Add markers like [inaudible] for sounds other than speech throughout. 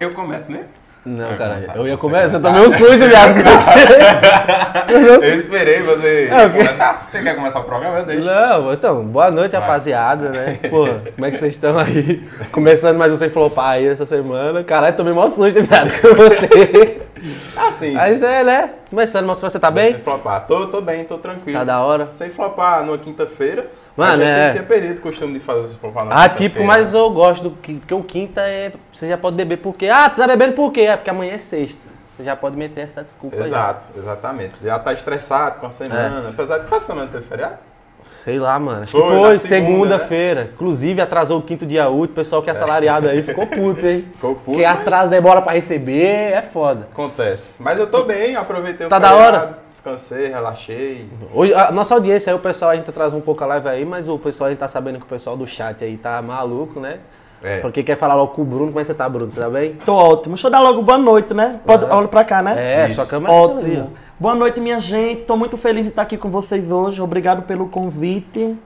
Eu começo mesmo? Não, Vai cara, eu ia começar. Você tá meio sujo, viado. com você. [laughs] Eu esperei você É, começar. Você quer começar o programa? Eu deixo. Não, então, boa noite, Vai. rapaziada, né? [laughs] Porra, como é que vocês estão aí? Começando mais um Sem Flopar aí essa semana. Caralho, tomei mó susto, viado, com você. [laughs] Assim. Mas é, né? Começando, mas você tá bem? Sem flopar. Tô, tô bem, tô tranquilo. Tá da hora. Sem flopar numa quinta-feira. Mano, é. tinha perdido o costume de fazer flopar na Ah, tipo, mas eu gosto do quinta, porque o quinta é. Você já pode beber porque. Ah, tu tá bebendo por quê? É porque amanhã é sexta. Você já pode meter essa desculpa aí. Exato, exatamente. Já tá estressado com a semana. Apesar de que a semana teve feriado. Sei lá, mano. Acho Foi, que foi na segunda, segunda-feira. Inclusive, atrasou o quinto dia útil. O pessoal que é assalariado aí ficou [laughs] puto, hein? Ficou puto, Porque mas- atrasa demora pra receber, é foda. Acontece. Mas eu tô bem, aproveitei Tá o da feriado, hora? Descansei, relaxei. Hoje, a nossa audiência aí, o pessoal, a gente atrasa um pouco a live aí, mas o pessoal, a gente tá sabendo que o pessoal do chat aí tá maluco, né? É. Porque quer falar logo com o Bruno. Como é que você tá, Bruno? Você tá bem? Tô ótimo. Deixa eu dar logo boa noite, né? Pode, Aham. Olha pra cá, né? É, Isso. sua câmera tá ali, Ótimo. Boa noite, minha gente. Tô muito feliz de estar aqui com vocês hoje. Obrigado pelo convite.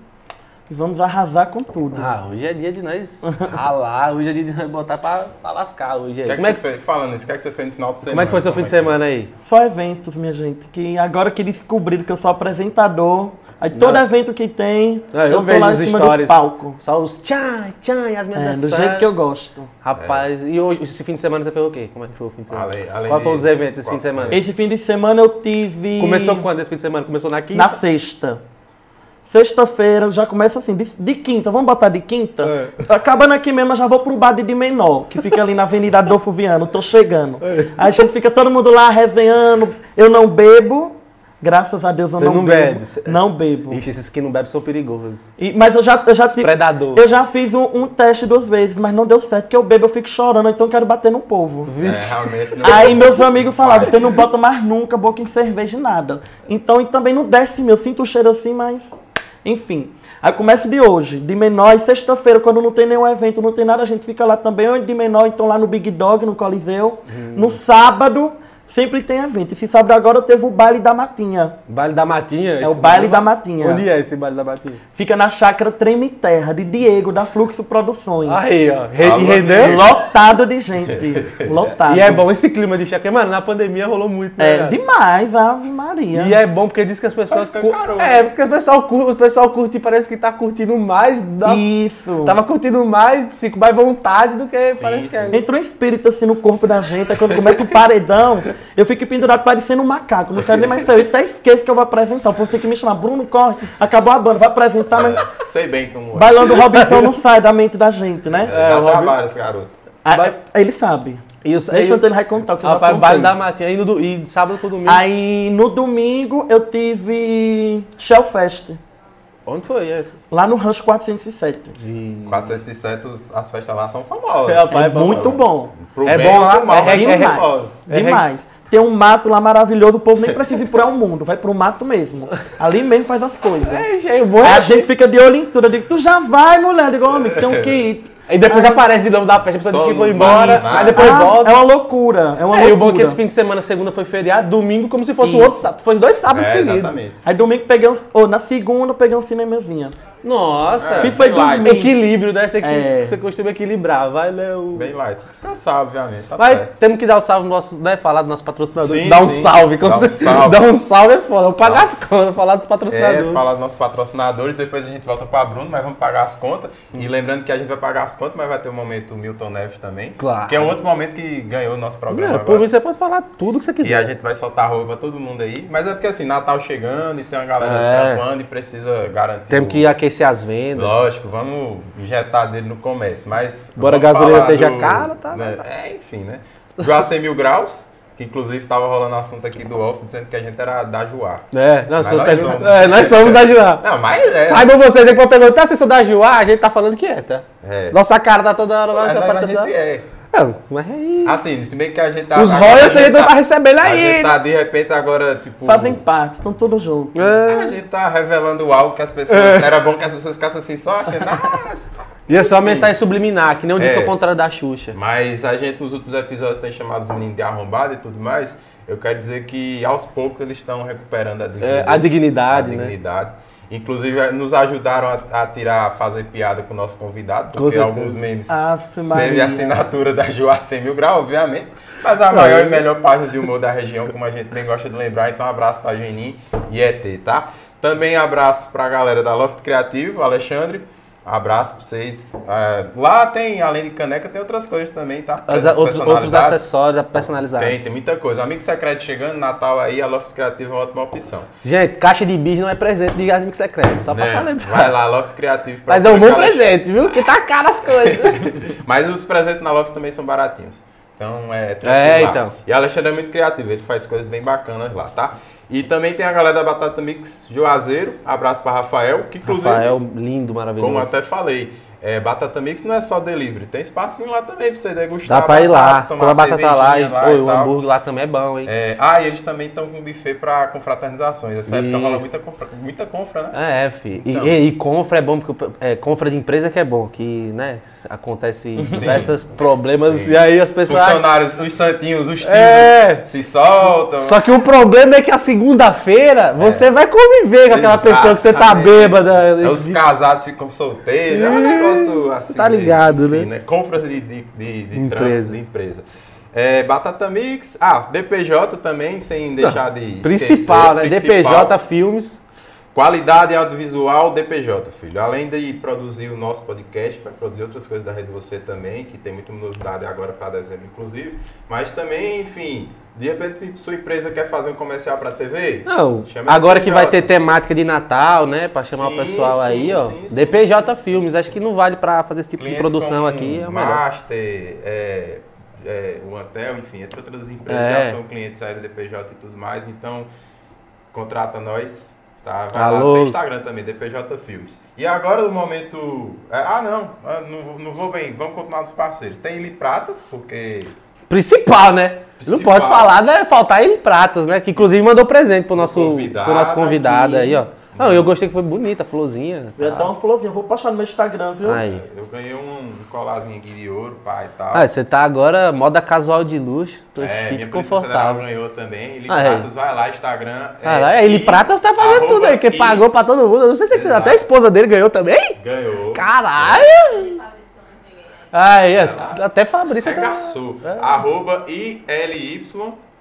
E vamos arrasar com tudo. Ah, hoje é dia de nós ralar, hoje é dia de nós botar pra, pra lascar hoje O aí. que é que Como é você que, fez? Falando isso, o que é que você fez no final de semana? como é que foi seu fim de semana aí? Só eventos, minha gente. Que agora que descobriram que eu sou apresentador. Aí todo Não. evento que tem, Não, eu eu tô vejo lá os em cima stories. do palco. Só os tchan, tchan e as minhas É, do jeito que eu gosto. Rapaz, e hoje, esse fim de semana você fez o quê? Como é que foi o fim de semana? Além- além Qual de- foram os eventos desse qual fim de semana? foi? Esse fim de semana eu tive. Começou quando esse fim de semana? Começou na quinta? Na sexta. Sexta-feira, já começa assim, de, de quinta, vamos botar de quinta? É. Acabando aqui mesmo, eu já vou pro bar de Menor, que fica ali na Avenida Adolfo Viano, tô chegando. É. Aí a gente fica todo mundo lá resenhando, eu não bebo, graças a Deus eu Você não, não bebo. bebe? Não bebo. Ixi, esses que não bebem são perigosos. E- mas eu já, eu já tive- Predador. Eu já fiz um, um teste duas vezes, mas não deu certo, porque eu bebo, eu fico chorando, então eu quero bater no povo. É, realmente. não- Aí meus amigos falaram, Faz. você não bota mais nunca boca em cerveja e nada. Então e também não desce meu, eu sinto o cheiro assim, mas. Enfim. Aí começa de hoje, de menor, e sexta-feira, quando não tem nenhum evento, não tem nada, a gente fica lá também, ou de menor, então lá no Big Dog, no Coliseu. No sábado, sempre tem evento. Esse sábado agora teve o baile da Matinha. Baile da Matinha? É o baile da Matinha. Onde é esse baile da Matinha? Fica na chácara Treme Terra, de Diego, da Fluxo Produções. Aí, ó. Re- Alô, e. Lotado de gente. [laughs] Lotado. E é bom esse clima de chácara. Mano, na pandemia rolou muito, né? É cara? demais, Ave Maria. E é bom porque diz que as pessoas. Só cu- escancarou, É, porque o pessoal, curte, o pessoal curte, parece que tá curtindo mais. Da... Isso. Tava curtindo mais, assim, com mais vontade do que parece que é. Entra um espírito assim no corpo da gente, aí quando começa o paredão, eu fico pendurado parecendo um macaco. Não quero nem mais sair. Eu até esqueço que eu vou apresentar. O povo tem que me chamar. Bruno, corre. Acabou a banda, vai apresentar, mas. Sei bem como é. Bailando Robinson não sai da mente da gente, né? É, Dá o Robin- trabalho esse garoto. Vai- aí ele sabe. E o- Deixa eu ele vai contar o que eu já Rapaz, contei. baile da Matinha. E, no, do- e sábado pro domingo. Aí no domingo eu tive Shellfest, Onde foi esse? lá no Rancho 407. 407, os- as festas lá são famosas. É, rapaz, É muito bom. Pro É bem bom lá, é é. É Demais. Tem um mato lá maravilhoso, o povo nem precisa ir pro El Mundo, vai pro mato mesmo. Ali mesmo faz as coisas. É, cheio bom. Aí a gente fica de olho em tudo. Eu digo, tu já vai, mulher? Eu digo, homem, tem que ir. Aí depois aparece de novo da festa, a pessoa diz que foi embora, aí depois Ah, volta. É uma loucura, é uma É, e o loucura. bom é que esse fim de semana, segunda foi feriado, domingo como se fosse o Isso. outro sábado. Foi dois sábados É, seguidos. exatamente. Aí domingo peguei um. Ou na segunda eu peguei um cinemazinho. Nossa, É, light. dormir. equilíbrio, né? Você, É. você costuma equilibrar. Vai, Léo. Bem light. Descansar, obviamente. Tá Vai, certo. temos que dar o salve no nosso, né? Falar dos nossos patrocinadores. Sim, dar um sim. salve. Como Dá um você salve. Dar um salve é foda. Vamos pagar Dá- as contas, falar dos patrocinadores. É, falar dos nossos patrocinadores, depois a gente volta para Bruno, mas vamos pagar as contas. E lembrando que a gente vai pagar as contas, mas vai ter o momento Milton Neves também. Claro. Que é um outro momento que ganhou o nosso programa Não, por mim você pode falar tudo que você E quiser. a gente vai soltar roupa pra todo mundo aí. Mas é porque assim, Natal chegando e tem uma galera É. trampando e precisa garantir. Temos o- que aquecer as vendas. Lógico, vamos injetar dele no comércio. Mas. Embora a gasolina esteja cara, tá- né? É, enfim, né? Joacem Mil Graus, que inclusive estava rolando assunto aqui do off, dizendo que a gente era da Juá. É, não, nós pergunta- somos. é, nós somos da Juá. Não, mas é. Saibam vocês aí que vão perguntar se sou da Juá, a gente tá falando que é, tá? É. Nossa cara tá toda hora lá, Mas tá a gente é. Não, mas é isso. Assim, se bem que a gente tá. Os royalties a gente não tá- tá recebendo A aí. gente tá, de repente, agora, tipo. Fazem parte, estão todos juntos. A gente tá revelando algo que as pessoas. É. Era bom que as pessoas ficassem assim só achando. Ah, E é só mensagem subliminar, que nem eu disse É. ao contrário da Xuxa. Mas a gente nos últimos episódios tem chamado os meninos de arrombado e tudo mais. Eu quero dizer que aos poucos eles estão recuperando a dignidade. É, a dignidade, a né? Inclusive, eh, nos ajudaram a, a tirar, a fazer piada com o nosso convidado, porque alguns memes Aff, teve Maria. a assinatura da Joacim Mil Grau, obviamente. Mas a maior e melhor página de humor da região, como a gente bem gosta de lembrar. Então, um abraço pra Genin e ET, tá? Também abraço pra galera da Loft Criativo, Alexandre. Abraço pra vocês. É, lá tem, além de caneca, tem outras coisas também, tá? Outros, outros acessórios personalizados. Tem, tem muita coisa. Amigo secreto chegando, Natal aí, a Loft Criativo é uma ótima opção. Gente, caixa de bis não é presente de amigo secreto. Só pra Né? lembrar. Vai lá, Loft Criativo. Mas é um bom presente, viu? Que tá caro as coisas. [laughs] Mas os presentes na Loft também são baratinhos. Então é tranquilo É, então. E o Alexandre é muito criativo, ele faz coisas bem bacanas lá, tá? E também tem a galera da Batata Mix Juazeiro. Abraço pra Rafael, que inclusive, Rafael, lindo, maravilhoso. como até falei, é, Batata Mix não é só delivery, tem espacinho lá também pra você degustar. Dá pra ir lá. tomar a batata lá e, pô, e o hambúrguer lá também é bom, hein? É, ah, e eles também estão com buffet pra confraternizações. Essa época rola Isso. muita confra, muita confra, né? É, fi. E, Então. e, e confra é bom, porque é, confra de empresa que é bom, que, né, acontece [laughs] diversos problemas Sim. e aí as pessoas... Funcionários, os santinhos, os tios É. se soltam. Só que o problema é que a segunda-feira você vai conviver com aquela pessoa que você tá Exatamente. bêbada. É, Os casados ficam solteiros, é um negócio assim. tá ligado, né? Compras de, de, de, de Empresa. trampo, de empresa. É, Batata Mix, ah, DPJ também, sem deixar de Principal, né? esquecer, DPJ Filmes. Qualidade audiovisual DPJ, filho. Além de produzir o nosso podcast, vai produzir outras coisas da Rede Você também, que tem muita novidade agora para dezembro, inclusive. Mas também, enfim, de repente, sua empresa quer fazer um comercial para TV, Não, de agora que vai ter temática de Natal, né? Pra chamar Sim, o pessoal sim, aí, ó. sim. DPJ Filmes, acho que não vale pra fazer esse tipo de clientes produção como aqui, é o melhor. Master, é, é, o Antel, enfim, entre outras empresas É. já são clientes aí do DPJ e tudo mais, então contrata nós, tá? Vai lá, Alô. tem Instagram também, DPJ Filmes. E agora o momento. é, ah, não, ah, não, não vou bem, vamos continuar nos parceiros. Tem Ili Pratas, porque. Principal, né? Não Principal. pode falar, né? Faltar ele pratas, né? Que inclusive mandou presente pro nosso convidado pro nosso convidado aqui. aí, ó. Não, eu gostei que foi bonita, a florzinha. Tá. uma florzinha, vou postar no meu Instagram, viu? Aí. Eu ganhei um colazinho aqui de ouro, pai e tal. Ah, você tá agora moda casual de luxo, tô é, chique minha e confortável. ganhou também. Ili Ah, é. Pratas, vai lá, Instagram. Ah, lá, ele e Pratas tá fazendo tudo aí, que I- pagou pra todo mundo. Eu não sei se Exato. até a esposa dele ganhou também. Ganhou. Caralho! Aí, até Fabrício tá. Regaçou. Arroba ILY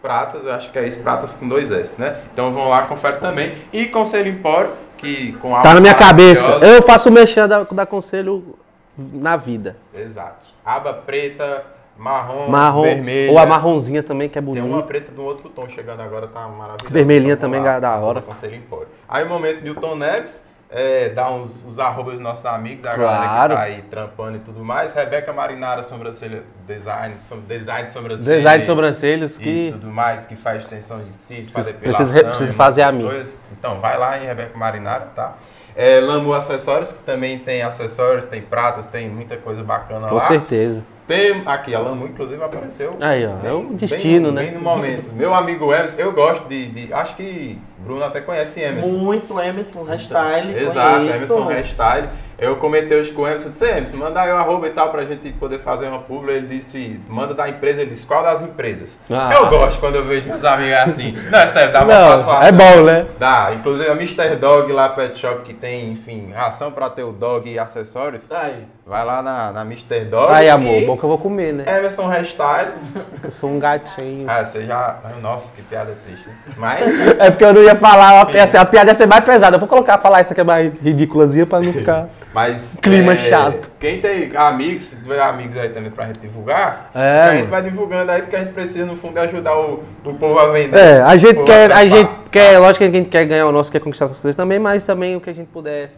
Pratas, eu acho que é isso, Pratas com dois S, né? Então vão lá, confere também. E Conselho Empório, que com Tá na minha cabeça. maravilhosa- Eu faço o mexer da, da conselho na vida. Exato. Aba preta, marrom, Marrom, vermelha. ou a marronzinha também, que é Tem bonita. uma preta de um outro tom chegando agora, tá maravilhoso. Vermelhinha Então, também lá, da hora. arroba Conselho Empório. Aí o momento Milton Neves, é, dá uns, os arrobas dos nossos amigos, da galera Claro. que tá aí trampando e tudo mais. Rebeca Marinara, sobrancelha, design, design de sobrancelha. Design de sobrancelhas e que. tudo mais, que faz extensão de cílio, faz Precisa- depilação. precisa- precisa e fazer a minha. Então, vai lá em Rebeca Marinara, tá? É, Acessórios, que também tem acessórios, tem pratas, tem muita coisa bacana Com lá. certeza. Tem, aqui, a Lamu, inclusive, apareceu. Aí, ó, é o destino, bem, né? Bem no momento. Meu amigo Emerson, eu gosto de, de- Acho que Bruno até conhece Emerson. Muito Emerson, Restyle. Exato, conheço. Emerson Hairstyle. Eu comentei hoje com o Emerson, disse, Emerson, manda aí o arroba e tal pra gente poder fazer uma publi. Ele disse, manda da empresa, ele disse, qual das empresas? Ah. Eu gosto quando eu vejo meus amigos assim. Não, é sério, dá uma Não, satisfação. é bom, né? Dá, inclusive a Mr. Dog lá, Pet Shop, que tem, enfim, ração pra ter o dog e acessórios. Aí. Vai lá na, na Mr. Dog. Aí, amor, e bom que eu vou comer, né? Emerson Hairstyle. [laughs] Eu sou um gatinho. Ah, você já. Nossa, que piada triste. né? Mas. É porque eu não ia falar, a, assim, a piada ia ser mais pesada. Eu vou colocar, falar isso aqui é mais ridículazinha pra não [laughs] ficar. Mas. Clima chato. Quem tem amigos, se tiver amigos aí também pra gente divulgar, É, a gente vai divulgando aí porque a gente precisa, no fundo, ajudar o, o povo a vender. É, a gente quer, a trampar. gente quer, lógico que a gente quer ganhar o nosso, quer conquistar essas coisas também, mas também o que a gente puder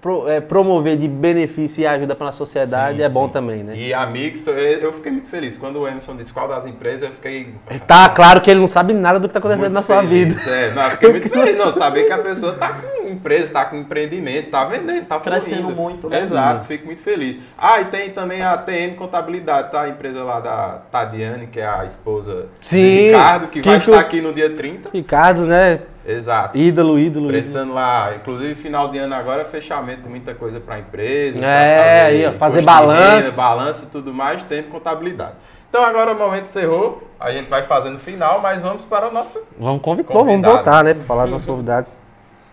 pro- é, promover de benefício e ajuda pra sociedade Sim, é bom sim. também, né? E amigos, eu- eu fiquei muito feliz. Quando o Emerson disse qual das empresas, eu fiquei. Tá claro que ele não sabe nada do que tá acontecendo muito na sua feliz. vida. É, não, eu fiquei muito [laughs] feliz, não. Saber que a pessoa tá com empresa, tá com empreendimento, tá vendendo, tá Crescendo fluindo. muito, né? Exato, fico muito feliz. Ah, e tem também a TM Contabilidade, tá? A empresa lá da Tadiane, que é a esposa Sim, de Ricardo, que, que vai estar aqui no dia 30. Ricardo, né? Exato. Ídolo, ídolo, ídolo. Precisando lá, inclusive final de ano agora, fechamento de muita coisa para empresa. É, fazer de balanço. balanço e tudo mais, tempo contabilidade. Então agora o momento encerrou, a gente vai fazendo final, mas vamos para o nosso. Vamos convidar, vamos voltar, né? Pra falar do nosso convidado.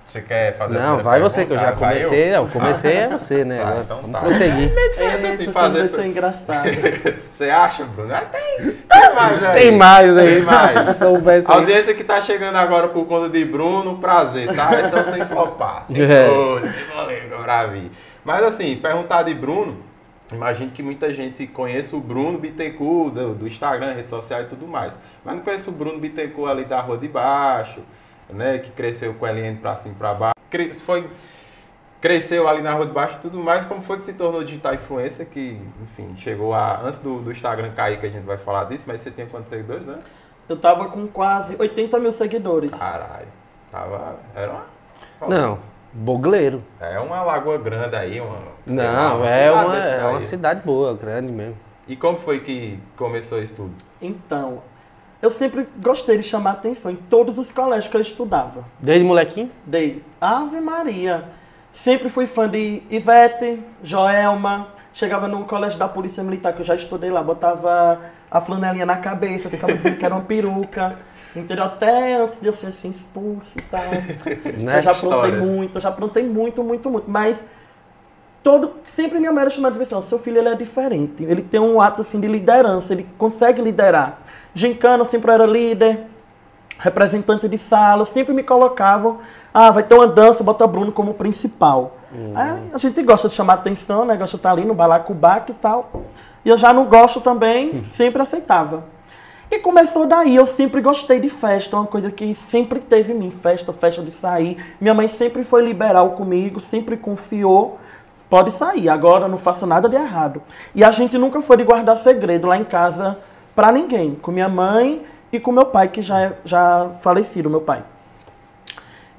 Você quer fazer Não, vai você, que eu já pergunta? Ah, comecei. Não, comecei é você, né? Tá, Agora então Vamos tá. prosseguir. Diferente assim, fazer- vocês são engraçados. [laughs] Você acha, Bruno? Ah, Tem, tem mais aí. Tem mais aí. Tem mais. [laughs] A audiência que tá chegando agora por conta de Bruno, prazer, tá? Esse é o sem flopar. Tem [laughs] É. coisa, tem polêmica pra vir. Mas assim, perguntar de Bruno, imagino que muita gente conheça o Bruno Bittencourt, do, do Instagram, rede social e tudo mais. Mas não conhece o Bruno Bittencourt ali da Rua de Baixo, né? Que cresceu com a LN pra cima e pra baixo. Cre- Foi cresceu ali na Rua de Baixo e tudo mais, como foi que se tornou digital influencer, que, enfim, chegou a, antes do, do Instagram cair, que a gente vai falar disso, mas você tinha quantos seguidores antes? Eu tava com quase 80 mil seguidores. Caralho, tava, era uma... Não, bogleiro. É uma lagoa grande aí, uma... Não, é cidade uma, é uma cidade boa, grande mesmo. E como foi que começou isso tudo? Então, eu sempre gostei de chamar atenção em todos os colégios que eu estudava. Desde molequinho? Dei Ave Maria. Sempre fui fã de Ivete, Joelma. Chegava no colégio da Polícia Militar, que eu já estudei lá, botava a flanelinha na cabeça, ficava dizendo que era uma peruca. Entendeu? Até antes de eu ser assim, expulso e tal. Né? [laughs] Eu já aprontei muito, eu já aprontei muito, muito, muito. Mas todo, sempre minha mãe era chamada de atenção. Seu filho ele é diferente. Ele tem um ato assim de liderança, ele consegue liderar. Gincana, eu sempre era líder, representante de sala, sempre me colocavam. Ah, vai ter uma dança, bota Bruno como principal. Aí, a gente gosta de chamar atenção, né? Gosta de estar ali no balacobaque e tal. E eu já não gosto também, sempre aceitava. E começou daí, eu sempre gostei de festa, uma coisa que sempre teve em mim, festa, festa de sair. Minha mãe sempre foi liberal comigo, sempre confiou, pode sair, agora não faço nada de errado. E a gente nunca foi de guardar segredo lá em casa pra ninguém, com minha mãe e com meu pai, que já é já falecido, meu pai.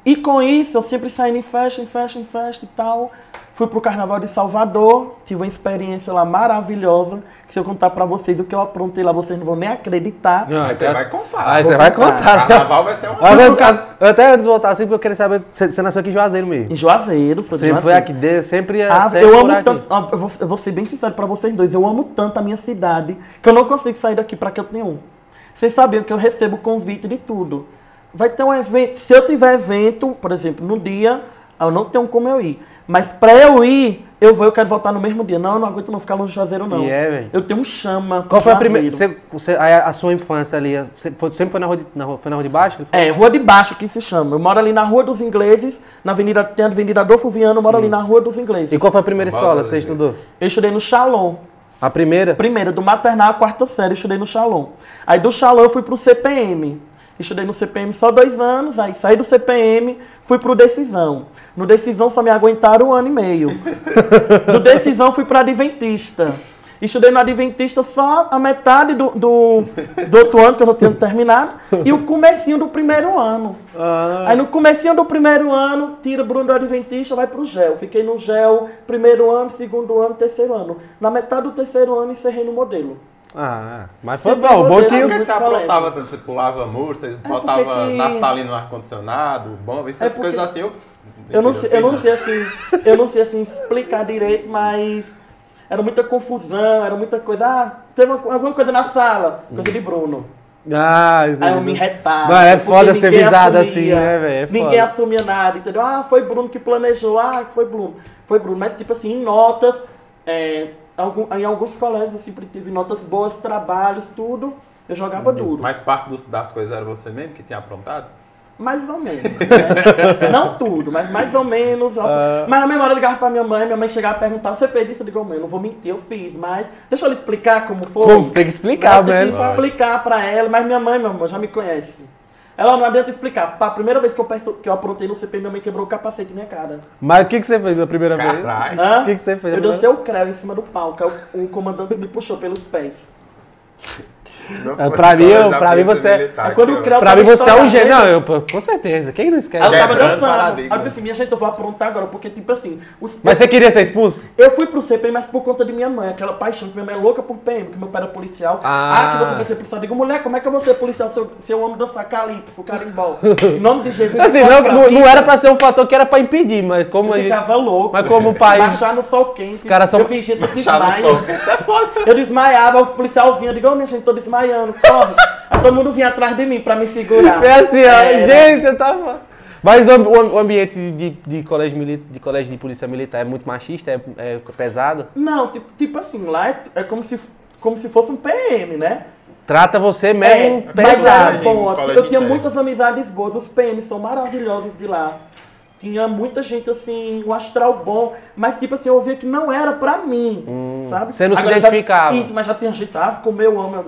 E com isso, eu sempre saí em festa, em festa, em festa e tal. Fui pro Carnaval de Salvador, tive uma experiência lá maravilhosa, que se eu contar pra vocês o que eu aprontei lá, vocês não vão nem acreditar. Não, Mas você vai contar. Ah, você vai contar. contar. Carnaval vai ser. Ah, mas, ah, até antes de voltar assim, porque eu queria saber, você, nasceu aqui em Juazeiro mesmo. Em Juazeiro, foi Sempre foi aqui, de- sempre é Ah, sempre eu amo tanto. ó, Eu vou, eu vou ser bem sincero pra vocês dois. Eu amo tanto a minha cidade que eu não consigo sair daqui pra Canto nenhum. Vocês sabiam que eu recebo convite de tudo. Vai ter um evento. Se eu tiver evento, por exemplo, no dia, eu não tenho como eu ir. Mas pra eu ir, eu vou, eu quero voltar no mesmo dia. Não, eu não aguento não ficar longe de Juazeiro, não. E é, velho. Eu tenho um chama. Qual foi a primeira. Você, você- a, a sua infância ali? você foi- sempre foi na rua de, na, rua- foi na rua de baixo? É, Rua de Baixo que se chama. Eu moro ali na Rua dos Ingleses, na Avenida, tem a Avenida Adolfo Viano, eu moro ali na Rua dos Ingleses. E qual foi a primeira escola que você estudou? Eu estudei no Shalom. A primeira? Primeiro, do maternal à quarta série, eu estudei no Shalom. Aí do Shalom eu fui pro CPM. Estudei no CPM só dois anos, aí saí do CPM, fui pro Decisão. No Decisão só me aguentaram um ano e meio. [laughs] Do Decisão fui pro Adventista. Estudei no Adventista só a metade do, do, do outro ano, que eu não tinha terminado, e o comecinho do primeiro ano. Aí no comecinho do primeiro ano, tira o Bruno do Adventista, vai pro GEL. Fiquei no GEL primeiro ano, segundo ano, terceiro ano. Na metade do terceiro ano, encerrei no modelo. Ah, mas foi bom, bom modelo. que. Por que, que você aprontava tanto? Você pulava muro, você botava porque que- naftalina no ar-condicionado, bom, essas É porque- coisas assim eu... Eu não, sei, eu não sei assim, eu não sei assim explicar direito, mas era muita confusão, era muita coisa. Ah, teve uma- alguma coisa na sala, coisa de Bruno. Ah, Aí eu me retava. Não, é foda ser visado assim, né, velho? É ninguém assumia nada, entendeu? Ah, foi Bruno que planejou, ah, foi Bruno. Foi Bruno, mas tipo assim, em notas, é, em alguns colégios eu sempre tive notas boas, trabalhos, tudo. Eu jogava duro. Mas parte dos- das coisas era você mesmo que tinha aprontado? Mais ou menos. [laughs] né? Não tudo, mas mais ou menos. Ah. Mas na mesma hora eu ligava pra minha mãe, minha mãe chegava e perguntava, você fez isso? Eu digo, mãe, eu não vou mentir, eu fiz, mas deixa eu lhe explicar como foi. Como? Tem que explicar Né? Tem que explicar pra ela, mas minha mãe, meu amor, já me conhece. Ela não adianta explicar. Pá, a primeira vez que eu, perto- que eu aprontei no CP, minha mãe quebrou o capacete na minha cara. Mas o que, que você fez na primeira vez? Caralho. Hã? O que, que você fez? Eu dancei o creu em cima do palco, o comandante me puxou pelos pés. Não É, pra mim, pra mim você- Militar, É quando o eu- creu Pra mim você é um gênio. Não, eu, com certeza. Quem não esquece? Aí eu tava dançando. Aí eu disse assim, minha gente, eu vou aprontar agora, porque tipo assim... Os, Mas você queria ser expulso? Eu fui pro CPM, mas por conta de minha mãe, aquela paixão, que minha mãe é louca por PM, que meu pai era policial. Ah. Ah, que você vai ser policial. Eu digo, mulher, como é que eu vou ser policial se eu, se eu amo dançar calypso, carimbó? Em [laughs] nome de Jesus. Assim, eu não, não, não era pra ser um fator que era pra impedir, mas como Eu ficava louco. Mas como o pai- Baixar no sol quente. Os caras são- Eu fingia que sol. Eu desmaiava, o policial vinha, eu digo, ô minha gente, tô desmaiando, corre. Aí todo mundo vinha atrás de mim pra me segurar. É assim, ó. Gente, eu tava. Mas o, o- o ambiente de, de colégio mili- de colégio de polícia militar é muito machista, é, é pesado? Não, tipo, tipo assim, lá é, é como, se, como se fosse um PM, né? Trata você mesmo É, mas pesado. era bom. colégio Eu tinha muitas amizades boas. Os PMs são maravilhosos de lá. Tinha muita gente assim, um astral bom, mas tipo assim, eu via que não era pra mim, sabe? Hum, você não se já- identificava. isso, mas já tinha gente, ah, como eu amo,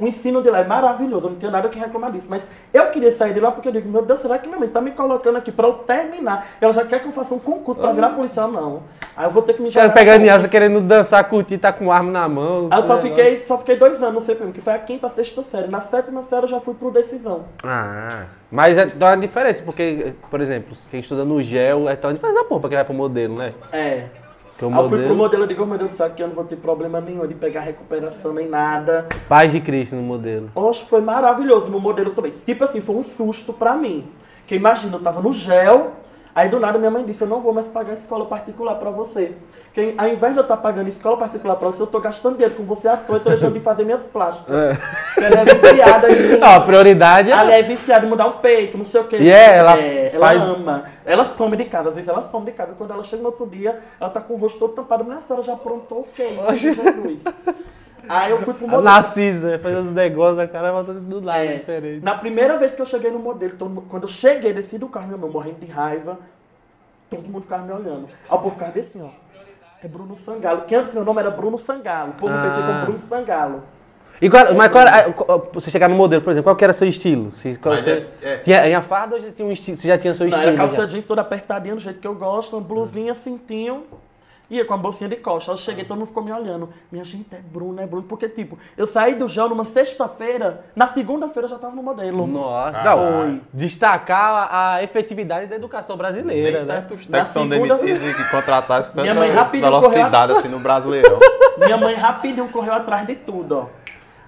o ensino de lá é maravilhoso, eu não tenho nada que reclamar disso. Mas eu queria sair de lá porque eu digo, meu Deus, será que minha mãe tá me colocando aqui pra eu terminar? Ela já quer que eu faça um concurso pra virar policial? Não. Aí eu vou ter que me Cara, jogar. pegando asa, querendo dançar, curtir, tá com arma na mão. Aí eu só fiquei, só fiquei dois anos no CPM, que foi a quinta, a sexta série. Na sétima série eu já fui pro decisão. Ah, mas é dá uma diferença, porque, por exemplo, quem estuda no GEL, é tão diferença da porra pra quem vai pro modelo, né? É. Aí eu fui pro modelo. eu digo, oh, meu Deus do céu, aqui eu não vou ter problema nenhum de pegar recuperação nem nada. Paz de Cristo no modelo. Oxe, foi maravilhoso no modelo também. Tipo assim, foi um susto pra mim. Porque imagina, eu tava no gel, aí do nada minha mãe disse, eu não vou mais pagar escola particular pra você. Porque ao invés de eu estar pagando escola particular pra você, eu tô gastando dinheiro com você à toa, eu tô deixando de fazer minhas plásticas. Porque Ela é viciada em. Não, [laughs] a prioridade é. Ela é viciada em mudar o peito, não sei o quê. E é, ela ela faz- ama. Ela some de casa, às vezes ela some de casa. Quando ela chega no outro dia, ela tá com o rosto todo tampado. Minha senhora já aprontou o quê? Jesus. Aí eu fui pro modelo. Narcisa, faz os negócios, a cara volta do lado, É, diferente. na primeira vez que eu cheguei no modelo, todo mundo- quando eu cheguei, desci do carro, meu irmão, morrendo de raiva, todo mundo ficava me olhando. Aí o povo ficava assim, ó. É Bruno Sangalo. Que antes meu nome era Bruno Sangalo. O povo me conhecia Ah. como Bruno Sangalo. E qual, mas qual era, qual- você chegar no modelo, por exemplo, qual que era seu estilo? Se, qual Mas você, é- é. Tinha, em a farda ou já tinha um estilo, você já tinha seu Não, estilo? era calça já? jeans toda apertadinha, do jeito que eu gosto, uma blusinha, cintinho. Ia com a bolsinha de costa. Eu cheguei, todo mundo ficou me olhando. Minha gente, é Bruno, é Bruno. Porque, tipo, eu saí do gel numa sexta-feira, na segunda-feira eu já tava no modelo. Nossa, não, destacar a, a efetividade da educação brasileira, Nem né? certos Na são segunda- demitidos e que contratassem tanta Minha mãe rapidinho velocidade correu assim no Brasileirão. Minha mãe rapidinho correu atrás de tudo, ó.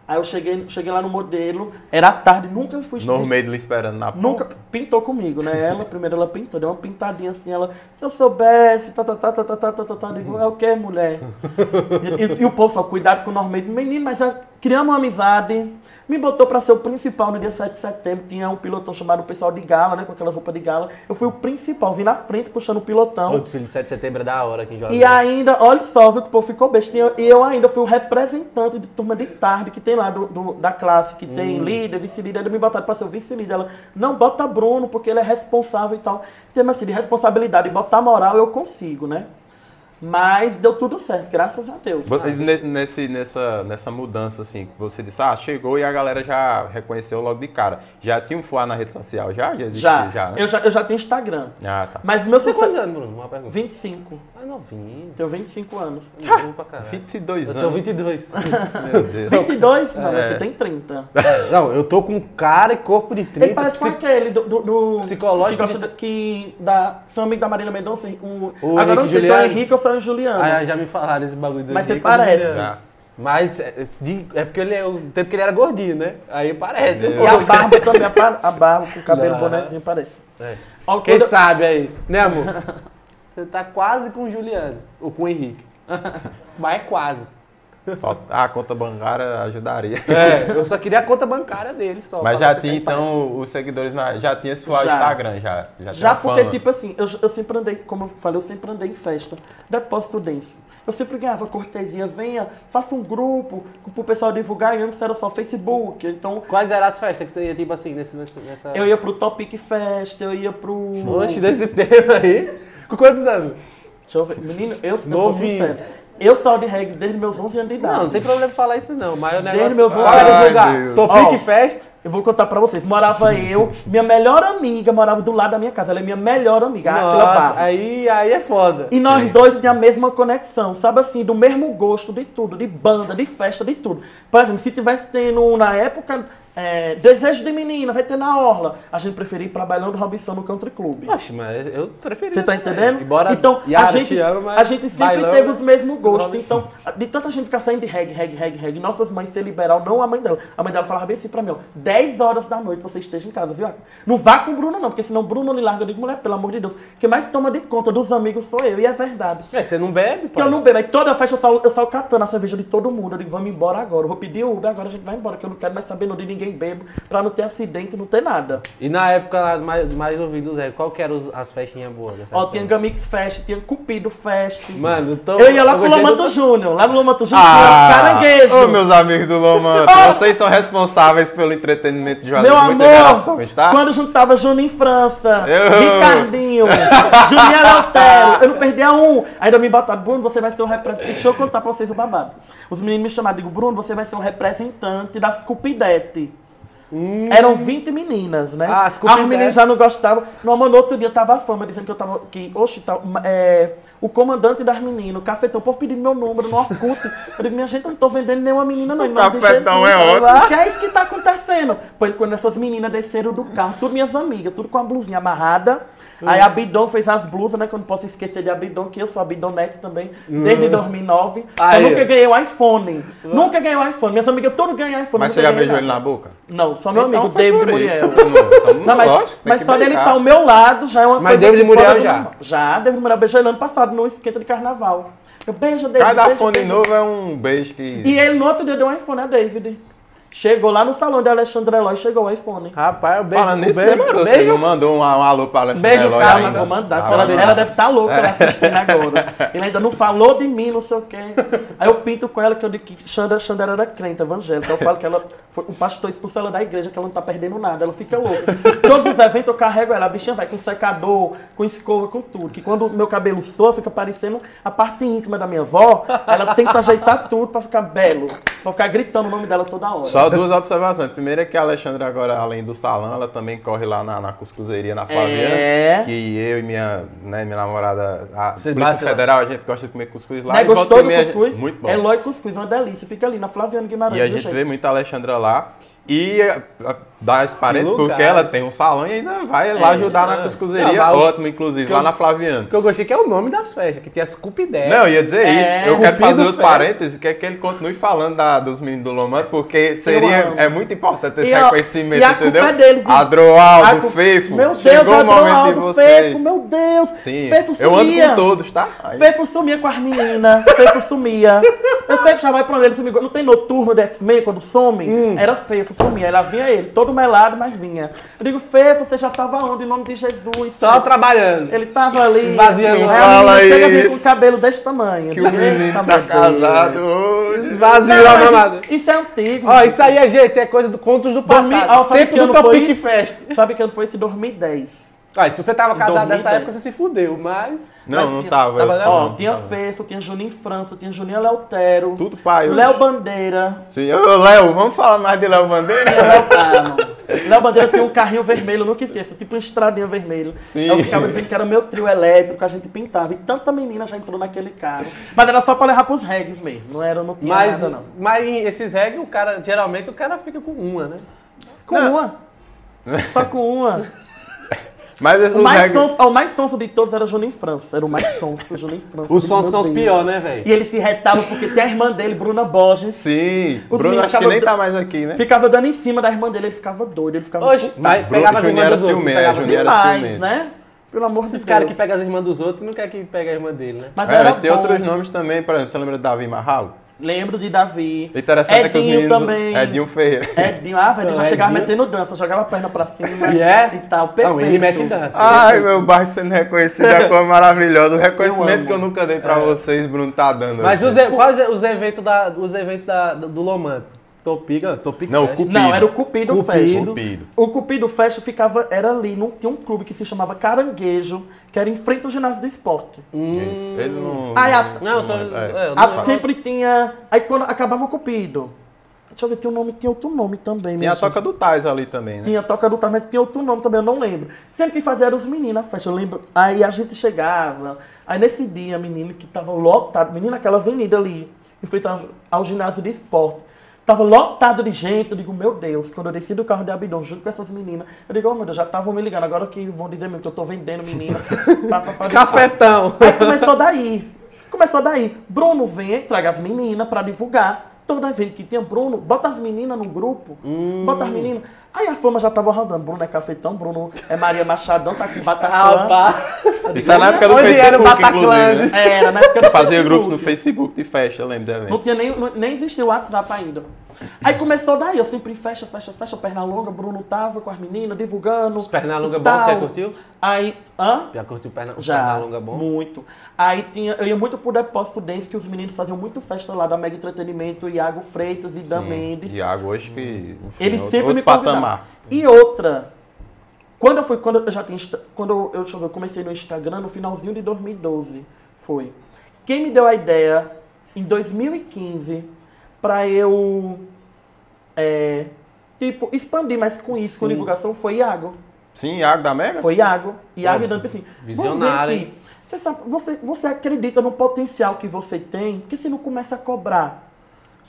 Aí eu cheguei, cheguei lá no modelo, era tarde, nunca fui Normei lhe esperando na Nunca porta. pintou comigo, né? Ela, primeiro ela pintou, deu uma pintadinha assim, ela, se eu soubesse, tá, tá, tá, tá, tá, tá, tá, tá, tá, digo, é o que, mulher? [laughs] E, e- e o povo só, cuidado com o Normeiro, menino, mas criamos uma amizade, me botou pra ser o principal no dia 7 de setembro, tinha um pilotão chamado Pessoal de Gala, né, com aquela roupa de gala, eu fui o principal, vim na frente puxando o pilotão, O desfile de 7 de setembro é da hora aqui em Juazeiro. e ainda, olha só, viu que o povo ficou besta. E eu, e ainda fui o representante de turma de tarde que tem lá do, do- da classe, que tem líder, vice-líder. Ainda me botaram pra ser o vice-líder. Ela, não, bota Bruno, porque ele é responsável e tal. Tem assim, de responsabilidade, botar moral eu consigo, né? Mas deu tudo certo, graças a Deus. Nesse, nessa, nessa mudança, assim, que você disse, ah, chegou e a galera já reconheceu logo de cara. Já tinha um fuá na rede social? Já? Já existia? Já, já, né? eu já, eu já tenho Instagram. Ah, tá. Mas o meu Você tem quantos anos, Bruno? Uma pergunta. 25. Ah, novinho. Tenho 25 anos. Novo pra caralho. 22 Eu anos. tenho [laughs] 22. Meu Deus. [laughs] 22? Não, mas É. você tem 30. Não, eu tô com cara e corpo de 30. Ele parece com psi- aquele do, do, do Psicológico que, de- que da são amigo da Marília Mendonça, o, O agora eu não Henrique sei se é. Henrique ou se é o Juliano. Ah, já me falaram esse bagulho do Mas você Henrique parece. Já. Mas é, de- é porque ele é o tempo que ele era gordinho, né? Aí parece. Um e a barba também, a, barba com o cabelo Não. bonezinho parece. É. Ó, Quem quando sabe aí, né, amor? [laughs] Você tá quase com o Juliano, ou com o Henrique. [laughs] Mas é quase. Falta- [laughs] Ah, a conta bancária ajudaria. É, eu só queria a conta bancária dele só. Mas já tinha, então, os seguidores, na, já tinha esse Já. Instagram, já. Já, Já porque, fama. tipo assim, eu, eu sempre andei, como eu falei, eu sempre andei em festa. Depósito dance. Eu sempre ganhava cortesia, venha, faça um grupo pro pessoal divulgar, e antes era só Facebook. Então, Quais eram as festas que você ia, tipo assim, nesse, nessa... eu ia pro Topic Fest, eu ia pro. Oxe, desse [laughs] tempo aí. Com quantos anos? Deixa eu ver. Menino, eu, eu sou Novinho. sincero. Eu saio de reggae desde meus 11 anos de idade. Não, não tem problema falar isso não, mas o Desde negócio... meu vô- Qual era Ai, esse lugar? Deus. Topic Ó. Fest? Eu vou contar pra vocês. Morava eu, minha melhor amiga morava do lado da minha casa. Ela é minha melhor amiga, Aquila Nossa, aí, aí é foda. E nós Sim. dois tínhamos a mesma conexão, sabe assim, do mesmo gosto de tudo, de banda, de festa, de tudo. Por exemplo, se tivesse tendo na época é, Desejo de Menina, vai ter na Orla. A gente preferia ir pra Bailão do Robinson no Country Club. Oxe, mas eu preferi. Você tá entendendo? Embora então, Yara a gente, te ama, a gente sempre bailão teve os mesmos gostos. Então, de tanta gente ficar saindo de reggae, reggae, reggae, reggae, nossas mães ser liberal, não a mãe dela. A mãe dela falava bem assim pra mim, ó, 10 horas da noite você esteja em casa, viu? Não vá com o Bruno não, porque senão o Bruno lhe larga. Eu digo, mulher, pelo amor de Deus, quem mais toma de conta dos amigos sou eu, e é verdade. É, você não bebe, Porque eu não bebo, aí toda festa eu saio, eu saio catando a cerveja de todo mundo. Eu digo, vamos embora agora. Eu vou pedir Uber, agora a gente vai embora, que eu não quero mais saber não de ninguém ninguém bebo, pra não ter acidente, não ter nada. E na época lá, mais, mais ouvido Zé, qual que eram os- as festinhas boas? dessa Ó, época? tinha Gamix Fest, tinha Cupido Fest. Mano, tô, eu ia lá pro Lomanto do- Júnior. Lá no Lomanto Júnior tinha caranguejo. Ô, meus amigos do Lomanto, [laughs] vocês são responsáveis pelo entretenimento de Juazeiro Meu de muitas amor, gerações, tá? quando juntava Juninho França, Eu- Ricardinho, [laughs] Juninho Eleutério, eu não perdia um. Ainda me botaram, Bruno, você vai ser o representante. Deixa eu contar pra vocês o babado. Os meninos me chamaram, digo, Bruno, você vai ser o representante das Cupidete. Eram 20 meninas, né? Hum. Ah, as meninas já não gostavam. No no outro dia tava a fama dizendo que eu tava. Que, oxe, tá, é, o comandante das meninas, o cafetão, por pedir meu número no Orkut. Eu digo, minha gente, eu não tô vendendo nenhuma menina, não. O cafetão é ótimo. lá. Que é isso que tá acontecendo? Pois quando essas meninas desceram do carro, tudo minhas amigas, tudo com a blusinha amarrada. Aí a Bidon fez as blusas, né? Que eu não posso esquecer de a Bidon, que eu sou a Bidonete também, desde 2009. Aí. Eu nunca ganhei o iPhone. Nunca ganhei o iPhone. Minhas amigas todas ganham iPhone. Mas você já beijou ele na boca? Não, só meu Então amigo, David. Muriel. Então, Não, mas, lógico, mas só dele estar ao meu lado já é uma Mas coisa David fora Muriel já? normal. Já, David Muriel beijou ele ano passado no esquenta de carnaval. Eu beijo, David. Cada beijo, beijo. novo é um beijo que... E ele no outro dia deu um iPhone a David. Chegou lá no salão de Alexandre Eloy, chegou o iPhone. Rapaz, o beijo. Falando nisso, beijo, demorou. o Você beijo, não mandou um, um alô pra Alexandre Beijo, Eloy Calma, ainda? vou mandar. Ah, ela, ela deve estar louca ela assistindo agora. Ele ainda não falou de mim, não sei o quê. Aí eu pinto com ela que eu digo que Xanda, Xanda era crente evangélica. Eu falo que ela foi, o pastor expulsou ela da igreja, que ela não tá perdendo nada. Ela fica louca. Todos os eventos eu carrego ela. A bichinha vai com secador, com escova, com tudo. Que quando meu cabelo soa, fica parecendo a parte íntima da minha avó. Ela tenta ajeitar tudo pra ficar belo. Pra ficar gritando o nome dela toda hora. Só duas observações. Primeiro é que a Alexandra agora, além do salão, ela também corre lá na, na cuscuzeria na Flaviana. É. Que eu e minha, né, minha namorada, a Você Polícia bate lá? Federal, a gente gosta de comer cuscuz lá. Né, volta gostou do gente- cuscuz? Muito bom. Eloy Cuscuz, uma delícia. Fica ali na Flaviano Guimarães. E a gente jeito. vê muito a Alexandra lá. E parênteses lugar. porque ela tem um salão e ainda vai lá ajudar na Ah. cuscuzeria. Não, Ótimo, inclusive, lá eu- na Flaviana. O que eu gostei que é o nome das festas, que tem as Cupidez. Não, eu ia dizer É, isso. Eu quero fazer outro Fest. parêntese, que é que ele continue falando da- dos meninos do Lomando, porque seria, é muito importante esse E, reconhecimento, e a culpa entendeu? é deles, viu? Adroaldo, A cu- Fefo, Meu Deus, chegou o momento de Adroaldo, vocês. Fefo, meu Deus. Sim, Fefo eu ando sumia. com todos, tá? Aí- Fefo sumia com as meninas, [laughs] Fefo sumia. Eu Fefo já vai pra onde ele sumia. Não tem noturno de X-Men quando some? Hum. Era Fefo, sumia. Ela vinha ele, todo melado, mas vinha. Eu digo, Fefo, você já tava onde? Em nome de Jesus. Só trabalhando. Ele tava ali. Esvaziando. Aí a fala menina chega a vir com isso. o cabelo desse tamanho. Que o menino "Eita, tá meu Deus." casado. Esvaziou a mamada. Isso é antigo. Ó, isso aí é gente, é coisa do contos do Dormi- passado. Ah, sabe Tempo que do Topic isso? Fest. Sabe que ano foi esse? 2010. Ah, se você tava casado nessa 2010. época, você se fudeu, mas... Não, Mas não tinha- tava. tava eu-. Ó, não, tinha tava. Fefo, tinha Juninho França, tinha Juninho Leutero. Tudo pai. Léo Bandeira. Sim. Ô, Léo, vamos falar mais de Léo Bandeira? Tinha Léo Carmo. Léo Bandeira tem um carrinho vermelho, nunca esqueço, tipo uma estradinha vermelha. Sim. Eu ficava dizendo que era meu trio elétrico, a gente pintava. E tanta menina já entrou naquele carro. Mas era só pra levar pros regs mesmo. Não era, não tinha Mas, nada, não. mas esses reggae, o cara, geralmente o cara fica com uma, né? Com uma. Só com uma. Mas esse O mais, reggae- sonso, ó, o mais sonso de todos era o Juninho França. Era o mais sonso, o Juninho França. Os sons são os piores, né, velho? E ele se retava porque tem a irmã dele, Bruna Borges. Sim. Os meninos acho que nem do- tá mais aqui, né? Ficava dando em cima da irmã dele, ele ficava doido, ele ficava Oxe, Bruno- pegava as Juninho irmãs era dos outros. ciumento, pegava demais, ciumento. né? Pelo amor Esses de caras Deus. que pegam as irmãs dos outros não quer que pegue a irmã dele, né? Mas É, mas tem bom. outros nomes também, por exemplo, você lembra de Davi Marralo? Lembro de Davi. Interessante é que os Edinho meninos. também. Edinho Ferreira. [laughs] Edinho, ah, velho, Não, já chegava Edinho- metendo dança, jogava a perna pra cima [laughs] E é? e tal, perfeito. Não, ele mete dança. Ai, meu bairro sendo reconhecido é uma coisa maravilhosa. O reconhecimento amo. que eu nunca dei pra vocês, Bruno tá dando. Mas os, e- quais é os eventos, da, os eventos da, do do Lomanto? Topica, Topic Não, Fest. o Cupido. Não, era o Cupido, Cupido. Fest. Cupido. O Cupido Fest ficava, era ali, não tinha um clube que se chamava Caranguejo, que era em frente ao ginásio do esporte. Isso. Ele não. Ai, a- Não, eu tô... É. é, Ah, não- sempre tinha. Aí quando acabava o Cupido. Deixa eu ver, tinha um nome, tinha outro nome também, Tem minha a toca do Tais ali também, né? Tinha a Toca do Tar, mas tinha outro nome também, eu não lembro. Sempre que fazia eram os meninos a festa, eu lembro. Aí a gente chegava, aí nesse dia, menino, que tava lotado, menino, aquela avenida ali, em frente ao, ao ginásio de esporte, tava lotado de gente, eu digo, meu Deus, quando eu desci do carro de Abidão junto com essas meninas, eu digo, oh meu Deus, já estavam me ligando, agora que vão dizer mesmo que eu tô vendendo menina. [laughs] pá, pá, pá, Cafetão. Aí começou daí. Começou daí. Bruno vem, traga as meninas pra divulgar. Toda vez que tinha Bruno, bota as meninas no grupo. Hum. Bota as meninas. Aí a fama já tava rodando. Bruno é cafetão, Bruno é Maria Machadão, tá com Bataclan. Rapaz. Isso é na época do era Facebook, Bataclan? inclusive, né? Era, na época do Fazia Facebook. grupos no Facebook de festa, eu lembro do Não tinha nem, nem existia o WhatsApp ainda. Aí começou daí, eu sempre em festa, festa, festa, perna longa, Bruno tava com as meninas, divulgando. Os Pernalonga bom, você tal. curtiu? Aí, hã? Já curtiu perna, os Já, Pernalonga bom? muito. Aí tinha, eu ia muito pro Depósito Dance, que os meninos faziam muito festa lá da Mega Entretenimento, Iago Freitas e Dan Mendes. Iago hoje que. enfim, Eles outro- sempre outro me convidavam. Patamar. E outra, quando eu fui, quando eu já tinha, quando eu, eu, comecei no Instagram no finalzinho de 2012, foi. Quem me deu a ideia em 2015 pra eu, é, tipo, expandir mais com isso, com Sim. divulgação, foi Iago. Sim, Iago da Mega? Foi Iago. Iago e Dante assim. visionário. Você, sabe, você, você acredita no potencial que você tem, que você não começa a cobrar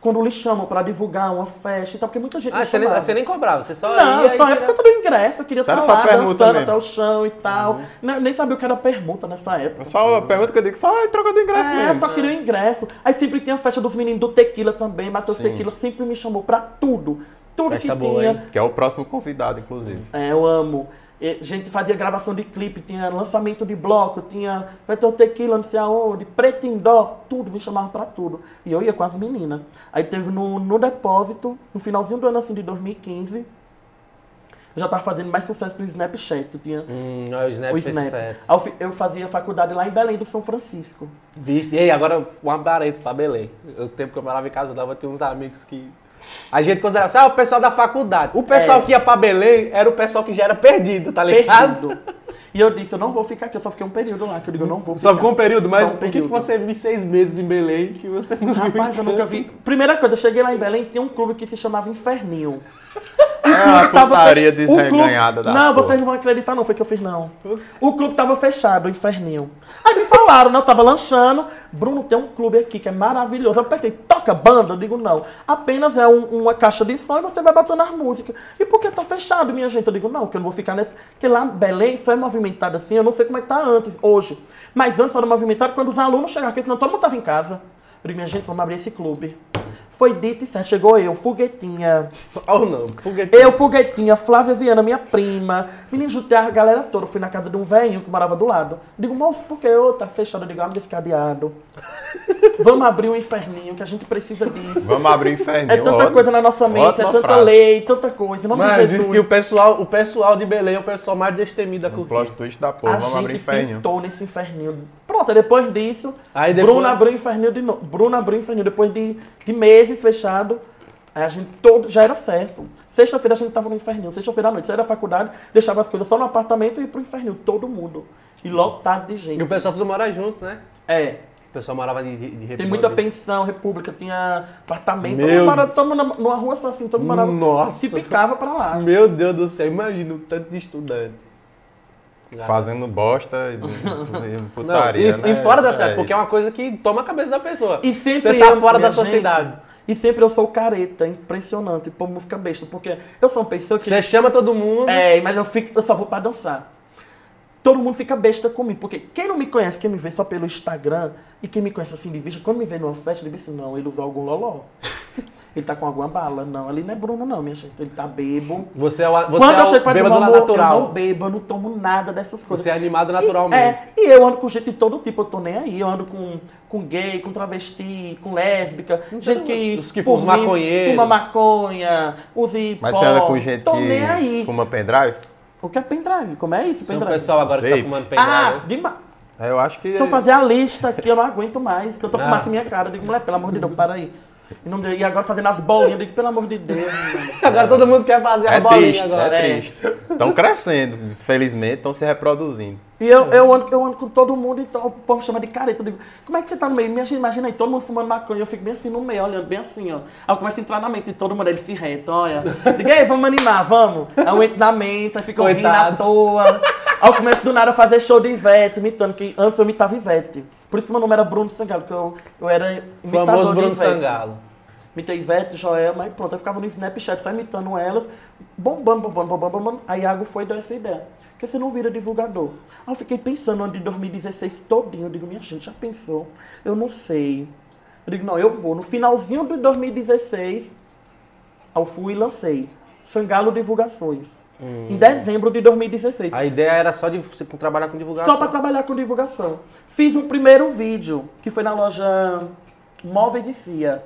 quando lhe chamam pra divulgar uma festa e tal, porque muita gente Ah, você nem, você nem cobrava, você só Não, ia e época eu também ingresso, eu queria estar só lá dançando até o chão e tal. Uhum. Nem, nem sabia o que era permuta nessa época. Só a pergunta que eu digo, só é troca do ingresso É, mesmo. só queria o ingresso. Aí sempre tinha a festa dos meninos do Tequila também. Matheus Sim. Tequila sempre me chamou pra tudo. Tudo Festa que boa, tinha. hein? Que é o próximo convidado, inclusive. É, eu amo. A gente fazia gravação de clipe, tinha lançamento de bloco, tinha vai ter o tequila, não sei aonde, preto em dó, tudo, me chamavam pra tudo. E eu ia com as meninas. Aí teve no, no depósito, no finalzinho do ano assim de 2015, eu já tava fazendo mais sucesso no Snapchat. Eu tinha Hum, aí o Snap o Snap. eu fazia faculdade lá em Belém do São Francisco. Vixe, e aí, agora um parênteses pra Belém. O tempo que eu morava em casa, eu dava, tinha uns amigos que. A gente considerava assim, ah, o pessoal da faculdade. O pessoal É. que ia pra Belém era o pessoal que já era perdido, tá ligado? Perdido. e eu disse, eu não vou ficar aqui, eu só fiquei um período lá, que eu digo, eu não vou ficar. Só ficou um período, mas um por que, que período. você viu seis meses em Belém que você não viu? Rapaz, eu nunca vi. Primeira coisa, eu cheguei lá em Belém, tinha um clube que se chamava Inferninho. É putaria fech- clube- da Não, porra. vocês não vão acreditar não, foi que eu fiz não. O clube tava fechado, o Inferninho. Aí me falaram, né, eu tava lanchando, Bruno tem um clube aqui que é maravilhoso. Eu perguntei, toca banda? Eu digo, não. Apenas é um- uma caixa de som e você vai botando as músicas. E por que tá fechado, minha gente? Eu digo, não, que eu não vou ficar nesse... Porque lá Belém só é movimentado assim, eu não sei como é que tá antes, hoje. Mas antes era movimentado quando os alunos chegavam, porque senão todo mundo tava em casa. Eu digo, minha gente, vamos abrir esse clube. Foi dito e certo, chegou eu, foguetinha... Ou não, foguetinho. Eu, Foguetinha, Flávia Viana, minha prima. Menino, juntei a galera toda. Fui na casa de um velhinho que morava do lado. Digo, moço, por que eu? Tá fechado. Eu digo, abre esse cadeado. Vamos abrir um inferninho, que a gente precisa disso. Vamos abrir o inferno. É tanta coisa na nossa mente, ótima é tanta frase. lei, tanta coisa. Em nome Mas de disse Jesus. que o pessoal, o pessoal de Belém é o pessoal mais destemido da Um cultura. plot twist da porra. a Vamos abrir o gente inferno. pintou nesse inferninho. Pronto, depois disso, Aí depois- Bruno abriu o inferninho de novo. Bruno abriu o inferninho depois de, de meses fechado. Aí a gente todo já era certo. Sexta-feira a gente tava no inferninho. Sexta-feira à noite, saía da faculdade, deixava as coisas só no apartamento e ia pro inferninho. Todo mundo. E lotado de E gente. o pessoal tudo mora junto, né? É. O pessoal morava de, de, de Tem muita pensão, república, tinha apartamento. Meu Todo mundo morava, todo mundo numa rua só assim, todo mundo morava. Nossa. Se picava pra lá. Meu Deus do céu, imagina o tanto de estudante. Fazendo bosta e, [laughs] e Não, putaria, e, né? e fora da cidade, É porque é isso. uma coisa que toma a cabeça da pessoa. E sempre Você tá eu, fora da minha gente, sociedade. E sempre eu sou careta, impressionante. O povo fica besta, porque eu sou uma pessoa que. Você chama todo mundo. É, mas eu, fico, eu só vou pra dançar. Todo mundo fica besta comigo, porque quem não me conhece, quem me vê só pelo Instagram, e quem me conhece assim de vista, quando me vê numa festa, ele diz assim, não, ele usou algum loló. [laughs] ele tá com alguma bala. Não, ali não é Bruno não, minha gente. Ele tá bebo. Você é o, você Quando é eu chego o pra bêbado amor, eu natural. não bebo, eu não tomo nada dessas coisas. Você é animado E- naturalmente. É, e eu ando com gente de todo tipo, eu tô nem aí. Eu ando com, com gay, com travesti, com lésbica, gente que. Os que fumam mim, maconheiro. Fuma maconha, usa hipó. Mas você anda com gente Tô nem que aí. fuma pendrive? O que é pendrive? Como é isso, um pendrive? pessoal agora que tá Vape. fumando pendrive. Ah, demais. É, Eu acho que. Se eu fazer a lista aqui, eu não aguento mais. Tanta Ah. fumaça em minha cara. Eu digo, moleque, pelo amor de Deus, para aí. E, não, e agora fazendo as bolinhas, eu digo, pelo amor de Deus. [laughs] Agora todo mundo quer fazer É bolinha triste, agora. é triste. Estão crescendo, felizmente, estão se reproduzindo. E eu, eu, ando, eu ando com todo mundo, então o povo me chama de careta. Eu digo, como é que você tá no meio? Imagina, imagina aí, todo mundo fumando maconha, eu fico bem assim no meio, olhando bem assim, ó. Aí eu começo a entrar na mente de todo mundo, ele se reta, olha. Digo, ei, vamos animar, vamos. Aí eu entro na mente, aí fico rindo à toa. Aí eu começo do nada a fazer show de Ivete, imitando, que antes eu imitava Ivete. Por isso que meu nome era Bruno Sangalo, que eu, eu era imitador Famoso de Bruno. Sangalo. Imitei Ivete, Joelma, e pronto. Eu ficava no Snapchat só imitando elas, bombando, bombando, bombando, bombando. Aí Iago foi e deu essa ideia. Que você não vira divulgador? Aí eu fiquei pensando no ano de 2016 todinho. Eu digo, minha gente, já pensou? Eu não sei. Eu digo, não, eu vou. No finalzinho de 2016, aí eu fui e lancei. Sangalo Divulgações. Em dezembro de 2016. A ideia era só de você trabalhar com divulgação. Só para trabalhar com divulgação. Fiz um primeiro vídeo, que foi na loja Móveis e Cia.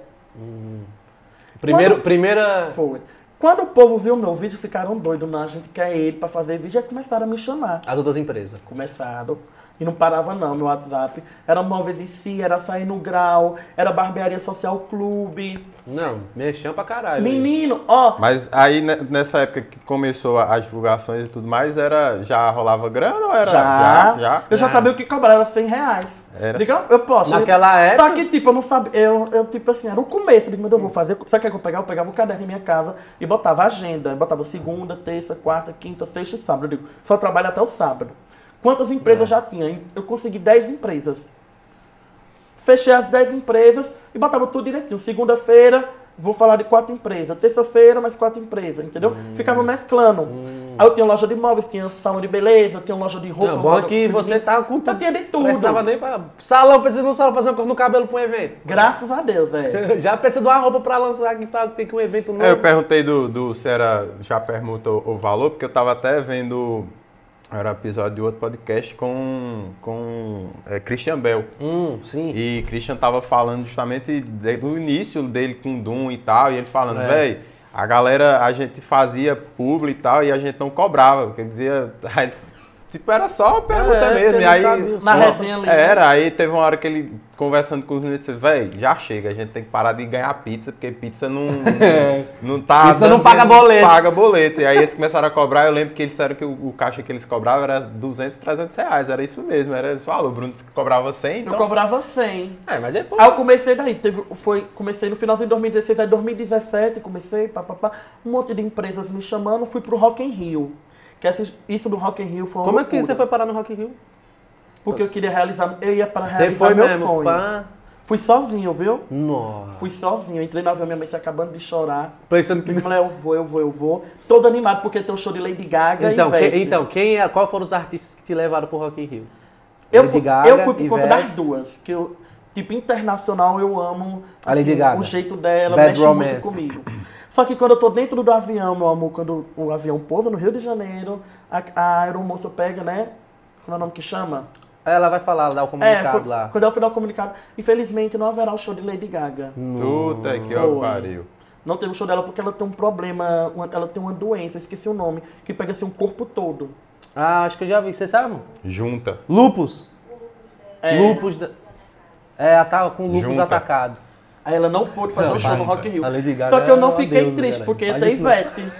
Primeiro, Quando- primeira. Foi. Quando o povo viu meu vídeo, ficaram doidos. Não, a gente quer ele para fazer vídeo. Aí começaram a me chamar. As outras empresas. Começaram. E não parava não no WhatsApp. Era Móveis e Cia, era Sair no Grau, era Barbearia Social Clube. Não, mexão pra caralho. Menino, ó, Mas aí ne- nessa época que começou a- as divulgações e tudo mais, era, já rolava grana ou era? já, já? eu já Já. sabia o que cobrar, era 100 reais. Era? Diga, eu posso. Naquela Só época- que, tipo, eu não sabia, eu, eu tipo assim, era o começo, eu digo, meu Deus, eu vou fazer, sabe o que é que eu pegava? Eu pegava o caderno em minha casa e botava agenda, eu botava segunda, terça, quarta, quinta, sexta e sábado. Eu digo, só trabalho até o sábado. Quantas empresas eu já tinha? Eu consegui 10 empresas. Fechei as 10 empresas e botava tudo direitinho. Segunda-feira, vou falar de quatro empresas. Terça-feira, mais quatro empresas, entendeu? Hum. Ficava mesclando. Aí eu tinha loja de móveis, tinha salão de beleza, tinha loja de roupa. Não, bom que você tá com Eu tinha de tudo. Precisava nem pra. Salão, precisa de um salão fazer uma coisa no cabelo pra um evento. Graças a Deus, velho. [laughs] Já precisa de uma roupa pra lançar aqui pra ter que um evento novo. É, eu perguntei do, do se era. Já perguntou o valor, porque eu tava até vendo. Era episódio de outro podcast com, com é, Christian Bell. Hum, sim. E Christian tava falando justamente de- do início dele com Doom e tal, e ele falando, É. velho, a galera, a gente fazia publi e tal, e a gente não cobrava, quer dizer, [laughs] tipo, era só pergunta É, mesmo. E aí, sabia, Na pô, resenha ali, né? Era, aí teve uma hora que ele, conversando com os meninos, disse, velho, já chega, a gente tem que parar de ganhar pizza, porque pizza não, [laughs] não tá... Pizza não paga boleto. Paga boleto. E aí eles começaram a cobrar, eu lembro que eles disseram que o, o caixa que eles cobravam era 200, 300 reais, era isso mesmo, era isso. Ah, o Bruno disse que cobrava 100, então... Eu cobrava 100. É, mas depois. Aí eu comecei daí, teve, foi, comecei no finalzinho de 2016, aí 2017 comecei, pá, pá, pá, um monte de empresas me chamando, fui pro Rock in Rio. Que isso do Rock in Rio foi uma Como é que loucura, você foi parar no Rock in Rio? Porque eu queria realizar, eu ia para Você realizar foi meu mesmo, sonho. pá. Fui sozinho, viu? Nossa. Fui sozinho, entrei no avião, minha mãe acabando de chorar. Pensando que. Falei, eu vou, eu vou, eu vou. Todo animado porque tem o show de Lady Gaga Então, e que- Ivete. então, quem é, qual foram os artistas que te levaram pro Rock in Rio? Eu Lady fui, Gaga, eu fui por conta das duas. Que eu, tipo, internacional eu amo A Lady assim, Gaga. o jeito dela, Bad mexe Romance. muito comigo. Só que quando eu tô dentro do avião, meu amor, quando o avião pousa no Rio de Janeiro, a, a aeromoça pega, né? Como é o nome que chama? Ela vai falar, dar o É, comunicado foi, lá. quando ela foi dar o comunicado, infelizmente não haverá o show de Lady Gaga. Puta que ó pariu. Não teve o show dela porque ela tem um problema, uma- ela tem uma doença, eu esqueci o nome, que pega assim o corpo todo. Ah, acho que eu já vi. Você sabe? Junta. Lupus. É. Lupus. Da... É, ela tava com lupus Junta. atacado. Aí ela não pôde fazer Não, o show no junta. Rock in Rio. Lady Gaga Só que eu é não uma fiquei deusa, triste, galera. porque Faz tem isso não. Ivete.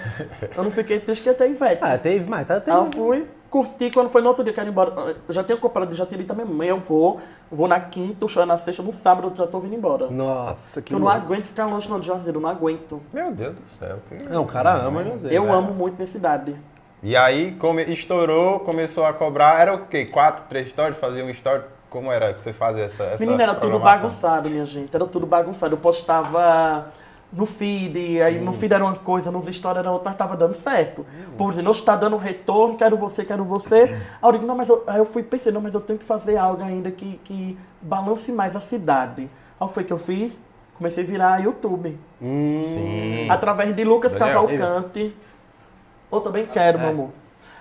Eu não fiquei triste porque tem Ivete. Ah, teve, mas tá, teve. Aí eu fui, curti, quando foi no outro dia, quero ir embora. Eu já tenho comprado, já a minha mãe, eu vou, vou na quinta, o show é na sexta, no sábado eu já tô vindo embora. Nossa, que eu não louco. aguento ficar longe não de Juazeiro, eu não aguento. Meu Deus do céu. que- Não, o cara ama José. Eu né? amo muito minha cidade. E aí come- estourou, começou a cobrar. Era o quê? Quatro, três stories? Fazia um story? Como era que você fazia essa, essa Menina, era tudo bagunçado, minha gente. Era tudo bagunçado. Eu postava no feed, aí no feed era uma coisa, nos stories era outra, mas tava dando certo. Por exemplo, hoje tá dando retorno, quero você, quero você. Aí eu digo, não, mas eu, aí eu fui pensando, não, mas eu tenho que fazer algo ainda que, que balance mais a cidade. Aí o que foi que eu fiz? Comecei a virar YouTube. Hum, Sim. Através de Lucas Daniel. Cavalcante. Eu também quero, meu amor.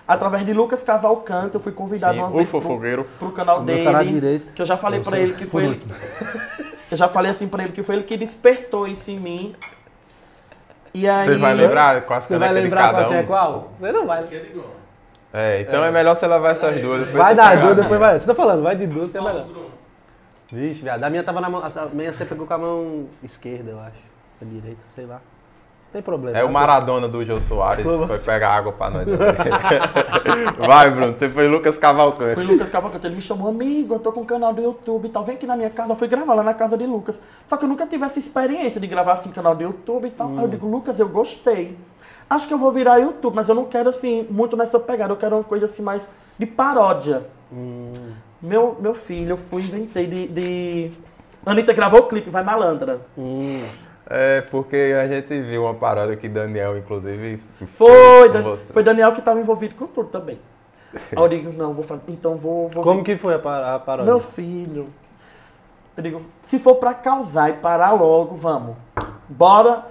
Através de Lucas Cavalcante, eu fui convidado Sim, uma vez pro, fofogueiro. pro canal Meu dele. canal direito. Que eu já falei sei. ele que foi ele. [laughs] Eu já falei assim pra ele que foi ele que despertou isso em mim. E aí. Você vai lembrar com as Você vai canecas de lembrar cada qual que é um? qual? Você não vai. É, então é, melhor você levar essas duas. depois Vai dar pegar. duas, depois vai. Você tá falando, vai de duas que é melhor. Vixe, viado. A minha tava na mão. A minha você pegou com a mão esquerda, eu acho. A direita, sei lá. Tem problema. É o Maradona do Jô Soares, Foi foi você. pegar água pra nós. [laughs] Vai, Bruno, você foi Lucas Cavalcante. Foi Lucas Cavalcante, ele me chamou, amigo, eu tô com um canal do YouTube e tal, vem aqui na minha casa, eu fui gravar lá na casa de Lucas. Só que eu nunca tive essa experiência de gravar assim canal do YouTube e tal. Aí eu digo, Lucas, eu gostei. Acho que eu vou virar YouTube, mas eu não quero assim, muito nessa pegada, eu quero uma coisa assim mais de paródia. Meu, meu filho, eu fui, inventei de. de... Anitta gravou o clipe, vai malandra. Hum. É, porque a gente viu uma parada que Daniel, inclusive, Foi, Dan- você. foi Daniel que estava envolvido com tudo também. Aí eu digo, não, vou fazer. Então vou. vou Como que foi a, par- a paródia? Meu filho. Eu digo, se for pra causar e parar logo, vamos. Bora.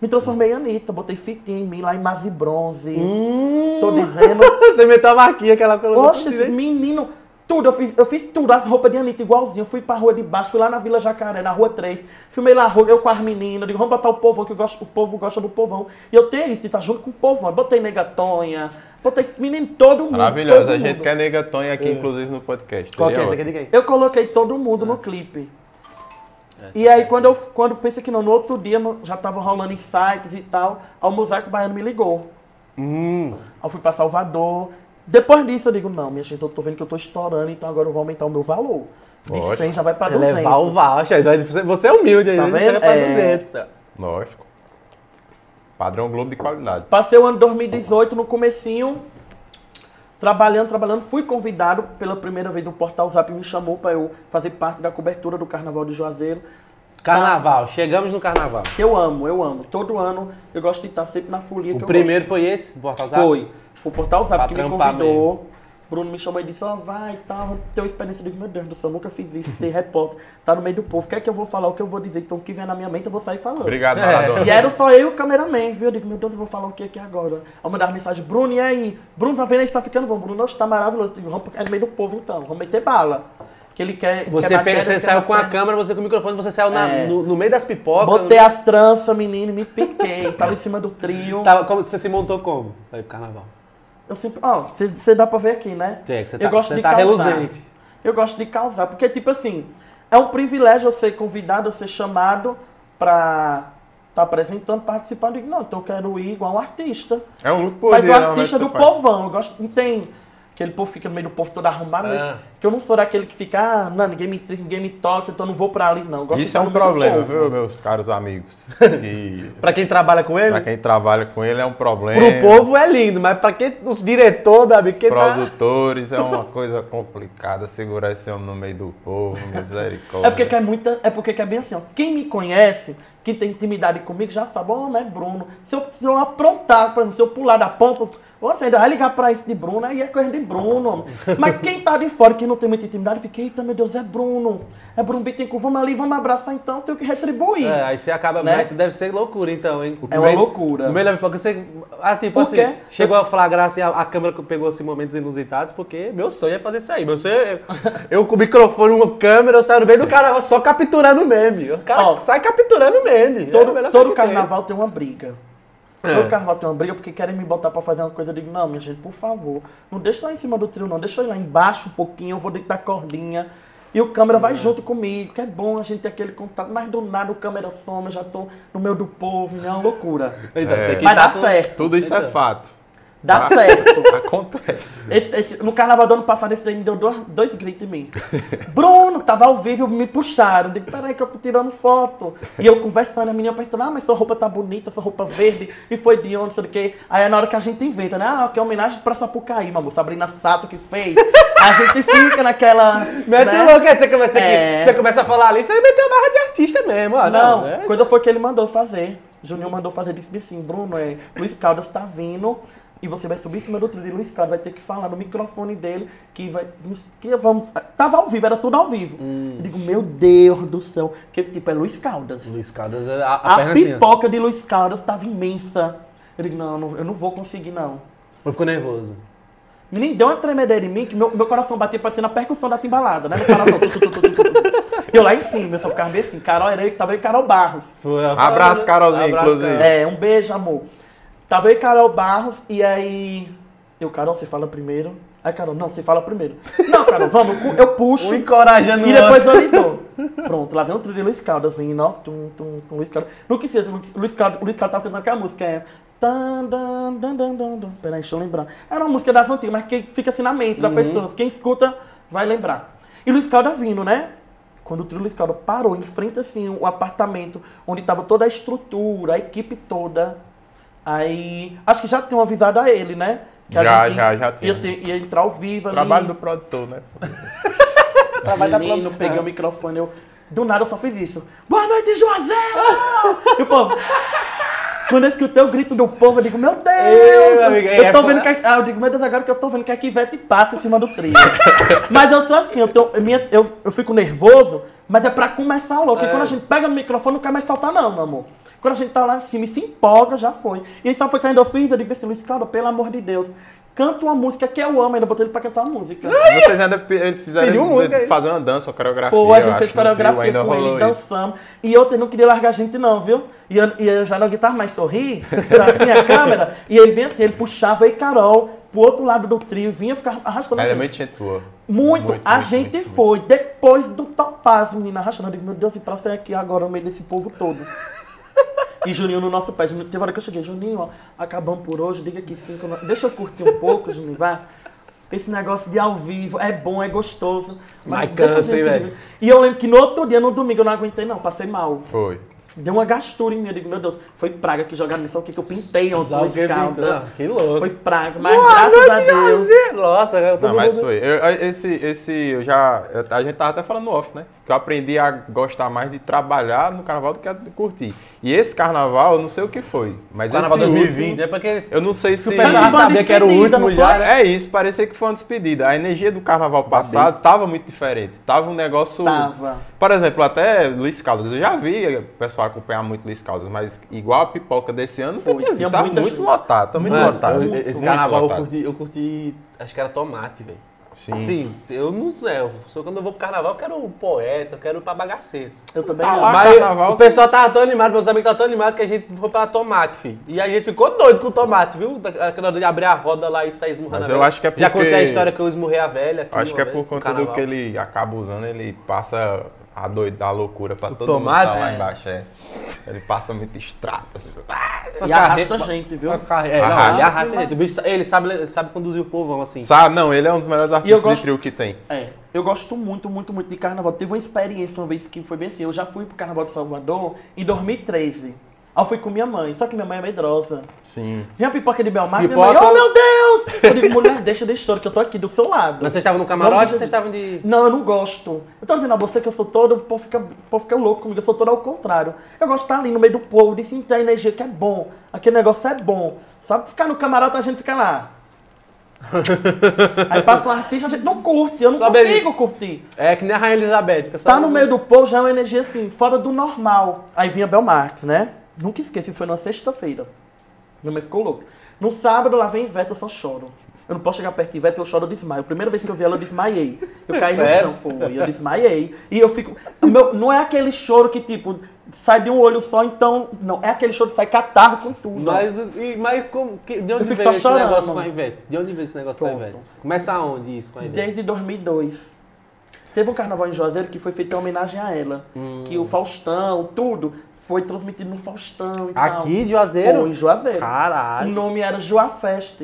Me transformei em Anitta, botei fitinha em mim lá em Mase Bronze. Hum. Tô dizendo. [laughs] Você meteu a marquinha que ela colocou. Oxe, menino, tudo, eu fiz, eu fiz tudo, as roupas de Anitta igualzinho. Fui pra rua de baixo, fui lá na Vila Jacaré, na rua 3. Filmei lá a rua, eu com as meninas, digo, vamos botar o povão, que eu gosto, o povo gosta do povão. E eu tenho isso, de estar junto com o povão. Eu Botei Negatonha, botei menino, todo mundo. Maravilhoso. todo A gente mundo. quer Negatonha aqui, inclusive, no podcast. Qual que é? Seria ótimo. de quem? Eu coloquei todo mundo no clipe. E aí, quando eu quando pensei que não, no outro dia já tava rolando insights e tal, aí o Mosaico Baiano me ligou. Hum. Aí eu fui pra Salvador. Depois disso eu digo, não, minha gente, eu tô vendo que eu tô estourando, então agora eu vou aumentar o meu valor. De Lógico. 100 já vai pra 200. Elevar o voucher. Então, Você você é humilde aí. Tá você vendo? vai pra É. 200. Lógico. Padrão Globo de qualidade. Passei o ano 2018 no comecinho, trabalhando, trabalhando. Fui convidado pela primeira vez, o Portal Zap me chamou para eu fazer parte da cobertura do Carnaval de Juazeiro. Carnaval. Chegamos no carnaval. Que eu amo, eu amo. Todo ano eu gosto de estar sempre na folia que O eu primeiro foi esse, o Portal. Zap? Foi. O Portal Zap Pra que me convidou. Bruno me chamou e disse, ó, vai e tal, tem uma experiência. Eu digo, meu Deus do céu, eu nunca fiz isso, ser repórter, tá no meio do povo. O que é que eu vou falar, o que eu vou dizer? Então o que vem na minha mente eu vou sair falando. Obrigado, É. Maradona. E era só eu e o cameraman, viu? Eu digo, meu Deus, eu vou falar o que aqui agora? Aí eu mandava mensagem, Bruno, e aí? Bruno, tá vendo aí, tá ficando bom. Bruno, não, tá maravilhoso. Eu digo, vamos é no meio do povo então, vamos meter bala. Que ele quer. Você, quer pega, você quer saiu com a câmera, você com o microfone, você saiu na- É. no, no meio das pipocas. Botei as tranças, menino, me piquei, tava em cima do trio. Tava, como, você se montou como? Aí pro carnaval. Eu sempre, ó, você dá pra ver aqui, né? É, que você eu tá- gosto você de tá causar. reluzente. Eu gosto de causar, porque tipo assim, é um privilégio eu ser convidado, eu ser chamado pra estar apresentando, participando. Eu digo, não, então eu quero ir igual um artista. É um look por Mas o artista você do povão, eu gosto, não tem aquele povo fica no meio do povo todo arrumado, mas que eu não sou daquele que fica, ah, não, ninguém me, ninguém me toca, então eu não vou pra ali, não. Isso é um problema, viu, meus caros amigos? [laughs] Que Pra quem trabalha com ele, pra quem trabalha com ele é um problema. pro povo é lindo, mas pra quem, os diretores da que tá... Produtores é uma [laughs] coisa complicada segurar esse homem no meio do povo, misericórdia. É porque que é muita, é porque que é bem assim, ó. Quem me conhece, que tem intimidade comigo, já sabe, ó, né, Bruno? Se eu, se eu aprontar, por exemplo, se eu pular da ponta, você ainda vai ligar pra isso de Bruno, aí é coisa de Bruno. Mas quem tá de fora, que não tem muita intimidade, fica, eita, meu Deus, é Bruno. É Bruno Bittencourt, vamos ali, vamos abraçar então, tenho que retribuir. É, aí você acaba, Né? vai- deve ser loucura então, hein? É uma loucura. No meio da pipoca, você, ah, tipo Por assim, quê? chegou a flagrar assim, a, a câmera pegou assim momentos inusitados, porque meu sonho é fazer isso aí. Meu sonho é, eu com o microfone, uma câmera, eu saio no meio do carnaval só capturando meme. O cara Ó, sai capturando meme. É Todo, melhor todo carnaval tem uma briga. É. Todo carnaval tem uma briga porque querem me botar pra fazer uma coisa. Eu digo, não, minha gente, por favor, não deixa eu lá em cima do trio, não. Deixa eu ir lá embaixo um pouquinho, eu vou deitar a cordinha. E o câmera vai junto comigo, que é bom a gente ter aquele contato. Mas do nada o câmera some, eu já tô no meio do povo, é uma loucura. [laughs] Então, É. tem que Mas tá dá certo. Tudo isso é Então. fato. Dá certo. [laughs] Acontece. Esse- esse- no carnaval do ano passado, esse daí me deu dois, dois gritos em mim. Bruno, tava ao vivo, me puxaram. Digo, peraí que eu tô tirando foto. E eu conversando, a menina perguntando, ah, mas sua roupa tá bonita, sua roupa verde. E foi de onde, sei o quê. Aí é na hora que a gente inventa, né? Ah, que é homenagem pra Sapucaí, mamãe. Sabrina Sato que fez. A gente fica naquela... Mete né? louco, aí você começa, aqui, É. você começa a falar ali, você meteu a barra de artista mesmo. ó, Não, é coisa foi que ele mandou fazer. Junior mandou fazer, disse assim, Bruno, é, Luiz Caldas tá vindo e você vai subir em cima do trilho e Luiz Caldas vai ter que falar no microfone dele que vai. Que vamos. Tava ao vivo, era tudo ao vivo. Eu digo, meu Deus do céu. Que tipo, é Luiz Caldas. Luiz Caldas, a, a, A, perna assim, pipoca de Luiz Caldas tava imensa. Eu digo, não, não, eu não vou conseguir, não. Eu fico nervoso. Menino, deu uma tremedeira em mim que meu, meu coração batia parecendo a percussão da timbalada, né? No coração. E eu lá em cima, eu só ficava bem assim. Carol era eu que tava aí, Carol Barros. Foi a- Abraço, Carolzinha, Abraço, inclusive. É, um beijo, amor. Tava e Carol Barros, e aí. Eu, Carol, você fala primeiro. Aí, Carol, não, você fala primeiro. Não, Carol, vamos, eu puxo. Um encorajando E depois eu dou. Pronto, lá vem o trio de Luiz Caldas vindo, ó. Tum, tum, tum, Luiz Caldas. No que seja, Luiz Caldas, Luiz Caldas tava cantando aquela música, é. Dan, dan, dan, dan, dan. Peraí, deixa eu lembrar. Era uma música das antigas, mas que fica assim na mente da pessoa. Quem escuta vai lembrar. E Luiz Caldas vindo, né? Quando o trio Luiz Caldas parou em frente assim, o apartamento onde tava toda a estrutura, a equipe toda. Aí, acho que já tinham avisado a ele, né? Que a Já, gente já, já ia, tinha. ter- ia entrar ao vivo ali. Trabalho do produtor, né? [laughs] Trabalho da Menino, produção. peguei o microfone, eu. Do nada eu só fiz isso. Boa noite, Juazeiro! e o povo. Quando eu escutei o grito do povo, eu digo, meu Deus! Ei, amigo, eu é tô fa- vendo que. a- Ah, eu digo, meu Deus, agora que eu tô vendo que a Kivete passa em cima do trilho. [laughs] mas eu sou assim, eu, tô, minha, eu, eu fico nervoso, mas é pra começar logo. Porque É. quando a gente pega no microfone, não quer mais soltar, não, meu amor. Quando a gente tá lá em cima e se empolga, já foi. E aí só foi caindo eu fiz, eu digo assim, Luiz Caldo, pelo amor de Deus, canta uma música que eu amo, ainda botei ele pra cantar uma música. Vocês ainda fizeram música aí. fazer uma dança, uma coreografia. Foi, a gente fez trio, coreografia ainda com ele, isso. dançamos. E outra, ele não queria largar a gente não, viu? E eu, e eu já não aguentava mais sorrir, já assim a câmera, e ele bem assim, ele puxava e Carol pro outro lado do trio, vinha ficar arrastando a é gente. muito boa. Muito, a muito, gente muito, foi, depois do Topaz, menina, arrastando. Eu digo, meu Deus, e pra sair aqui agora no meio desse povo todo. E Juninho no nosso pé. Juninho, teve hora que eu cheguei, Juninho, ó, acabamos por hoje, diga que não- Deixa eu curtir um pouco, Juninho, vá. Esse negócio de ao vivo é bom, é gostoso. Mas a cansa, velho? E eu lembro que no outro dia, no domingo, eu não aguentei, não, passei mal. Foi. Deu uma gastura em mim. Eu digo, meu Deus, foi praga que jogaram nisso, o que que eu pintei ontem, que Caldas. pintou. Que louco. Foi praga, mas graças a Deus. Nossa, eu tô Não, mas foi. Eu- esse, esse, eu já. eu- a gente tava até falando no off, né? Que eu aprendi a gostar mais de trabalhar no carnaval do que de curtir. E esse carnaval, eu não sei o que foi. Mas Carnaval esse 2020, último, é porque eu não sei se. uma sabia que era o último já, né? É isso, parecia que foi uma despedida. A energia do carnaval passado tava muito diferente. Tava um negócio. Tava. Por exemplo, até Luiz Caldas. Eu já vi o pessoal acompanhar muito Luiz Caldas, mas igual a pipoca desse ano, Foi, tinha, tinha tá muita muito lotado, tá muito Mano, lotado. eu- muito esse carnaval eu lotado. curti, eu curti, acho que era tomate, velho. Sim. Sim, eu não sei, eu, só quando eu vou pro carnaval eu quero um poeta, eu quero ir pra bagaceiro. Eu também Ah, não. lá, Mas carnaval, o pessoal tava tão animado, meus amigos estavam tão animados que a gente foi pra tomate, filho. E a gente ficou doido com o tomate, viu? Aquela hora de abrir a roda lá e sair esmurrando Mas a eu velha. acho que é Já porque- contei a história que eu esmurrei a velha. aqui Acho que é por conta do que ele acaba usando, ele passa a doida, a loucura pra todo tomate, mundo tá lá é. embaixo. É. Ele passa muito extrato. assim. E arrasta a gente, viu? É, não, Arrasta. ele arrasta, gente. O bicho, ele sabe, ele sabe conduzir o povão assim. Sabe, não, ele é um dos melhores artistas gosto- de trio que tem. É, eu gosto muito, muito, muito de carnaval. Teve uma experiência uma vez que foi bem assim. Eu já fui pro Carnaval de Salvador em 2013. Aí eu fui com minha mãe, só que minha mãe é medrosa. Sim. Vinha a pipoca de Belmar, minha Pipoca- mãe, oh meu Deus! [laughs] Eu digo, mulher, deixa de choro, que eu tô aqui do seu lado. Mas vocês estavam no camarote ou vocês estavam de. Não, eu não gosto. Eu tô dizendo a você que eu sou todo, o povo fica, o povo fica louco comigo, eu sou todo ao contrário. Eu gosto de estar ali no meio do povo, de sentir a energia que é bom. Aquele negócio é bom. Sabe, ficar no camarote a gente fica lá. [laughs] Aí passa um artista, a gente não curte, eu não Só bebe- consigo curtir. É que nem a Rainha Elizabeth. Tá no meio do povo já é uma energia assim, fora do normal. Aí vinha Belmarx, né? Nunca esqueci, foi na sexta-feira. Minha mãe ficou louca. No sábado lá vem Ivete, eu só choro. Eu não posso chegar perto de Ivete, eu choro, eu desmaio. Primeira vez que eu vi ela, eu desmaiei. Eu caí no Sério? chão, foi. Eu desmaiei. E eu fico. meu- não é aquele choro que, tipo, sai de um olho só, então. Não, é aquele choro que sai catarro com tudo. Mas, e- mas como, que- de onde veio esse chorando. negócio com a Ivete? De onde veio esse negócio com a Pronto. Ivete? Começa aonde isso com a Ivete? Desde 2002. Teve um carnaval em Juazeiro que foi feito em homenagem a ela. Hum. Que o Faustão, tudo, foi transmitido no Faustão e tal. Aqui de Juazeiro? Foi em Juazeiro. O Caralho. nome era Joa Fest.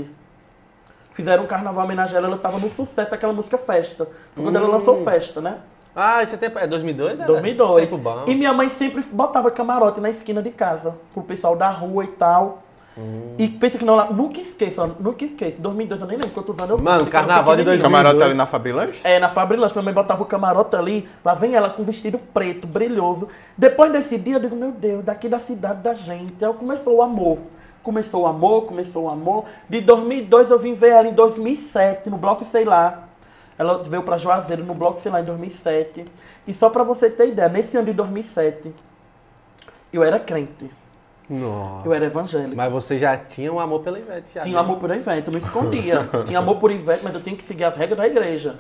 Fizeram um carnaval em homenagem a ela, ela tava no sucesso daquela música Festa. Foi quando ela Hum. lançou Festa, né? Ah, esse tempo é 2002? Era? 2002. Tempo bom. E minha mãe sempre botava camarote na esquina de casa, pro pessoal da rua e tal. Hum. E pensa que não, lá- nunca esqueça, nunca esqueça. 2002 eu nem lembro quantos anos eu Mano, carnaval de pequenininho. 2002. Camarote ali na Fabrilanche? É, na Fabrilanche, minha mãe botava o camarote ali, lá vem ela com vestido preto, brilhoso. Depois desse dia, eu digo, meu Deus, daqui da cidade da gente. Aí começou o amor. Começou o amor, começou o amor. De 2002 eu vim ver ela em 2007, no Bloco Sei Lá. Ela veio pra Juazeiro no Bloco Sei Lá em 2007. E só pra você ter ideia, nesse ano de 2007, eu era crente. Nossa. Eu era evangélico. Mas você já tinha um amor pela Ivete, já. Tinha né? amor por Ivete, eu não escondia. Tinha amor por Ivete, mas eu tinha que seguir as regras da igreja.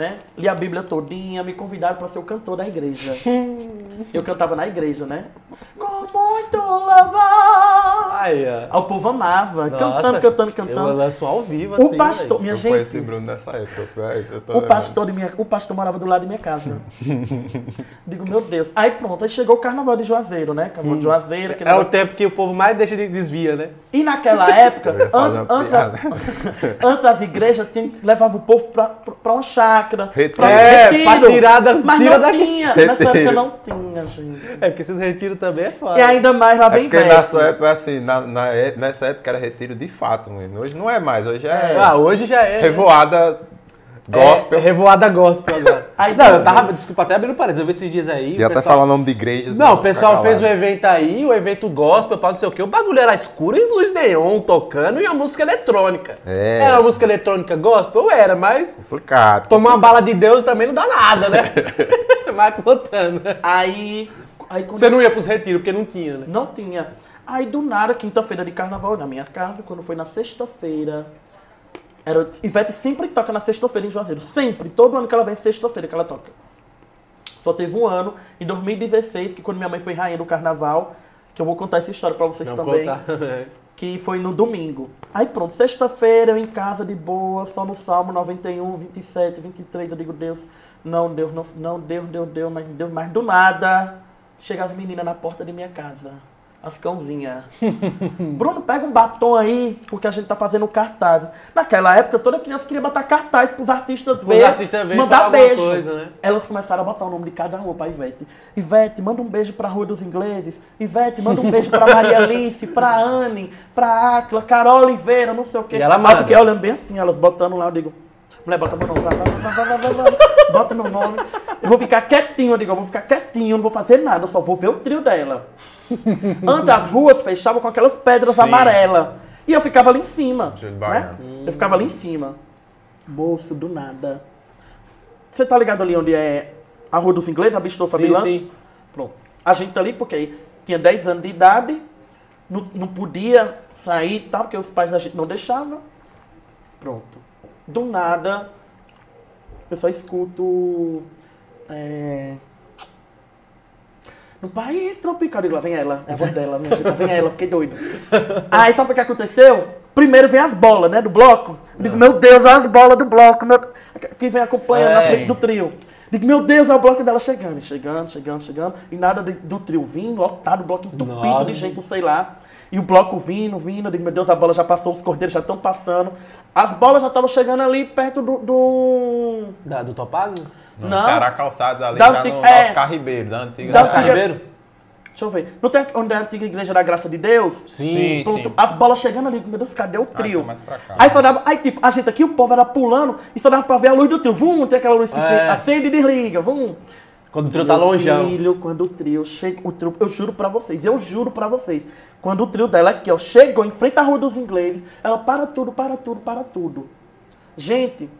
Né? Li a Bíblia todinha, me convidaram para ser o cantor da igreja. [laughs] eu cantava na igreja, né? Com muito louvor. Aí, ó. Aí o povo amava, Nossa, cantando, cantando, Eu cantando. lanço ao vivo, assim, O pastor, velho. minha Eu conheci gente, Bruno nessa época. é eu tô o pastor, de minha, o pastor morava do lado de minha casa. [laughs] Digo, meu Deus. Aí pronto, aí chegou o carnaval de Juazeiro, né? Carnaval de Juazeiro. É o tempo que o povo mais deixa de desvia, né? E naquela [laughs] época, Eu antes, antes, piada. antes das igrejas, tinha, levava o povo pra, pra uma chácara. Retiro. pra É, pra tirar da- Mas tira não daqui. tinha. Nessa Retiro. época não tinha, gente. É, porque esses retiros também é foda. E ainda mais lá É vem porque velho. na sua época, assim, na, na é- nessa época era retiro de fato mesmo. Hoje não é mais, hoje é, Ah, hoje já é. né? revoada gospel. É, revoada gospel agora. [laughs] Aí não, eu tava, desculpa, até abrindo parênteses, eu vi esses dias aí. E até falar o nome de igrejas. Não, mas o pessoal fez o calado. evento aí, o evento gospel, pá, não sei o que. O bagulho era escuro e luz neon tocando e a música eletrônica. É. Era uma música eletrônica gospel? Era, mas Complicado. tomar uma bala de Deus também não dá nada, né? [laughs] [laughs] Vai contando. Aí Aí quando Você não ia pros retiros, porque não tinha, né? Não tinha. Aí do nada, quinta-feira de carnaval na minha casa, quando foi na sexta-feira. Era, Ivete sempre toca na sexta-feira em Juazeiro. Sempre. Todo ano que ela vem, sexta-feira que ela toca. Só teve um ano, em 2016, que quando minha mãe foi rainha do carnaval, que eu vou contar essa história pra vocês Não também. contar. [laughs] Que foi no domingo. Aí pronto, sexta-feira eu em casa de boa, só no Salmo 91, 27, 23, eu digo, Deus, não, Deus, não, não, Deus, Deus, Deus, mas Deus, mas do nada, chega as meninas na porta de minha casa. As cãozinhas. [laughs] Bruno, pega um batom aí, porque a gente tá fazendo cartaz. Naquela época, toda criança queria botar cartaz pros artistas verem. falar mandar beijo. coisa, né? Elas começaram a botar o nome de cada rua pra Ivete. Ivete, manda um beijo pra Rua dos Ingleses. Ivete, manda um beijo pra Maria Alice, pra Anne, pra Áquila, Carol Oliveira, não sei o quê. E ela manda. fiquei olhando bem assim, elas botando lá, eu digo, mulher, bota meu nome, vai, vai, vai, vai, vai, vai, vai, bota meu nome. Eu vou ficar quietinho, eu digo, eu vou ficar quietinho, não vou fazer nada, eu só vou ver o trio dela. [laughs] Antes as ruas fechavam com aquelas pedras Sim. amarelas. E eu ficava ali em cima. Né? Baiano. Eu ficava ali em cima. Moço, do nada. Você tá ligado ali onde é a Rua dos Ingleses, a Bistou Sim, Fabilanche? sim. Pronto. A gente tá ali porque tinha 10 anos de idade, não, não podia sair e tal, porque os pais da gente não deixavam. Pronto. Do nada, eu só escuto. É... No país tropical, eu digo, lá vem ela, é a voz dela, minha gente, vem ela, fiquei doido. [laughs] Aí sabe o que aconteceu? Primeiro vem as bolas, né, do bloco. Eu digo, meu Deus, olha as bolas do bloco. Meu... Que vem acompanhando na É. frente do trio. Digo, meu Deus, é o bloco dela chegando, chegando, chegando, chegando. E nada de- do trio vindo, lotado, o bloco entupido Nossa. de gente, sei lá. E o bloco vindo, vindo. Eu digo, meu Deus, a bola já passou, os cordeiros já estão passando. As bolas já estavam chegando ali perto do... do... Da, do Topázio? No Não. Ceará Calçados ali, Da já antiga- no é. Oscar Ribeiro, da antiga. Da Oscar Ribeiro. Deixa eu ver. Não tem onde é a antiga igreja da graça de Deus? Sim, Pronto, sim. as bolas chegando ali, meu Deus, cadê o Ah, trio? então mais pra cá. Aí só dava, aí tipo, a gente aqui, o povo era pulando e só dava pra ver a luz do trio. Vum, tem aquela luz que É. acende e desliga, vum. Quando o trio tá Meu longeão. filho, quando o trio chega, o trio, eu juro pra vocês, eu juro pra vocês, quando o trio dela aqui, ó, chegou em frente à Rua dos Ingleses, ela para tudo, para tudo, para tudo. Gente,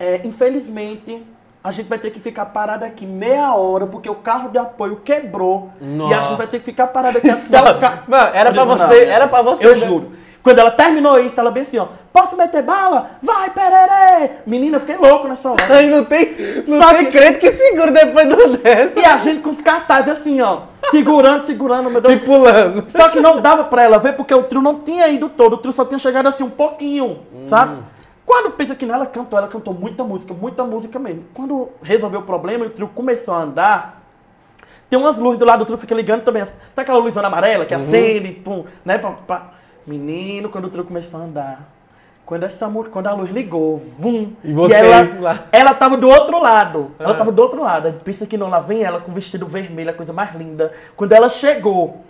é, infelizmente, a gente vai ter que ficar parado aqui meia hora, porque o carro de apoio quebrou, e a Nossa. gente vai ter que ficar parado aqui [laughs] até o carro... Mano, era pra você, era pra você. Eu né? juro. Quando ela terminou isso, ela bem assim, ó, posso meter bala? Vai, pererê! Menina, eu fiquei louco nessa hora. Aí não tem, não Só tem que- crente que segura depois do dessa. E a gente com os cartazes assim, ó, segurando, segurando, meu Deus. E pulando. Só que não dava pra ela ver porque o trio não tinha ido todo, o trio só tinha chegado assim um pouquinho, sabe? Quando pensa que não, ela cantou, ela cantou muita música, muita música mesmo. Quando resolveu o problema e o trio começou a andar, tem umas luzes do lado do trio, fica ligando também. Tá aquela luzona amarela que acende, pum, né? Pra, pra- Menino, quando o trio começou a andar. Quando, essa, quando a luz ligou, vum. E vocês ela, lá? ela tava do outro lado. Ela Ah. tava do outro lado. Pensa que não, lá vem ela com vestido vermelho, a coisa mais linda. Quando ela chegou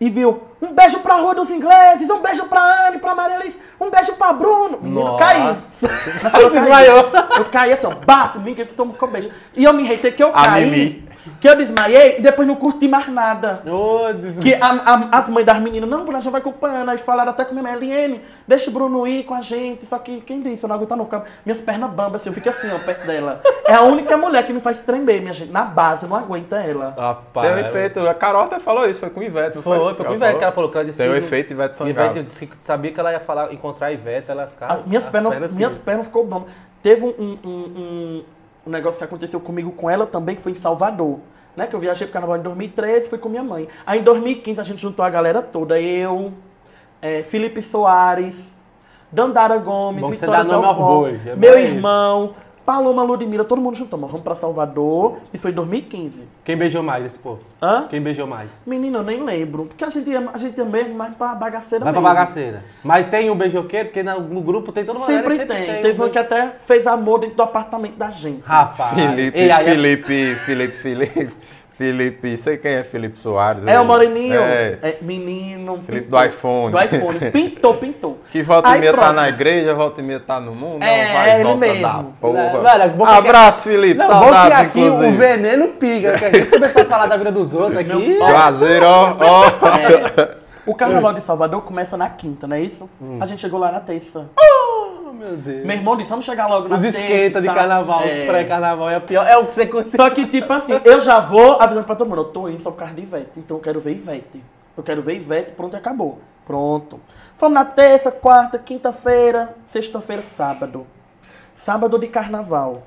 e viu, um beijo pra Rua dos Ingleses, um beijo pra Anne, pra Maria Alice, um beijo pra Bruno. Menino, Nossa. caí. Eu caí. Desmaiou. Eu caí assim, ó, bafo, ninguém tomou com beijo. E eu me reitei que eu A caí, Mimi. Que eu desmaiei e depois não curti mais nada. Ô, des- Que a- a- as mães das meninas, não, Bruno, a gente vai acompanhando. Aí falaram até com minha mãe, Eliane, deixa o Bruno ir com a gente. Só que, quem disse? Eu não aguento não ficar. Minhas pernas bambas, assim, eu fico assim, ó, perto dela. É a única mulher que me faz tremer, minha gente. Na base, eu não aguenta ela. Rapaz. Tem um efeito, a Carol até falou isso, foi com o Ivete, não Foi, foi? foi com o Ivete que ela falou que ela disse Tem o que- efeito Ivete Sangalo. Ivete disse que sabia que ela ia falar, encontrar a Ivete, ela ficava. As minhas as pernas, assim. minhas pernas ficou bambas. Teve um, um, um, um- um negócio que aconteceu comigo com ela também, que foi em Salvador. Né, que eu viajei pro carnaval em 2013, fui com minha mãe. Aí em 2015 a gente juntou a galera toda. Eu, é, Felipe Soares, Dandara Gomes, Bom que você Vitória dá nome Dalvó, boi, é meu irmão, Paloma Ludmilla, todo mundo juntou. Mas vamos pra Salvador. Isso foi em 2015. Quem beijou mais esse povo? Hã? Quem beijou mais? Menino, eu nem lembro. Porque a gente ia, a gente ia mesmo mais pra bagaceira Vai pra mesmo. bagaceira. Mas tem um beijoqueiro, porque no, no grupo tem todo mundo. Sempre, tem. Teve um que até fez amor dentro do apartamento da gente. Rapaz. Felipe, aí- Felipe, Felipe, Felipe, Felipe, sei quem é Felipe Soares. É aí. o Moreninho. É. É, menino. Felipe pintou. do iPhone. Do iPhone. [laughs] Pintou, pintou. Que volta e meia tá na igreja, volta e meia tá no mundo. É, não, vai, ele volta mesmo. da porra. É, velho, bom que- Abraço, Felipe. Não, bom Saudades, aqui inclusive. o veneno piga. Que a gente começou a falar da vida dos outros aqui. Juazeiro, ó, ó. É, o carnaval de Salvador começa na quinta, não é isso? Hum. A gente chegou lá na terça. Oh, meu Deus. Meu irmão disse, vamos chegar logo na Os esquenta de tal. carnaval, os É. pré-carnaval é a pior. É o que você curte. Só que, tipo assim, [laughs] eu já vou avisando pra todo mundo, eu tô indo só por causa de Ivete, então eu quero ver Ivete. Eu quero ver Ivete, pronto, acabou. Pronto. Fomos na terça, quarta, quinta-feira, sexta-feira, sábado. Sábado de carnaval.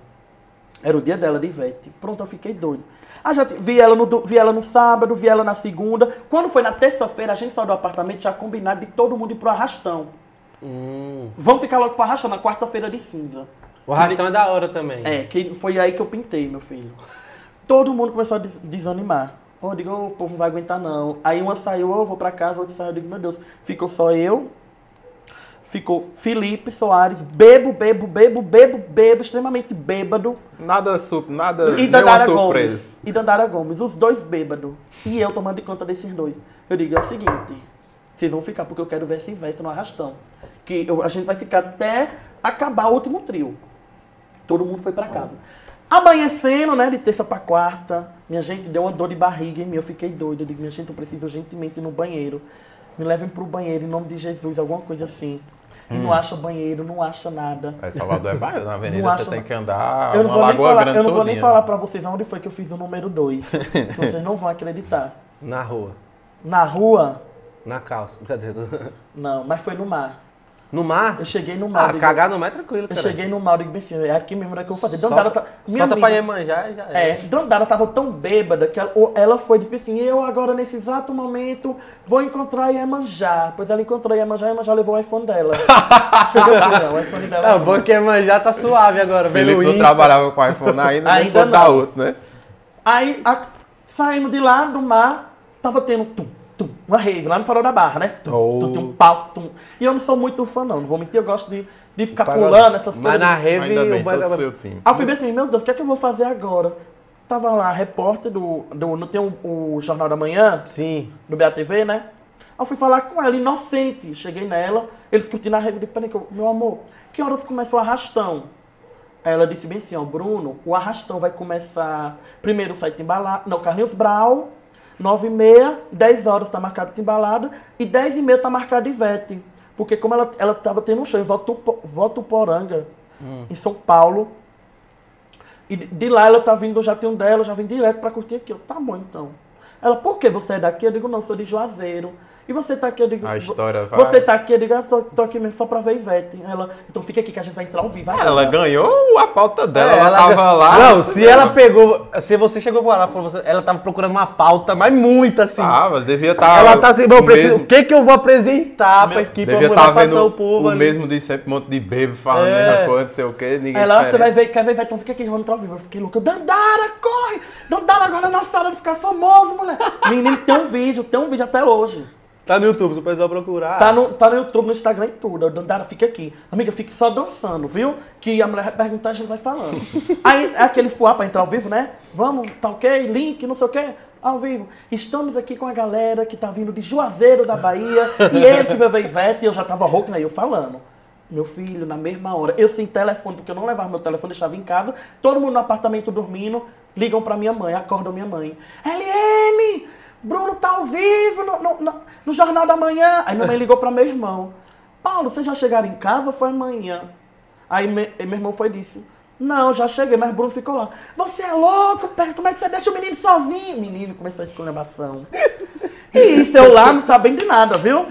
Era o dia dela de Ivete. Pronto, eu fiquei doido. Ah, já vi ela, no, vi ela no sábado, vi ela na segunda. Quando foi na terça-feira, a gente saiu do apartamento já combinado de todo mundo ir pro arrastão. Hum. Vamos ficar logo pro arrastão na quarta-feira de cinza. O rastão é da hora também. É, que foi aí que eu pintei, meu filho. Todo mundo começou a des- desanimar. Eu digo, o povo não vai aguentar não. Aí uma saiu, eu vou pra casa, outra saiu, eu digo, meu Deus. Ficou só eu, ficou Felipe Soares, bebo, bebo, bebo, bebo, bebo, extremamente bêbado. Nada, su nada E Dandara surpresa. Gomes. E Dandara Gomes, os dois bêbados. E eu tomando de conta desses dois. Eu digo, é o seguinte, vocês vão ficar porque eu quero ver esse Ivete no arrastão. Que eu- a gente vai ficar até acabar o último trio. Todo mundo foi pra casa. Amanhecendo, né, de terça pra quarta, minha gente deu uma dor de barriga em mim, eu fiquei doido. Eu digo, minha gente, eu preciso urgentemente ir no banheiro. Me levem pro banheiro, em nome de Jesus, alguma coisa assim. E Hum. não acha banheiro, não acha nada. É, Salvador é bairro, na avenida Não você tem que andar Eu não uma vou nem lagoa falar, grande eu não vou nem todinha. falar pra vocês onde foi que eu fiz o número 2. [laughs] vocês não vão acreditar. Na rua. Na rua, Na calça. Brincadeira. não, mas foi no mar. No mar? Eu cheguei no mar. Ah, digo- cagar no mar é tranquilo, Eu cara. cheguei no mar, eu digo assim, é aqui mesmo né, que eu vou fazer. Solta, Dandara tá, minha solta amiga, pra Iemanjá e já é. É, Dandara tava tão bêbada que ela, ela foi e disse assim, eu agora nesse exato momento vou encontrar Iemanjá. Pois ela encontrou Iemanjá e Iemanjá levou o iPhone dela. [laughs] Chegou assim, não, o iPhone dela. É, o bom é que Iemanjá tá suave agora, Felipe não Insta. trabalhava com iPhone ainda, nem Ainda dar não. outro, né? Aí a, saímos de lá do mar, tava tendo tum, tum, uma rave lá no farol da barra, né? Tum, Oh. tum, tum, pau, tum. E eu não sou muito fã, não, não vou mentir, eu gosto de, de ficar Pagode. pulando essas Mas coisas. na rave, Ainda bem, sou do seu time. Aí eu fui bem assim, meu Deus, o que é que eu vou fazer agora? Tava lá, repórter do. do não tem o, o Jornal da Manhã, Sim. do BATV, né? Aí eu fui falar com ela, inocente. Cheguei nela, eles curtindo a peraí, que eu- meu amor, que horas começou o arrastão? Aí ela disse bem assim, ó, Bruno, o arrastão vai começar primeiro o site embalado, não, Carlinhos Brau, 9 e meia, 10 horas tá marcado embalada e 10 e meia tá marcado Ivete. Porque como ela, ela tava tendo um show em Votupo- Votuporanga, em São Paulo, e de- lá ela tá vindo, já tem um dela, já vem direto pra curtir aqui. Eu, tá bom então. Ela, por que você é daqui? Eu digo, não, sou de Juazeiro. E você tá aqui? Eu digo, A história "Vo- vai. Você tá aqui? Eu digo, ah, tô, tô aqui mesmo só pra ver Ivete. Ela, então fica aqui que a gente vai entrar ao vivo agora. Ela ganhou a pauta dela, É, ela, tava lá. Não, se ela pegou. Se você chegou pra lá e falou, você- ela tava procurando uma pauta, mas muito assim. Tava, devia estar. ela tá assim, bom, eu preciso- o que que eu vou apresentar pra equipe Devia pra passar vendo o povo o ali? mesmo de sempre, um monte de bebo falando a É. mesma coisa, não sei o quê, ninguém Ela, você diferente. vai ver, quer ver Ivete? Então fica aqui, vamos entrar ao vivo. Eu fiquei louca. Dandara, corre! Dandara, agora é nossa hora de ficar famoso, mulher. [laughs] Menino, tem um vídeo, tem um vídeo até hoje. Tá no YouTube, se o pessoal procurar. Tá no, tá no YouTube, no Instagram e tudo. Eu, Dandara, fica aqui. Amiga, fique só dançando, viu? Que a mulher vai perguntar, a gente vai falando. [laughs] Aí é aquele fuá pra entrar ao vivo, né? Vamos, tá ok? Link, não sei o quê. Ao vivo. Estamos aqui com a galera que tá vindo de Juazeiro da Bahia. e ele que veio ver Ivete, e eu já tava rouco, né? Eu falando. Meu filho, na mesma hora, eu sem telefone, porque eu não levava meu telefone, deixava em casa. Todo mundo no apartamento dormindo. Ligam pra minha mãe, acordam minha mãe. LM! Bruno tá ao vivo no, no, no- no Jornal da Manhã. Aí minha mãe ligou pra meu irmão. Paulo, vocês já chegaram em casa ou foi amanhã? Aí me- meu irmão foi e disse. Não, já cheguei, mas Bruno ficou lá. Você é louco, Pedro, como é que você deixa o menino sozinho? Menino, começou a exclamação. [laughs] E isso, eu lá não sabendo de nada, viu?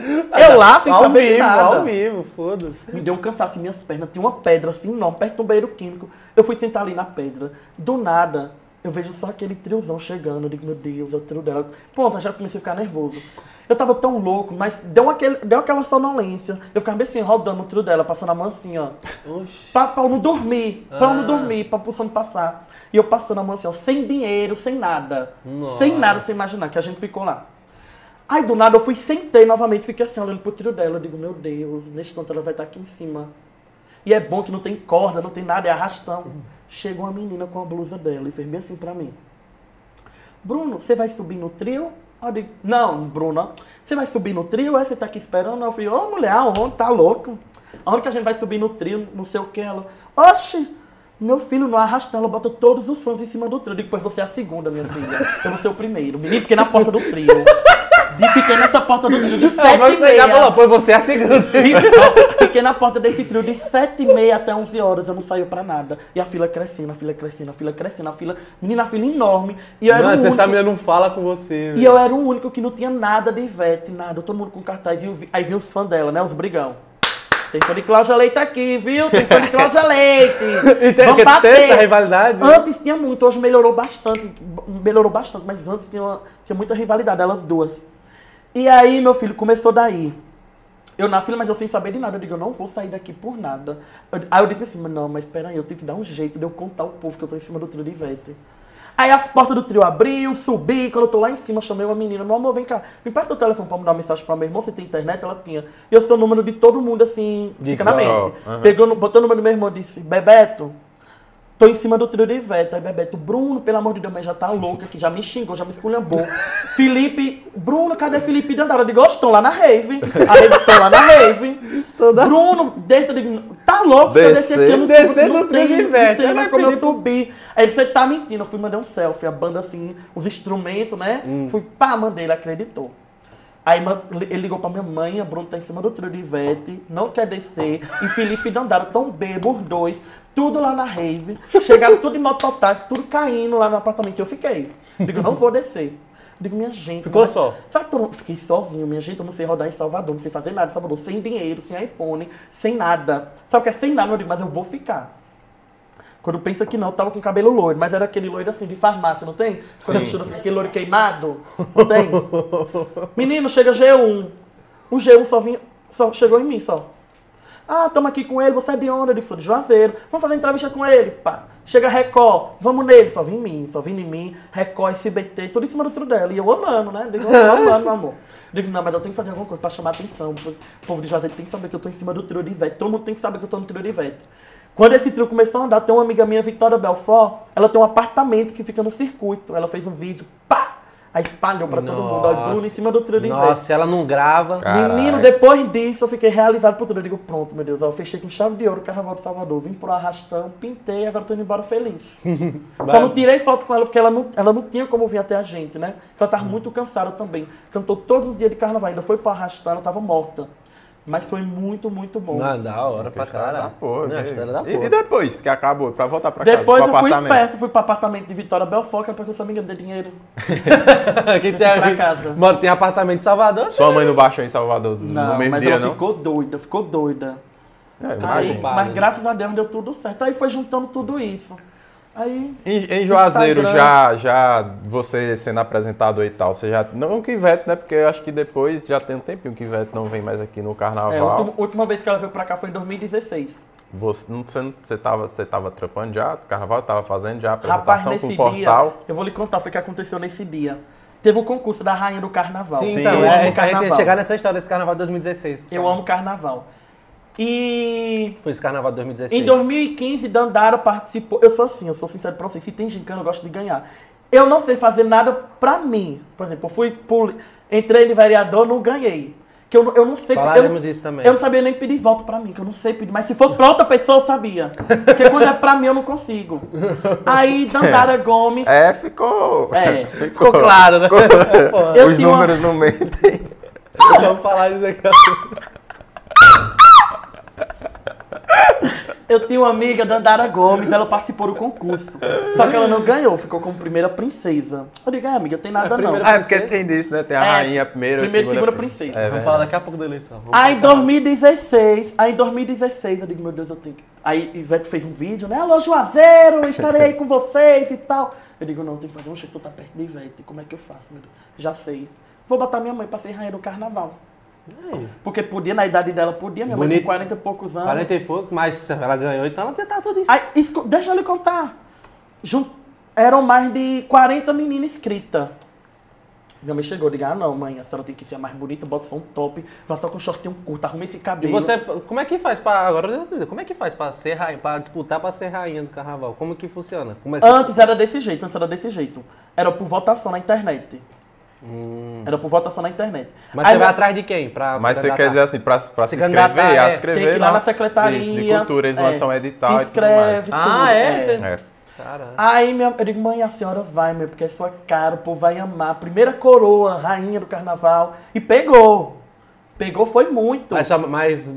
Eu lá sem ao saber de vivo, nada. ao vivo, foda-se. Me deu um cansaço em minhas pernas. Tinha uma pedra assim, não, perto do banheiro químico. Eu fui sentar ali na pedra. Do nada, eu vejo só aquele triozão chegando. Eu digo, meu Deus, é o trio dela. Pronto, já comecei a ficar nervoso. Eu tava tão louco, mas deu, aquele, deu aquela sonolência. Eu ficava bem assim, rodando o trio dela, passando a mão assim, ó. Oxi. Pra, pra eu não dormir, pra eu não Ah. dormir, pra pulsão de passar. E eu passando a mão assim, ó, sem dinheiro, sem nada. Nossa. Sem nada, sem imaginar, que a gente ficou lá. Aí do nada eu fui, sentei novamente, fiquei assim, olhando pro trio dela. Eu digo, meu Deus, nesse tanto ela vai estar aqui em cima. E é bom que não tem corda, não tem nada, é arrastão. Chegou uma menina com a blusa dela e fez bem assim pra mim. Bruno, você vai subir no trio? Eu digo, não, Bruno, você vai subir no trio? Aí você tá aqui esperando? Eu falei, ô mulher, aonde? Tá louco? Aonde que a gente vai subir no trio? Não sei o que. Ela, oxe, meu filho no arrastão, ela bota todos os fãs em cima do trio. Eu digo, pois você é a segunda, minha filha. Eu vou ser o primeiro. Menino, fiquei na porta do trio. E fiquei nessa porta do trio de sete e você já meia. falou, pô, você é a segunda. Fiquei- Fiquei na porta desse trio de 7 e meia até 11 horas, eu não saí pra nada. E a fila crescendo, a fila crescendo, a fila crescendo, a fila... Menina, a fila enorme. E eu era o você único... sabe, não fala com você. E eu era o único que não tinha nada de Ivete, nada. Todo mundo com cartaz. E aí vi os fãs dela, né? Os brigão. Tem fã de Cláudia Leite aqui, viu? Tem fã de [laughs] Cláudia Leite. E tem, Vamos bater. ter essa rivalidade. Antes tinha muito, hoje melhorou bastante. Melhorou bastante, mas antes tinha, uma- tinha muita rivalidade, elas duas. E aí, meu filho, começou daí. Eu na fila, mas eu sem saber de nada. Eu digo, eu não vou sair daqui por nada. Eu- aí eu disse assim, não, mas peraí, eu tenho que dar um jeito de eu contar ao povo que eu tô em cima do trio de Ivete. Aí as portas do trio abriu, subi, quando eu tô lá em cima, chamei uma menina, meu amor, vem cá, me presta o telefone pra mandar uma mensagem pra meu irmão, você tem internet? Ela tinha. E eu sou o número de todo mundo, assim, De fica na mente. aham. Pegou, botou o número do meu irmão e disse, Bebeto, Tô em cima do trio de Ivete. Aí Bebeto, Bruno, pelo amor de Deus, mas já tá louca aqui, já me xingou, já me esculhambou. [laughs] Felipe, Bruno, cadê Felipe Dandara? Eu digo, "Ó, estão lá na rave. Aí eles estão lá na rave. Bruno, desce, eu digo, tá louco, se eu descer aqui, eu não Descer do trio de Ivete. não tem vai como eu pro- subir. Aí ele, você tá mentindo, eu fui mandar um selfie, a banda assim, os instrumentos, né? Fui, pá, mandei, ele acreditou. Aí ele ligou pra minha mãe, a Bruno tá em cima do trio de Ivete, não quer descer. E Felipe Dandara tão bêbados, os dois, tudo lá na rave. Chegaram tudo em mototáxi, tudo caindo lá no apartamento. Eu fiquei. Digo, não vou descer. Digo, minha gente. Ficou mas- só? Sabe que todo Fiquei sozinho, minha gente. Eu não sei rodar em Salvador, não sei fazer nada em Salvador, sem dinheiro, sem iPhone, sem nada. Sabe o que é sem nada? Eu digo, mas eu vou ficar. Quando pensa que não, eu tava com cabelo loiro, mas era aquele loiro assim de farmácia, não tem? Quando a Sim. mistura fica aquele loiro queimado, não tem? [laughs] Menino, chega G1. O G1 só, vinha, só chegou em mim só. Ah, tamo aqui com ele, você é de onde? Eu digo, sou de Juazeiro. Vamos fazer entrevista com ele, pá. Chega Record, vamos nele. Só vim em mim, só vim em mim. Record, SBT, tudo em cima do trio dela. E eu amando, né? Digo, eu amando, meu amor. Digo, não, mas eu tenho que fazer alguma coisa pra chamar atenção. O povo de Juazeiro tem que saber que eu tô em cima do trio de Ivete. Todo mundo tem que saber que eu tô no trio de Ivete. Quando esse trio começou a andar, tem uma amiga minha, Vitória Belfort, ela tem um apartamento que fica no circuito. Ela fez um vídeo, pá! Aí espalhou pra todo mundo. Olha, Bruno em cima do trio de. Nossa, se ela não grava. Caralho. Menino, depois disso eu fiquei realizado por tudo. Eu digo, pronto, meu Deus, ó, eu fechei com chave de ouro o Carnaval de Salvador. Vim pro arrastão, pintei, agora tô indo embora feliz. [laughs] Só não tirei foto com ela porque ela não, ela não tinha como vir até a gente, né? Porque ela tava muito cansada também. Cantou todos os dias de carnaval, ainda foi pro arrastão, ela tava morta. Mas foi muito, muito bom. Mano, da hora pra da caralho. porra, Não, que- história da E, porra. e depois que acabou, pra voltar pra casa, Depois eu fui esperto, fui pro apartamento de Vitória Belfort, que é porque eu só me engano de dinheiro. [laughs] Quem tem, pra casa. Mano, tem apartamento em Salvador? Sua mãe não baixou em Salvador Não, no mesmo mas dia, ela não? ficou doida, ficou doida. É, Aí, mas né? graças a Deus deu tudo certo. Aí foi juntando tudo isso. Aí. Em, em Juazeiro, Instagram. já, já você sendo apresentado aí e tal, você já. Não que Ivete, né? Porque eu acho que depois já tem um tempinho que Ivete não vem mais aqui no É, a carnaval. última, a última vez que ela veio pra cá foi em 2016. Você, não, você, não- você, tava, você tava trampando já? Carnaval tava fazendo já Rapaz, apresentação nesse com o portal? dia, eu vou lhe contar, foi o que aconteceu nesse dia. Teve o concurso da Rainha do Carnaval. Sim, então, eu é, amo a gente ia carnaval. chegar nessa história desse carnaval de 2016. Eu amo carnaval. E Foi esse carnaval de 2016. em 2015, Dandara participou. Eu sou assim, eu sou sincero pra vocês. Se tem gincana, eu gosto de ganhar. Eu não sei fazer nada pra mim. Por exemplo, eu fui entrei de vereador, não ganhei. Que eu, não- eu não sei. eu Falaremos não, isso também. Eu não sabia nem pedir voto pra mim, que eu não sei pedir. Mas se fosse pra outra pessoa, eu sabia. Porque quando é pra mim, eu não consigo. Aí, Dandara Gomes. É, ficou. É. [laughs] Ficou claro, né? [laughs] Eu Os tinha uma- números não mentem. [laughs] Vamos falar isso aqui. Eu tinha uma amiga, Dandara Gomes, ela participou do concurso. Só que ela não ganhou, ficou como primeira princesa. Eu digo, ah, amiga, tem nada A não. primeira Ah, é porque princesa? tem disso, né? Tem a É, rainha primeira, primeira e segunda, segunda princesa. É, Vamos falar daqui a pouco da eleição. Vamos Aí em focar. 2016, aí em 2016, eu digo, meu Deus, eu tenho que. Aí Ivete fez um vídeo, né? Alô, Juazeiro, estarei aí com vocês e tal. Eu digo, não, tem que fazer um jeito, tu tá perto de Ivete. Como é que eu faço, meu Deus? Já sei. Vou botar minha mãe pra ser rainha do carnaval. Porque podia, na idade dela, podia. Minha mãe Bonito. tem 40 e poucos anos. 40 e pouco, mas ela ganhou, então ela tá tudo isso. Aí, deixa eu lhe contar. Eram mais de 40 meninas inscritas. Minha mãe chegou e disse, ah não, mãe, a senhora tem que ser mais bonita, bota só um top, vá só com um shortinho curto, arruma esse E cabelo. você, como é que faz pra. Agora eu tenho dúvida, como é que faz pra ser rainha, pra disputar pra ser rainha do carnaval? Como que funciona? Como é que Antes era desse jeito, antes era desse jeito. Era por votação na internet. Hum. Era por votação na internet. Mas Aí você vai meu- atrás de quem? Pra Mas se você quer dizer assim, pra, pra se Se inscrever, é, a tem inscrever que ir lá na secretaria. Isso, de cultura, eles é, lançam edital se e tudo mais. inscreve, Ah, é? É. Caralho. Aí minha, eu digo, mãe, a senhora vai, meu, porque é sua cara, o povo vai amar. Primeira coroa, rainha do carnaval. E pegou. Pegou foi muito. Mas, só- mas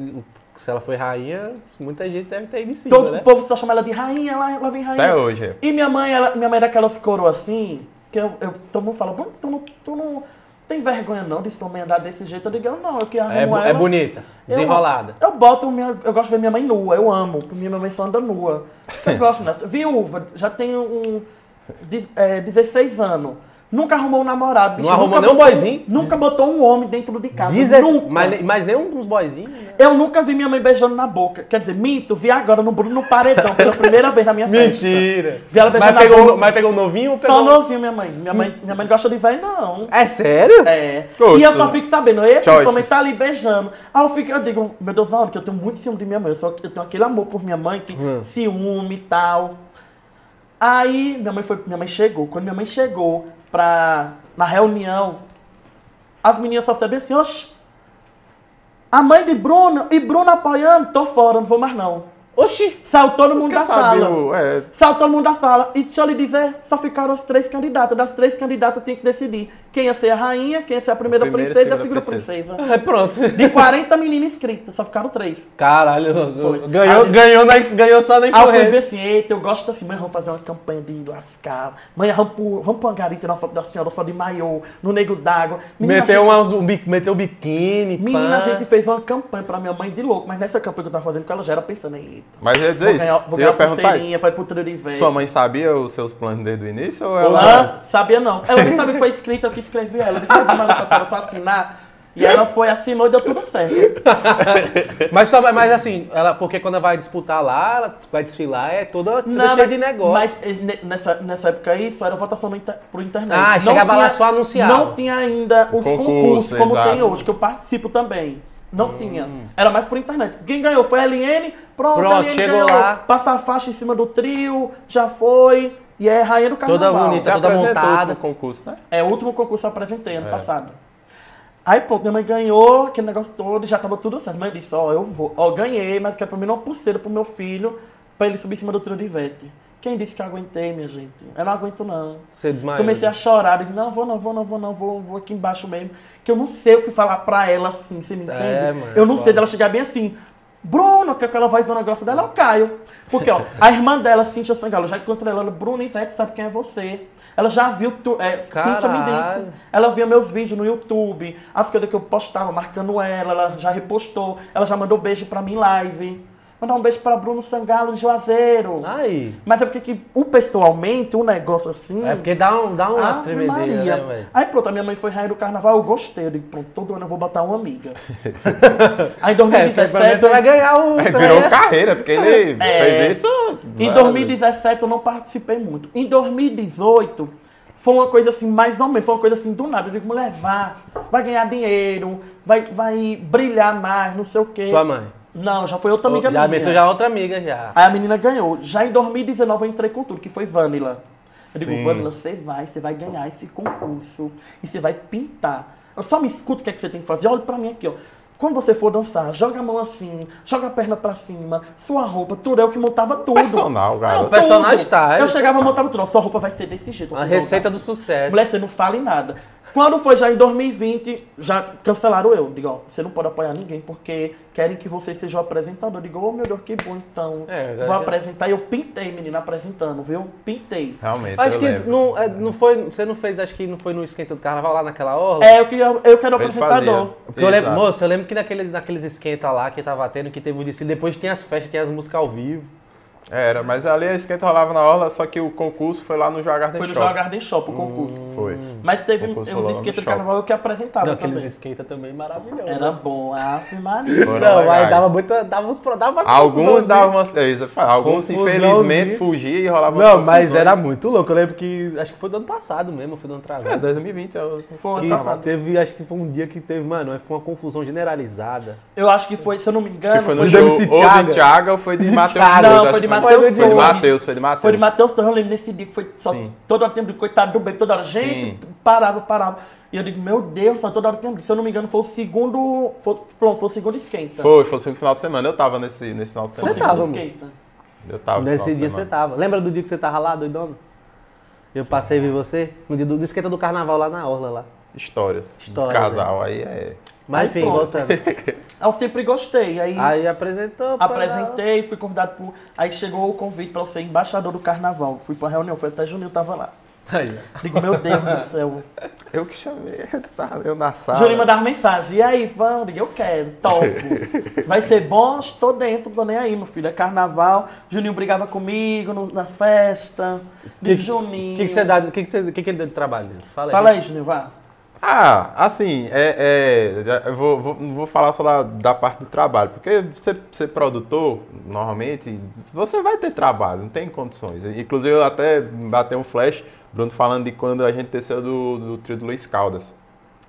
se ela foi rainha, muita gente deve ter ido em cima, Todo né? o povo só chama ela de rainha, lá, lá vem rainha. Até hoje. é. E minha mãe, ela, minha mãe era daquelas coroas assim, que eu, eu, todo mundo fala, "Bom, tu não, tu não tem vergonha não de sua mãe andar desse jeito? Eu digo, eu não, eu que arrumo É, bu- ela. é bonita, Eu- desenrolada. Eu, boto minha. Eu gosto de ver minha mãe nua, eu amo, porque minha mãe só anda nua. Eu [laughs] gosto dessa. Viúva, já tenho um. de- é, 16 anos. Nunca arrumou um namorado. bicho, Não arrumou nunca nem um boyzinho? Nunca botou um homem dentro de casa. Dezesse- Nunca. Mas, mas nem uns boyzinhos, né? Eu nunca vi minha mãe beijando na boca. Quer dizer, minto, vi agora no Bruno no paredão, pela primeira vez na minha festa. Vi ela beijando Mas na pegou, boca. mas pegou um novinho ou pegou... Só novinho, minha mãe. Minha mãe, minha mãe não gosta de velho, não. É sério? É. E eu só fico sabendo, eu Choices. principalmente tá ali beijando. Aí eu fico, eu digo, meu Deus, Ana, que eu tenho muito ciúme de minha mãe. Eu, só, eu tenho aquele amor por minha mãe, que Hum. ciúme e tal. Aí minha mãe foi, minha mãe chegou. Quando minha mãe chegou pra, na reunião, as meninas só sabiam assim, oxe, a mãe de Bruno, e Bruno apoiando, tô fora, não vou mais não. Oxi! Saiu todo mundo da sala. o- é, Saiu todo mundo da sala. E deixa eu lhe dizer, só ficaram os três candidatos. Das três candidatas tem que decidir quem ia ser a rainha, quem ia ser a primeira, A primeira princesa e a segunda segunda princesa. É pronto. De 40 meninas inscritas, só ficaram três. Caralho, Foi. ganhou, Aí- ganhou, na, ganhou só na Aí eu fui influência. ver assim, eita, eu gosto assim, mãe, vamos fazer uma campanha de lascar. Mãe, vamos pro, Angari tirar uma foto da senhora só de maiô, no nego d'água. Meteu, a gente- um, bi- meteu biquíni, Menina, a pá. gente fez uma campanha pra minha mãe de louco, mas nessa campanha que eu tava fazendo com ela já era pensando, eita. Mas eu ia dizer Vou isso. ganhar, vou eu ganhar ia perguntar pulseirinha pra ir pro. Sua mãe sabia os seus planos desde o início ou ela. Sabia não. Ela nem sabia que foi escrita, eu que escrevi ela. Eu disse, mas manda pra senhora só assinar. E ela foi, assinou e deu tudo certo. [laughs] Mas, só, mas assim, ela, porque quando ela vai disputar lá, ela vai desfilar, é toda, toda cheia de negócio. Mas eh, ne- nessa, nessa época aí só era votação no inter, pro internet. Ah, chegava lá só anunciava. Não tinha ainda os Concurso, concursos como exato. tem hoje, que eu participo também. Não Hum. tinha. Era mais por internet. Quem ganhou foi a LN. Pronto, Pronto, a LN chegou ganhou. lá. Passa a faixa em cima do trio, já foi. E é rainha do Toda carnaval. bonita. Você toda apresentou montada. concurso, né? É o último concurso que eu apresentei ano É. passado. Aí pronto, minha mãe ganhou aquele negócio todo e já tava tudo certo. Mas eu disse, ó, eu vou, ó, ganhei, mas quero pra mim uma pulseira pro meu filho, pra ele subir em cima do trio de Ivete. Quem disse que eu aguentei, minha gente? Eu não aguento não. Você desmaiou. Comecei a chorar, eu disse, não, vou, não, vou, não, vou, não, vou, vou aqui embaixo mesmo. Que eu não sei o que falar pra ela assim, você me entende? É, mano, eu não foda. sei dela chegar bem assim. Bruno, que aquela vozona grossa dela, eu caio. Porque, ó, a irmã dela, Cíntia Sangalo, já encontrei ela, Bruno Ivete sabe quem é você. Ela já viu, tu, é, Cíntia me Caralho. disse. Ela via meus vídeos no YouTube, as coisas que eu postava marcando ela, ela já repostou, ela já mandou beijo pra mim em live. Mandar um beijo pra Bruno Sangalo de Juazeiro. Aí. Mas é porque que, o pessoal,mente um negócio assim. É porque dá, um, dá uma Ave tremedeira, Maria. né? Aí pronto, a minha mãe foi rainha do carnaval, eu gostei. Eu digo, pronto, todo ano eu vou botar uma amiga. [laughs] Aí em É, pelo menos 2017, você vai ganhar o... Você virou vai- carreira, porque ele É. fez isso. em várias 2017 eu não participei muito. Em 2018 foi uma coisa assim, mais ou menos, foi uma coisa assim do nada. Eu digo, mulher, vá, vai ganhar dinheiro, vai, vai brilhar mais, não sei o quê. Sua mãe. Não, já foi outra amiga já minha. meteu já outra amiga já. Aí a menina ganhou. Já em 2019 eu entrei com tudo, que foi Vanilla. Eu digo. Vanilla, você vai, você vai ganhar esse concurso e você vai pintar. Eu só me escuta o que, é que você tem que fazer. Olha pra mim aqui, ó. Quando você for dançar, joga a mão assim, joga a perna pra cima, sua roupa, tudo. Eu que montava tudo. Personal, Não, garoto. personal style. Eu chegava e montava tudo. Ó, Sua roupa vai ser desse jeito. A receita "Não, do sucesso. Mulher, você não fala em nada. Quando foi já em 2020, já cancelaram eu. Digo, ó, você não pode apoiar ninguém porque querem que você seja o apresentador. Digo, ô meu Deus, que bom então. É, Vou já- apresentar. E eu pintei, menina, apresentando, viu? Pintei. Realmente. Acho eu que lembro. não, é, não foi. Você não fez, acho que não foi no esquenta do carnaval lá naquela orla? É, eu queria, eu quero Ele apresentador. eu lembro, moço, eu lembro que naqueles, naqueles esquenta lá que tava tendo, que teve o desfile, depois tinha as festas, tinha as músicas ao vivo. Era, mas ali a esquenta rolava na orla, só que o concurso foi lá no Jogar Garden Foi no Shop. Jogar Garden Shop o concurso. Foi. Mas teve no esquetas do carnaval que apresentava Não, aqueles também. esquenta também maravilhosos. Era bom, Maria. Foram Não, mas legais. dava muita. Dava uns dava umas Alguns davam umas. é, isso eu falo, Alguns, infelizmente, fugiam e rolavam Não, umas mas era muito louco. Eu lembro que. Acho que foi do ano passado mesmo, foi do ano É, atrasado. 2020 eu... Foi Que ano passado. teve, acho que foi um dia que teve, mano, foi uma confusão generalizada. Eu acho que foi, se eu não me engano, Que foi no foi MC ou de Thiaga ou foi de Matheus Não, acho foi de Matheus Foi de. Matheus, foi de Matheus. Foi de Matheus Torres, eu lembro nesse dia que foi só Sim. toda hora tempo de coitado do bem, toda hora gente, Sim. parava, parava. E eu digo, meu Deus, só toda hora tempo. Se eu não me engano, foi o segundo. Foi, pronto, foi o segundo esquenta. Foi, foi o segundo final de semana. Eu tava nesse, nesse final de semana. Você tava, esquenta. Eu tava esse Nesse dia você tava. Lembra do dia que você tava lá, doidona? Eu passei e vi você? No dia do, do esquenta do carnaval lá na Orla lá. Histórias. Histórias, de casal. Aí é. Mas enfim, pronto. voltando. [laughs] Eu sempre gostei. Aí, Aí apresentou. pra- apresentei, fui convidado por. Aí chegou o convite para eu ser embaixador do carnaval. Fui pra reunião, foi até Juninho tava lá. Aí, Digo, meu Deus do [laughs] céu. Eu que chamei, eu estava eu na sala. Juninho mandava mensagem. E aí, vamos? Digo, eu quero, topo. [laughs] Vai ser bom, estou dentro, tô nem aí, meu filho. É carnaval. Juninho brigava comigo no- na festa. Digo, Juninho. O que, que você dá? O que, que, você, que, que ele deu de trabalho? Fala aí. Fala aí, Juninho, vá. Ah, assim, é, é, eu vou, vou, vou falar só da, da parte do trabalho, porque você ser produtor, normalmente, você vai ter trabalho, não tem condições. Inclusive, eu até batei um flash, Bruno falando de quando a gente desceu do, do trio do Luiz Caldas.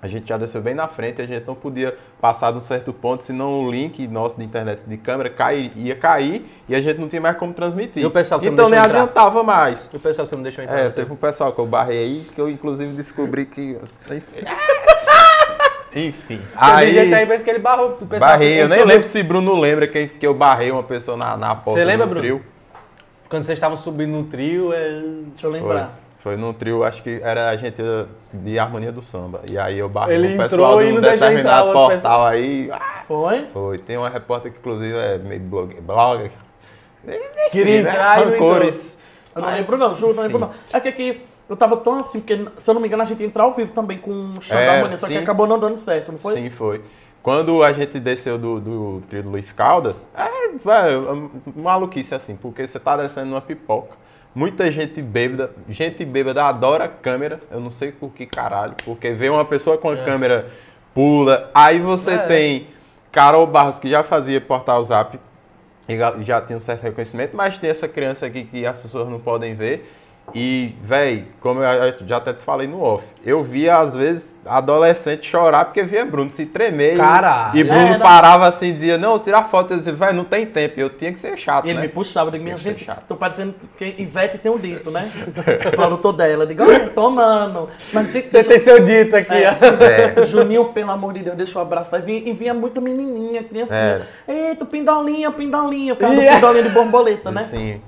A gente já desceu bem na frente, a gente não podia passar de um certo ponto, senão o link nosso de internet de câmera cair, ia cair e a gente não tinha mais como transmitir. E o pessoal que então nem entrar? adiantava mais. E o pessoal que você não deixou entrar? É, teve um pessoal que eu barrei aí, que eu inclusive descobri que. Enfim. [laughs] Aí... Aí. parece que ele barrou. O pessoal Barrei, eu nem lembro se Bruno lembra que, que eu barrei uma pessoa na, na porta Você lembra, Bruno? trio. Quando vocês estavam subindo no trio, é... Deixa eu lembrar. foi no trio, acho que era a gente de harmonia do samba. E aí eu barrei Ele o pessoal e de um determinado portal aí. Ah, Foi? Foi. Tem uma repórter que inclusive é meio blog, blogger. Queria né? entrar e não entrou. Rancores. Eu não lembro não, juro, não lembro não. É que aqui eu tava tão assim, porque se eu não me engano a gente ia entrar ao vivo também com o chão É, da harmonia, só que acabou não dando certo, não foi? Sim, foi. Quando a gente desceu do, do trio do Luiz Caldas, é, velho, maluquice assim, porque você tá descendo numa pipoca. Muita gente bêbada, gente bêbada adora câmera, eu não sei por que caralho, porque vê uma pessoa com a câmera, pula, aí você É. tem Carol Barros, que já fazia portal zap, e já- já tem um certo reconhecimento, mas tem essa criança aqui que as pessoas não podem ver. E, véi, como eu já até te falei no off, eu via às vezes adolescente chorar porque via Bruno se tremer. e- Caralho. E Bruno Era. parava assim e dizia, não, tirar foto. Eu dizia, véi, não tem tempo. Eu tinha que ser chato, E ele né? me puxava, eu digo, minha gente, chato. tô parecendo que Ivete tem um dito, né? [laughs] o produtor dela. Eu digo, olha, tô amando. Mas gente, Você tem seu dito aqui, ó. É. Juninho, pelo amor de Deus, deixa eu abraçar. E vinha, e vinha muito menininha, criancinha. Eita, pindolinha, pindolinha. Cara Yeah. pindolinha de borboleta, né? Assim,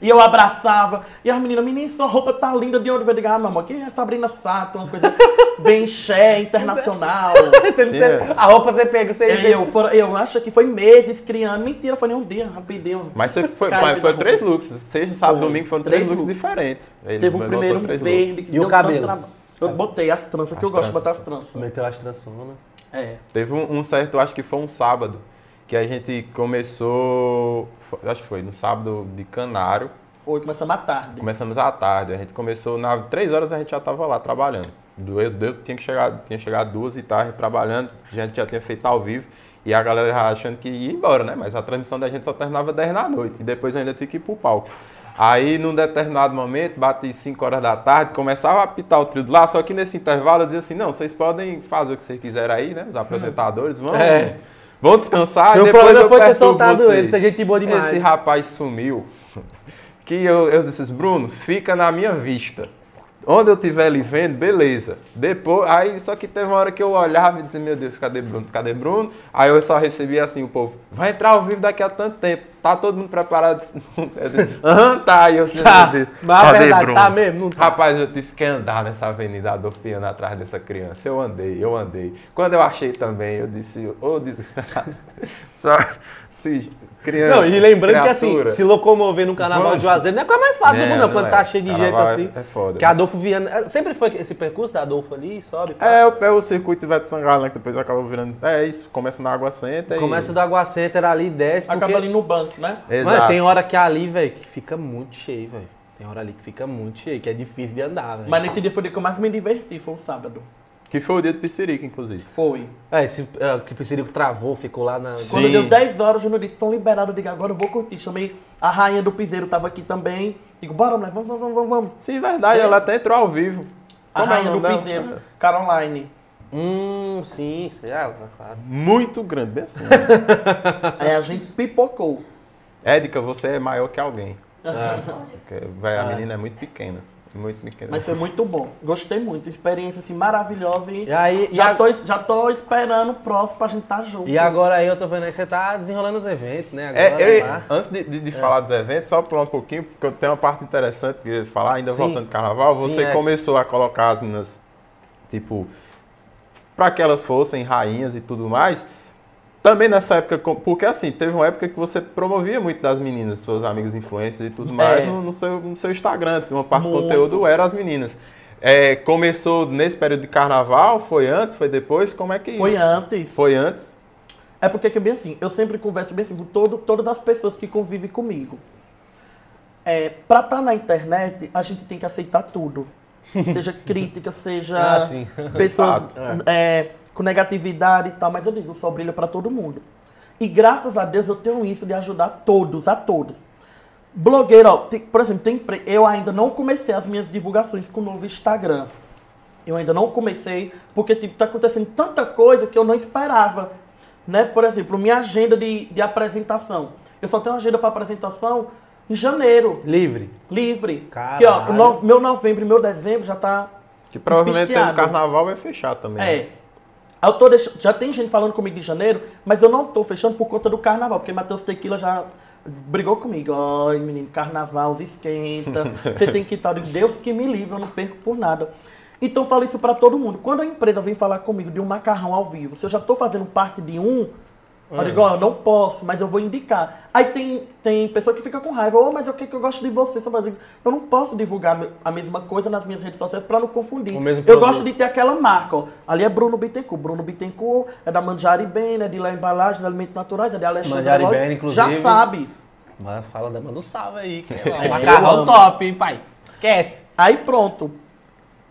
E eu abraçava. E as meninas, menina, sua roupa tá linda. De onde eu digo, ah, meu amor, que é Sabrina Sato, uma coisa bem xé, internacional. [laughs] Você- você- a roupa você pega, você... eu, foram, eu acho que foi meses criando. Mentira, foi nem um dia, rapidinho. mas você foi, Cara, mas foi três looks. Sexta, sábado, Foi. domingo foram Três três, looks looks. diferentes. Ele Teve um botou primeiro um três looks. verde. que E o deu tanto cabelo? trabalho. Eu botei as tranças, que eu gosto de botar tranças. as tranças. Meteu as trançonas. É. Teve um, um certo, acho que foi um sábado, que a gente começou, acho que foi no sábado de Canário, Foi, começamos à tarde. começamos à tarde, a gente começou, na três horas a gente já estava lá trabalhando. Do- Eu, eu tinha que chegar, tinha chegado duas e tarde trabalhando, a gente já tinha feito ao vivo, e a galera já achando que ia embora, né? Mas a transmissão da gente só terminava 10 da noite, e depois ainda tinha que ir pro palco. Aí, num determinado momento, bate 5 horas da tarde, começava a apitar o trio do lá, só que nesse intervalo eu dizia assim, não, vocês podem fazer o que vocês quiserem aí, né? Os apresentadores, vão, É. vão descansar, Seu depois problema eu foi ter soltado vocês. ele, você é gente boa demais. Esse rapaz sumiu. [laughs] Que eu, eu disse, Bruno, fica na minha vista. Onde eu estiver lhe vendo, beleza. Depois, aí só que teve uma hora que eu olhava e disse, meu Deus, cadê Bruno? Cadê Bruno? Aí eu só recebia assim, o povo, vai entrar ao vivo daqui a tanto tempo. Tá todo mundo preparado? [laughs] Aham, tá. E eu disse, Tá, meu Deus, mas cadê verdade, Bruno? tá mesmo? Não tá. Rapaz, eu tive que andar nessa avenida Adolfiana atrás dessa criança. Eu andei, eu andei. Quando eu achei também, eu disse, ô desgraça. [laughs] Só, se, criança, Não, e lembrando que assim, criatura. se locomover no carnaval Vamos. de Juazeiro não é coisa mais fácil do É, mundo, não, quando é. tá cheio de gente Carnaval é- assim. é foda, Que? Adolfo Viana. é, Sempre foi esse percurso da Adolfo ali, sobe. pá. É, o- é o circuito Ivete Sangalo, né, que depois acaba virando... É isso, começa na Água Senta e... Começa do Água Center ali, desce. Porque... Acaba ali no banco, né? Exato. Mano, tem hora que ali, velho, que fica muito cheio, velho. Tem hora ali que fica muito cheio, que é difícil de andar, velho. Mas nesse dia foi o dia que eu mais me diverti, foi o sábado. Que foi o dia do Piscirica, inclusive. Foi. É, esse é, que o Piscirico travou, ficou lá na. Sim. Quando deu 10 horas, o Júnior disse, estão liberados. Eu digo, agora eu vou curtir. Chamei a rainha do piseiro, tava aqui também. Digo, bora, mulher, vamos, vamos, vamos, vamos. Sim, verdade, ela até entrou ao vivo. A Como é rainha do dela? piseiro, Caroline. Hum, sim, sei lá, claro. Muito grande, bem assim. [laughs] Aí a gente pipocou. Édica, você é maior que alguém. Ah. Porque, véi, a menina é muito pequena. Muito pequeno. Mas foi muito bom. Gostei muito. Experiência assim, maravilhosa e, E aí, e, já, a- tô, já tô esperando o próximo pra gente estar junto. e agora aí eu tô vendo aí que você tá desenrolando os eventos, né? É, Agora, eu- tá? antes de, de- de falar dos eventos, só pular um pouquinho, porque eu tenho uma parte interessante que eu ia falar, ainda Sim. voltando do carnaval, você Sim, é. começou a colocar as meninas, tipo, para que elas fossem rainhas e tudo mais. Também nessa época, porque assim, teve uma época que você promovia muito das meninas, suas amigas influencers e tudo mais É. no, no seu, no seu Instagram. Uma parte do Muito. conteúdo era as meninas. É, começou nesse período de carnaval? Foi antes? Foi depois? Como é que. Foi antes. Foi antes? É porque que é bem assim, eu sempre converso bem assim com todo, todas as pessoas que convivem comigo. É, pra estar na internet, a gente tem que aceitar tudo. [laughs] Seja crítica, seja Ah, pessoas Fato. é, com negatividade e tal, mas eu digo, só brilha pra todo mundo. E graças a Deus eu tenho isso de ajudar todos, a todos. Blogueiro, ó, tem- por exemplo, tem, eu ainda não comecei as minhas divulgações com o novo Instagram. Eu ainda não comecei, porque tipo, tá acontecendo tanta coisa que eu não esperava. Né? Por exemplo, minha agenda de, de apresentação. Eu só tenho uma agenda para apresentação em janeiro, Livre. livre. Caralho. Que, ó, o no- meu novembro e meu dezembro já tá. Que provavelmente tem o carnaval vai fechar também. né? Eu tô deixando, já tem gente falando comigo de janeiro, mas eu não tô fechando por conta do carnaval, porque Matheus Tequila já brigou comigo. Ai, menino, carnaval esquenta. [laughs] Você tem que estar. Deus que me livre, eu não perco por nada. Então eu falo isso pra todo mundo. Quando a empresa vem falar comigo de um macarrão ao vivo, se eu já tô fazendo parte de um, eu digo, ó, eu não posso, mas eu vou indicar. Aí tem, tem pessoa que fica com raiva, ô, mas o que que eu gosto de você? Eu digo, eu não posso divulgar a mesma coisa nas minhas redes sociais pra não confundir. Eu gosto de ter aquela marca, ó. Ali é Bruno Bittencourt. Bruno Bittencourt é da Manjari Ben, é de lá Embalagens, de Alimentos Naturais, é de Alexandre Manjari. Ben, inclusive. Já sabe. Mas fala da manda um salve aí, que é [laughs] É, macarrão top, hein, pai? Esquece. Aí pronto.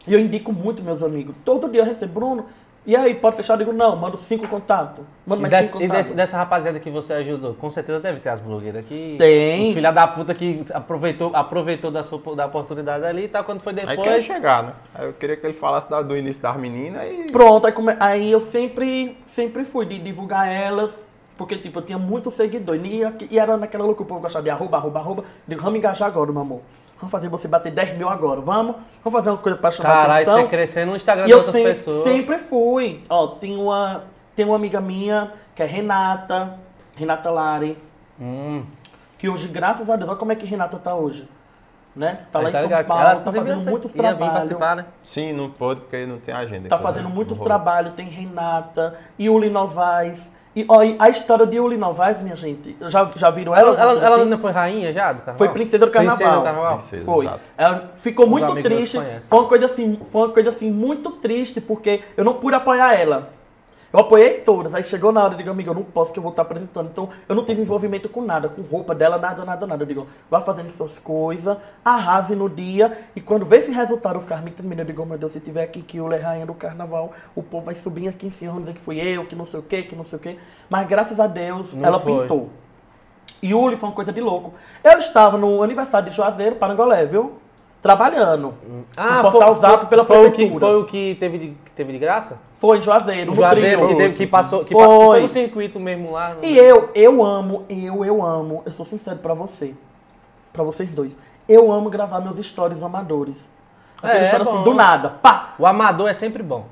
E eu indico muito meus amigos. Todo dia eu recebo, Bruno, e aí, pode fechar? Eu digo, não, mando cinco contatos. Mando E, mais dessa, cinco e contatos. desse- dessa rapaziada que você ajudou, com certeza deve ter as blogueiras que. Tem. Os filha da puta que aproveitou, aproveitou da, sua, da oportunidade ali e tal, quando foi Aí quer depois. chegar, né? Aí eu queria que ele falasse da- do início das meninas e. Pronto, aí, come- aí eu sempre, sempre fui de divulgar elas, porque tipo, eu tinha muito seguidor. E, aqui- e era naquela loucura, o povo gostava de arroba, arroba, arroba. Digo, vamos engajar agora, meu amor. Vamos fazer você bater 10 mil agora, vamos? Vamos fazer uma coisa pra chamar Caralho, atenção. você crescendo no Instagram E de eu outras sempre, pessoas. sempre fui. Ó, tem uma, tem uma amiga minha, que é Renata, Renata Lari, Hum, que hoje, graças a Deus, olha como é que Renata tá hoje. Né? Tá lá aí em São ligado. Paulo, Ela, tá fazendo muitos trabalhos. participar, né? Sim, não pôde porque não tem agenda. Tá fazendo muitos trabalhos, tem Renata, Yuli Novaes. E ó, e a história de Yuli Novaes, minha gente, já, já viram ela? Ela, ela, ela assim? ainda foi rainha já do carnaval? Foi princesa do carnaval. Princesa do carnaval. Princesa. Foi. exato. Ela ficou Os muito triste. Foi uma coisa assim, foi uma coisa assim muito triste porque eu não pude apoiar ela. Eu apoiei todas, aí chegou na hora, eu digo, amigo, eu não posso que eu vou estar apresentando. Então, eu não tive envolvimento com nada, com roupa dela, nada, nada, nada. Eu digo, vá fazendo suas coisas, arrase no dia, e quando vê esse resultado, eu ficar me terminando, eu digo, oh, meu Deus, se tiver aqui que eu é rainha do carnaval, o povo vai subir aqui em cima, vão dizer que fui eu, que não sei o quê, que não sei o quê. Mas graças a Deus, Não ela foi. pintou. Yuli foi uma coisa de louco. Eu estava no aniversário de Juazeiro, Parangolé, viu? Trabalhando. Ah, no foi, portal Zap foi, pela foi o que, prefeitura. foi o que teve de, que teve de graça? Foi em Juazeiro, O Juazeiro, que, teve, que passou, que Foi. que foi no circuito mesmo lá. E eu, eu amo, eu, eu amo, eu sou sincero pra você, pra vocês dois. Eu amo gravar meus stories amadores. É, é assim, do nada, pá! O amador é sempre bom.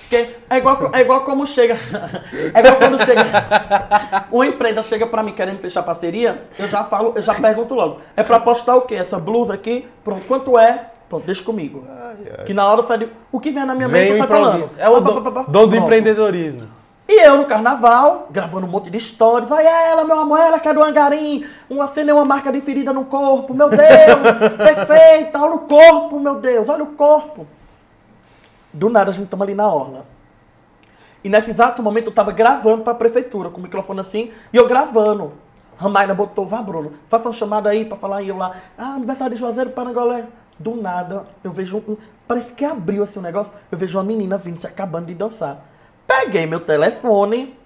Porque é igual, é igual como chega. [laughs] É igual quando chega. [laughs] Uma empresa chega pra mim querendo fechar parceria, eu já falo, eu já pergunto logo. É pra postar o quê? Essa blusa aqui? Pronto, quanto é? Pronto, deixa comigo. Que na hora sai de. O que vem na minha Vem mente o sai falando. É o dom, do pronto. empreendedorismo. E eu no carnaval, gravando um monte de stories. Aí ela, meu amor, ela que é do Angarim. Uma cena, uma marca de ferida no corpo. Meu Deus, [laughs] perfeita. Olha o corpo, meu Deus, olha o corpo. Do nada a gente tamo ali na orla. E nesse exato momento eu tava gravando pra prefeitura, com o microfone assim, e eu gravando. Ramaina botou, vá Bruno, faça uma chamada aí pra falar, e eu lá, ah, aniversário de Juazeiro, Parangolé. Do nada, eu vejo um, parece que abriu assim o negócio, eu vejo uma menina vindo se acabando de dançar. Peguei meu telefone,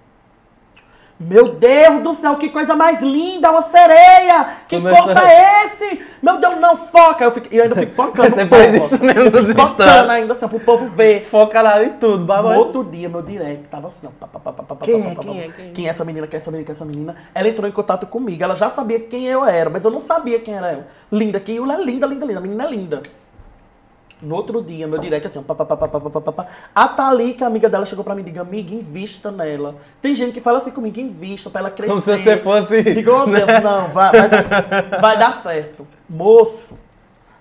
meu Deus do céu, que coisa mais linda, uma sereia! Que Começou- corpo é esse? Meu Deus, não foca! Eu fico, eu ainda fico focando. Você faz povo. isso mesmo fico focando ainda assim, pro povo ver. Foca lá em tudo, babá. outro dia, meu direct tava assim, ó. pá, pá, pá, Quem é? Quem é? Quem é? Quem é essa menina? Quem é essa menina? Quem é essa menina? Ela entrou em contato comigo. Ela já sabia quem eu era, mas eu não sabia quem era ela. Linda, que ela é linda, linda, linda. A menina é linda. No outro dia, meu direct assim, papapá. A Thalita, é amiga dela, chegou pra mim e disse, amiga, invista nela. Tem gente que fala assim comigo, invista pra ela crescer. Como se você fosse... Digo, oh, Deus, [laughs] não, vai, vai, vai dar certo. Moço,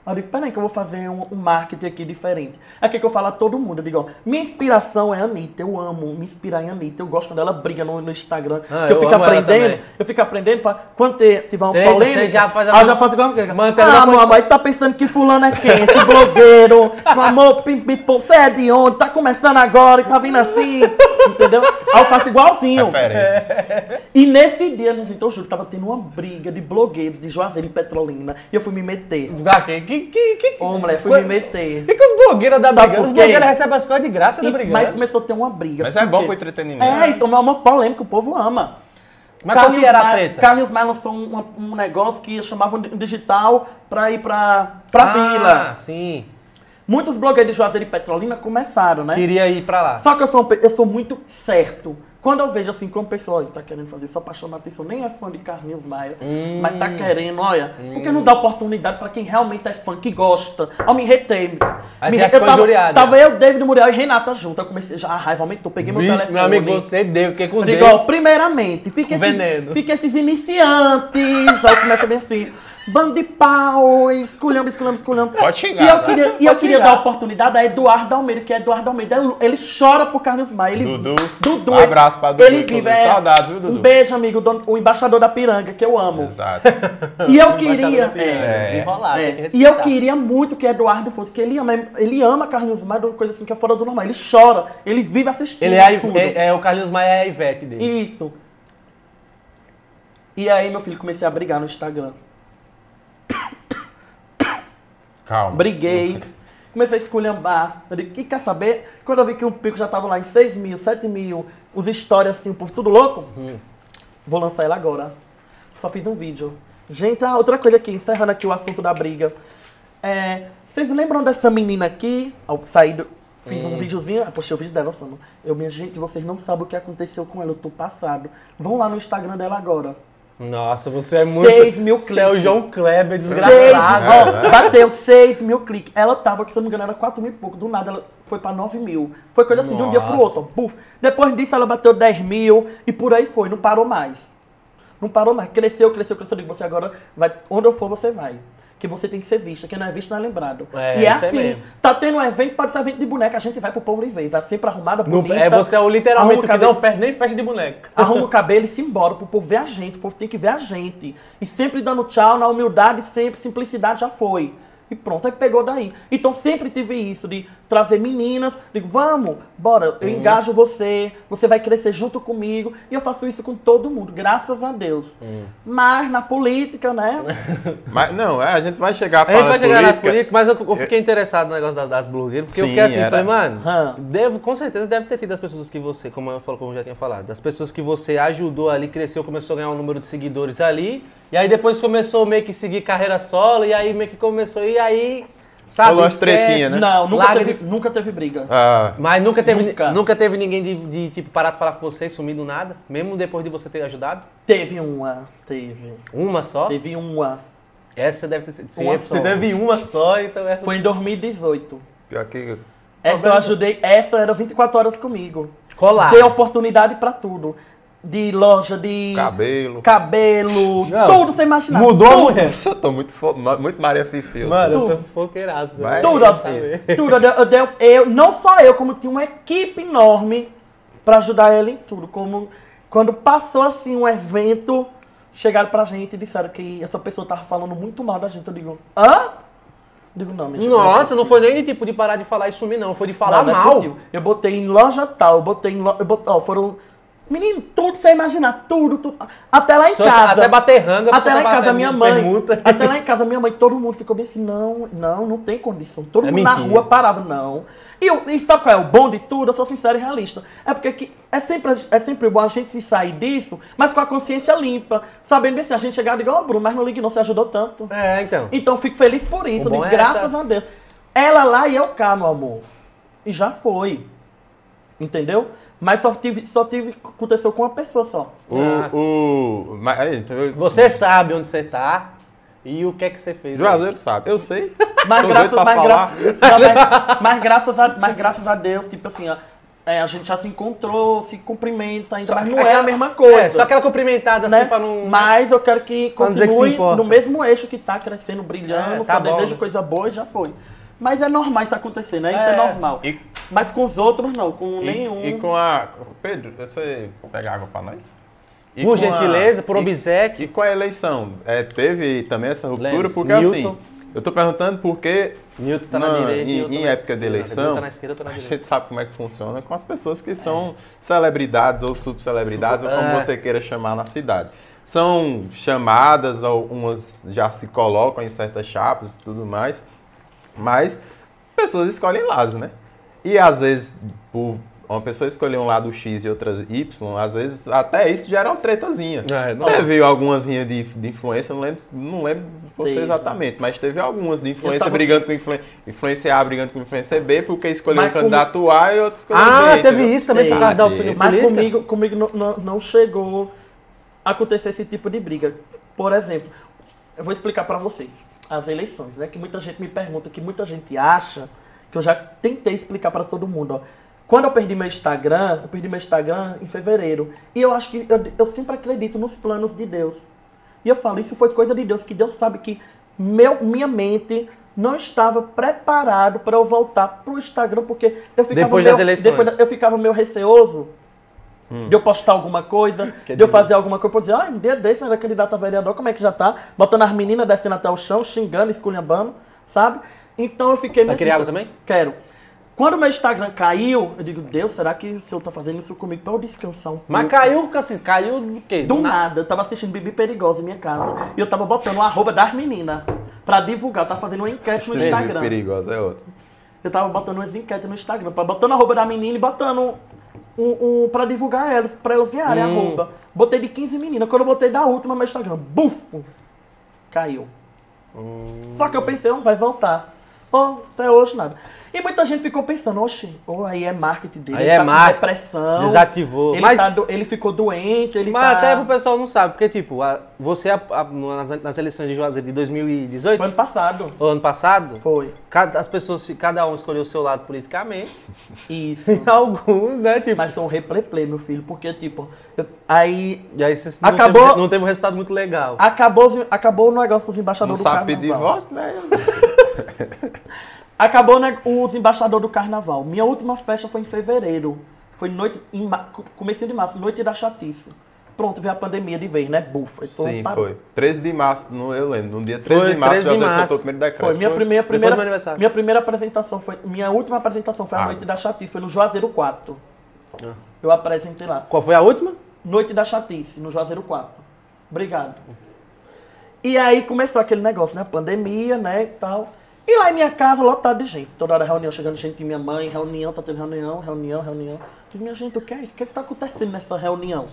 eu digo, peraí que eu vou fazer um, um marketing aqui diferente. É que eu falo a todo mundo. Eu digo, ó, minha inspiração é a Anitta. Eu amo me inspirar em Anitta. Eu gosto quando ela briga no, no Instagram. Ah, que eu, eu fico aprendendo. Eu fico aprendendo pra quando ter, tiver uma Eita, polêmica. você já faz a ah, já faço igual que Mantendo Ah, a meu amor, aí tá pensando que fulano é quem? Esse blogueiro. Meu amor, pim, pim, pum, você é de onde? Tá começando agora e tá vindo assim. Entendeu? Aí eu faço igualzinho. Referência. E nesse dia, gente, eu juro, tava tendo uma briga de blogueiros de Juazeiro e Petrolina. E eu fui me meter. Que, que, que, que, Ô, mulher, fui me meter. Por que, que os blogueiros da Sabe brigando? por Os blogueiros recebem as coisas de graça da E- brigando. mas começou a ter uma briga. Mas é bom pro entretenimento. É, isso é uma polêmica, o povo ama. Mas qual que era a treta? Carlinhos Maia lançou um, um negócio que chamava um digital pra ir pra, pra ah, vila. sim. Muitos blogueiros de Juazeiro e Petrolina começaram, né? Queria ir pra lá. Só que eu sou, um eu sou muito certo. Quando eu vejo assim, como pessoa olha, tá querendo fazer só pra chamar atenção, nem é fã de Carlinhos Maia, Hum. mas tá querendo, olha, porque não dá oportunidade pra quem realmente é fã, que gosta. Ó, me retei. Me você re- ficou eu tava, tava eu, David Muriel e Renata junto. Eu comecei, já a raiva aumentou, peguei meu Vixe, telefone. meu amigo, você deu, fiquei com Eu Deus. digo, ó, primeiramente, fica esses, fica esses iniciantes. Aí começa bem assim. Bando de pau, esculhamba, esculhamba, esculhamba. Pode xingar, E eu tá? queria, e eu queria dar a oportunidade a Eduardo Almeida, que é Eduardo Almeida. Ele, chora por Carlos Maia. Ele, Dudu. Dudu. Um abraço pra Dudu, Ele vive, é, Saudades, viu, Dudu? Um beijo, amigo, do- o embaixador da Piranga, que eu amo. Exato. [laughs] E eu queria. é, desenrolado, é, que e eu queria muito que Eduardo fosse, que ele ama, ele ama Carlinhos Maia, de uma coisa assim que é fora do normal. Ele chora, ele vive assistindo. Ele é, a- é, é o Carlinhos Maia é a Ivete dele. Isso. E aí, meu filho, comecei a brigar no Instagram. [coughs] Calma. Briguei. Comecei a esculhambar. Eu digo, que quer saber? Quando eu vi que um pico já tava lá em 6 mil, 7 mil, os stories assim, por tudo louco, vou lançar ela agora. Só fiz um vídeo. Gente, ah, outra coisa aqui, encerrando aqui o assunto da briga. É, vocês lembram dessa menina aqui? Ao sair do, Fiz um videozinho, postei o vídeo dela falando. Eu, minha gente, vocês não sabem o que aconteceu com ela, eu tô passado. Vão lá no Instagram dela agora. Nossa, você é muito. Seis mil Você é o cliques. João Kleber, Seis, desgraçado. ó, É, né? bateu 6 mil cliques. Ela tava, que se eu não me engano, era 4 mil e pouco. Do nada ela foi pra 9 mil. Foi coisa assim de um dia pro Nossa. outro. Buf. Depois disso ela bateu 10 mil e por aí foi. Não parou mais. Não parou mais. Cresceu, cresceu, cresceu. Eu digo, você agora vai. Onde eu for, você vai. Que você tem que ser vista. Quem não é visto não é lembrado. É, e é é assim. mesmo. tá tendo um evento, pode ser evento de boneca. A gente vai pro povo e vê. Vai sempre arrumada, bonita. é, você é o literalmente o que cabelo- não perde nem festa de boneca. Arruma o [laughs] cabelo e se embora pro povo ver a gente. O povo tem que ver a gente. E sempre dando tchau, na humildade, sempre, simplicidade já foi. E pronto, aí pegou daí. Então sempre tive isso de trazer meninas, digo, vamos, bora, eu engajo você, você vai crescer junto comigo. E eu faço isso com todo mundo, graças a Deus. Mas na política, né? [laughs] Mas não, é, a gente vai chegar a A falar gente vai chegar nas política. políticas, mas eu, eu fiquei interessado no negócio das, das blogueiras, porque eu Sim, fiquei assim, era. falei, mano, devo, com certeza deve ter tido as pessoas que você, como eu, falo, como eu já tinha falado, das pessoas que você ajudou ali, cresceu, começou a ganhar um número de seguidores ali, e aí depois começou meio que seguir carreira solo, e aí meio que começou, e aí, sabe, Rolou as tretinhas, né? Não, nunca Larga teve, de- nunca teve briga. Ah, Mas nunca teve, Nunca. nunca. teve ninguém de, de, tipo, parar de falar com você e sumir do nada, mesmo depois de você ter ajudado? Teve uma, teve. Uma só? Teve uma. Essa você deve ter sido. Uma Você só. teve uma só, então essa. Foi em 2018. pior que. Essa eu ajudei, essa era 24 horas comigo. Colar. Dei oportunidade pra tudo. De loja, de Cabelo. cabelo, Não, tudo sem imaginar. mudou a tudo, mulher. Nossa, [laughs] eu tô muito, fo- muito Maria Fifi. Mano, Tudo. eu tô foqueiraço. Também. Tudo assim. Tudo. Eu, eu, eu- não só eu, como tinha uma equipe enorme pra ajudar ela em tudo. Como quando passou assim um evento, chegaram pra gente e disseram que essa pessoa tava falando muito mal da gente. Eu digo, hã? Digo, não, minha gente, Nossa, é não foi nem de tipo de parar de falar e sumir, não. Foi de falar Não, não é mal. possível. eu botei em loja tal, eu botei em loja. Ó, foram. Menino, tudo você imaginar, tudo, tudo. Até lá em Só- casa. até bater ranga, Até lá em casa, minha mãe. permuta. Até lá em casa, minha mãe, todo mundo ficou bem assim, não, não, não tem condição. Todo É mundo na mentira. rua parava, não. E, eu- e sabe qual é o bom de tudo? Eu sou sincero e realista. É porque que, é, sempre, é sempre bom a gente se sair disso, mas com a consciência limpa. Sabendo bem assim, a gente chegar e dizer, ó, Bruno, mas não ligue não, você ajudou tanto. É, então. Então eu fico feliz por isso, O bom de é graças essa- a Deus. Ela lá e eu cá, meu amor. E já foi. Entendeu? Mas só tive, só tive, aconteceu com uma pessoa só. O, Ah. o, mas, aí, então, eu- Você sabe onde você tá. E o que é que você fez? Juazeiro sabe, eu sei. [laughs] Mas graças, mas, gra- não, mas- mas graças a, mas graças a Deus, tipo assim, ó, é, a gente já se encontrou, se cumprimenta ainda, Só mas que não é aquela- a mesma coisa. É, só aquela cumprimentada né? assim pra não. Mas eu quero que que continue importa. no mesmo eixo que tá crescendo, brilhando, É, tá só bom. desejo coisa boa e já foi. Mas é normal isso acontecer, né? Isso é, É. normal. E, Mas com os outros não, com e- nenhum. e com a. Pedro, você pega água pra nós? E Por com a- gentileza, por obsequio. E com a eleição? É, teve também essa ruptura? Lembre-se, porque Newton. assim, eu tô perguntando porque Newton tá na Não, direita. em- em na época de esquerda. eleição, Newton tá na esquerda, eu tô na a direita. gente sabe como é que funciona com as pessoas que são celebridades ou subcelebridades, ou como É. você queira chamar na cidade. São chamadas, algumas já se colocam em certas chapas e tudo mais, mas pessoas escolhem lados, né? E às vezes, por uma pessoa escolher um lado X e outra Y, às vezes até isso gera uma tretazinha. É, não- Teve algumas rinhas de, de influência, não lembro, não lembro você Teve. exatamente, mas teve algumas de influência tava- brigando com influ... influência A, brigando com influência B, porque escolheu Mas um candidato A e outro escolheu Ah, B. teve entendeu? isso também por Teve. causa da opinião Mas política. comigo, comigo não, não, não chegou a acontecer esse tipo de briga. Por exemplo, eu vou explicar pra vocês as eleições, né? Que muita gente me pergunta, que muita gente acha, que eu já tentei explicar pra todo mundo, ó. Quando eu perdi meu Instagram, eu perdi meu Instagram em fevereiro. E eu acho que eu, eu sempre acredito nos planos de Deus. E eu falo, isso foi coisa de Deus, que Deus sabe que meu, minha mente não estava preparado para eu voltar pro Instagram, porque eu ficava Depois meio, das eleições. depois eu ficava meio receoso Hum. de eu postar alguma coisa, [laughs] Quer de eu dizer- fazer alguma coisa, por dizer, ah, um dia desse eu era candidato a vereador, como é que já tá? Botando as meninas descendo até o chão, xingando, esculhambando, sabe? Então eu fiquei Vai nesse- querer água também? Quero. Quando meu Instagram caiu, eu digo, Deus, será que o senhor tá fazendo isso comigo pra eu descansar um pouco? Mas caiu, assim, caiu do quê? Do na- nada, eu tava assistindo Bibi Perigosa em minha casa. E eu tava botando o arroba das meninas pra divulgar. Eu tava fazendo uma enquete no Instagram. Perigosa é outro. Eu tava botando umas enquetes no Instagram, botando a arroba da menina e botando um, um pra divulgar elas, pra elas ganharem Hum. arroba. Botei de 15 meninas. Quando eu botei da última, meu Instagram, bufo, caiu. Hum. Só que eu pensei, não vai voltar. Pô, até hoje nada. E muita gente ficou pensando, oxe, ou aí é marketing dele, Aí ele é tá com marketing, depressão. desativou. Ele, Mas- tá do- ele ficou doente, ele Mas tá... até o pessoal não sabe, porque, tipo, a- você, a- a- nas, nas eleições de Juazeiro de 2018, Foi ano passado. ou ano passado, Foi. cada, as pessoas, cada um escolheu o seu lado politicamente. [laughs] Isso. E alguns, né, tipo... Mas foi um replay, meu filho, porque, tipo, eu- aí E aí você não, Acabou- teve, não teve um resultado muito legal. acabou, acabou o negócio dos Não embaixadores do sabe carnaval. pedir voto, né? [laughs] Acabou né, os embaixadores do carnaval. Minha última festa foi em fevereiro. Foi noite, em ma... começo de março, noite da chatice. Pronto, veio a pandemia de vez, né? Bufa. Sim, parou. foi. 13 de março, no, eu lembro. No dia 13 Foi, de março, 13 de já soltou março. o primeiro decreto. Foi, minha primeira, do primeira, meu aniversário. minha primeira apresentação foi, minha última apresentação foi a Ah. noite da chatice, foi no Juazeiro 4. Ah. Eu apresentei lá. Qual foi a última? Noite da chatice, no Juazeiro 4. Obrigado. E aí começou aquele negócio, né? Pandemia, né, e tal. E lá em minha casa, lotado de gente. Toda hora reunião, chegando gente de minha mãe, reunião, tá tendo reunião, reunião, reunião. Eu digo, minha gente, o que é isso? O que é que tá acontecendo nessa reunião?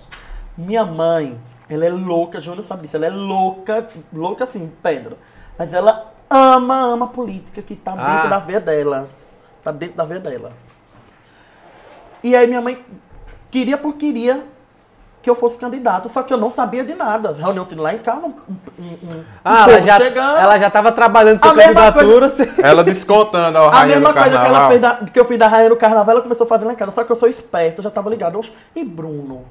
Minha mãe, ela é louca, Júnior sabe disso, ela é louca, louca assim, pedra. Mas ela ama, ama política, que tá Ah. dentro da veia dela. Tá dentro da veia dela. E aí minha mãe queria por queria que eu fosse candidato, só que eu não sabia de nada. As reuniões lá em casa, um, um, um, Ah, ela já, chegando. ela já tava trabalhando sua A mesma candidatura. você- Ela descontando a A rainha mesma do coisa que, ela fez da- que eu fiz da Rainha no Carnaval, ela começou a fazer lá em casa. Só que eu sou esperto, eu já tava ligado. Oxe, E Bruno?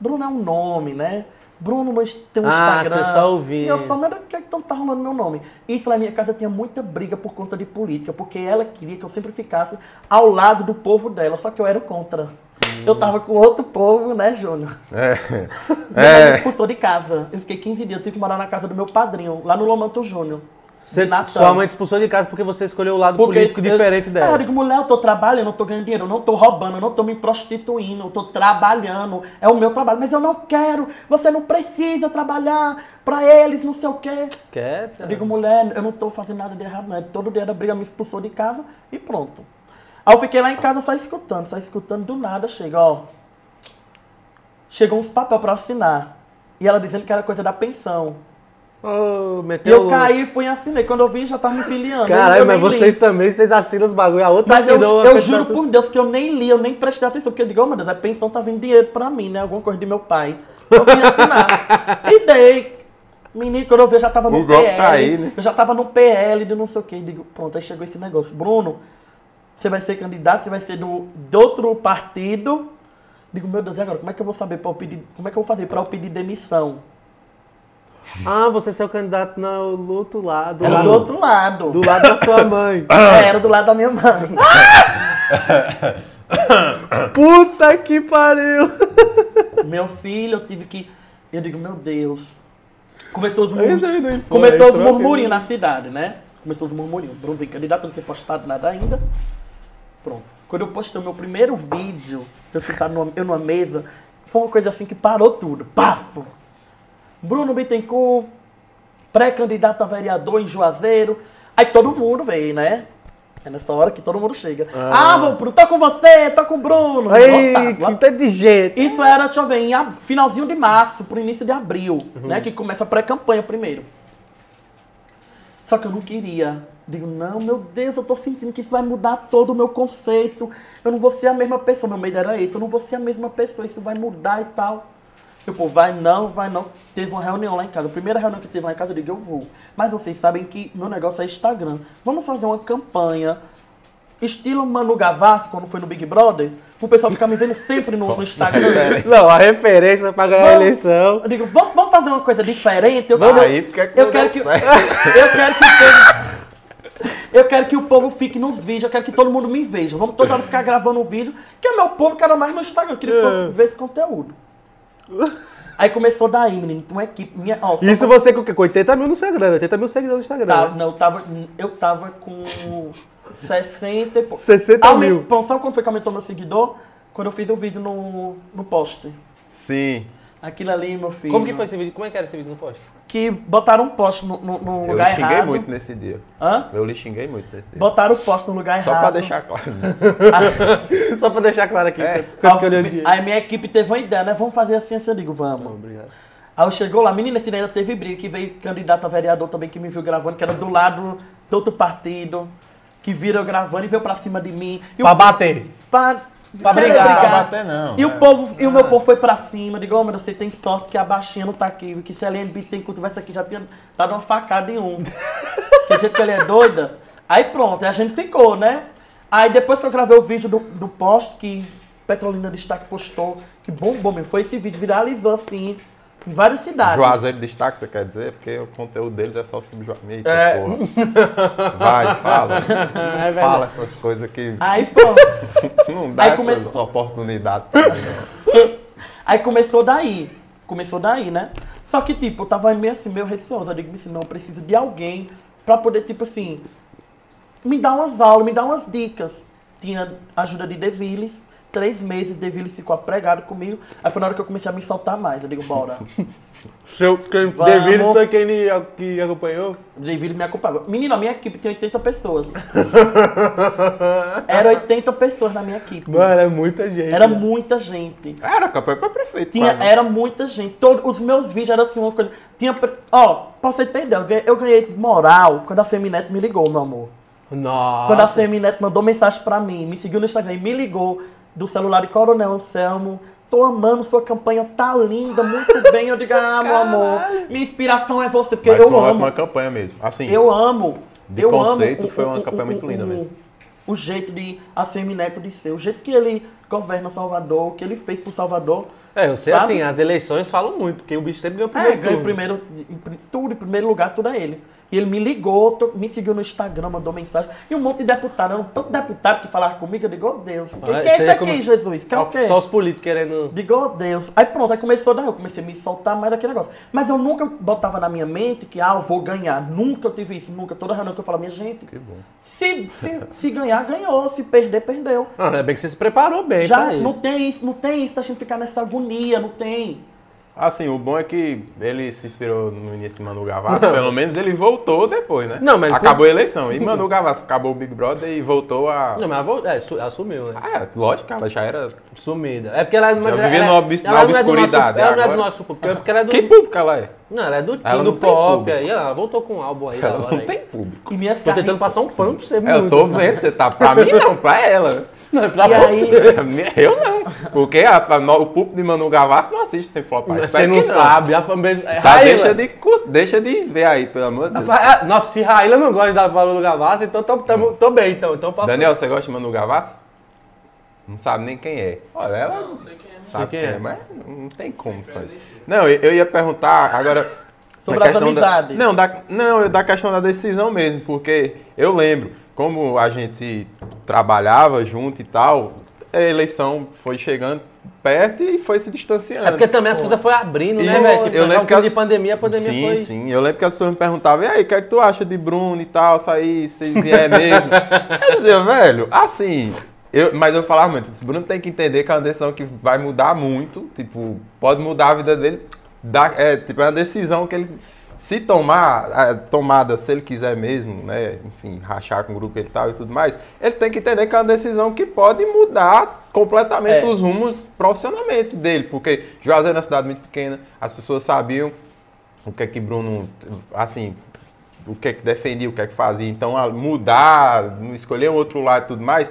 Bruno é um nome, né? Bruno mas tem um Ah, Instagram. você só ouviu. E eu só, mas o que é que tá rolando meu nome? Isso lá na minha casa tinha muita briga por conta de política, porque ela queria que eu sempre ficasse ao lado do povo dela, só que eu era contra. Hum. Eu tava com outro povo, né, Júnior? É. [laughs] Mãe me É. expulsou de casa. Eu fiquei 15 dias, eu tive que morar na casa do meu padrinho, lá no Lomanto Júnior. Natal. sua mãe te expulsou de casa porque você escolheu o lado Porque político eu- diferente É, eu dela. digo, mulher, eu tô trabalhando, eu tô ganhando dinheiro, eu não tô roubando, eu não tô me prostituindo, eu tô trabalhando, é o meu trabalho, mas eu não quero, você não precisa trabalhar pra eles, não sei o quê. Quer? Eu digo, mulher, eu não tô fazendo nada de errado, não. é Todo dia da briga me expulsou de casa e pronto. Aí eu fiquei lá em casa só escutando, só escutando, do nada chega, ó. Chegou uns papel pra eu assinar. E ela dizendo que era coisa da pensão. Ô, E meteu eu o- caí e fui e assinei. Quando eu vi, já tava me filiando. Caralho, Eu mas nem li. vocês também, vocês assinam os bagulho. A outra Mas eu, assinou eu candidatura. juro por Deus que eu nem li, eu nem prestei atenção, porque eu digo, oh, meu Deus, a pensão tá vindo dinheiro pra mim, né? Alguma coisa de meu pai. Eu fui assinar. [laughs] e dei. Menino, quando eu vi, eu já tava no O PL. tá aí, né? Eu já tava no PL de não sei o quê. Digo, pronto, aí chegou esse negócio. Bruno, você vai ser candidato, você vai ser do, de outro partido. Digo, meu Deus, e agora? Como é que eu vou saber para eu pedir. Como é que eu vou fazer para eu pedir demissão? Ah, você é o candidato no outro lado. Era do outro lado. do lado da sua mãe. É, [laughs] era do lado da minha mãe. [laughs] Puta que pariu! [laughs] meu filho, eu tive que. Eu digo, meu Deus. Começou os, não Começou os murmurinhos na cidade, né? Começou os murmurinhos. Bruno vem candidato, eu não tinha postado nada ainda. Pronto. Quando eu postei o meu primeiro vídeo, eu sentado numa, eu numa mesa, foi uma coisa assim que parou tudo. Pafo! Bruno Bittencourt, pré-candidato a vereador em Juazeiro. Aí todo mundo veio, né? É nessa hora que todo mundo chega. Ah, vou, Bruno, tô com você, tô com o Bruno. Lotado, que tanto de jeito. isso era, deixa eu ver, em finalzinho de março, pro início de abril, né? Que começa a pré-campanha primeiro. Só que eu não queria. Digo, não, meu Deus, eu tô sentindo que isso vai mudar todo o meu conceito. Eu não vou ser a mesma pessoa. Meu medo era esse, eu não vou ser a mesma pessoa, isso vai mudar e tal. Eu, pô, vai não, vai não. Teve uma reunião lá em casa. A primeira reunião que teve lá em casa, eu digo, eu vou. Mas vocês sabem que meu negócio é Instagram. Vamos fazer uma campanha estilo Manu Gavassi, quando foi no Big Brother, o pessoal ficar me vendo sempre no, no Instagram. [laughs] Não, a referência pra ganhar a Vamos- eleição. Eu digo, vamos, vamos fazer uma coisa diferente. Eu, Vamos eu- porque é que eu quero que eu quero que eu quero que o povo fique nos vídeos, eu quero que todo mundo me veja. Vamos toda hora ficar gravando um vídeo, que é meu povo que era mais no Instagram, eu queria que o povo ver esse conteúdo. Aí começou daí, menino, uma equipe minha, ó, Isso pra- você com o quê? Com 80 mil no Instagram, 80 mil seguidores no Instagram. Tá, né? não, eu tava, eu tava com 60 e pouco. 60 Aument- mil. Pronto, sabe quando foi que aumentou meu seguidor? Quando eu fiz o vídeo no, no post. Sim. Aquilo ali, meu filho. Como que foi esse vídeo? Como é que era esse vídeo no post? Que botaram um post no, no, no Eu lugar lhe xinguei errado. muito nesse dia. Hã? Eu lhe xinguei muito nesse dia. Botaram o post no lugar Só errado. pra deixar claro. [laughs] Só pra deixar claro aqui. É. que eu- que eu. Aí minha equipe teve uma ideia, né? Vamos fazer assim, assim. Eu digo, vamos. Obrigado. Aí eu chegou lá, menina, esse ainda teve briga, que veio candidato a vereador também, que me viu gravando, que era do lado do outro partido, que viram eu gravando e veio pra cima de mim. E o Pra bater. Pra, Pra querer brigar. Pra bater, não. E é. o povo, e o meu povo foi pra cima. Digo, ô, meu Deus, você tem sorte que a baixinha não tá aqui. Que se a LNB tem que tivesse aqui, já tinha dado uma facada em um. [laughs] que jeito que ele é doida. Aí pronto, aí a gente ficou, né? Aí depois que eu gravei o vídeo do, do post, que Petrolina Destaque postou, que bombou, meu, foi esse vídeo, viralizou assim, em várias cidades. Juazeiro destaque, você quer dizer? Porque o conteúdo deles é só sobre Juazeiro. É. porra. Vai, fala. [laughs] verdade. fala essas coisas que Aí pronto. [laughs] não dá Aí essas começou- oportunidades. pra mim, não. Aí começou daí. Começou daí, né? Só que, tipo, eu tava meio assim, meio receoso. Eu digo assim, não, eu preciso de alguém pra poder, tipo assim, me dar umas aulas, me dar umas dicas. Tinha ajuda de Deviles. Três meses, Deviles ficou apregado comigo. Aí foi na hora que eu comecei a me soltar mais. Eu digo, bora. [laughs] Seu, quem, Vamos. Foi quem lhe- que acompanhou? Deviles me acompanhava. Menino, a minha equipe tinha 80 pessoas. Era 80 pessoas na minha equipe. Mano, é muita gente. Era né? muita gente. Era campanha pra prefeito. Tinha, quase, né? era muita gente. Todos os meus vídeos eram assim, uma coisa. Tinha. Ó, pra você ideia, eu ganhei, eu ganhei moral quando a Feminet me ligou, meu amor. Nossa. Quando a Feminet mandou mensagem pra mim, me seguiu no Instagram e me ligou do celular de Coronel Anselmo. Tô amando sua campanha, tá linda, muito [laughs] bem. Eu digo, ah, meu amor, minha inspiração é você, porque Mas eu foi uma amo. ótima campanha mesmo. Assim, Eu amo. De eu conceito, amo foi uma o- campanha o- muito linda o- mesmo. O jeito de a Femineto de ser, o jeito que ele governa Salvador, o que ele fez por Salvador. É, eu sei Sabe? assim, as eleições falam muito, porque o bicho sempre ganha o É, primeiro ganhou primeiro, tudo, em primeiro lugar, tudo é ele. E ele me ligou, me seguiu no Instagram, mandou mensagem. E um monte de deputado, um tanto deputado que falaram comigo, eu digo, oh Deus, o que, Ah, que é isso é aqui, como- Jesus? Que é o quê? Só os políticos querendo. Digo, oh Deus. Aí pronto, aí começou daí, eu comecei a me soltar mais daquele negócio. Mas eu nunca botava na minha mente que, ah, eu vou ganhar. Nunca eu tive isso, nunca. Toda reunião que eu falo, minha gente, Que bom. se, se, se ganhar, ganhou. Se perder, perdeu. Ah, é bem que você se preparou bem Já não isso. tem isso, não tem isso da gente ficar nessa agonia, não tem. Assim, o bom é que ele se inspirou no início de Manu Gavassi, pelo menos ele voltou depois, né? Não, mas- Acabou a eleição. E Manu Gavassi acabou o Big Brother e voltou a. Não, mas é, su- ela sumiu, né? Ah, é, lógico, ela já era. Sumida. É porque ela, mas Já vivia ela, na ela não é do obscuridade, ela não é do agora- nosso público, é porque ela é do. Que público ela é? Não, ela é do Ela Tim, não do pop aí. Ela voltou com um álbum aí. Ela hora não aí. tem público. E minhas Tô tentando passar um pano pra você É, eu muito. tô vendo, você tá. Pra mim não, pra ela. [laughs] Não, é pra E aí, [laughs] Eu não. Porque a- a- no- o público de Manu Gavassi não assiste sem flopar. Você não que sabe. A fanbase. Tá, Raíla- deixa de, deixa de ver aí, pelo amor de Deus. Ah, Nossa, se Raíla não gosta valor do Gavassi, então tô, tô, tô bem, então. Então posso. Daniel, você gosta de Manu Gavassi? Não sabe nem quem é. Olha, ela não sei quem é. sabe quem quem é. é, mas não tem como. Isso. Não, eu, eu ia perguntar agora. Sobre da as questão da- não, da, não, da questão da decisão mesmo, porque eu lembro, como a gente trabalhava junto e tal, a eleição foi chegando perto e foi se distanciando. É porque também as coisas foram abrindo, né, velho? Tipo, eu lembro que as- de pandemia, a pandemia sim, foi. sim. Eu lembro que as pessoas me perguntavam, e aí, o que é que tu acha de Bruno e tal, sair, se vier mesmo? [laughs] eu dizia, velho, assim. Eu, mas eu falava muito, esse Bruno tem que entender que é uma decisão que vai mudar muito, tipo, pode mudar a vida dele. Dá, é, tipo, é uma decisão que ele, se tomar, a tomada, se ele quiser mesmo, né, enfim, rachar com o grupo e tal e tudo mais, ele tem que entender que é uma decisão que pode mudar completamente É. os rumos profissionalmente dele, porque Juazeiro é uma cidade muito pequena, as pessoas sabiam o que é que Bruno, assim, o que é que defendia, o que é que fazia. Então, mudar, escolher outro lado e tudo mais.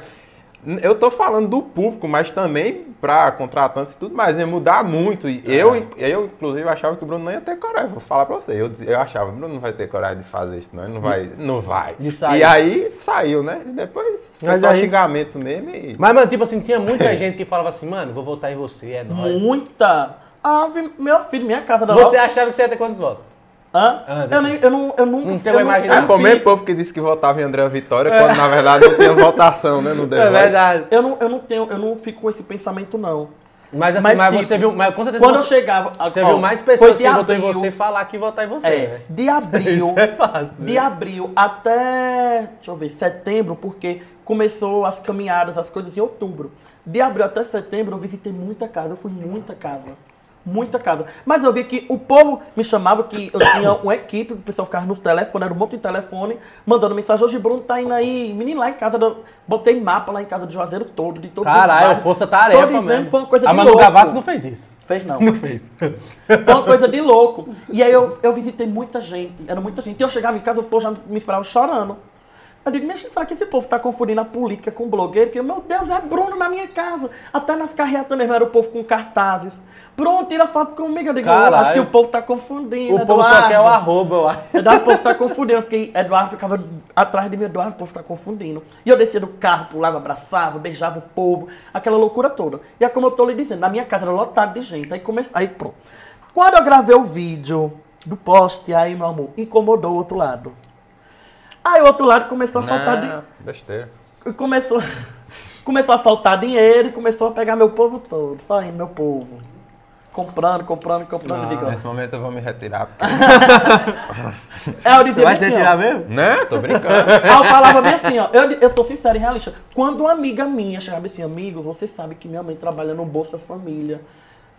Eu tô falando do público, mas também para contratantes e tudo mais, ia mudar muito. E eu, eu, inclusive, achava que o Bruno não ia ter coragem. Vou falar para você. Eu, eu achava, o Bruno não vai ter coragem de fazer isso, não. Ele não vai. Não vai. E aí saiu, né? E depois foi Mas só aí- xingamento mesmo. E... Mas, mano, tipo assim, tinha muita [laughs] gente que falava assim, mano, vou votar em você, é nóis. muita. Ave, meu filho, minha casa da Você achava que você ia ter quantos votos? Hã? Ah, eu, nem, eu não. Eu nunca. Não tem eu uma imagem- É, eu foi o mesmo povo que disse que votava em André Vitória, quando na verdade não tinha votação, né? No The É verdade. Eu não, eu não tenho, eu não fico com esse pensamento, não. Mas assim, Mas, mas, tipo, você viu, mas com certeza Quando eu você, chegava. você ó, viu mais pessoas de que votou em abril- você falar que votar em você, É, né? de abril. [laughs] Isso é fato. De abril até, deixa eu ver, setembro, porque começou as caminhadas, as coisas em outubro. De abril até setembro eu visitei muita casa, eu fui em muita casa. Muita casa. Mas eu vi que o povo me chamava que eu tinha uma equipe, o pessoal ficava nos telefones, era um monte de telefone, mandando mensagem, hoje Bruno tá indo aí, menino lá em casa, do- botei mapa lá em casa de Juazeiro todo, de todos os Caralho, força tarefa dizendo, mesmo. foi uma coisa A Manu. Gavassi não fez isso. Fez não. [laughs] Não fez. Foi uma coisa de louco. E aí eu, eu visitei muita gente, era muita gente. E eu chegava em casa, o povo já me esperava chorando. Eu digo, mas será que esse povo tá confundindo a política com blogueiro? Que, meu Deus, é Bruno na minha casa. Até nas carreatas mesmo era o povo com cartazes. Bruno, tira foto comigo. Eu digo, Caralho. acho que o povo tá confundindo. O povo só Eduardo. quer o arroba, eu acho. Eduardo, o povo tá confundindo. Porque Eduardo ficava atrás de mim, Eduardo, o povo tá confundindo. E eu descia do carro, pulava, abraçava, beijava o povo, aquela loucura toda. E é como eu tô lhe dizendo, na minha casa era lotado de gente. Aí comecei. Aí pronto. Quando eu gravei o vídeo do poste, aí, meu amor, incomodou o outro lado. Aí o outro lado começou a faltar Não, besteira. começou, [laughs] começou a faltar dinheiro e começou a pegar meu povo todo, só indo meu povo. Comprando, comprando, comprando. Não, digo, Nesse momento eu vou me retirar. Porque... [laughs] é, eu dizia Vai se assim, ó, retirar mesmo? né? Tô brincando. Aí eu falava bem assim, ó. Eu, eu sou sincero e realista. Quando uma amiga minha chegava assim, amigo, você sabe que minha mãe trabalha no Bolsa Família.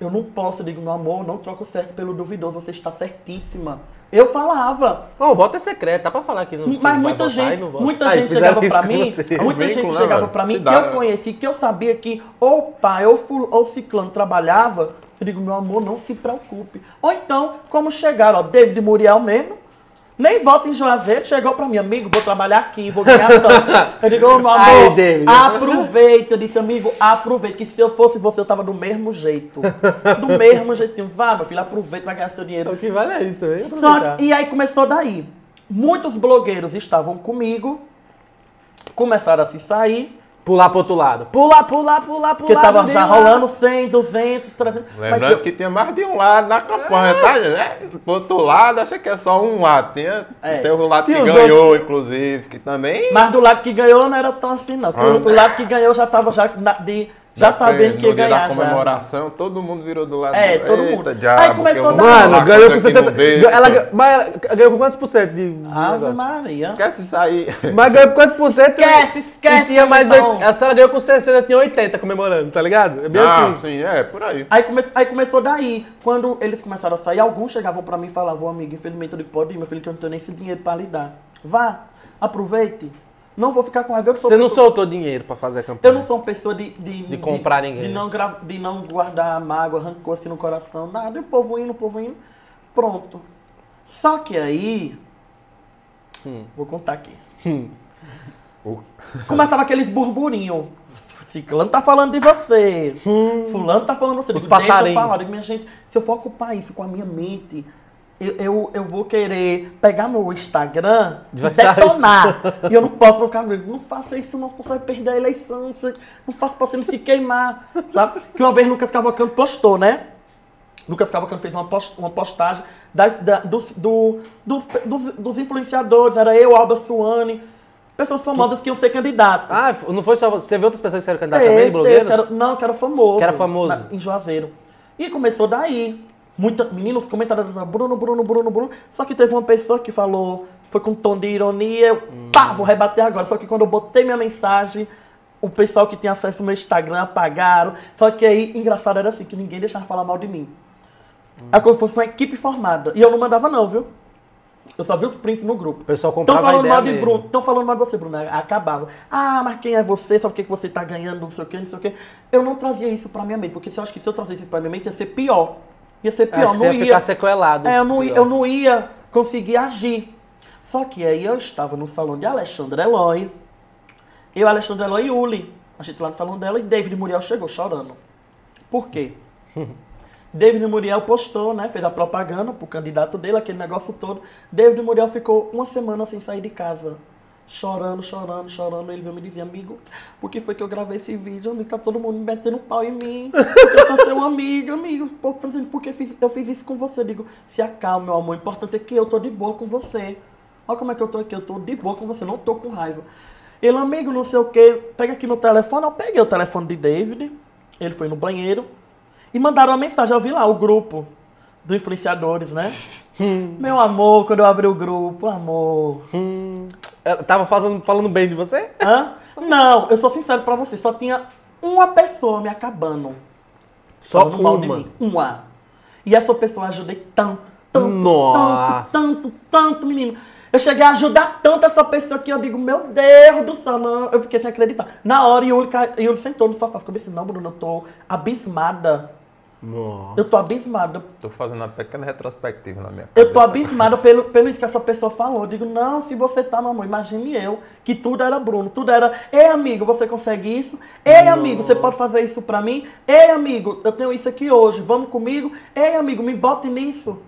Eu não posso, eu digo, meu amor, não troco certo pelo duvidoso, você está certíssima. Eu falava. Não, o voto é secreto, dá pra falar que não Mas muita gente, não muita Aí, gente chegava pra mim, você. Muita gente né, chegava pra mim Se que dá, eu conheci, que eu sabia que ou o pai ou, ou ciclano trabalhava, eu digo, meu amor, não se preocupe. Ou então, como chegaram, ó, David Muriel mesmo, nem volta em Juazeiro, chegou pra mim, amigo, vou trabalhar aqui, vou ganhar tanto. [laughs] Eu digo, meu amor, Aí, David. aproveita. Eu disse, amigo, aproveita, que se eu fosse você, eu tava do mesmo jeito. Do mesmo jeitinho. Vá, meu filho, aproveita, vai ganhar seu dinheiro. O que vale é isso também. Só que- e aí começou daí. Muitos blogueiros estavam comigo, começaram a se sair, Pular pro outro lado. Pular, pular, pular, pular. porque tava já rolando 100, 200, 300. mas Lembrando eu- que tinha mais de um lado na campanha, tá? Né? Pro outro lado, acha que é só um lado. Tinha, É. Tem o lado que os ganhou, inclusive, que também. mas do lado que ganhou não era tão assim, não. porque O, lado que ganhou já tava já, na- de, já sabendo que ia no dia ganhar. da já. comemoração, todo mundo virou do lado É, do todo Eita, mundo. Diabo, Aí começou que eu vou da- falar Mano, ganhou com coisa que 60. não deixa. Ela, mas ela ganhou com quantos por cento de. Ave? Maria. Esquece isso aí. Mas ganhou com quantos por cento? Esquece, esquece, E tinha mais então. oito- A senhora ganhou com 60, tinha 80 comemorando, tá ligado? É bem Ah, assim. sim, é, por aí. Aí, come, aí começou daí. Quando eles começaram a sair, alguns chegavam pra mim e falavam, amigo, infelizmente eu digo, pode ir, meu filho, que eu não tenho nem esse dinheiro pra lhe dar. Vá, aproveite. Não vou ficar com raiva. eu que sou Você não pessoa- soltou dinheiro pra fazer a campanha. Eu não sou uma pessoa de... De, De comprar ninguém, De não, gra- de não guardar mágoa, rancor assim no coração, nada. E o povo indo, o povo indo. Pronto. Só que aí... Vou contar aqui. O- Começava aqueles burburinhos. Ciclano tá falando de você. Fulano tá falando de você. Os Digo, Deixa eu passarinhos. falar. Minha gente, se eu for ocupar isso com a minha mente, eu, eu, eu vou querer pegar meu Instagram e detonar. [laughs] e eu não posso colocar, não faça isso, não, você vai perder a eleição. Não faça pra você não se queimar. Sabe? Que uma vez Lucas Cavalcante postou, né? Lucas Cavalcante fez uma, post- uma postagem das, da- dos, do- dos, dos, dos influenciadores, era eu, Alba Suane, pessoas famosas que iam ser candidatos. Ah, não foi só você. Viu outras pessoas que eram candidatas também, blogueiro? que era- não, que era famoso. Que era famoso. na- em Juazeiro. E começou daí. Muita, meninos comentaram Bruno, Bruno, Bruno, Bruno. Só que teve uma pessoa que falou, foi com um tom de ironia, eu, Hum. pá, vou rebater agora. Só que quando eu botei minha mensagem, o pessoal que tinha acesso ao meu Instagram apagaram. Só que aí, engraçado era assim, que ninguém deixava falar mal de mim. Hum. Aí quando fosse uma equipe formada. E eu não mandava não, viu? Eu só vi os prints no grupo. O pessoal comprava a falando mal de mesmo. Bruno, estão falando mal de você, Bruno. Aí Acabava. Ah, mas quem é você? Sabe o que você tá ganhando? Não sei o que, não sei o que. Eu não trazia isso pra minha mente, porque se eu acho que se eu trazesse isso pra minha mente ia ser pior. Ia ser pior, Acho que você não ia ficar sequelado. É, eu não, ia, eu não ia conseguir agir. Só que aí eu estava no salão de Alexandre Eloy. Eu, Alexandre Eloy e Uli. A gente lá no salão dela e David Muriel chegou chorando. Por quê? [laughs] David Muriel postou, né? Fez a propaganda pro candidato dele, aquele negócio todo. David Muriel ficou uma semana sem sair de casa. Chorando, chorando, chorando. Ele veio me dizer, amigo, por que foi que eu gravei esse vídeo? Amigo, tá todo mundo metendo pau em mim. Porque eu sou seu amigo, amigo. Pô, tá dizendo, por que fiz- eu fiz isso com você? Eu digo, se acalma, meu amor. O importante é que eu tô de boa com você. Olha como é que eu tô aqui, eu tô de boa com você, não tô com raiva. Ele, amigo, não sei o que, pega aqui no telefone. Eu peguei o telefone de David, ele foi no banheiro e mandaram uma mensagem. Eu vi lá o grupo dos influenciadores, né? Meu amor, quando eu abri o grupo, amor. Hum, eu tava falando, falando bem de você? Hã? Não, eu sou sincero pra você, só tinha uma pessoa me acabando. Só falando mal de uma? mim. Uma. E essa pessoa eu ajudei tanto, tanto, Nossa. tanto, tanto, tanto, menino. Eu cheguei a ajudar tanto essa pessoa que eu digo, meu Deus do céu, não. Eu fiquei sem acreditar. Na hora, Yuli, Yuli sentou no sofá. Ficou assim, não, Bruno, eu tô abismada. Nossa. Eu tô abismada. Tô fazendo uma pequena retrospectiva na minha cabeça. Eu tô abismada pelo, pelo isso que essa pessoa falou. Eu digo, não, se você tá, mamãe, imagine eu, que tudo era Bruno, tudo era, ei, amigo, você consegue isso? Ei, amigo, você pode fazer isso pra mim? Ei, amigo, eu tenho isso aqui hoje, vamos comigo? Ei, amigo, me bote nisso.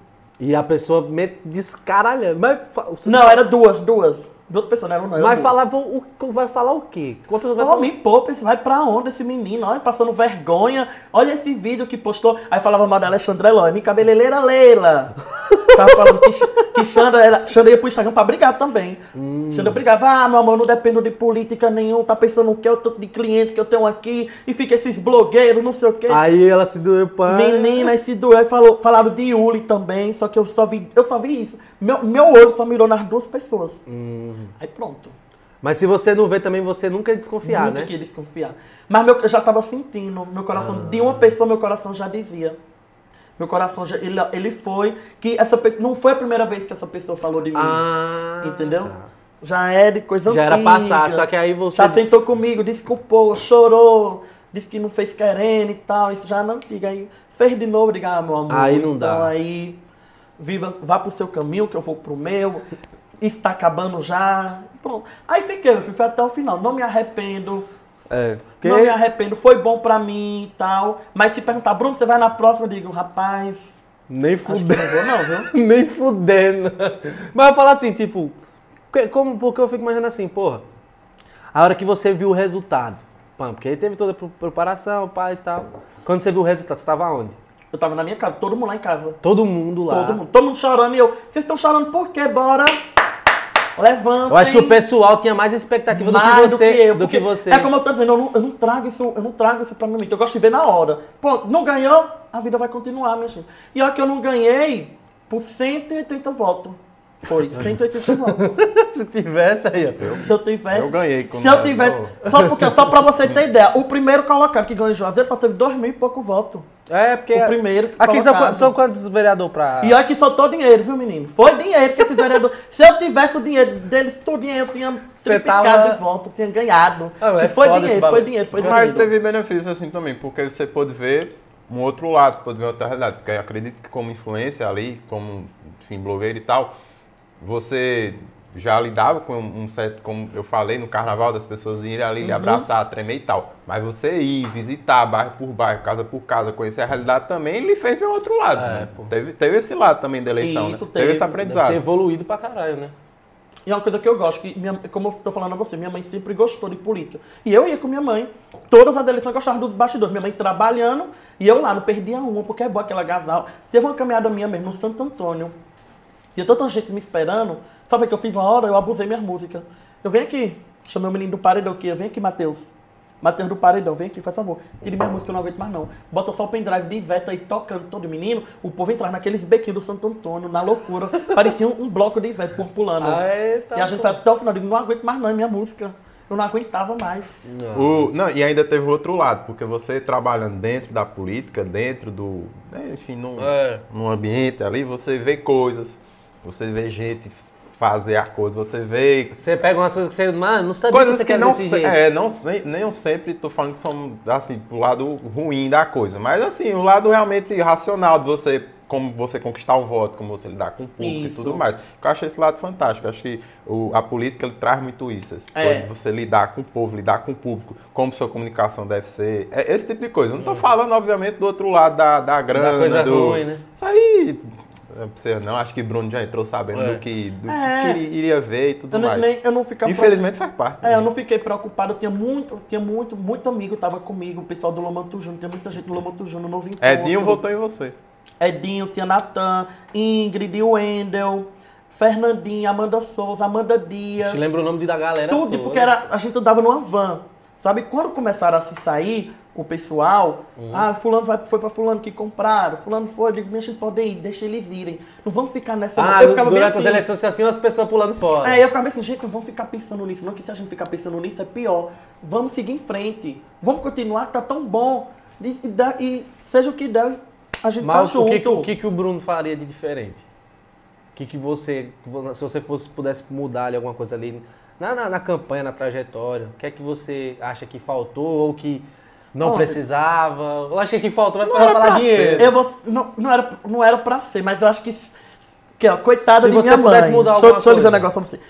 E a pessoa me descaralhando. Mas, Não, era duas, duas. Duas pessoas, não eram não. eram mas duas. falava o, vai falar o quê? Uma pessoa vai Ô, falar. me poupa, vai pra onde esse menino? Olha, passando vergonha. Olha esse vídeo que postou. Aí falava mal da Alexandre Eloy, cabeleireira Leila. [laughs] Tava falando que, que Xandra, era, Xandra ia pro Instagram pra brigar também. Hum. Xandra brigava, ah, meu amor, não dependo de política nenhum, tá pensando o que é o tanto de cliente que eu tenho aqui, e fica esses blogueiros, não sei o quê. Aí ela se doeu pra. Menina, esse doeu, falou, falaram de Yuli também, só que eu só vi, eu só vi isso. Meu, meu olho só mirou nas duas pessoas. Hum. Aí pronto. Mas se você não vê também, você nunca é desconfiar, Nunca né? queria desconfiar. Mas meu, eu já tava sentindo, meu coração, de uma pessoa, meu coração já dizia. Meu coração já, ele, ele foi, que essa pessoa, não foi a primeira vez que essa pessoa falou de mim. Ah. entendeu? tá. Já é de coisa Já era antiga. passado, só que aí você. Já sentou comigo, desculpou, chorou, disse que não fez querendo e tal, isso já é na antiga. Aí fez de novo, diga, ah, meu amor. Aí não então dá. aí, viva, vá pro seu caminho, que eu vou pro meu. Isso tá acabando já. Pronto. Aí fiquei, meu filho, fui até o final. Não me arrependo. É. Que... Não me arrependo, foi bom pra mim e tal. Mas se perguntar, Bruno, você vai na próxima? Eu digo, rapaz, Nem fudendo. não vou não, viu? [laughs] Nem fudendo. Mas eu falo assim, tipo, como, porque eu fico imaginando assim, porra, a hora que você viu o resultado, pã, porque aí teve toda a pre- preparação, pai e tal. Quando você viu o resultado, você tava onde? Eu tava na minha casa, todo mundo lá em casa. Todo mundo lá. Todo mundo. Todo mundo chorando e eu, vocês estão chorando por quê? Bora! Levantem. Eu acho que o pessoal tinha mais expectativa do que mais você. do que eu. do que você. É como eu tô dizendo, eu não, eu não trago isso, eu não trago isso pra mim. Eu gosto de ver na hora. Pronto, não ganhou, a vida vai continuar, minha gente. E olha que eu não ganhei por 180 votos. Foi, 180 votos. [laughs] Se tivesse aí, ó. Se eu tivesse. Eu ganhei Se eu tivesse. Só, porque, só pra você ter [laughs] ideia, o primeiro colocado que ganhou em Juazeiro só teve dois mil e pouco votos. É, porque. O primeiro Aqui são, são quantos vereadores pra. E olha que soltou dinheiro, viu, menino? Foi dinheiro que esse vereador. [laughs] Se eu tivesse o dinheiro deles, tudo eu tinha triplicado tava- de volta, eu tinha ganhado. Ah, é foi dinheiro, foi dinheiro, foi Mas dinheiro. teve benefício assim também, porque você pôde ver um outro lado, você pôde ver outra realidade. Porque eu acredito que como influência ali, como, enfim, blogueiro e tal, você já lidava com um certo, como eu falei, no carnaval, das pessoas irem ali lhe Uhum. abraçar, tremer e tal. Mas você ir, visitar bairro por bairro, casa por casa, conhecer a realidade também, ele fez ver o outro lado. É, né? Teve, teve esse lado também da eleição, Isso, né? teve. esse Deve aprendizado. ter evoluído pra caralho, né? E é uma coisa que eu gosto, que minha- como eu estou falando a você, minha mãe sempre gostou de política. E eu ia com minha mãe, todas as eleições eu gostava dos bastidores. Minha mãe trabalhando e eu lá, não perdia uma, porque é boa aquela gasal. Teve uma caminhada minha mesmo no Santo Antônio. Tinha tanta gente me esperando. Sabe o que eu fiz uma hora? Eu abusei minhas músicas. Eu venho aqui, chamei o menino do paredão aqui, eu venho aqui, Matheus. Matheus do Paredão, vem aqui, faz favor. Tire minha música, eu não aguento mais não. Bota só o pendrive de Ivete aí tocando todo menino. O povo entrar naqueles bequinhos do Santo Antônio, na loucura. [laughs] Parecia um, um bloco de Ivete por pulando. Eita, e a gente foi até o final, eu digo, não aguento mais não, é minha música. Eu não aguentava mais. O, não, e ainda teve o outro lado, porque você trabalhando dentro da política, dentro do. né, enfim, num, É. num ambiente ali, você vê coisas, você vê gente fazer a coisa, você vê Você pega umas coisas que você, mano, não sabia coisas que que não, desse se, é, não, nem sempre tô falando que são assim pro lado ruim da coisa, mas assim o lado realmente racional de você como você conquistar um voto, como você lidar com o público e Isso. tudo mais. Eu acho esse lado fantástico. Eu acho que o- a política ele traz muito isso, É. de você lidar com o povo, lidar com o público, como sua comunicação deve ser, é esse tipo de coisa. Eu não tô falando obviamente do outro lado da, da grana, Hum. Da coisa do- ruim, né? Isso aí você não, acho que Bruno já entrou sabendo É. do que do É. que iria- iria ver e tudo Eu não, mais. nem, eu não ficava. Infelizmente faz parte. É, eu não fiquei preocupado, eu tinha muito, tinha muito, muito amigo tava comigo, o pessoal do Lomanto Júnior, tinha muita gente do Lomanto Júnior, novo encontro. Edinho votou em você. Edinho, tinha Natan, Ingrid, Wendel, Fernandinha, Amanda Souza, Amanda Dias. Te lembra o nome da galera Tudo, toda. porque era, a gente andava numa van. Sabe, quando começaram a se sair, o pessoal, ah, fulano vai, foi pra fulano que compraram, fulano foi, eu digo, deixa eles podem ir, deixa eles irem. Não vamos ficar nessa... não. Ah, eu ficava durante as assim. eleições assim, as pessoas pulando fora. É, eu ficava assim, gente, não vamos ficar pensando nisso, não, que se a gente ficar pensando nisso é pior. Vamos seguir em frente, vamos continuar, tá tão bom. E, e e seja o que der, a gente Mas tá o que- o que, que o Bruno faria de diferente? O que, que você, se você fosse, pudesse mudar ali alguma coisa ali na, na, na campanha, na trajetória, o que é que você acha que faltou ou que não precisava? Ou acha que faltou? Vai Não falar, era falar pra dinheiro. ser. Eu vou, não, não, era, não era pra ser, mas eu acho que. que ó, coitada Se de minha mãe. mudar eu- deixa eu dizer um negócio pra você.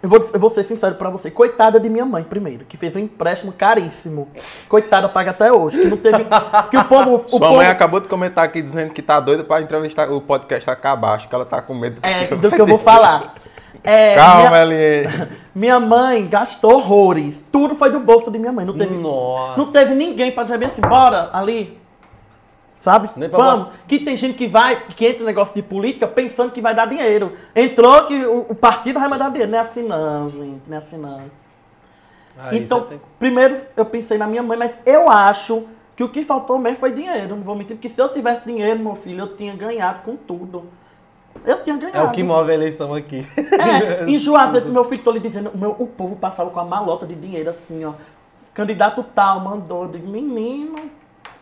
Eu vou, eu vou ser sincero pra você. Coitada de minha mãe, primeiro, que fez um empréstimo caríssimo. Coitada, paga até hoje. Que não teve. Que o povo. O Sua povo mãe acabou de comentar aqui dizendo que tá doida pra entrevistar o podcast acabar. Acho que ela tá com medo é, você do vai que eu vou [laughs] falar. É, Calma, minha, Eliane. [laughs] minha mãe gastou horrores. Tudo foi do bolso de minha mãe. Não teve, Nossa. não teve ninguém pra dizer assim, bora ali. Sabe? Vamos. Que tem gente que vai, que entra em negócio de política pensando que vai dar dinheiro. Entrou que o, o partido vai mandar dinheiro. Não é assim não, gente. Não é assim não. Então, tem- primeiro eu pensei na minha mãe, mas eu acho que o que faltou mesmo foi dinheiro. Não vou mentir, porque se eu tivesse dinheiro, meu filho, eu tinha ganhado com tudo. Eu tinha ganhado. É o que move a eleição aqui. É, [laughs] em Juazeiro, meu filho, tô lhe dizendo, o meu- o povo passava com a malota de dinheiro assim, ó. Candidato tal mandou, digo, menino.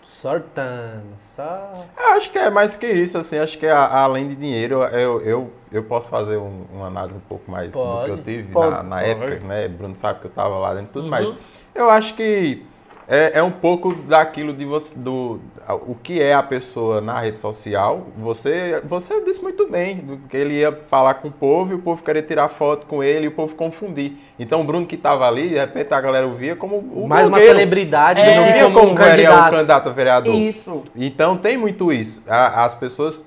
Sortando. Só... Eu acho que é mais que isso, assim. Acho que a- além de dinheiro, eu, eu, eu posso fazer um, uma análise um pouco mais do Pode, que eu tive pode, na, na pode. época, né? Bruno sabe que eu tava lá dentro e tudo mais. Eu acho que é, é um pouco daquilo de você, do o que é a pessoa na rede social. Você, você disse muito bem, do que ele ia falar com o povo e o povo queria tirar foto com ele e o povo confundir. Então o Bruno que tava ali, de repente a galera o via como o Mais uma blogueiro. celebridade É, Não via como como um candidato. candidato a vereador. Isso. Então tem muito isso. As pessoas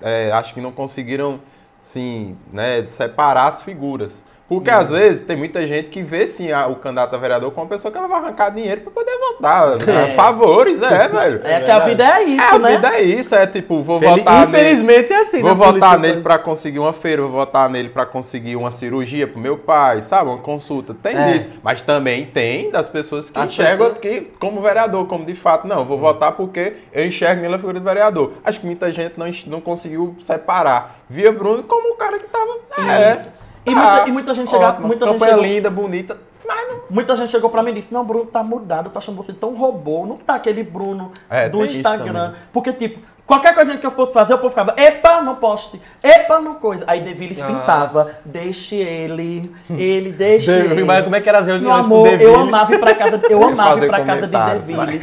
é, acho que não conseguiram assim, né, separar as figuras. Porque às vezes tem muita gente que vê sim a- o candidato a vereador como uma pessoa que ela vai arrancar dinheiro para poder votar. né? É. Favores, é, velho. É que a vida é isso, É, a né? vida é isso, é tipo, vou Fel- votar nele. Infelizmente é assim, Vou na votar nele para conseguir uma feira, vou votar nele para conseguir uma cirurgia pro meu pai, sabe? Uma consulta. Tem É. disso. Mas também tem das pessoas que As enxergam pessoas- que, como vereador, como de fato, não, vou votar porque eu enxergo nele a figura do vereador. Acho que muita gente não, não conseguiu separar. Via Bruno como o cara que tava. É. E tá, muita- e muita gente chega- ótimo, muita gente chegou- linda, bonita. Mas. Muita gente chegou pra mim e disse, não, Bruno tá mudado, tá achando você tão robô, não tá aquele Bruno É, do Instagram. Porque, tipo, Qualquer coisa que eu fosse fazer, o povo ficava, epa, não poste, epa, não coisa. Aí Nossa. pintava, deixe ele, ele, deixe ele. Mas como é que eram as Meu reuniões amor, com eu amava ir pra casa, [laughs] [laughs] eu amava ir pra casa de mas-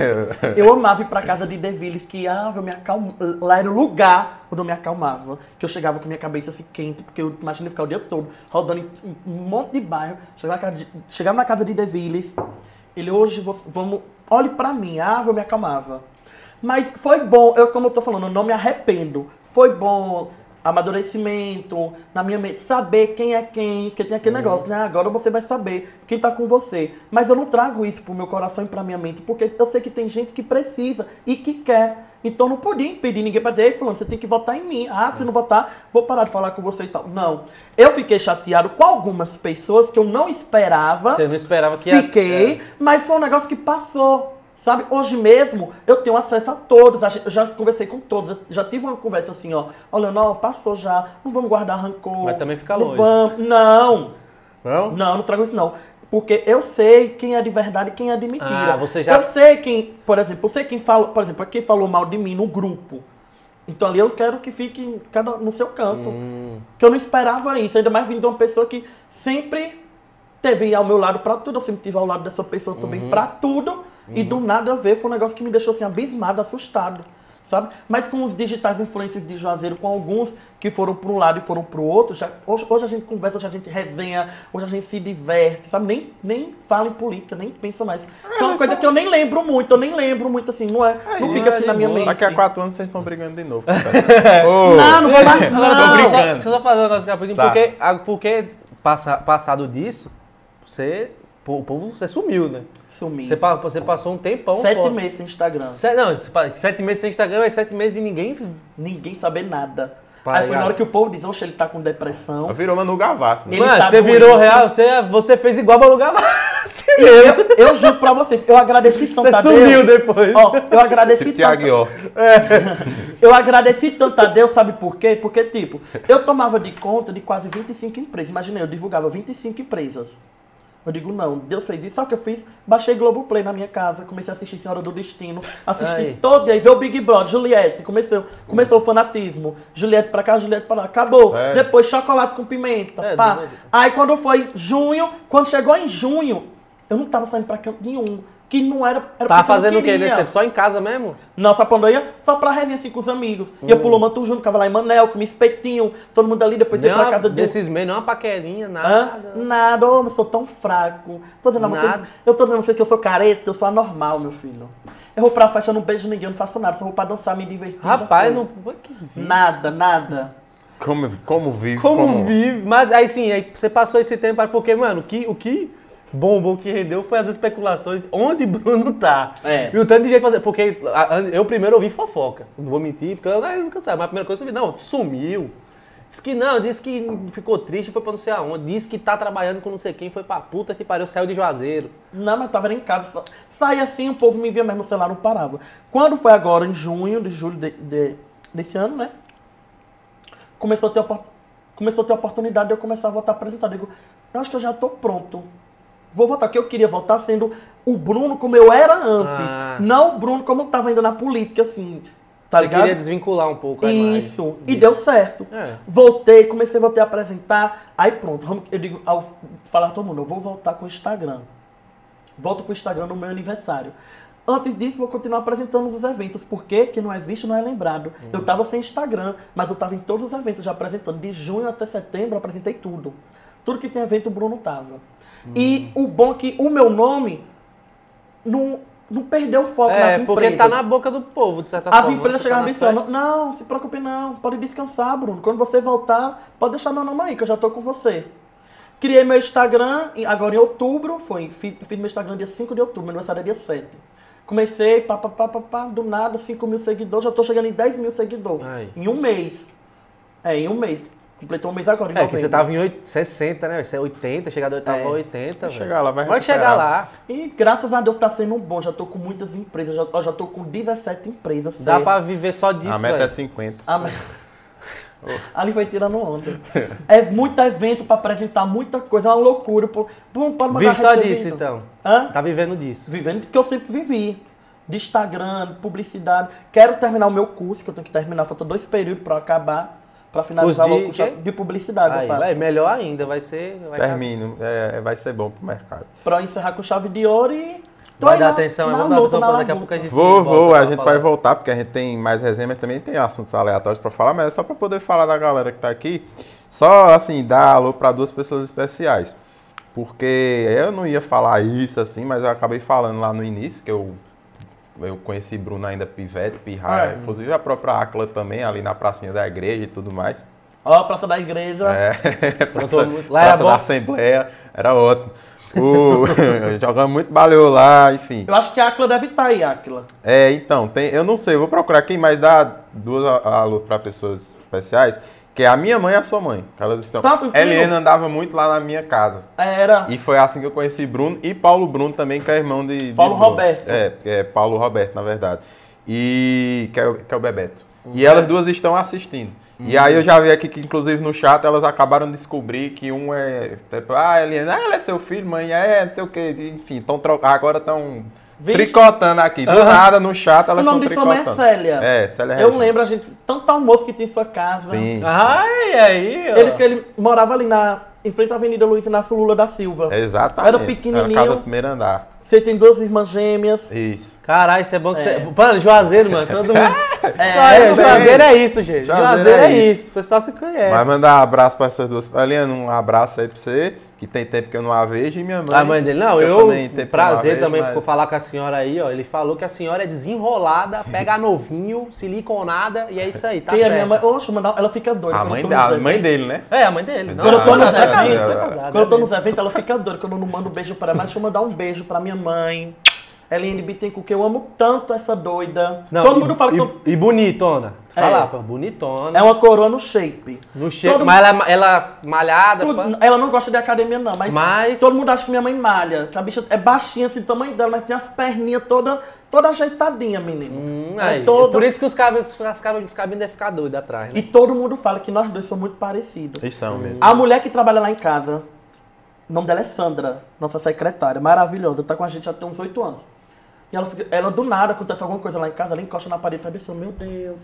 Eu amava ir pra casa de Devilles, que ah, eu me acalmo, lá era o lugar onde eu me acalmava. Que eu chegava com minha cabeça assim quente, porque eu imaginei ficar o dia todo rodando em um monte de bairro. Chegava na casa de, chegava na casa de Devilles, ele hoje vo- vamos, olhe pra mim, ah, eu me acalmava. Mas foi bom, eu como eu tô falando, eu não me arrependo. Foi bom amadurecimento na minha mente, saber quem é quem, que tem aquele negócio, né? Agora você vai saber quem tá com você. Mas eu não trago isso pro meu coração e pra minha mente, porque eu sei que tem gente que precisa e que quer. Então eu não podia impedir ninguém pra dizer, ei, fulano, você tem que votar em mim. Ah, se não votar, vou parar de falar com você e tal. Não. Eu fiquei chateado com algumas pessoas que eu não esperava. Você não esperava que ia- Fiquei, mas foi um negócio que passou. Sabe, hoje mesmo eu tenho acesso a todos, eu já conversei com todos, já tive uma conversa assim, ó. Olha, não, passou já, não vamos guardar rancor. Mas também fica não longe. Vamos, não, Não? não, não trago isso não. Porque eu sei quem é de verdade e quem é de mentira. Ah, você já- Eu sei quem, por exemplo, eu sei quem fala, por exemplo, quem falou mal de mim no grupo. Então ali eu quero que fique cada no seu canto. Hum. Que eu não esperava isso, ainda mais vindo de uma pessoa que sempre teve ao meu lado pra tudo, eu sempre tive ao lado dessa pessoa também Uhum. pra tudo. E do nada eu ver foi um negócio que me deixou assim abismado, assustado. Sabe? Mas com os digitais influencers de Juazeiro, com alguns que foram para um lado e foram para o outro, já, hoje, hoje a gente conversa, hoje a gente resenha, hoje a gente se diverte, sabe? Nem, nem fala em política, nem pensa mais. Que é uma coisa que eu nem lembro muito, eu nem lembro muito assim, não é? não isso, fica assim de na minha boa. mente. Daqui a quatro anos vocês estão brigando de novo. [laughs] Ô, Não, não vou mais. Não, Não, só- brincando. Só, deixa eu só fazer um negócio rapidinho, Tá. porque, a- porque passa, passado disso, você, o povo, você sumiu, né? Sumi. Você, você passou um tempão Sete fora. meses sem Instagram. Se- não, você sete meses sem Instagram, é sete meses de ninguém. Ninguém saber nada. Pai, Aí foi na hora que o povo diz, oxe, ele tá com depressão. Virou Manu Gavassi. né? Mano, tá você doente. virou real, você, você fez igual Manu Gavassi Eu, mesmo. eu juro pra vocês, eu agradeci tanto Você a sumiu Deus. depois. Ó, eu agradeci Tipo tanto. York. [laughs] Eu agradeci tanto a Deus, sabe por quê? Porque, tipo, eu tomava de conta de quase 25 empresas. Imaginei, eu divulgava 25 empresas. Eu digo, não, Deus fez isso. Sabe o que eu fiz? Baixei Globoplay na minha casa, comecei a assistir Senhora do Destino, assisti Aí. todo, e aí veio o Big Brother, Juliette, começou, começou o fanatismo. Juliette pra cá, Juliette pra lá, acabou. Sério? Depois chocolate com pimenta, É, pá. Aí quando foi junho, quando chegou em junho, eu não tava saindo pra canto nenhum. Que não era. era eu não fazendo o quê nesse tempo? Só em casa mesmo? Não, sabe pra onde eu ia? Só pra resenha assim com os amigos. Hum. Ia pro Lomantu junto, ficava lá em Manel, comia espetinho, todo mundo ali, depois ia pra uma, casa do. desses meses, nem uma paquerinha, Hã? nada. Nada, ô, eu sou tão fraco. Tô dizendo a vocês, Nada. eu tô dizendo a vocês que eu sou careta, eu sou anormal, meu filho. Eu vou pra festa, eu não beijo ninguém, eu não faço nada, só vou pra dançar, me divertir. Rapaz, não. Nada, nada. Como, como vive, Como, vive? Mas aí sim, aí você passou esse tempo aí, porque, mano, que, o que bombou, o que rendeu foi as especulações onde Bruno tá. É. E o tanto de gente fazer. Porque eu primeiro ouvi fofoca. Não vou mentir, porque eu, nunca sei. Mas a primeira coisa que eu vi, não, sumiu. Disse que não, disse que ficou triste, foi pra não sei aonde. Disse que tá trabalhando com não sei quem, foi pra puta que pariu, saiu de Juazeiro. Não, mas tava em casa. Saía assim, o povo me via mesmo, o celular não parava. Quando foi agora, em junho, de julho de, de- desse ano, né? Começou a, ter começou a ter oportunidade de eu começar a voltar a apresentar. Eu digo, eu acho que eu já tô pronto. Vou voltar, que eu queria voltar sendo o Bruno como eu era antes. Ah. Não o Bruno como eu tava ainda na política, assim. Tá você ligado? queria desvincular um pouco a Isso. E disso. deu certo. É. Voltei, comecei a voltar a apresentar. Aí pronto, eu digo, ao falar todo mundo, eu vou voltar com o Instagram. Volto pro Instagram no meu aniversário. Antes disso, vou continuar apresentando os eventos. Porque que não é visto, não é lembrado. Eu tava sem Instagram, mas eu tava em todos os eventos já apresentando. De junho até setembro, eu apresentei tudo. Tudo que tem evento, o Bruno tava. E o bom é que o meu nome não, não perdeu o foco nas É, empresas. porque tá na boca do povo, de certa As forma. empresas Você tá chegavam e nas não, não se preocupe não, pode descansar, Bruno. Quando você voltar, pode deixar meu nome aí, que eu já tô com você. Criei meu Instagram, agora em outubro, foi, fiz, fiz meu Instagram dia 5 de outubro, meu aniversário é dia 7. Comecei, pá, pá, pá, pá, pá, do nada, 5 mil seguidores, já tô chegando em 10 mil seguidores. Ai. Em um mês. É, em um mês. Completou um mês agora, em É, que novembro. você tava em oit- 60, né? Você é 80, chegar da oitava É. a 80, velho. chegar lá, vai Vai chegar lá. E graças a Deus tá sendo bom, já tô com muitas empresas, já, eu já tô com 17 empresas. Dá certo? pra viver só disso, A meta é velho. 50. A me- [laughs] Ali foi tirando onda. É muito evento pra apresentar, muita coisa, é uma loucura. Pô, Pô, não pode mandar Vive só recebido. disso, então. Hã? Tá vivendo disso. Vivendo que eu sempre vivi. de Instagram, publicidade. Quero terminar o meu curso, que eu tenho que terminar, falta dois períodos para acabar, para finalizar o de quê? de publicidade. Aí, eu vai, melhor ainda, vai ser. Vai Termino. É, vai ser bom pro mercado. Pra encerrar com chave de ouro e. tô Vai aí dar na- atenção, na vamos dar luta, atenção na pra daqui a pouco a gente. Vou, vou, a gente falar. vai voltar, porque a gente tem mais resenha, mas também tem assuntos aleatórios pra falar, mas é só pra poder falar da galera que tá aqui. Só, assim, dar alô pra duas pessoas especiais. Porque eu não ia falar isso, assim, mas eu acabei falando lá no início, que eu, eu conheci Bruno ainda pivete, pirraia, É. inclusive a própria Acla também, ali na pracinha da igreja e tudo mais. Ó, a Praça da Igreja. É, [laughs] Pronto, praça, lá era praça bom. da Assembleia, era ótimo. O, [laughs] jogamos muito baleou lá, enfim. Eu acho que a Aquila deve estar aí, Aquila. É, então, tem, eu não sei, eu vou procurar aqui, mas dá duas a- alô para pessoas especiais, que é a minha mãe e a sua mãe. que elas estão. Tá. Eliana andava muito lá na minha casa. Era. E foi assim que eu conheci Bruno e Paulo Bruno também, que é irmão de. Paulo. Roberto. É, é Paulo Roberto, na verdade. E que é, o- que é o Bebeto. E elas duas estão assistindo. E aí eu já vi aqui que, inclusive, no chat elas acabaram de descobrir que um é. Tipo, ah, Eliana, ah, ela é seu filho, mãe, é, não sei o quê. Enfim, tão tro... agora estão Vixe. tricotando aqui. Do nada no chat elas O nome de sua mãe é tricotando. Célia. É, Célia Eu Regina. lembro, a gente, tanto almoço que tinha em sua casa. Sim. Ai, aí, ó. Ele, que ele morava ali na, em frente à Avenida Luiz Inácio Lula da Silva. Exatamente. Era pequenininho. Era casa do primeiro andar. Você tem duas irmãs gêmeas. Isso. Caralho, isso é bom que É. você. Mano, Juazeiro, mano, todo mundo. [laughs] É, Só é. Juazeiro é isso, gente. Juazeiro Juazeiro, é é isso. isso. O pessoal se conhece. Vai mandar um abraço para essas duas. Eliana, um abraço aí pra você, que tem tempo que eu não a vejo, e minha mãe. A mãe dele, não, eu, também tenho tempo que eu não a prazer vejo, também mas- ficou falar com a senhora aí, ó. Ele falou que a senhora é desenrolada, pega novinho, siliconada, e é isso aí, tá Quem certo. minha mãe? Oxe, mandar- ela fica doida. A quando mãe, eu da, a mãe dele, né? É, a mãe dele. Quando eu tô não, não, você é você é Quando eu tô nos eventos, ela fica doida. Quando eu não mando um beijo pra ela, mas deixa eu mandar um beijo pra minha mãe. Eliane Bittencourt, que eu amo tanto essa doida. Não, Todo e- mundo fala que e, eu- e bonitona. É. Fala, pô, bonitona. é uma coroa no shape. No cheiro, todo mas ela, ela malhada, Tudo- pá. ela não gosta de academia, não, mas, Mas- todo mundo acha que minha mãe malha. Que a bicha é baixinha, assim, do tamanho dela, mas tem as perninhas toda, toda ajeitadinha, menino. Hum, É toda- Por isso que os cabelos, as cabos, os cabinhos devem ficar doidos atrás, né? E todo mundo fala que nós dois somos muito parecidos. Eles são mesmo. A mulher que trabalha lá em casa, o nome dela é Sandra, nossa secretária, maravilhosa, tá com a gente já tem uns oito anos. E ela, fica, ela do nada, acontece alguma coisa lá em casa, ela encosta na parede e faz assim, meu Deus,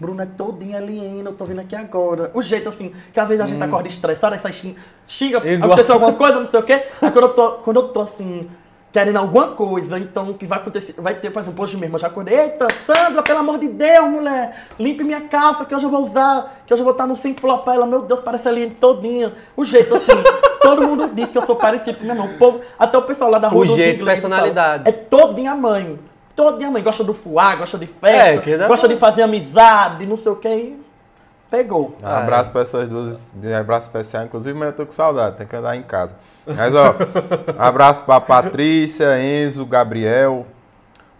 Bruno é todinha aliena, eu tô vindo aqui agora. O jeito assim, que às vezes a gente acorda estressada, xing- xinga, Igual. aconteceu alguma coisa, não sei o quê. Aí quando eu tô, quando eu tô assim, querendo alguma coisa, então que vai acontecer, vai ter, por exemplo, hoje mesmo, eu já acordei, eita, Sandra, pelo amor de Deus, mulher, limpe minha calça que hoje eu vou usar, que hoje eu vou estar no sem flopar. Ela, meu Deus, parece a Aliene todinha. O jeito assim, [laughs] todo mundo diz que eu sou parecido com minha mãe. O povo, até o pessoal lá da rua O jeito, personalidade. fala, É todinha mãe. Todinha mãe. Gosta do fuá, gosta de festa, É, gosta bom. de fazer amizade, não sei o que. E pegou. Um abraço para essas duas, abraço especial, inclusive, mas eu tô com saudade, tem que andar em casa. Mas, ó, abraço pra Patrícia, Enzo, Gabriel.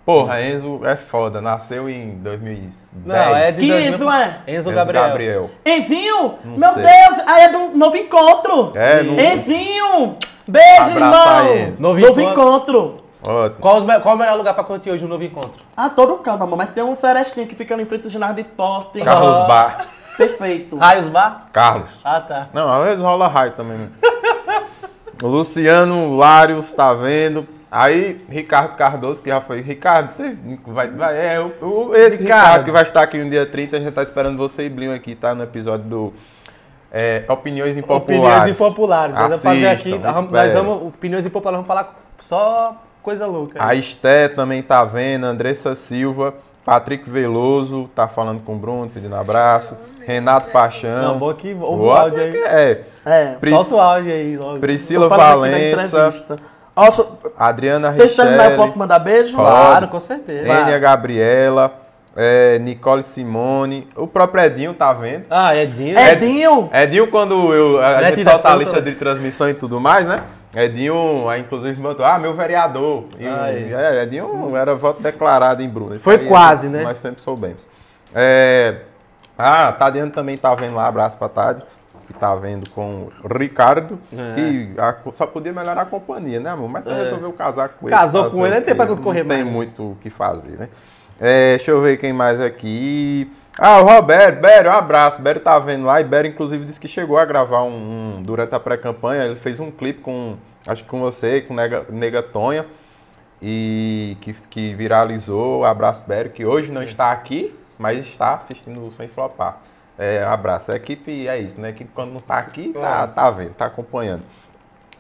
Porra, Enzo é foda, nasceu em 2010. Não, é de Que 2000 isso, é? Enzo Enzo Gabriel. Gabriel. Enzinho, Não meu sei. Deus, aí é do novo encontro. É, no- Enzinho, beijo, Abraço aí, irmão. Enzo. Novo, Novo encontro. Ótimo. Qual, os me- qual o melhor lugar pra curtir hoje o novo encontro? Ah, todo calma, mamãe. Mas tem um serestinho que fica ali em frente ao ginásio de esporte. Carlos Ah. Bar. Perfeito. Raios Bar? Carlos. Ah, tá. Não, às vezes rola raio também. Luciano Lários tá vendo. Aí, Ricardo Cardoso, que já foi. Ricardo, você vai. vai é, o, esse Ricardo. Ricardo. que vai estar aqui no dia 30, a gente tá esperando você e Blinho aqui, tá? No episódio do é, Opiniões Impopulares. Opiniões impopulares. Nós vamos fazer aqui. Nós vamos-. Opiniões impopulares, vamos falar só coisa louca. A Esté também tá vendo, Andressa Silva, Patrick Veloso tá falando com o Bruno, pedindo abraço, Renato Paixão. Não, bom que ouve o Boa, áudio aí. É, É. Pris- Solta o áudio aí logo. Priscila Valença, eu- Adriana Vocês terminar, eu posso mandar beijo? Pode. Claro, com certeza. Enia Gabriela, é, Nicole Simone, o próprio Edinho tá vendo. Ah, Edinho. Edinho. Edinho, quando eu, a gente solta a lista de transmissão e tudo mais, né? Edinho, aí, inclusive, botou, ah, meu vereador. E, é, Edinho era voto declarado em Bruno. Foi aí quase, nós- né? Nós sempre soubemos. É, ah, Tadiano também tá vendo lá, abraço pra Tade, que tá vendo com o Ricardo, É. que a- só podia melhorar a companhia, né, amor? Mas você É. resolveu casar com ele. Casou com ele, não tem pra correr Não tem mais, né? muito o que fazer, né? É, deixa eu ver quem mais aqui. Ah, o Roberto, Bério, um abraço. Bério tá vendo lá e Bério, inclusive, disse que chegou a gravar um, um- durante a pré-campanha. Ele fez um clipe com, acho que com você, com Nega, Nega Tonha. e que, que viralizou. Abraço, Bério, que hoje não está aqui, mas está assistindo o Sem Flopar. É, abraço. A equipe é isso, né? A equipe quando não está aqui, tá, tá vendo, tá acompanhando.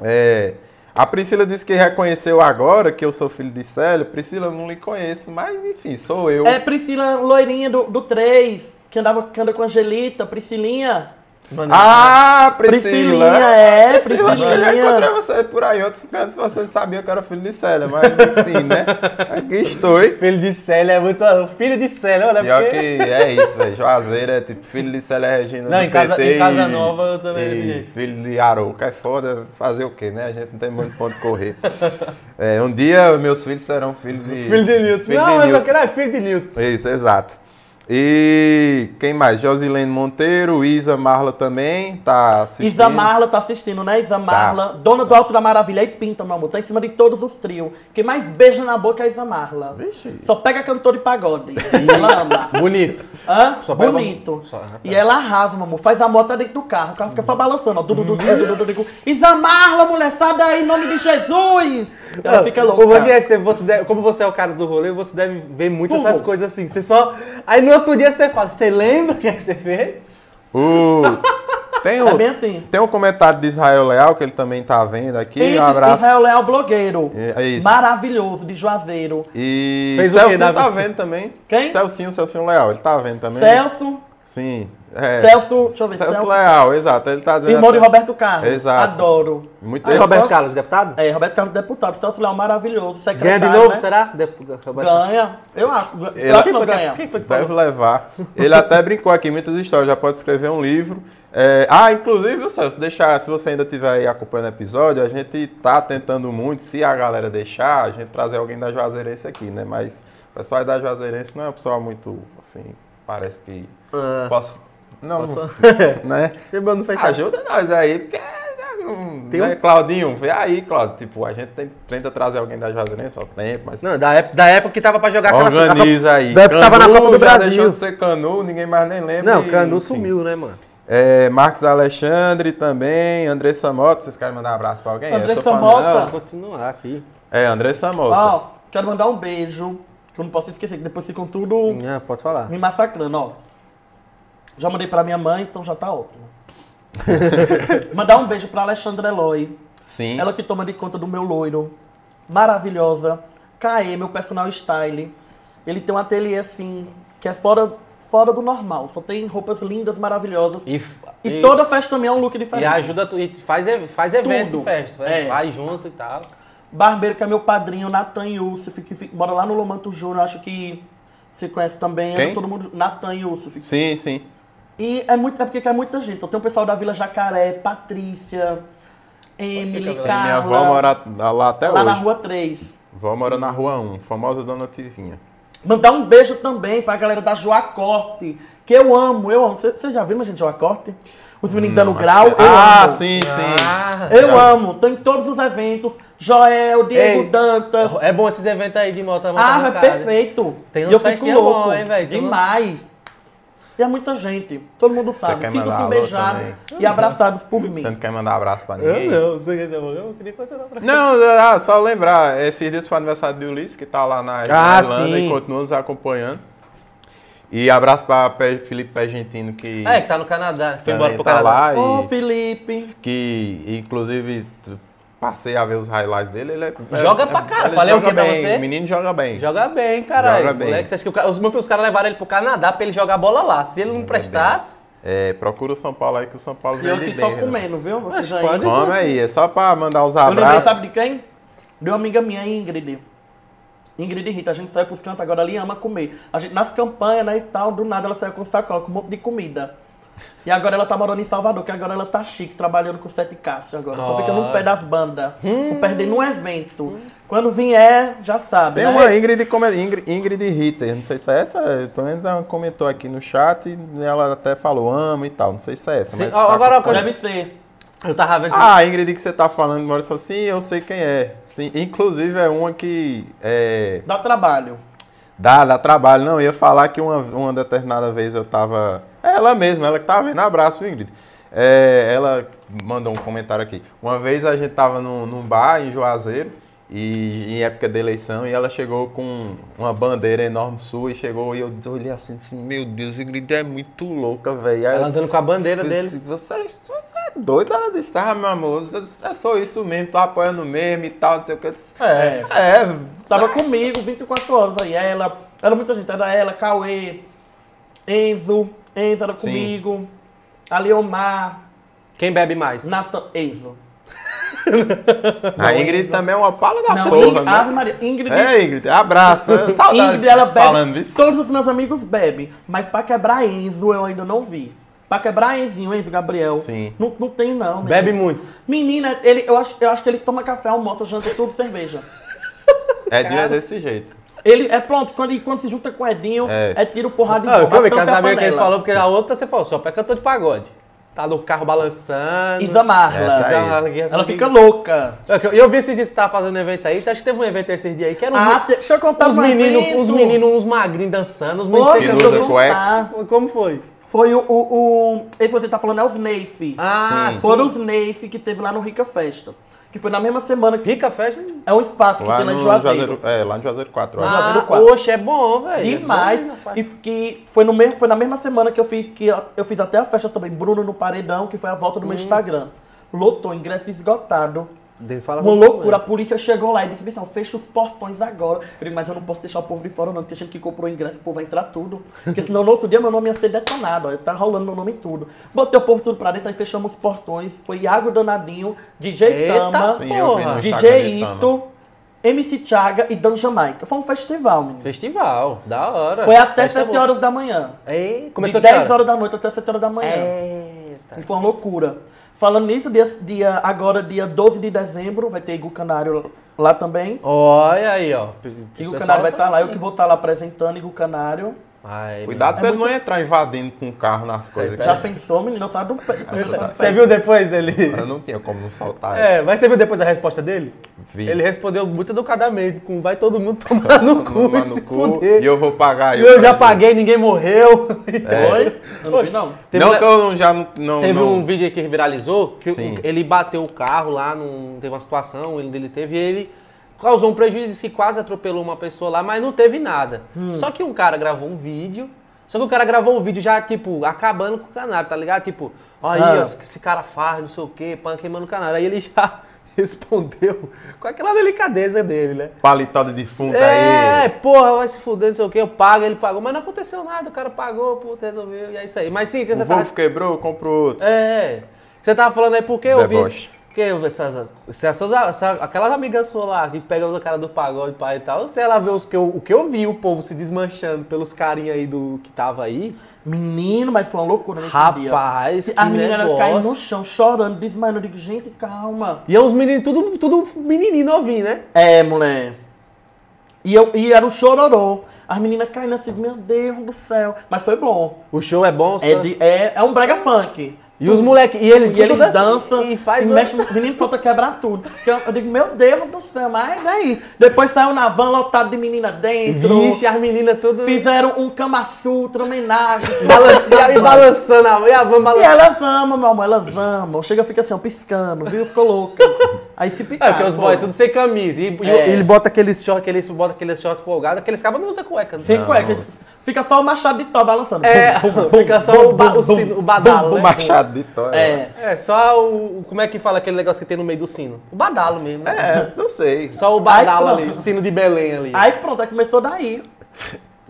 É, a Priscila disse que reconheceu agora que eu sou filho de Célio. Priscila, eu não lhe conheço, mas enfim, sou eu. É Priscila loirinha do, do 3, que andava que anda com a Angelita, Priscilinha. Ah, Priscila! Priscilinha, é, Priscila, acho que eu já Priscilinha. encontrei você por aí outros cantos, você não sabia que eu era filho de Célia, mas enfim, né? Aqui estou. [laughs] Filho de Célia é muito. Filho de Célia, olha Pior porque... que é isso, velho. Juazeiro é tipo filho de Célia Regina Não, em casa- PT em Casa e- Nova eu também e desse jeito. filho de Arouca é foda, fazer o quê, né? A gente não tem muito ponto de correr. É, um dia meus filhos serão filhos de... Filho de Newton. Filho não, de mas eu Newton. quero é filho de Newton. Isso, exato. E quem mais? Josilene Monteiro, Isa Marla também tá assistindo. Isa Marla tá assistindo, né? Isa Marla, dona do Alto da Maravilha. Aí pinta, meu amor. Tá em cima de todos os trios. Quem mais beija na boca é a Isa Marla. Vixe. Só pega cantor de pagode. Ela ama. Bonito. Hã? Só Bonito. só? E ela arrasa, meu amor. Faz a moto dentro do carro. O carro fica só balançando, ó. Dudu, dudu, dudu, dudu. Isa Marla, mulher, sai daí, em nome de Jesus. Ela fica louca. Como, você- você deve- como você é o cara do rolê, você deve ver muito Tudo. essas coisas assim. Você só. Aí no outro dia você fala, você lembra o que você fez? O... [laughs] Tem, É um, bem assim. tem um comentário de Israel Leal que ele também tá vendo aqui. Tem um abraço. Israel Leal, blogueiro. É isso. Maravilhoso, de Juazeiro. E Fez o Davi? tá vendo também. Quem? Celcinho, Celcinho Leal, ele tá vendo também. Celso, Sim. É. Celso, deixa eu ver, Celso Celso. Leal, exato. Ele tá dizendo. irmão de Roberto Carlos. Exato. Adoro. Muito Aí, E Roberto Celso- Carlos, deputado? É, Roberto Carlos, deputado. Celso Leal, maravilhoso. Ganha Secretário, de novo, né? será? Roberto- Ganha. Eu acho. Ele- Eu acho que não Quem foi que- ganha. Quem foi que Deve falou? levar. Ele até brincou aqui, muitas histórias, já pode escrever um livro. É, ah, inclusive, viu, Celso, deixar, se você ainda estiver aí acompanhando o episódio, a gente tá tentando muito, se a galera deixar, a gente trazer alguém da Juazeirense aqui, né? Mas o pessoal da Juazeirense não é um pessoal muito, assim, parece que... Ah. Posso... Não, não, [laughs] né? Lembrando. Ajuda nós aí, porque... Não, Tem né? um- Claudinho, vê aí, Claudio. Tipo, a gente tem, tenta trazer alguém da Juazeirense ao tempo, mas... Não, da época, da época que tava pra jogar aquela Organiza aí. Da época que tava na Copa do Brasil. deixou de ser Canu, ninguém mais nem lembra. Não, e, Canu enfim. sumiu, né, mano? É, Marcos Alexandre também, Andressa Mota. Vocês querem mandar um abraço pra alguém? Andressa falando- Mota. Vou continuar aqui. É, Andressa Mota. Ó, quero mandar um beijo. Que eu não posso esquecer, que depois ficam tudo Ah, pode falar. me massacrando, ó. Já mandei pra minha mãe, então já tá ótimo. [laughs] mandar um beijo pra Alexandra Eloy. Sim. Ela que toma de conta do meu loiro. Maravilhosa. Caê, meu personal style. Ele tem um ateliê assim, que é fora, fora do normal. Só tem roupas lindas, maravilhosas. E, E, toda festa também é um look E diferente. ajuda, tu- e faz, e- faz evento Tudo. festa. É. É. Vai junto e tal. Barbeiro, que é meu padrinho, Natan Yusuf, que fica- mora lá no Lomanto Júnior, acho que você conhece também. Quem? anda todo mundo. Natan Yusuf. Sim, sim. E é muito, é porque é muita gente. Então tem o pessoal da Vila Jacaré, Patrícia, Emily, Sim, Carla. minha avó mora lá até lá hoje. na rua 3. Vó mora na rua 1, famosa Dona Tivinha. Mandar um beijo também pra galera da Joacorte, que eu amo, eu amo. Vocês já viram, gente, Joacorte? Os meninos dando Não, grau, eu Ah, amo. sim, sim. Ah, Eu amo, tô em todos os eventos. Joel, Diego Ei, Dantas. É bom esses eventos aí de moto. moto Ah, é perfeito. Tem e uns eu fico louco. bom, hein, uns- Demais. E é muita gente. Todo mundo sabe. alô beijados também? e abraçados por mim. Você não quer mandar abraço pra Eu ninguém? não, você quer dizer, eu queria continuar pra Não, ah, só lembrar, esses dias foi aniversário de Ulisses, que tá lá na, Ah, Irlanda sim. e continua nos acompanhando. E abraço pra Pe- Felipe Pegentino, que É, que tá no Canadá. Foi embora pro tá Canadá. lá Ô, e Felipe. que inclusive passei a ver os highlights dele, ele é, Joga é- pra caralho. ele Falei o quê pra bem, você? O menino joga bem. Joga bem, caralho. Joga bem. Moleque, você acha que o os meus filhos, os caras levaram ele pro Canadá pra ele jogar bola lá. Se ele não prestasse. É, procura o São Paulo aí que o São Paulo E eu que só né? comendo, viu? Vocês Mas aí. pode- Come aí, é só pra mandar os Eu lembrei, abraços. sabe de quem? De uma amiga minha, Ingrid. Ingrid e Rita, a gente sai pros cantos agora ali ama comer. A gente nas campanhas, né, e tal, do nada ela saiu com sacola, com um monte de comida. E agora ela tá morando em Salvador, que agora ela tá chique, trabalhando com Sete Cássio agora. Só fica no pé das bandas. Não perdendo um evento. Quando vier, já sabe, Tem né? uma Ingrid, come- Ingrid, Ingrid Ritter, não sei se é essa, pelo menos ela comentou aqui no chat e ela até falou amo e tal, não sei se é essa. Sim, mas ó, tá agora com- uma coisa- Deve ser. Eu tava vendo. Ah, a Ingrid que você tá falando, Maurício, sim, eu sei quem é. Sim, inclusive é uma que é, Dá trabalho. dá, dá trabalho. Não, eu ia falar que uma, uma determinada vez eu tava. Ela mesma, ela que tava vendo. Abraço, Ingrid. É, ela mandou um comentário aqui. Uma vez a gente tava num, num bar em Juazeiro E em época de eleição, e ela chegou com uma bandeira enorme sua e chegou e eu olhei assim, assim meu Deus, Ingrid é muito louca, velho. Ela andando com a bandeira dele. disse, Você, você é doido? Ela disse, ah, meu amor, é só isso mesmo, tô apoiando mesmo e tal, não sei o que. Eu disse, É. é, Tava comigo 24 horas aí. Ela, era muita gente. Era ela, Cauê, Enzo. Enzo era Sim. comigo. A Leomar, Quem bebe mais? Nathan, Enzo. [laughs] A Ingrid também é uma pala da Não, porra, Ingrid, né? Ave Maria, Ingrid. É, Ingrid, abraço. Saudade Ingrid, ela bebe. falando isso. Todos os meus amigos bebem. Mas pra quebrar Enzo, eu ainda não vi. Pra quebrar Enzinho, Enzo Gabriel. Sim. Não, não tem, não. Bebe muito. Menina, ele, eu, acho, eu acho que ele toma café, almoça, janta, tudo cerveja. É dia desse jeito. Ele é pronto, quando, quando se junta com o Edinho, é, É. tiro porrada de Não, eu bomba, que tampa eu a sabia que ele falou, porque a outra você falou, só pé cantor de pagode. Tá no carro balançando. Isa Marla. Essa aí. Ela, Ela fica louca. E eu vi esses dias que tava fazendo evento aí, acho que teve um evento esses dias aí que era um, Ah, te- deixa eu contar um meninos, uns meninos, uns magrinhos dançando, uns meninos Poxa, Que não eu cueca. contar. Como foi? Foi o, o, o... Esse que você tá falando é o Snafe. Ah, Sim. sim. Foram os Snafe que teve lá no Rica Festa. Que foi na mesma semana que... Rica Fashion. É um espaço que Lá tem lá no em Juazeiro. Juazeiro. É, lá no Juazeiro 4. Ah, olha. Juazeiro Ah, quatro. oxe, é bom, velho. Demais. É bom. E que foi, no mesmo, foi na mesma semana que eu fiz que eu fiz até a festa também, Bruno no Paredão, que foi a volta do Hum. meu Instagram. Lotou, ingresso esgotado. Uma loucura, a polícia chegou lá e disse, pessoal, fecha os portões agora. Eu mas eu não posso deixar o povo de fora não, porque gente que comprou o ingresso, o povo vai entrar tudo. Porque senão no outro dia meu nome ia ser detonado, ó, tá rolando meu nome em tudo. Botei o povo tudo pra dentro, aí fechamos os portões. Foi Iago Danadinho, DJ Eita, Tama, Sim, porra. DJ de. Ito, MC Thiaga e Dan Jamaica. Foi um festival, menino. Festival, da hora. Foi até Festa 7 boa. horas da manhã. Ei, De começou 10 que hora? horas da noite até 7 horas da manhã. Eita. E foi uma loucura. Falando nisso, dia, dia- agora dia 12 de dezembro, vai ter Igor Canário lá também. Olha aí, ó. Igor Canário vai estar lá, eu que vou estar lá apresentando Igor Canário. Ai, Cuidado É pra ele muito- não entrar invadindo com o carro nas coisas. Já que pensou, menino? Eu saio do pé. Você viu depois dele? Eu não tinha como não soltar. É, mas você viu depois a resposta dele? Vi. Ele respondeu muito educadamente, com vai todo mundo tomar no [laughs] cu Tomar e no se cu, fuder. E eu vou pagar. E eu já paguei, ninguém morreu. [laughs] Foi? Eu não vi, não. Teve, não um- que eu não- já não. não teve não- um vídeo aí que viralizou, que Sim. ele bateu o carro lá, num, teve uma situação, ele, ele teve, e ele causou um prejuízo, que quase atropelou uma pessoa lá, mas não teve nada. Hum. Só que um cara gravou um vídeo, só que o cara gravou um vídeo já, tipo, acabando com o canário, tá ligado? Tipo, aí, Ah. ó, que esse cara faz, não sei o quê, pan queimando o canário. Aí ele [laughs] já respondeu com aquela delicadeza dele, né? Paletó de defunto É, aí. porra, vai se fuder, não sei o que, eu pago, ele pagou, mas não aconteceu nada, o cara pagou, puta, resolveu, e é isso aí. Mas sim, que você O tava. Quebrou, compro outro. É, você tava falando aí porque eu vi. Porque essas, se essas, essa- aquelas amigas suas lá que pegam o cara do pagode pai e tal, se ela vê os que eu, o que eu vi, o povo se desmanchando pelos carinha aí do que tava aí, Menino, mas foi uma loucura nesse dia. rapaz, As meninas caem no chão, chorando, desmaiando. Eu digo, gente, calma. E é uns meninos, tudo, tudo menininho novinho, né? É, mulher. E, eu, e era um chororô. As meninas caindo assim, meu Deus do céu. Mas foi bom. O show é bom, É, de- é, é um brega funk. E os moleques, e eles, E eles tudo dançam e faz e mexe, o menino falta quebrar tudo. Que Eu, eu digo, meu Deus do céu, mas é isso. Depois saiu na van lotado de menina dentro. Vixe, as meninas tudo Fizeram um Kama Sutra, homenagem. [laughs] balan- e balançando, a- e a van E balançando. elas amam, meu amor, elas amam. Chega, fica assim, ó, piscando, viu? Ficou louca. Aí se É, picaram. porque os boys tudo sem camisa. E, e É. ele bota aqueles short, aqueles, bota aqueles short folgado, aqueles cabos não usam cueca. Né? Fica, cueca, fica só o machado de tó balançando. É, Bum, bum, fica só bum, o, ba- bum, o, sino, o badalo, bum, O né? machado de Tó. É. É, só o, o- Como é que fala aquele negócio que tem no meio do sino? O badalo mesmo. né? É, eu sei. Só o badalo Ai, ali, o sino de Belém ali. Aí pronto, aí começou daí.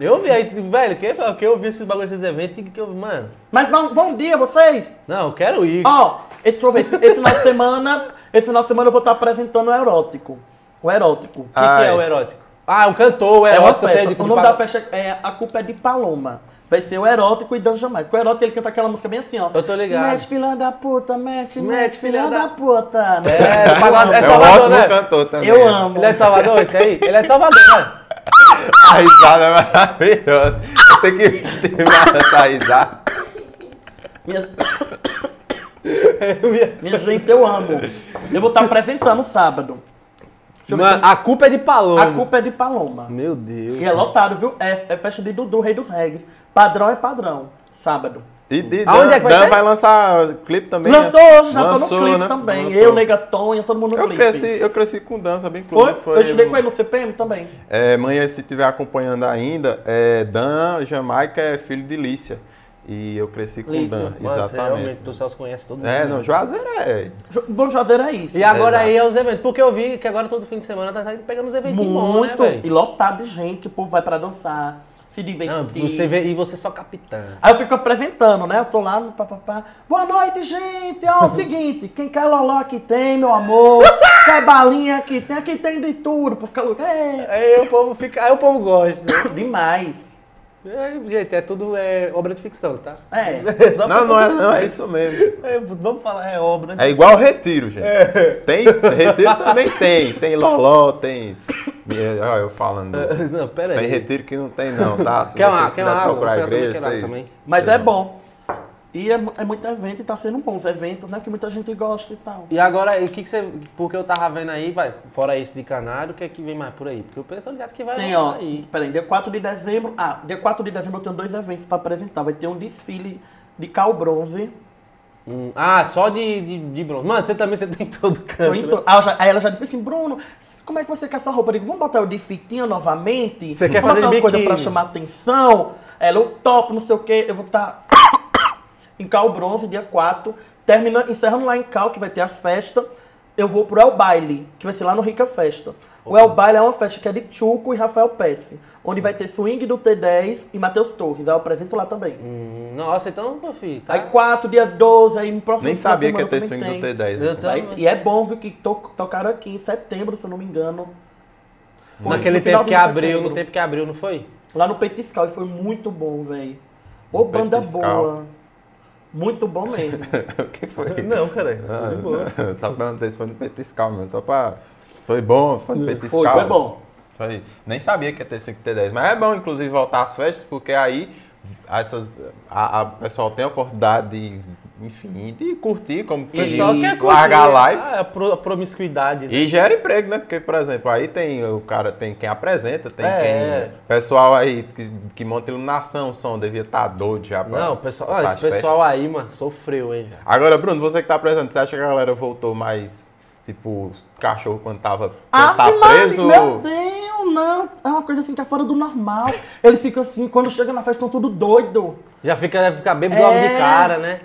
Eu vi aí, velho, que, que eu vi esses bagulhos desses eventos e que eu, mano, Mas vão, vão um dia, vocês? não, eu quero ir. Ó, esse- deixa eu ver, esse, esse final de semana, esse final de semana eu vou estar apresentando o erótico. O erótico. O que, que é Ai. o erótico? Ah, o cantor, o É uma festa. de que O nome da festa é A Culpa é de Paloma. Vai ser o erótico e Dan Jamais. O erótico ele canta aquela música bem assim, ó. Eu tô ligado. Mete filha da puta, mete, Mete, filha da da- puta. né? É, do pagode- é É de um Salvador, né? cantor também. Eu amo. Ele é de Salvador, esse aí? Ele é de Salvador, né? [laughs] A risada é maravilhosa. Tem que vestir mais essa risada. Minha... [coughs] Minha gente, eu amo. Eu vou estar apresentando sábado. Mano, a culpa é de Paloma. A culpa é de Paloma. Meu Deus. E é lotado, viu? É, é festa de Dudu, rei dos regs. Padrão é padrão. Sábado. E, e Aonde Dan, é que vai Dan ser? vai lançar clipe também, né? Lançou hoje, já Lançou, tô no clipe né? também. Lançou. Eu, Negatonha, todo mundo no Eu clipe. cresci, eu cresci com dança bem Foi? clube. Eu estudei com ele no CPM também. É, manhã, se estiver acompanhando ainda, é, Dan Jamaica é filho de Lícia. E eu cresci com Lícia. Dan, Mano, você realmente, exatamente. do Celso conhece todo mundo. É, né? não, Juazeiro é. Jo- Bom Juazeiro é isso. E agora Exato. aí é os eventos. Porque eu vi que agora todo fim de semana tá indo pegando os eventos bons, né, Muito. velho? e lotado de gente, o povo vai pra dançar, se divertir. Não, você vê, e você só capitã. Aí eu fico apresentando, né? Eu tô lá no papapá. Boa noite, gente! Ó, o [laughs] seguinte, quem quer loló aqui tem, meu amor. quer balinha aqui tem, aqui tem de tudo. Pra ficar louco. É, Aí o povo fica. Aí o povo gosta. né? [coughs] demais. É, gente, é tudo é, obra de ficção, tá? É. [laughs] Só Não, não é, não, é isso mesmo. É, vamos falar, é obra. É igual retiro, gente. Tem, retiro também tem. Tem loló, tem. Olha, eu falando. Não, pera Tem aí. retiro que não tem, não, tá? Se Quer uma, vocês quer uma água? procurar a igreja, vocês. também. Mas é bom. E é, é muito evento e tá sendo bom. Os eventos, né? Que muita gente gosta e tal. E agora, o que, que você. Porque eu tava vendo aí, vai, fora esse de canário, o que é que vem mais por aí? Porque eu tô ligado que vai Tem, ó. aí. Peraí, dia 4 de dezembro. Ah, dia 4 de dezembro eu tenho dois eventos pra apresentar. Vai ter um desfile de cal bronze. Hum, ah, só de, de, de bronze. Mano, você também você tem todo Eu canto. né? Ah, eu já- aí ela já disse assim, Bruno, como é que você quer essa roupa? Eu digo, vamos botar o de fitinha novamente? Você quer fazer botar uma coisa pra chamar atenção? Ela, o top, não sei o quê. Eu vou estar em Cal Bronze, dia 4. Termina, encerrando lá em Cal, que vai ter a festa. Eu vou pro El Baile, que vai ser lá no Rica Festa. O El Baile é uma festa que é de Chuco e Rafael Pesce, onde vai ter swing do T10 e Matheus Torres. Aí eu apresento lá também. Hum, nossa, então, meu filho, tá? Aí 4, dia 12, aí no próximo Nem sabia que ia ter swing do tem. T10. Eu né? tô- Vai- e é bom, viu, que to- tocaram aqui em setembro, se eu não me engano. Foi Naquele no tempo que abriu, setembro. no tempo que abriu, não foi? Lá no Petiscal, e foi muito bom, velho. Ô, banda Petiscal. boa. Muito bom mesmo. [laughs] o que foi? Não, cara, Ah, tudo de boa. [laughs] Só perguntei se foi no petiscal mesmo, só pra... Foi bom, foi no petiscal. foi, foi bom. Foi- Nem sabia que ia ter 5T10, mas é bom, inclusive, voltar às festas, porque aí essas, a, a- o pessoal tem a oportunidade de, enfim, de curtir como que pessoal quer curtir largar a live. Ah, a, pro- a promiscuidade, né? E gera emprego, né? Porque, por exemplo, aí tem o cara, tem quem apresenta, tem É. quem. Pessoal aí que, que monta iluminação, o som devia estar doido já pra. Não, pessoal, pra ah, esse pessoal aí, mano, sofreu, hein, velho. Agora, Bruno, você que tá apresentando, você acha que a galera voltou mais, tipo, cachorro quando tava quando Ah, tá preso? meu Deus, não. É uma coisa assim que é fora do normal. Eles ficam assim, quando chega na festa, estão tudo doido. Já fica, deve ficar bêbado É. logo de cara, né?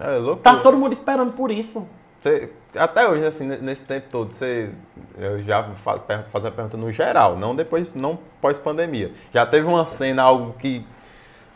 É louco. Tá todo mundo esperando por isso. Você- até hoje, assim, ne- nesse tempo todo, você. Eu já vou fa- per- fazer uma pergunta no geral, não depois, não pós-pandemia. Já teve uma cena, algo que.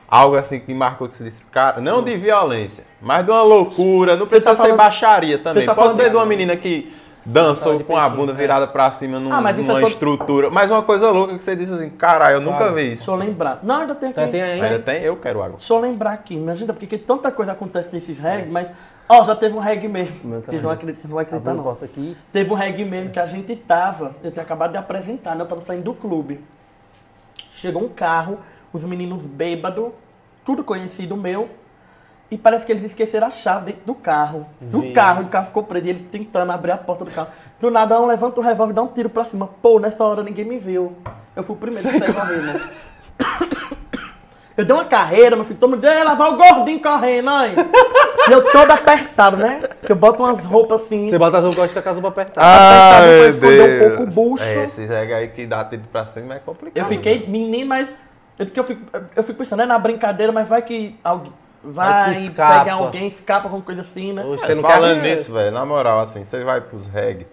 Algo assim que marcou que você disse, cara, não de violência, mas de uma loucura, não precisa tá ser falando- baixaria também. tá Pode falando- ser de uma menina que dançou Só com a peitinho, bunda é. virada pra cima num- Ah, mas numa é todo- estrutura. Mas uma coisa louca que você disse assim, caralho, eu nunca vi isso. eu lembrar. Não, ainda tem aqui. Tem aí? Ainda tem? Eu quero água. Eu lembrar aqui, imagina, porque que tanta coisa acontece nesses reggae, mas. Ó, já teve um reggae mesmo. Vocês não acreditam, vocês não vão acreditar, não. aqui. Teve um reggae mesmo que a gente tava, eu tinha acabado de apresentar, né? Eu tava saindo do clube. Chegou um carro, os meninos bêbados, tudo conhecido meu, e parece que eles esqueceram a chave dentro do carro. Do carro, o carro ficou preso, e eles tentando abrir a porta do carro. Do nada, um levanta o revólver e dá um tiro pra cima. Pô, nessa hora ninguém me viu. Eu fui o primeiro que saí correndo. Eu dei uma carreira, meu filho, todo mundo, "Ei, lá vai o gordinho correndo, aí. E eu todo apertado, né? Que eu boto umas roupas assim. Você bota as roupas com a casa pra apertar. Apertado pra meu esconder um Deus. pouco o bucho. É, esses reggae aí que dá tiro pra cima é complicado. Eu fiquei menino, mas. Eu, que eu, fico, eu fico pensando, é na brincadeira, mas vai que alguém. Vai, pegar alguém, escapa, alguma coisa assim, né? Oxe, É, Você não falando quer- nisso, velho, na moral, assim, você vai pros reggae,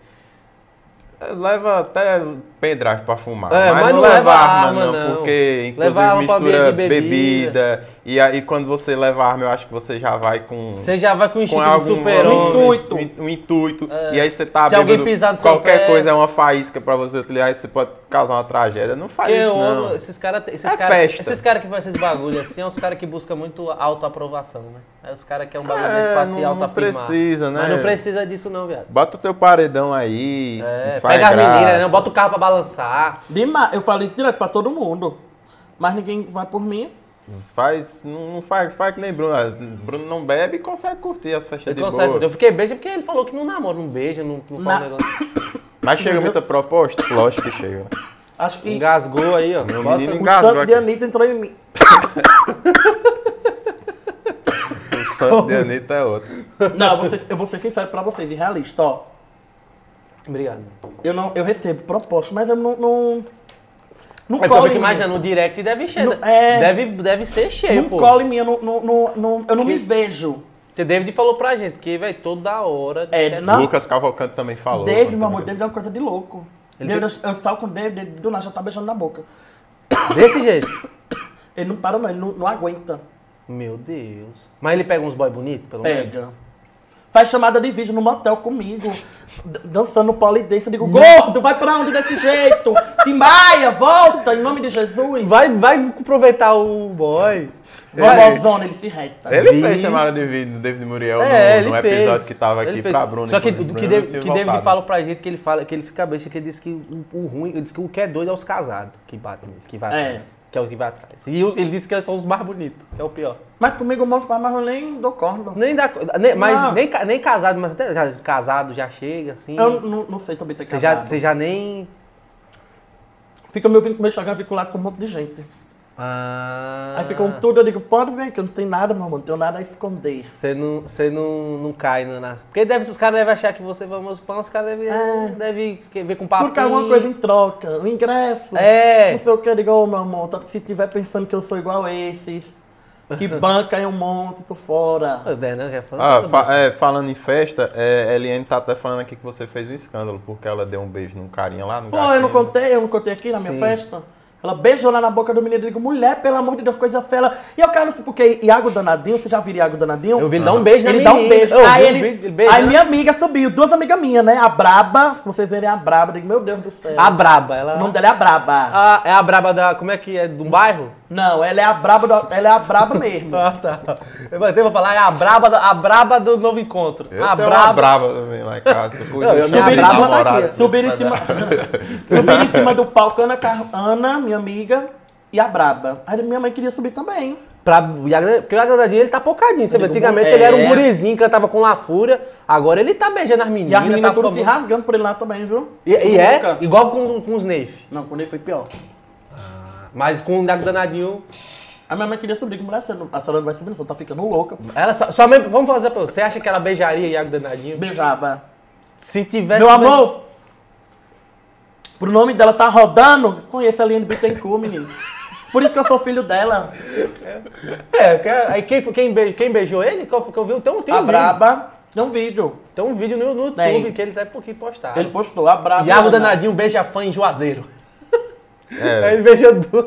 leva até pendrive pra fumar. É, mas, mas não não leva arma, arma, não, não. porque inclusive Leva mistura bebida. bebida. E aí quando você leva arma, eu acho que você já vai com. Você já vai com o com algum super-homem. intuito. um, um intuito. É. E aí você tá Se alguém pisar no seu qualquer pé- coisa é uma faísca pra você utilizar, aí você pode causar uma tragédia. Não faz isso, não. esses caras esses É cara, festa. esses cara que fazem esses bagulho assim, é os caras que buscam muito autoaprovação, né? É os caras que é um bagulho É, se não- não precisa, né? Mas não precisa disso não, viado. Bota o teu paredão aí. É, faz pega as meninas, graça. né? Bota o carro pra balançar. Demais. Eu falei isso direto pra todo mundo. Mas ninguém vai por mim. Faz, não, faz, faz que nem Bruno. Ah, Bruno não bebe e consegue curtir as festas Ele de consegue. boa. Eu fiquei beijo porque ele falou que não namora, não beija, não, não faz Na- negócio. [coughs] Mas chega muita proposta? Lógico que chega. Acho que Engasgou aí, ó. Meu Bota- menino o engasgou santo de. Anitta entrou em mim. [coughs] santo de Anitta é outro. Não, eu vou, ser, eu vou ser sincero pra vocês, e realista, ó. Obrigado. Eu, não, eu recebo proposta, mas eu não. Não, não É colo imagina, no direct deve cheio. No- é. Deve, deve ser cheio, Não pô. cola em mim, eu não, não, não, não- eu não Que- me vejo. Porque David falou pra gente, porque, velho, toda hora. É, Não. Lucas Cavalcante também falou. David, né, meu amor. David é uma coisa de louco. Ele David, eu, eu saio com o David, do nada já tá beijando na boca. Desse jeito. Ele não para, não, ele não, não aguenta. Meu Deus. Mas ele pega uns boy bonitos, pelo menos? Pega. Faz chamada de vídeo no motel comigo, dançando polidense. Eu digo, gordo, vai pra onde desse jeito? Timbaia, volta, em nome de Jesus. Vai, vai aproveitar o boy. Vovózona, ele se reta. Ele Vi. fez chamada de vídeo do David Muriel É, no, no fez. episódio que tava aqui pra Bruna. Só que o que, que David fala pra gente que ele fala que ele fica besta, que ele diz que o, o ruim, ele diz que o que é doido é os casados que batem que vai É. atrás. Que é o que vai atrás. E ele disse que são os mais bonitos, que é o pior. Mas comigo, mano, mas eu nem dou corda. Nem dá. Nem, mas Não. nem, nem casado, mas até casado já chega, assim. Eu não, não sei também Você já, casado. você já nem. Fica me ouvindo com meu Instagram vinculado com um monte de gente. Ah. Aí ficam tudo, eu digo, pode vir que eu não tenho nada, meu amor, não tenho nada a esconder. Você não, você não, não cai no- na. Porque deve, os caras devem achar que você é famoso pão, os caras devem, É. devem ver com papo. Porque alguma coisa em troca, o ingresso. É. Não sei o que, eu digo, ô meu amor, tá- se tiver pensando que eu sou igual a esses, que [laughs] banca é um monte, tô fora. É, né? quer falar? Ah, fa- é, falando em festa, é, Eliane tá até falando aqui que você fez um escândalo, porque ela deu um beijo num carinha lá no Foi, eu não gatinho. contei, eu não contei aqui na minha Sim. festa. Ela beijou lá na boca do menino e digo, mulher, pelo amor de Deus, coisa feia. E eu quero porque Iago Danadinho, você já viu Iago Danadinho? Eu vi ele dar um beijo na Ele dá um beijo. Eu aí vi ele, beijando. aí minha amiga subiu, duas amigas minhas, né? A Braba, se vocês verem a Braba, eu digo, meu Deus do céu. A Braba, ela. O nome dela é a Braba. Ah, é a Braba da. Como é que é? Do bairro? Não, ela é a Braba, do- ela é a Braba mesmo. [laughs] Ah, tá. Eu vou- falar, é a Braba, da- a Braba do novo encontro. Eu a uma braba também lá em casa. Não, eu braba aqui. Subir em cima, subir [laughs] em cima do palco, Ana, Ana, minha amiga, e a Braba. Aí minha mãe queria subir também. Pra, o porque o Iago Danadinho, ele tá pocadinho. Você vê, Ele do- antigamente é. ele era um gurizinho, cantava com La Fúria. Agora ele tá beijando as E meninas. as meninas tá tudo se rasgando por ele lá também, viu? E, e é igual com, com os Neif. Não, quando ele foi pior. Mas com o Iago Danadinho. A minha mãe queria subir, que mulher, a senhora não vai subir, não, tá ficando louca. Ela só, somente, vamos fazer pra você. Você acha que ela beijaria Iago Danadinho? Beijava. Se tivesse. Meu amor, pro nome dela tá rodando, conheço a Aline Bittencourt, menino. Por isso que eu sou filho dela. É, porque aí quem, quem, be- quem beijou ele? Qual foi que eu vi? Tem um, tem um a vídeo. Braba, tem um vídeo. Tem um vídeo no, no YouTube Tem. que ele tá pouquinho postado. Ele postou, a Braba. Iago Ana. Danadinho beija fã em Juazeiro. Aí É, ele beijou duas.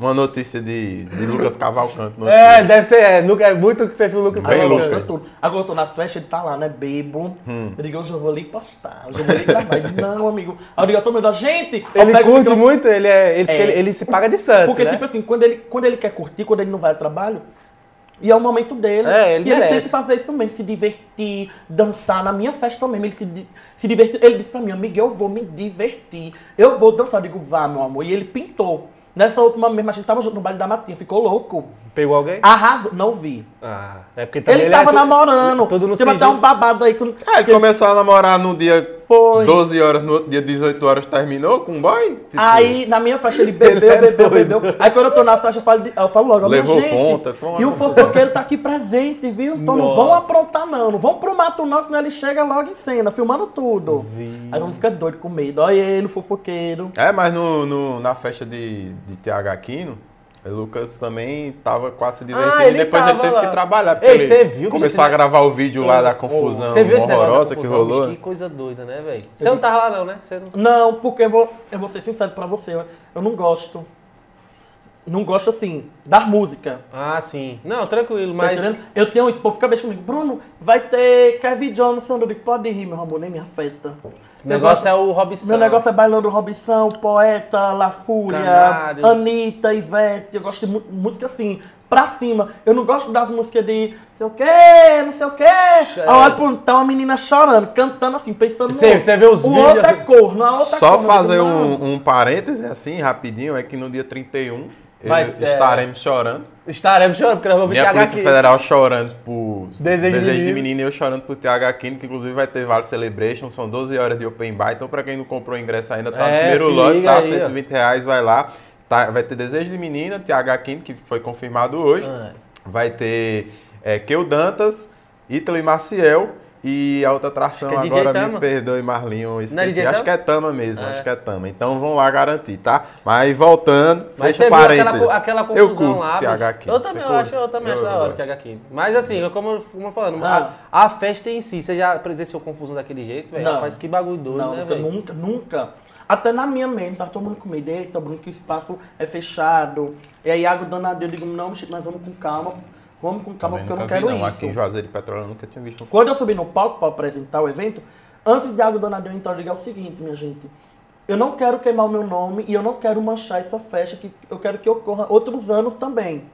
uma notícia de, de Lucas Cavalcante. É, deve ser. É, Luca- é muito que perfil Lucas Bem Cavalcante. Postou tudo. Agora eu tô na festa, ele tá lá, né? Bebo. Hum. Eu digo, eu vou ali postar. Eu vou ali gravar. Ele, não, amigo. Aí eu digo, eu tô meio gente. eu Ele curte micro- muito, ele, é, ele, É. ele, ele se paga de santo, Porque, né? tipo assim, quando ele, quando ele quer curtir, quando ele não vai ao trabalho, e é o momento dele. É, ele e ele tem merece. que fazer isso mesmo, se divertir, dançar na minha festa mesmo. Ele se, se divertir. Ele disse pra mim, amiga, eu vou me divertir. Eu vou dançar. Eu digo, vá, meu amor. E ele pintou. Nessa última mesmo, a gente tava junto no baile da Matinha, ficou louco. Pegou alguém? Arrasou. Não vi. Ah, é porque também Ele, é tava tu- namorando. Tudo no Tem até um babado aí. Com, Ah, ele começou a namorar no dia Foi. 12 horas, no outro dia 18 horas terminou com um boy? Tipo, Aí, na minha festa, ele bebeu, [laughs] Ele é bebeu, bebeu. Aí, quando eu tô na festa, eu falo, de- eu falo logo, Levou gente, ponta, foi uma- E o fofoqueiro tá aqui presente, viu? Então não Nossa. vão aprontar, não. Não vão pro mato, não, senão ele chega logo em cena, filmando tudo. Aí vamos ficar doido com medo. Olha ele, o fofoqueiro. É, mas no, no- na festa de, de TH Aquino, o Lucas também tava quase se divertindo. Ah, ele e depois ele teve lá. que trabalhar. porque Ei, ele você viu que Começou esse- a gravar o vídeo lá da confusão Você viu horrorosa que confusão? rolou? Bicho, Que coisa doida, né, velho? Você não tava lá não, né? Você não... Não, porque eu vou, eu vou ser sincero pra você, eu não gosto. Não gosto, assim, da música. Ah, sim. Não, tranquilo, Tá mas... entendendo? Eu tenho um povo fica bem comigo. Bruno, vai ter Kevin Johnson. Eu digo, pode rir, meu amor, nem me afeta. O negócio é o Robson. Meu negócio é bailando Robson, Poeta, La Fúria, Canário. Anitta, Ivete. Eu gosto de música assim, pra cima. Eu não gosto das músicas de não sei o quê, não sei o quê. Eu olho pro tá uma menina chorando, cantando assim, pensando no você vê os o vídeos outro é assim? cor, na outra Só cor. fazer não. um, um parêntese assim, rapidinho, é que no dia 31 Vai estaremos chorando. Estaremos chorando, porque nós vamos Minha TH Polícia. Federal chorando por Desejo de Menino. Menino e eu chorando por TH Quino, que inclusive vai ter Vale Celebration, são 12 horas de Open Bar. Então, pra quem não comprou o ingresso ainda, tá no É, primeiro se lote, tá? aí, ó. 120 reais, vai lá. Tá, vai ter Desejo de Menina, TH Quino, que foi confirmado hoje. Ah. Vai ter é Keu Dantas, Ítalo e Maciel. E a outra atração Acho é agora, me Tama. perdoe, Marlinho, é esqueci. DJ acho que é Tama mesmo, É. acho que é Tama. Então vão lá garantir, tá? Mas voltando, Mas fecha você viu aquela, parênteses. aquela eu confusão curto lá. TH. Eu também Você acho, eu também acho Eu da hora. TH aqui. Mas assim, como eu como eu falando, a, a festa em si, você já presenciou confusão daquele jeito, velho? Rapaz, que bagulho doido, Não, né, nunca, velho? nunca, nunca. Até na minha mente, tá todo mundo com medo, eita, Bruno, que o espaço é fechado. E aí, Iago danado, eu digo, não, Chico, nós vamos com calma. Vamos com calma, porque eu não quero vi, não. isso. Aqui em Juazeiro de Petróleo eu nunca tinha visto. Quando eu subi no palco para apresentar o evento, antes de Iago Donadeu entrar, eu digo é o seguinte, minha gente. Eu não quero queimar o meu nome e eu não quero manchar essa festa, que eu quero que ocorra outros anos também.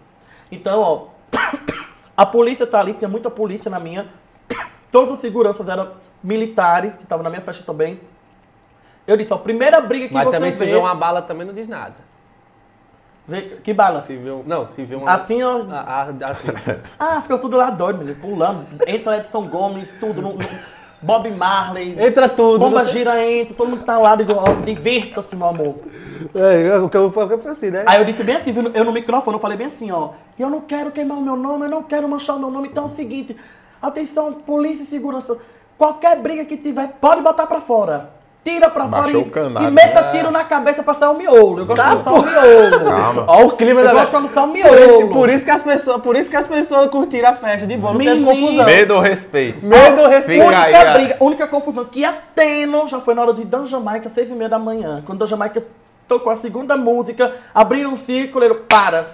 Então, ó, [coughs] a polícia tá ali, tinha muita polícia na minha. [coughs] Todos os seguranças eram militares, que estavam na minha festa também. Eu disse, ó, primeira briga que Mas você também se vê uma bala também não diz nada. Vê- Que bala? Se vê um, não, se vê uma... Assim, ó... a- a- assim. [laughs] Ah, ficou tudo lá doido, menino, pulando. Entra Edson Gomes, tudo. no- no- Bob Marley. Entra tudo. Bomba não tem- gira, entra, todo mundo tá lá, digo, ó, divirta-se, meu amor. É, o que eu o que eu falei assim, né? Aí eu disse bem assim, viu, eu no microfone, eu falei bem assim, ó, eu não quero queimar o meu nome, eu não quero manchar o meu nome, então é o seguinte, atenção, polícia e segurança, qualquer briga que tiver, pode botar pra fora. Tira pra fora e, canário, e meta né? tiro na cabeça pra sair o miolo. Eu gosto Tá, de sair o miolo. Calma. Ó o clima Eu da gosto quando sai o por isso, miolo. por isso que as pessoas, por isso que as pessoas curtiram a festa de boa, não teve confusão. Medo ou respeito? Medo ou respeito. Fica aí, única a- briga, única confusão que ia tendo já foi na hora de Dan Jamaica, seis e meia da manhã. Quando Dan Jamaica tocou a segunda música, abriram um círculo, ele para.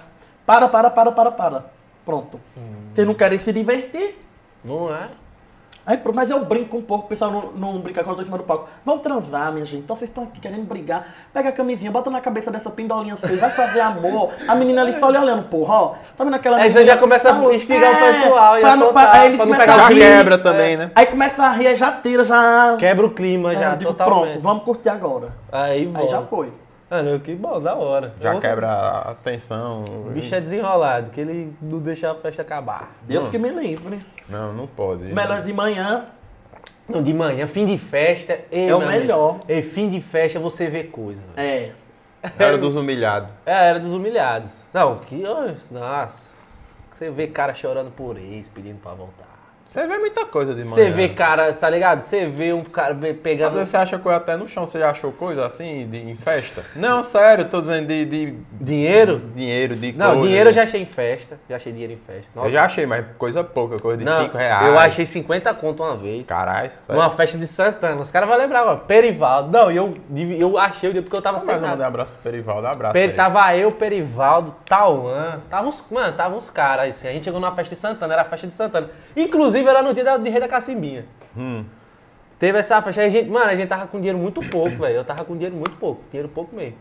Para, para, para, para, para. Pronto. Vocês não querem se divertir? Não é? Aí, pronto, mas eu brinco um pouco, o pessoal não, não brinca quando eu tô em cima do palco. Vamos transar, minha gente. Então vocês estão aqui querendo brigar. Pega a camisinha, bota na cabeça dessa pindolinha sua, vai fazer amor. A menina ali só olha olhando, porra, ó. Tá vendo aquela Aí você já começa a Tá- instigar o É, pessoal e pra a não- soltar, pra- aí eles pra não começam pegar a Já o rir. quebra também, né? Aí começa a rir, aí já tira, já. Quebra o clima Aí já, digo, totalmente. Pronto, vamos curtir agora. Aí, Aí já foi. Mano, que bom, da hora. Já Eu- quebra a tensão. O bicho é desenrolado, que ele não deixa a festa acabar. Deus Hum. que me livre. Não, não pode. Melhor de manhã. Não, de manhã, fim de festa. ei, É o amigo, melhor. ei, fim de festa você vê coisa. É. Era dos humilhados. É era dos humilhados. Não, que. Nossa. Você vê cara chorando por ex, pedindo pra voltar. Você vê muita coisa de manhã. Você vê cara, tá ligado? Você vê um cara pegando. vezes você acha coisa até no chão. Você já achou coisa assim de, em festa? Não, sério, tô dizendo de, de Dinheiro? dinheiro, de Não, coisa. dinheiro eu já achei em festa. Já achei dinheiro em festa. Nossa. Eu já achei, mas coisa pouca, coisa de Não, 5 reais. Eu achei 50 conto uma vez. Caralho, sério. Numa festa de Santana. Os caras vão lembrar, ó. Perivaldo. Não, e eu, eu achei porque eu tava Mas sem nada. um abraço pro Perivaldo, abraço. Ele. tava eu, Perivaldo, Tauan, tava uns, mano, tava uns caras assim. A gente chegou numa festa de Santana, era a festa de Santana. Inclusive era no dia da, de Rei da Cacimbinha. Hum. Teve essa festa, a gente, mano, a gente tava com dinheiro muito pouco, velho. Eu tava com dinheiro muito pouco, dinheiro pouco mesmo.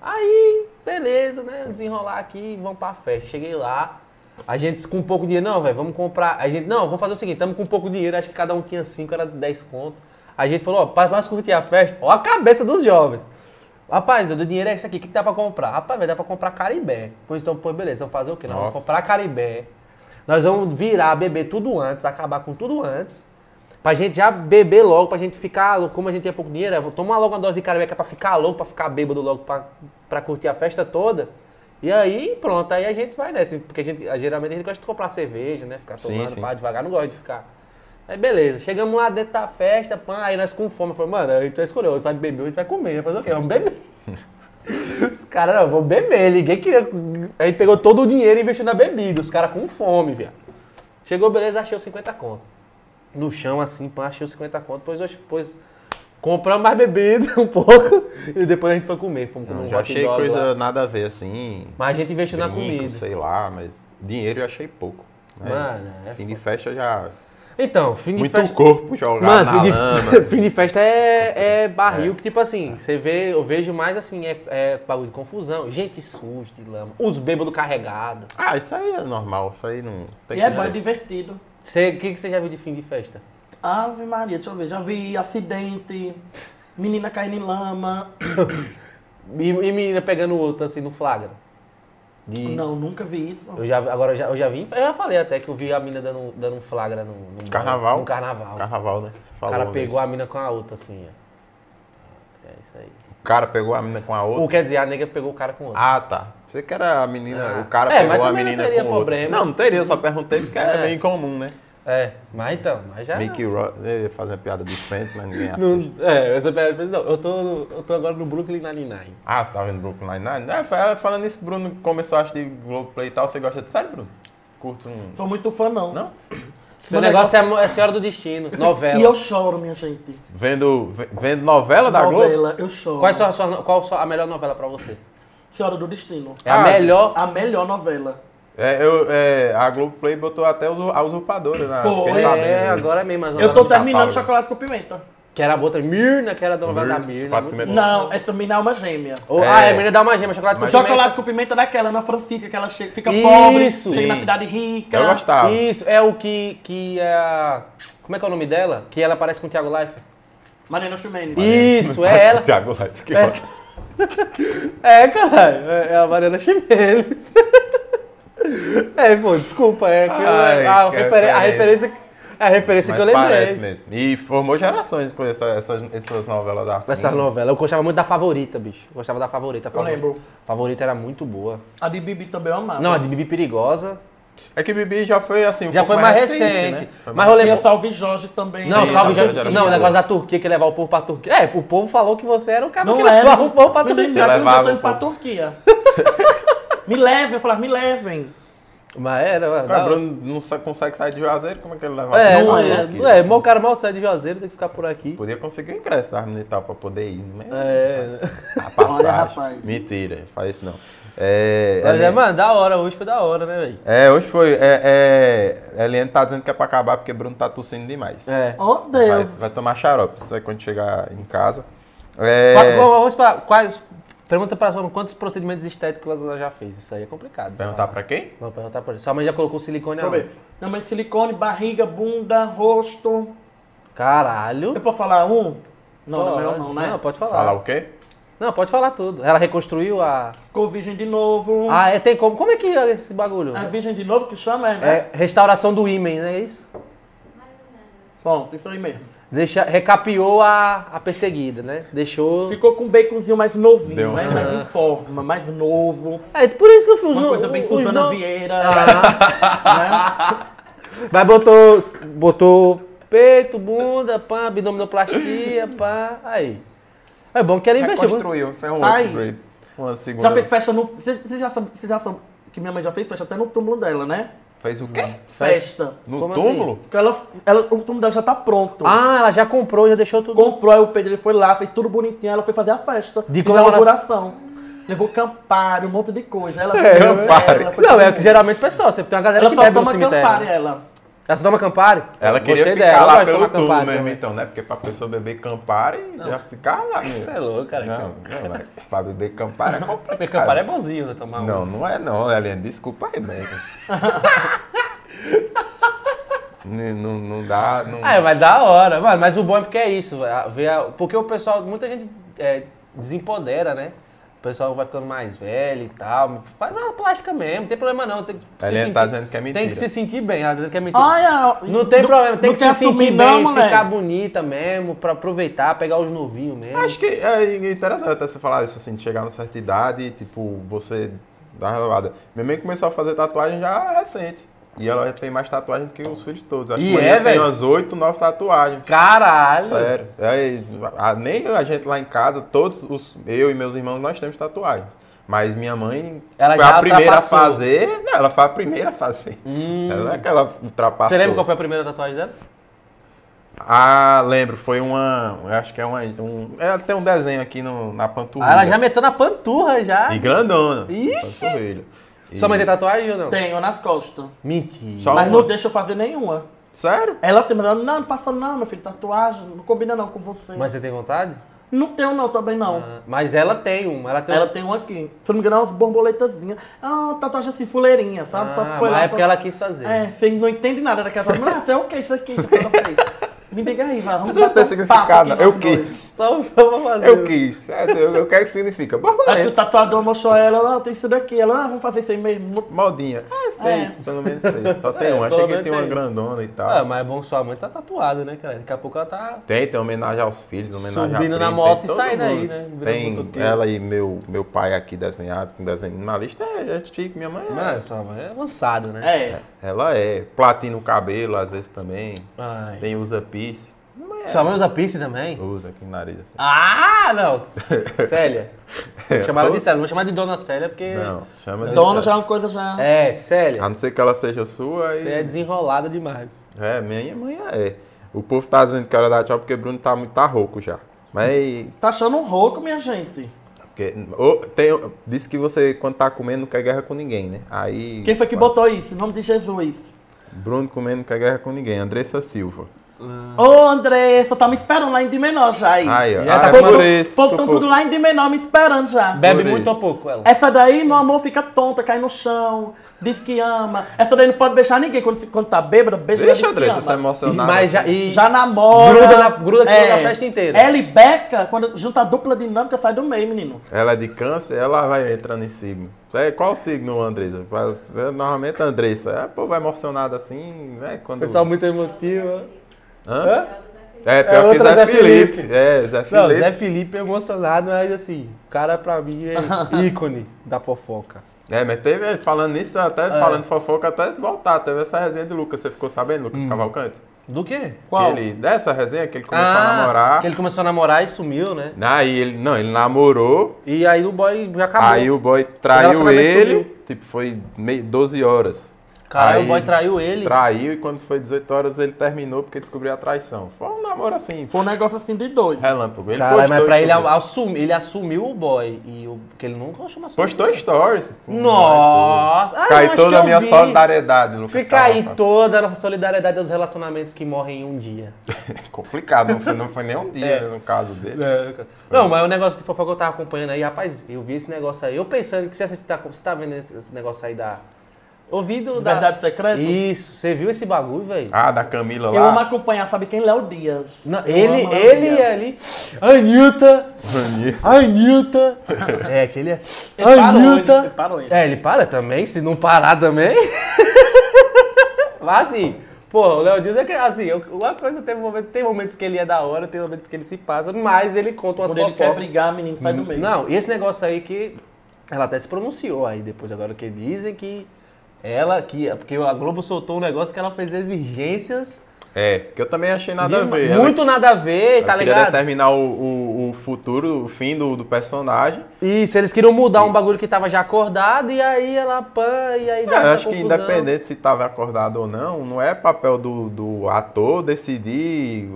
Aí, beleza, né? Desenrolar aqui, vamos pra festa. Cheguei lá, a gente com pouco dinheiro, não, velho, vamos comprar. A gente, não, vamos fazer o seguinte, estamos com pouco dinheiro, acho que cada um tinha 5, era 10 conto. A gente falou, ó, pra nós curtir a festa, ó a cabeça dos jovens. Rapaz, o dinheiro é esse aqui, o que que dá pra comprar? Rapaz, vai dar pra comprar caribé. Pois então, pois beleza, vamos fazer o quê? Nós vamos comprar caribé. Nós vamos virar, beber tudo antes, acabar com tudo antes. Pra gente já beber logo, pra gente ficar louco. Como a gente tinha pouco dinheiro, eu vou tomar logo uma dose de é pra ficar louco, pra ficar bêbado logo, pra, pra curtir a festa toda. E aí, pronto, aí a gente vai nessa. Porque a gente, geralmente a gente gosta de comprar cerveja, né? Ficar tomando, sim. pá, devagar, não gosta de ficar. Aí beleza, chegamos lá dentro da festa, pã, aí nós com fome. Falei, mano, a gente vai escolher, ou vai beber ou a gente vai comer. Vai fazer o quê? Vamos beber. [laughs] Os caras, não, vamos beber. Ninguém queria. A gente pegou todo o dinheiro e investiu na bebida. Os caras com fome, viado. Chegou, beleza, achei os 50 conto. No chão, assim, pã, achei os 50 conto. Depois, depois compramos mais bebida [laughs] um pouco. E depois a gente foi comer. Fomos comer Não, um já achei dog coisa lá. nada a ver assim. Mas a gente investiu na brinco, comida. sei lá, mas dinheiro eu achei pouco. né? Mano, é Fim de foda. festa já. Então, fim de Muito festa. corpo jogado Mano, na fim de, lama. [laughs] fim de festa é, é barril, que tipo assim, você vê, eu vejo mais assim, é, é bagulho de confusão, gente suja de lama, os bêbados carregados. Ah, isso aí é normal, isso aí não tem E é é ver. divertido. O que, que você já viu de fim de festa? Ave Maria, deixa eu ver. Já vi acidente, menina caindo em lama. [coughs] E, e menina pegando o outro assim no flagra? De- Não, nunca vi isso. Eu já, agora eu já, eu já vi, eu já falei até que eu vi a mina dando, dando um flagra no, no Carnaval? No carnaval. Carnaval, né? Você o falou cara uma pegou vez. a mina com a outra assim, ó. É, isso aí. O cara pegou a menina com a outra. Ou quer dizer, a nega pegou o cara com outro. Ah, tá. Você que era a menina, Ah. o cara É, mas pegou a também não menina teria com outra. problema. Não, não teria, eu só perguntei porque é, É. bem comum, né? É, mas então, mas já. Mickey Rock, eu ia fazer uma piada de frente, mas ninguém Não, assiste. é, essa piada fez não. Eu tô, eu tô agora no Brooklyn Nine-Nine. Ah, você tá vendo Brooklyn Nine-Nine? É, fa- falando nisso, Bruno começou a assistir Globoplay e tal, você gosta de série, Bruno? Curto um... Sou muito fã, não. Não? Seu Meu negócio é, mo- é Senhora do Destino, novela. E eu choro, minha gente. Vendo, ve- vendo novela da Globo? Novela, eu choro. Qual, é a sua, qual a melhor novela pra você? Senhora do Destino. É a Ah, melhor. A melhor novela. É, eu, é, a Globoplay botou até os, a usurpadora, né? Foi. Fiquei sabendo. É, agora é mesmo. as Eu tô terminando. Chocolate com Pimenta. Que era a outra, Mirna, que era da novela da Mirna, Mirna. Com muito. Não, essa mina é uma gêmea. Oh, É. Ah, é, Mirna dá uma gema, chocolate com Mas- pimenta. Chocolate com pimenta daquela, Ana Francisca, que ela chega, fica Isso. pobre, chega Sim. na cidade rica. Eu gostava. Isso, é o que, que é a... Como é que é o nome dela? Que ela parece com o Thiago Life. Marina Ximenes. Isso, é Parece ela. o Thiago Life, que É. [laughs] É, caralho, é é a Mariana Ximenes. [laughs] É, pô, desculpa, é que eu- Ai, a, que referen- a referência. a referência Mas que eu parece lembrei. mesmo. E formou gerações com essa- essas, essas novelas da. Essa novela, eu gostava muito da Favorita, bicho. Eu gostava da Favorita. Eu Favor- lembro. Favorita era muito boa. A de Bibi também eu amava. Não, a de Bibi Perigosa. É que Bibi já foi assim, um Já pouco foi mais recente. né? Foi Mas mais eu Tinha lembro- Salve Jorge também. Não, Sim, salve era Não, o negócio da Turquia que levar o povo pra Turquia. É, o povo falou que você era o cara Não que levava o povo pra Turquia. eu levava o pra povo. Turquia. [laughs] me levem, eu falava, me levem. Mas era. Cara, da- Bruno não sa- consegue sair de Juazeiro, como é que ele leva É, a não é, é. não é. Mas o cara mal sai de Juazeiro, tem que ficar por aqui. Podia conseguir o ingresso da e tal pra poder ir, não é? É. A passagem. Olha, rapaz. Mentira, faz isso não. É, Mas, é, Eliane- mano, da hora, hoje foi da hora, né, velho? é, hoje foi. É, é, Eliane tá dizendo que é pra acabar porque Bruno tá tossindo demais. É. Oh, Vai, Deus. vai tomar xarope, isso é quando chegar em casa. É, Vamos vamos para quais. Pergunta pra sua mãe quantos procedimentos estéticos ela já fez. Isso aí é complicado. perguntar pra quem? Não, perguntar pra ele. Sua mãe já colocou silicone Deixa eu aonde? ver. Minha mãe silicone, barriga, bunda, rosto. Caralho. Eu posso falar um? Não, não, Pode. melhor não, né? Não, pode falar. Falar o quê? Não, pode falar tudo. Ela reconstruiu a. Ficou virgem de novo. Ah, é, tem como. Como é que é esse bagulho? É virgem de novo que chama, é, né? É restauração do ímen, não é isso? Pronto, isso aí mesmo. Deixa, recapiou a, a perseguida, né? Deixou. Ficou com um baconzinho mais novinho, Deu. né? mais em forma, mais novo. É, por isso que eu fiz Uma coisa bem Suzana no- Vieira. Ah, né? [laughs] mas botou, botou peito, bunda, pá, abdominoplastia, pá, aí. É bom que ela investiu. Reconstruiu, foi um Ai. upgrade. Uma segunda. Já fez festa no. Você você já sabe, você já sabe que minha mãe já fez festa até no túmulo dela, né? Fez o quê? Festa. No Como túmulo? Porque ela, ela, o túmulo dela já tá pronto. Ah, ela já comprou, já deixou tudo. Comprou, aí o Pedro ele foi lá, fez tudo bonitinho, ela foi fazer a festa. De inauguração. Levou campari, um monte de coisa. Ela É, [laughs] foi Campari. ela foi Não, é que geralmente pessoal, sempre tem uma galera Ela que bebe no toma cemitério. campari, ela. Ela só toma Campari? Ela queria Gostei ficar dela, ela lá pelo Campari mesmo, também. então, né? Porque pra pessoa beber Campari, já ficar lá mesmo. Você é louco, cara. Não, não, mas pra beber Campari é [laughs] complicado. Porque Campari é bonzinho, né? Tomar um. Não, não é não, Eliane. Desculpa aí, velho. [laughs] não, não, não dá... Não... Ah, mas da hora, mano. Mas o bom é porque é isso. ver a- porque o pessoal, muita gente é, desempodera, né? O pessoal vai ficando mais velho e tal. Faz uma plástica mesmo, não tem problema não. Tem que A se Eliane tá sentir- dizendo que é Tem mentira. que se sentir bem, ela tá dizendo que é mentira. Olha, não tem problema, tem que se quer sentir bem, não, ficar bonita mesmo, pra aproveitar, pegar os novinhos mesmo. Acho que é interessante até você falar isso, assim, de chegar numa certa idade e, tipo, você dar relevada. Minha mãe começou a fazer tatuagem já recente. E ela já tem mais tatuagem do que os filhos todos. Acho E que é, tem umas 8, 9 tatuagens. Caralho! Sério. É, a- nem a gente lá em casa, todos os. Eu e meus irmãos, nós temos tatuagem. Mas minha mãe Ela foi a primeira a fazer. Não, ela foi a primeira a fazer. Ela não é que ela ultrapassou. Você lembra qual foi a primeira tatuagem dela? Ah, lembro. Foi uma. Acho que é uma. Um, ela tem um desenho aqui no, na panturrilha. Ah, ela já meteu na panturra já. E grandona. Ixi! Panturrilha. E- Sua mãe tem tatuagem ou não? Tenho nas costas. Mentira. Só Mas uma. não deixa eu fazer nenhuma. Sério? Ela tem, mas ela, não, não faça não, meu filho, tatuagem, não combina não com você. Mas você tem vontade? Não tenho não, também não. Ah, Mas ela tem uma. Ela tem Ela uma. tem um aqui. Se não me engano, é umas borboletazinhas. Ah, tatuagem assim, fuleirinha, sabe? Só Ah, que foi mas lá. é porque só- ela quis fazer. É, você não entende nada daquela tatuagem. Ah, isso é o que isso aqui? Fez. [laughs] Me diga aí, vai. Vamos Precisa bater ter um significado. Eu nós dois. Só vamos fazer. Eu quis. É, Eu, eu quero que significa. Acho que o tatuador mostrou ela, ah, tem isso daqui. Ela, ah, vamos fazer isso aí mesmo. Modinha. fez, pelo menos fez. Só tem É, um. Achei que tem uma grandona e tal. Ah, mas é bom que sua mãe tá tatuada, né, cara? Daqui a pouco ela tá. Tem, tem homenagem aos filhos, homenagem Subindo na moto e saindo aí, né? Virando Tem ela e meu, meu pai aqui desenhado, com desenho na lista. É, é chique, minha mãe é. Mas sua mãe é avançada, né? É. Ela é. Platina o cabelo, às vezes também. Ai. Tem usa piercing. Sua mãe usa piercing também? Usa aqui no nariz assim. Ah, não! [laughs] Célia. Vou chamar ela de Célia, não vou chamar de Dona Célia porque. Não, chama de Dono já é uma coisa já. É, Célia. A não ser que ela seja sua. Você é desenrolada demais. É, minha mãe é. O povo tá dizendo que era dar tchau porque Bruno tá muito tá rouco já. Mas. Tá achando um rouco, minha gente. Porque, tem, disse que você, quando tá comendo, não quer guerra com ninguém, né? Aí. Quem foi que botou isso? Em nome de Jesus. Bruno comendo não quer guerra com ninguém. Andressa Silva. Ô, Andressa, tá me esperando lá em de menor já aí. Aí, ó. Já Ah, tá é com- por isso. O povo tão tudo lá em de menor me esperando já. Bebe Por muito isso. ou pouco ela? Essa daí, meu amor, fica tonta, cai no chão, diz que ama. Essa daí não pode beijar ninguém. Quando, quando tá bêbada, beija Deixa, ama. você é E, emocionada. mas já, assim. e Já namora. Gruda na- gruda aqui na festa inteira. Ela e Beca, quando junta a dupla dinâmica, sai do meio, menino. Ela é de câncer, ela vai entrando em signo. Qual signo, Andressa? É, Normalmente Andressa. É, pô, vai emocionada assim, né? Quando... pessoal muito emotivo. Hã? Hã? É, pior que outra Zé, Zé Felipe. Felipe. É, Zé Não, Felipe. Zé Felipe é emocionado, mas assim, o cara pra mim é [laughs] ícone da fofoca. É, mas teve, é, falando nisso, até É. falando fofoca, até voltar. Teve essa resenha de Lucas. Você ficou sabendo, Lucas Cavalcante? Do quê? Hum. Qual? Que ele, dessa resenha que ele começou Ah, a namorar. Que ele começou a namorar e sumiu, né? Aí ele, não, ele namorou. E aí o boy já acabou. Aí o boy traiu ele. sumiu. Tipo, foi meio, 12 horas. Cara, Aí o boy traiu ele. Traiu e quando foi 18 horas ele terminou porque descobriu a traição. Foi um namoro assim, Foi um negócio assim de doido. relâmpago. Ele Caralho, postou, mas pra ele assumir, ele assumiu o boy. E o, porque ele nunca chama Postou stories. Nossa! Eu Cai toda a minha vi. solidariedade, Lucas Fica aí toda a nossa solidariedade aos relacionamentos que morrem em um dia. [laughs] Complicado, não foi, não foi nem um [laughs] dia É. no caso dele. Não, mas o negócio de fofoca que eu tava acompanhando aí, rapaz, eu vi esse negócio aí. Eu pensando que você tá, você tá vendo esse, esse negócio aí da. Ouvido da. Verdade secreta? Isso, você viu esse bagulho, velho? Ah, da Camila Eu amo lá. acompanhar, sabe quem? Léo Dias. Não, ele, ele Dias. ali. Anitta! Anitta! [laughs] É, aquele é. Ele parou, ele, ele Anitta! parou ele. É, ele para também, se não parar também. [laughs] Mas assim, pô, o Léo Dias é que, assim, uma coisa, tem, momento, tem momentos que ele é da hora, tem momentos que ele se passa, mas ele conta umas Quando ele quer brigar, menino, sai do meio. Não, e esse negócio aí que ela até se pronunciou aí depois, agora que dizem que ela, que, porque a Globo soltou um negócio que ela fez exigências É, que eu também achei nada a de- ver. Ela- muito nada a ver, ela tá queria ligado? determinar o, o, o futuro, o fim do, do personagem. Isso, eles queriam mudar um bagulho que tava já acordado e aí ela pã, e aí É, eu acho que confusão. independente se estava acordado ou não, não é papel do, do ator decidir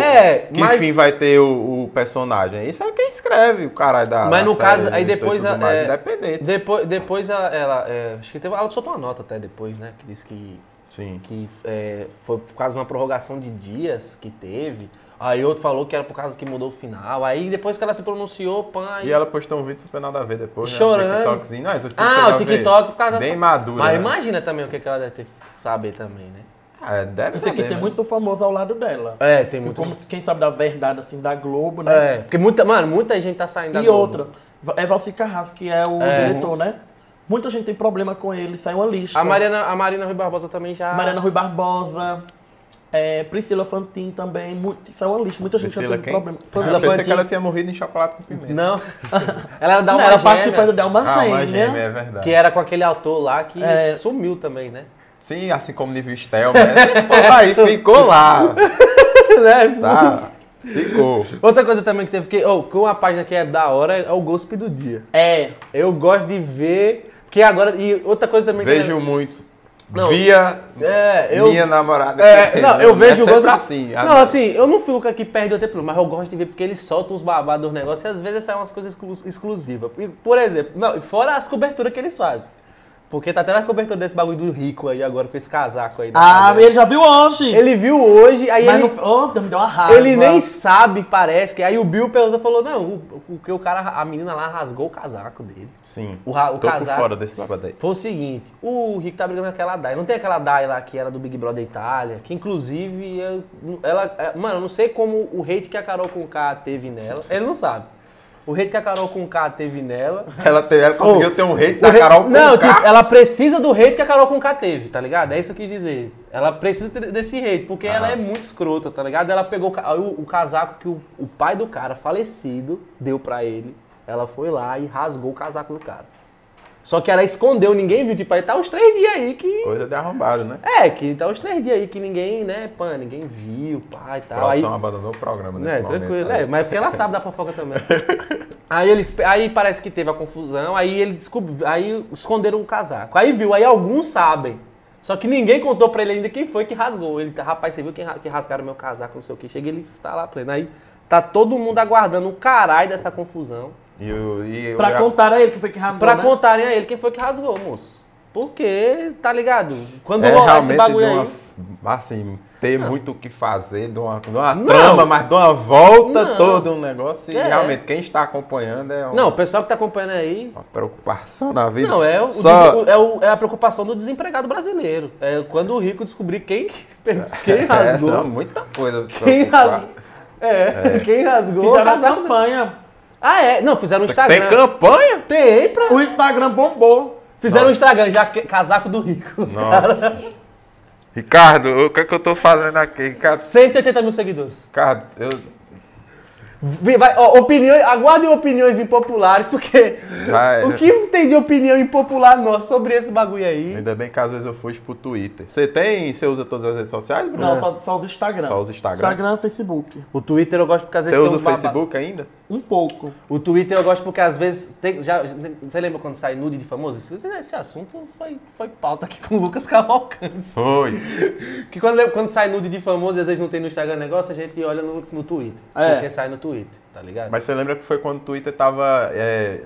É, que mas- fim vai ter o, o personagem. Isso é quem escreve o caralho da Mas no caso, aí depois a- mais, é, independente. Depois, depois ela, ela, é, acho que teve, ela soltou uma nota até depois, né? Que disse que, Sim. que é, foi por causa de uma prorrogação de dias que teve. Aí outro falou que era por causa que mudou o final. Aí depois que ela se pronunciou, pã, aí... E ela postou um vídeo super nada a ver depois, né? Chorando. Um TikTokzinho. Não, Ah, o a. TikTok por causa Bem dessa- madura. Mas né? imagina também o que, que ela deve ter saber também, né? Ah, deve Esse aqui saber, tem né? muito famoso ao lado dela. É, tem muito. Como quem sabe da verdade, assim, da Globo, né? É, porque muita, mano, muita gente tá saindo da E Globo. outra, é Valci Carrasco, que é o É. diretor, né? Muita gente tem problema com ele, saiu uma lista. A Mariana, a Marina Rui Barbosa também já. Mariana Rui Barbosa, é, Priscila Fantin também, muito, saiu uma lista, muita gente já Priscila teve quem? problema. Priscila eu pensei Fantin. que ela tinha morrido em chocolate com pimenta. Não. [laughs] ela era da Não, uma ela gêmea, participando de Alma Ah, uma gêmea, é verdade. que era com aquele autor lá que É. sumiu também, né? Sim, assim como Nível Stelma. né? Pô, aí ficou lá. [laughs] Né? Tá. Ficou. Outra coisa também que teve que. Oh, que uma página que é da hora é o Gospe do Dia. É, Eu gosto de ver. Que agora. E outra coisa também que. Vejo muito. Não. Via É, eu. minha namorada. É, não, eu vejo é o assim. Não, assim, eu não fico aqui perto do tempo, mas eu gosto de ver porque eles soltam uns babados dos negócios e às vezes saem umas coisas exclu- exclusivas. Por exemplo, não, fora as coberturas que eles fazem. Porque tá tendo a cobertura desse bagulho do rico aí agora com esse casaco aí. ah, ele já viu hoje. Ele viu hoje, aí Mas ele, não, oh, me deu uma raiva. ele nem sabe, parece que. Aí o Bill perguntou, falou, não, o, o que o cara, a menina lá rasgou o casaco dele. Sim. O, o casaco. fora desse babado aí. Foi o seguinte, o Rico tá brigando com aquela Dai. Não tem aquela Dai lá que era do Big Brother Itália, que inclusive eu- ela, é, mano, eu não sei como o hate que a Carol com K teve nela, ele não sabe. O hate que a Carol com K teve nela. [laughs] Ela, teve, ela conseguiu ter um hate da hate- Carol com Não, K. tipo, ela precisa do hate que a Carol com K teve, tá ligado? É isso que eu quis dizer. Ela precisa desse hate, porque ela Ah. é muito escrota, tá ligado? Ela pegou o, o- casaco que o, o pai do cara, falecido, deu pra ele. Ela foi lá e rasgou o casaco do cara. Só que ela escondeu, ninguém viu. Tipo, aí tá uns três dias aí que. Coisa de arrombado, né? É, que tá uns três dias aí que ninguém, né, pã, ninguém viu, pai e tal. Aí, produção abandonou o programa é, momento. tranquilo. né? É, mas é porque ela sabe da fofoca também. [laughs] aí eles, aí parece que teve a confusão, aí ele descobriu, aí esconderam o casaco. Aí viu, aí alguns sabem. Só que ninguém contou pra ele ainda quem foi que rasgou. Ele, tá, rapaz, você viu quem, que rasgaram meu casaco, não sei o que. Chega ele tá lá pleno. Aí tá todo mundo aguardando o caralho dessa confusão. E, o- e o- Pra contar a ele que foi que rasgou, Pra né? contarem a ele quem foi que rasgou, moço. Porque, tá ligado? Quando é rolar esse realmente bagulho de aí. uma, assim, ter muito o que fazer, de uma, de uma Não. trama, mas de uma volta Não. toda, um negócio. E É. realmente, quem está acompanhando é uma, Não, o pessoal que tá acompanhando aí, uma preocupação na vida. Não, é, o Só- dese- é, o- é a preocupação do desempregado brasileiro. É quando o rico descobrir quem, [laughs] [laughs] quem rasgou. É, não, muita coisa. pra quem rasgou. É, quem rasgou. o Fizeram a casaco do- campanha. Ah, é? Não, fizeram um Tem Instagram. campanha? Tem, pra... O Instagram bombou. Fizeram um Nossa. Instagram, já que- casaco do rico. os caras. Nossa. Ricardo, o que é que eu tô fazendo aqui? Ricardo, 180 mil seguidores. Ricardo eu, Vai, ó, opiniões, aguardem opiniões impopulares, porque Vai. o que tem de opinião impopular nossa sobre esse bagulho aí? ainda bem que às vezes eu fujo pro Twitter. Você tem, você usa todas as redes sociais, Bruno? Não, só, só os Instagram. Só os Instagram. Instagram e Facebook. O Twitter eu gosto porque às Você vezes usa tem o uns baba- Facebook ainda? Um pouco. O Twitter eu gosto porque às vezes. Tem, já, você lembra quando sai nude de famoso? Esse, esse assunto foi, foi pauta aqui com o Lucas Cavalcante. Foi. Que quando, quando sai nude de famoso e às vezes não tem no Instagram negócio, a gente olha no, no Twitter. É. Porque sai no Twitter, tá ligado? Mas você lembra que foi quando o Twitter tava é,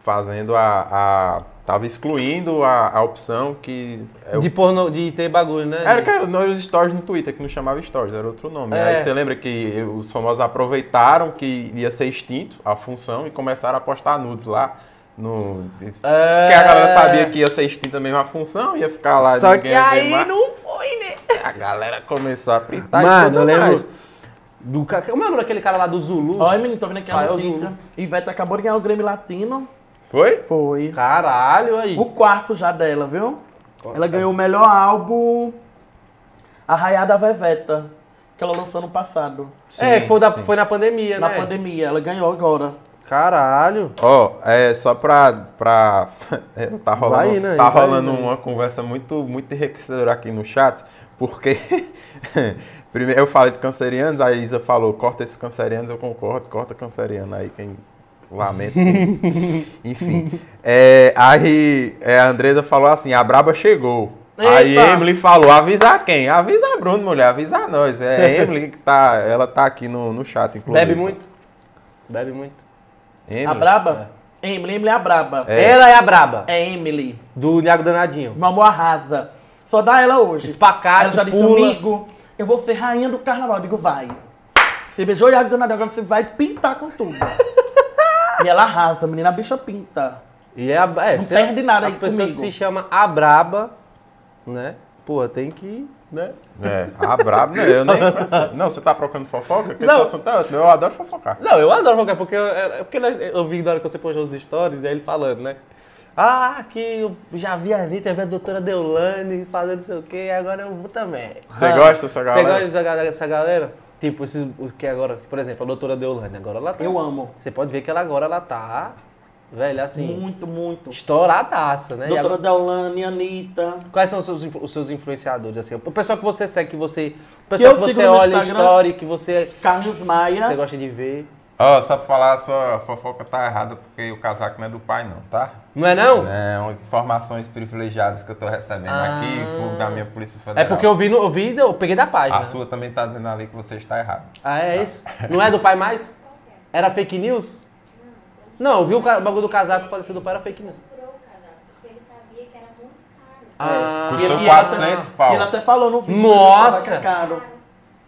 fazendo a, a. tava excluindo a, a opção que. É o- de, porno, de ter bagulho, né? Era que era os stories no Twitter, que não chamava stories, era outro nome. É. Aí você lembra que os famosos aproveitaram que ia ser extinto a função e começaram a postar nudes lá. No... É. Porque a galera sabia que ia ser extinta mesmo a função, ia ficar lá. Só que aí não foi, né? A galera começou a printar e Mano, tudo eu lembro. mais. Do, como é o nome daquele cara lá do Zulu? Olha, menino, tô vendo aqui a é notícia. Zulu. Ivete acabou de ganhar o Grêmio Latino. Foi? Foi. Caralho, aí. O quarto já dela, viu? Ela ganhou o melhor álbum Arraiá da Veveta, que ela lançou no passado. é, Sim, foi, da, sim. foi na pandemia, Na né? pandemia, ela ganhou agora. Caralho. Ó, é só pra. pra [laughs] é, tá rolando, Vai tá vai rolando uma conversa muito, muito enriquecedora aqui no chat, porque. [laughs] Primeiro eu falei de cancerianos, a Isa falou, corta esses cancerianos, eu concordo, corta canceriano aí, quem. Lamento. quem- [laughs] Enfim. É, aí é, a Andresa falou assim: a Braba chegou. Aí Eita! Emily falou: avisar quem? Avisa a Bruno, mulher, avisa nós. É a [laughs] Emily que tá. Ela tá aqui no, no chat, inclusive. Bebe muito? Bebe muito. Emily? A Braba? Emily, Emily é a Braba. É. Ela é a braba. É Emily. Do Niago Danadinho. Amor arrasa. Só dá ela hoje. Espacate, Ela já disse, pula. amigo, eu vou ser rainha do carnaval. Eu digo, vai. Você beijou o Iago Danado, agora você vai pintar com tudo. [laughs] e ela arrasa, menina, a bicha pinta. E é a, é, Não se perde nada a aí pessoa comigo. que se chama a braba, né? Pô, tem que, né? É, a brabo, não, eu nem. [laughs] Não, você tá procurando fofoca? Porque Não. assunto é. Eu adoro fofocar. Não, eu adoro fofocar, porque, eu, é- porque nós- eu vi na hora que você postou os stories, e aí ele falando, né? Ah, que eu já vi a Anitta, vi a doutora Deolane fazendo não sei o quê, agora eu vou também. Você Ah, gosta dessa Você galera? gosta dessa galera, dessa galera? Tipo, esses, os que agora, por exemplo, a doutora Deolane, agora ela tá. Eu amo. Você pode ver que ela agora ela tá, velho, assim, Muito, muito. estouradaça, né? E Doutora agora- Deolane, Anitta. Quais são os seus, os seus influenciadores, assim? O pessoal que você segue, que você. O pessoal que, sigo você no olha Instagram. story, que você, Carlos Maia. você gosta de ver. Ó, só pra falar, a sua fofoca tá errada porque o casaco não é do pai, não, tá? Não é não? É, informações privilegiadas que eu tô recebendo Ah. aqui, fogo da minha Polícia É Federal. porque eu vi, no, eu vi, eu peguei da página. A sua também tá dizendo ali que você está errado. Ah, é isso? Não é do pai mais? Era fake news? Não, eu vi o bagulho do casaco falecido do pai era fake news. comprou o casaco, porque ele sabia que era muito caro. Ah, Custou E ele- e 400 ela, pau. E ele até falou no vídeo. Nossa! que é caro.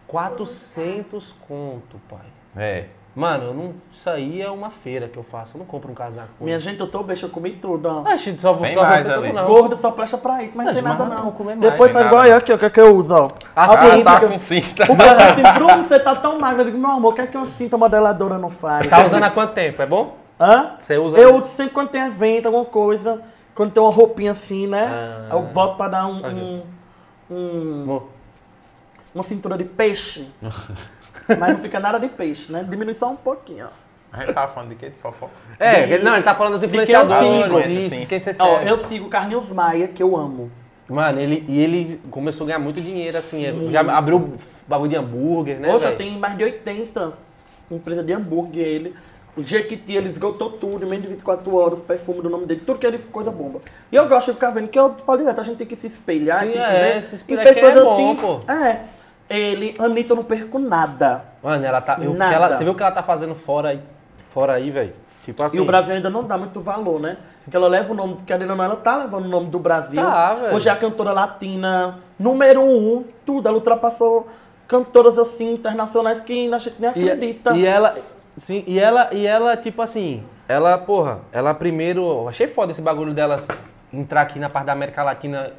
400 conto, pai. É. Mano, eu não, isso aí é uma feira que eu faço. Eu não compro um casaco. Minha gente, eu tô beijo, eu comi tudo, ó. Acho só, Tem só mais você ali. não. Gordo só presta pra isso, mas não tem Mas nada não. vou comer mais. Depois Tem faz igual eu aqui, o que é que eu uso, ó. Assim, Assim, tá fica- com cinta. O cara assim, [laughs] Bruno, você tá tão magro. Eu digo, meu amor, o que é que uma cinta modeladora não faz? Tá usando há quanto tempo? É bom? Hã? Você usa. Eu uso sempre quando tem evento, alguma coisa, quando tem uma roupinha assim, né? Ah. Aí eu boto pra dar um, um- um- uma cintura de peixe. [laughs] Mas não fica nada de peixe, né? Diminui só um pouquinho, ó. A gente tava falando de quê? De fofoca? É, ele- não, ele tá falando dos que eu influenciadores. sigo. Isso, Sim. quem você Ó, eu sigo o Carlinhos Maia, que eu amo. Mano, ele, e ele começou a ganhar muito dinheiro, assim. é, Já abriu bagulho de hambúrguer, né? Hoje velho? tem mais de 80 empresa de hambúrguer ele. O Jequiti, ele esgotou tudo, em menos de 24 horas, o perfume do nome dele, tudo que ele coisa bomba. E eu gosto de ficar vendo, que eu falo direto, a gente tem que se espelhar, Sim, tem que é, ver. se que pessoas é bom, assim. pô. É. Ele, Anitta, eu não perco nada. Mano, ela tá. eu- Nada. ela- você viu o que ela tá fazendo fora aí? Fora aí, velho? Tipo assim. E o Brasil ainda não dá muito valor, né? Porque ela leva o nome, querendo ou não, ela tá levando o nome do Brasil. Tá, velho. Hoje é a cantora latina, número um, tudo. Ela ultrapassou cantoras assim, internacionais que a gente nem E, acredita. e ela. Sim, e ela, e ela, tipo assim, ela, porra, ela primeiro. Achei foda esse bagulho dela entrar aqui na parte da América Latina,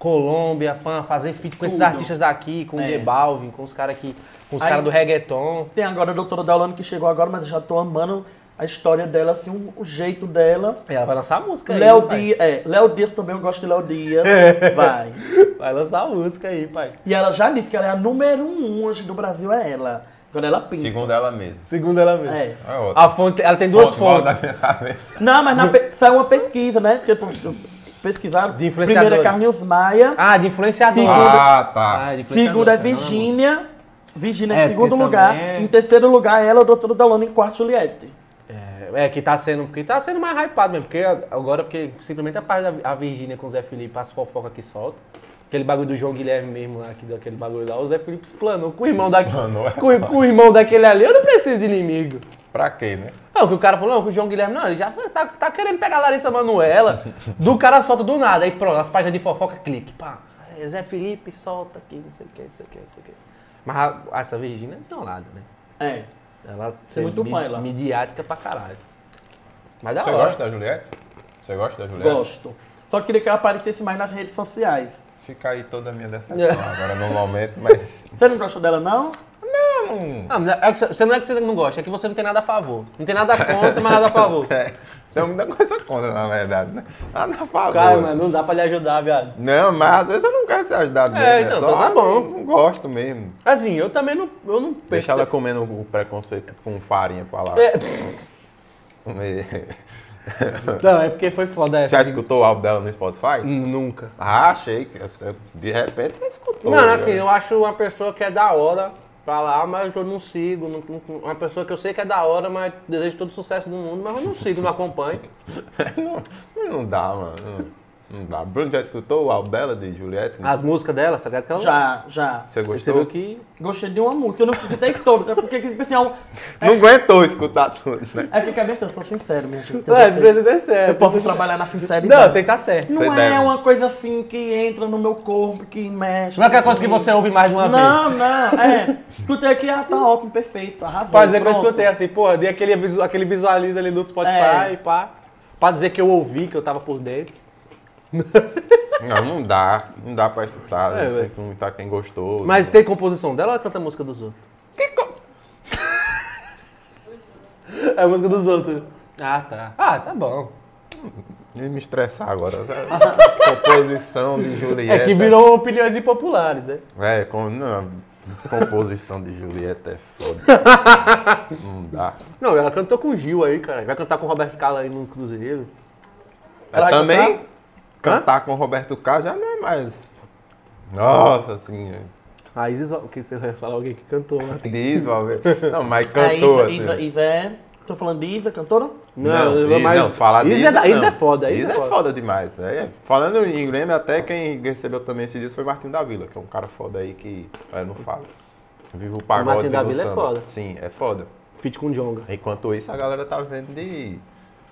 Colômbia, pan, fazer feat com esses Tudo. artistas daqui, com o É. J Balvin, com os caras aqui, com os caras do reggaeton. Tem agora a doutora Daulane que chegou agora, mas eu já tô amando a história dela, assim, o, o jeito dela. Ela vai lançar música aí. Léo pai. Dias, é, Léo Dias também, eu gosto de Léo Dias. Vai. [laughs] Vai lançar música aí, pai. E ela já disse que ela é a número um hoje do Brasil, é ela. Quando ela pinta. Segundo ela mesma. Segundo ela mesmo. É. É outra. A fonte, ela tem duas Volta fontes. da minha cabeça. Não, mas na [laughs] pe- saiu uma pesquisa, né? Porque pesquisaram. De influenciadores. Primeiro é Carlinhos Maia. Ah, de influenciador. Segundo- Ah, tá. Ah, Segundo é. Virgínia. Virgínia É, em segundo lugar. também é- Em terceiro lugar, ela, a doutora Daulane, em quarto, Juliette. É, é, que tá sendo, que tá sendo mais hypado mesmo, porque agora, porque simplesmente a parte da a Virgínia com o Zé Felipe, as fofocas que solta, aquele bagulho do João Guilherme mesmo lá, que deu aquele bagulho lá, o Zé Felipe explanou com o irmão daquele, é com, com o irmão daquele ali, eu não preciso de inimigo. Pra quê, né? Não, que o cara falou, não, que o João Guilherme, não, ele já foi- tá, tá querendo pegar a Larissa Manoela, [laughs] do cara solta do nada, aí pronto, as páginas de fofoca, clique, pá, é, Zé Felipe solta aqui, não sei o que, não sei o que, não sei o que. Mas a- essa Virgínia é desenrolada, né? É. Ela é muito fã, ela. midiática pra caralho. Mas da Você hora. gosta da Juliette? Você gosta da Juliette? Gosto. Só queria que ela aparecesse mais nas redes sociais. Fica aí toda a minha decepção [laughs] agora no momento, mas. Você não gostou dela, não? Não. Não, mas é que você não é que você não gosta, é que você não tem nada a favor. Não tem nada contra, mas nada a favor. [laughs] É, tem muita coisa contra, na verdade, né? Nada a favor. Cara, mano, não dá pra lhe ajudar, viado. Não, mas às vezes eu não quero ser ajudado mesmo. É, então, só então tá bom. eu Não gosto mesmo. Assim, eu também não. Eu não Deixa ela comendo o preconceito com farinha pra lá. É, É. não, é porque foi foda essa. Já escutou o álbum dela no Spotify? Nunca. Ah, achei. De repente você escutou. Mano, assim, eu acho uma pessoa que é da hora pra lá, mas eu não sigo. não- não- uma pessoa que eu sei que é da hora, mas desejo todo o sucesso do mundo, mas eu não sigo, não acompanho. [laughs] não, não dá, mano. Não, não dá. Bruno já escutou o álbum dela de Juliette? As músicas dela, sabe que ela Já, já. Você Você gostou? viu que. Gostei de uma música. Eu não escutei todas, é porque, tipo assim, é um- [laughs] Não aguentou escutar tudo, né? é que cabeça, eu sou sincero, minha gente. Eu, É, precisa ter eu certo. posso trabalhar na sinceridade. Não, tem que estar certo. Não Você é deve. uma coisa assim que entra no meu corpo, que mexe. Não é aquela coisa que você ouve mais de uma Não, vez. não, é. Escutei aqui, ah, tá ótimo, perfeito, arrasou. Pode dizer que eu pronto. escutei assim, porra, dei aquele, aquele visualiza ali do Spotify É. e pá. Pra dizer que eu ouvi, que eu tava por dentro. Não, não dá. Não dá pra escutar. É, não sei como tá quem gostou. Mas né? tem composição dela ou ela canta a música dos outros? É a música dos outros. Ah, tá. Ah, tá bom. Ia me estressar agora. [laughs] composição de Juliette. É que virou opiniões impopulares, né? É, com, não, composição de Juliette é foda. [laughs] não dá. Não, ela cantou com o Gil aí, cara. Vai cantar com o Roberto Carlos aí no Cruzeiro. Ela vai Também, cantar com o Roberto Carlos já não é mais. Nossa, assim. é. A Isis, o que você vai falar? Alguém que cantou, né? [laughs] Diz, Valver. Não, mas A cantou. Isa, assim. Isa, Isa é... Tô falando de Isa, cantora? Não, Isa- mas não, falar Isa disso, é da- Isa não. é foda, Isa Isa é é foda. foda demais. É, falando em Grêmio, até quem recebeu também esse dia foi Martinho da Vila, que é um cara foda aí que eu não falo. Viva o pagode. Martinho da viva o Vila é foda. Sim, é foda. Feat com o Jonga. Enquanto isso, a galera tá vendo de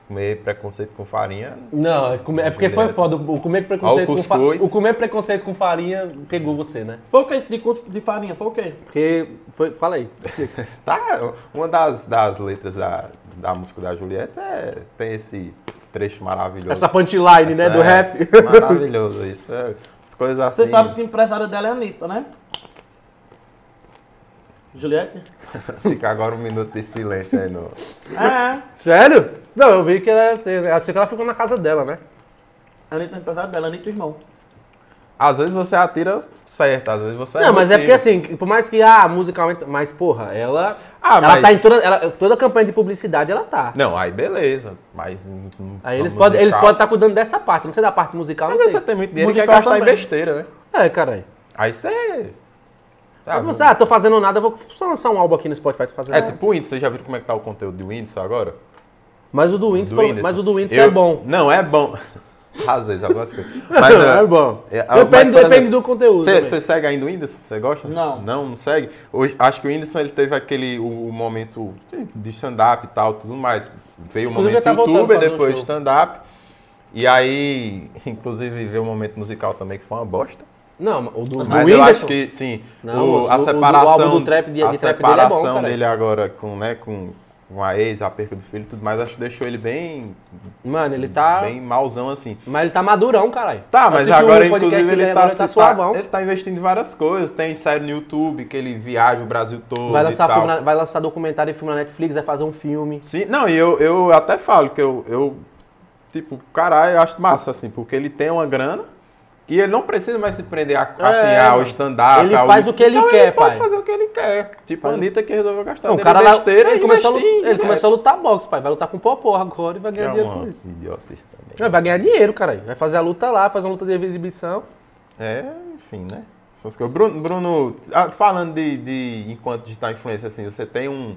comer preconceito com farinha. Não, é come- é porque foi foda. O comer preconceito, o com, fa- cuscuz. o comer preconceito com farinha pegou você, né? Foi o que esse de, de farinha? Foi o quê? Porque foi. Fala aí. [laughs] Tá, uma das, das letras da, da música da Julieta é- tem esse, esse trecho maravilhoso. Essa punchline, né, Essa do é rap. [laughs] Maravilhoso, isso. é- as coisas assim. Você sabe que a empresária dela é a Anitta, né? Juliette? [laughs] Fica agora um minuto de silêncio aí no. É. Sério? Não, eu vi que ela. Eu sei que ela ficou na casa dela, né? A Anitta é a empresária dela, Anitta e o irmão. Às vezes você atira certo, às vezes você Não, mas é porque assim, por mais que, ah, musicalmente. Mas, porra, ela. Ah, ela mas- tá em toda. ela- toda campanha de publicidade ela tá. Não, aí beleza. Mas. hum, hum, Aí eles podem eles podem estar cuidando dessa parte, não sei da parte musical, Mas não aí sei. você tem muito dinheiro e quer Musical gastar em também. besteira, né? É, caralho. Aí você. Ah, Ah, você, ah, tô fazendo nada, vou só lançar um álbum aqui no Spotify, tô fazendo. É tipo o Whindersson, você já viu como é que tá o conteúdo do Whindersson agora? Mas o do Do Whindersson. mas o do Eu- é bom. Não, é bom. Às vezes, algumas coisas. Mas, Não, é, é bom. é, Depende, mas, depende exemplo, do conteúdo. Você segue ainda o Whindersson? Você gosta? Não. Não, não segue? Hoje, acho que o Whindersson ele teve aquele o, o momento de stand-up e tal, tudo mais. Veio o momento tá youtuber, um depois show. stand-up. E aí, inclusive, veio o momento musical também, que foi uma bosta. Não, o do, do Mas eu Whindersson. acho que, sim, Não, o- o- a o do separação, álbum do trap de- a de trap dele é bom, separação dele agora com, né, com, com a ex, a perca do filho e tudo mais, acho que deixou ele bem, Mano, ele tá. bem mauzão assim. Mas ele tá madurão, caralho. Tá, mas agora, podcast inclusive, ele dele tá, agora, se- suavão. ele tá investindo em várias coisas. Tem série no YouTube, que ele viaja o Brasil todo Vai lançar, filme vai lançar documentário e filme na Netflix, vai fazer um filme. Sim, não, e eu, eu até falo que eu, eu, tipo, caralho, eu acho massa, assim, porque ele tem uma grana e ele não precisa mais se prender a, assim, É, ao stand-up. Ele ao- faz o que ele Então, quer, ele pode pai. fazer o que ele quer. Tipo, Faz a Anitta que resolveu gastar Não, o cara lá, besteira ele, e começou investir ele começou a lutar boxe, pai. Vai lutar com o Popó agora e vai ganhar É dinheiro com isso. idiota isso também. Não, Vai ganhar dinheiro, caralho. Vai fazer a luta lá, fazer uma luta de exibição. É, enfim, né? Essas coisas. Bruno, Bruno ah, falando de, de enquanto digital influência, assim, você tem um,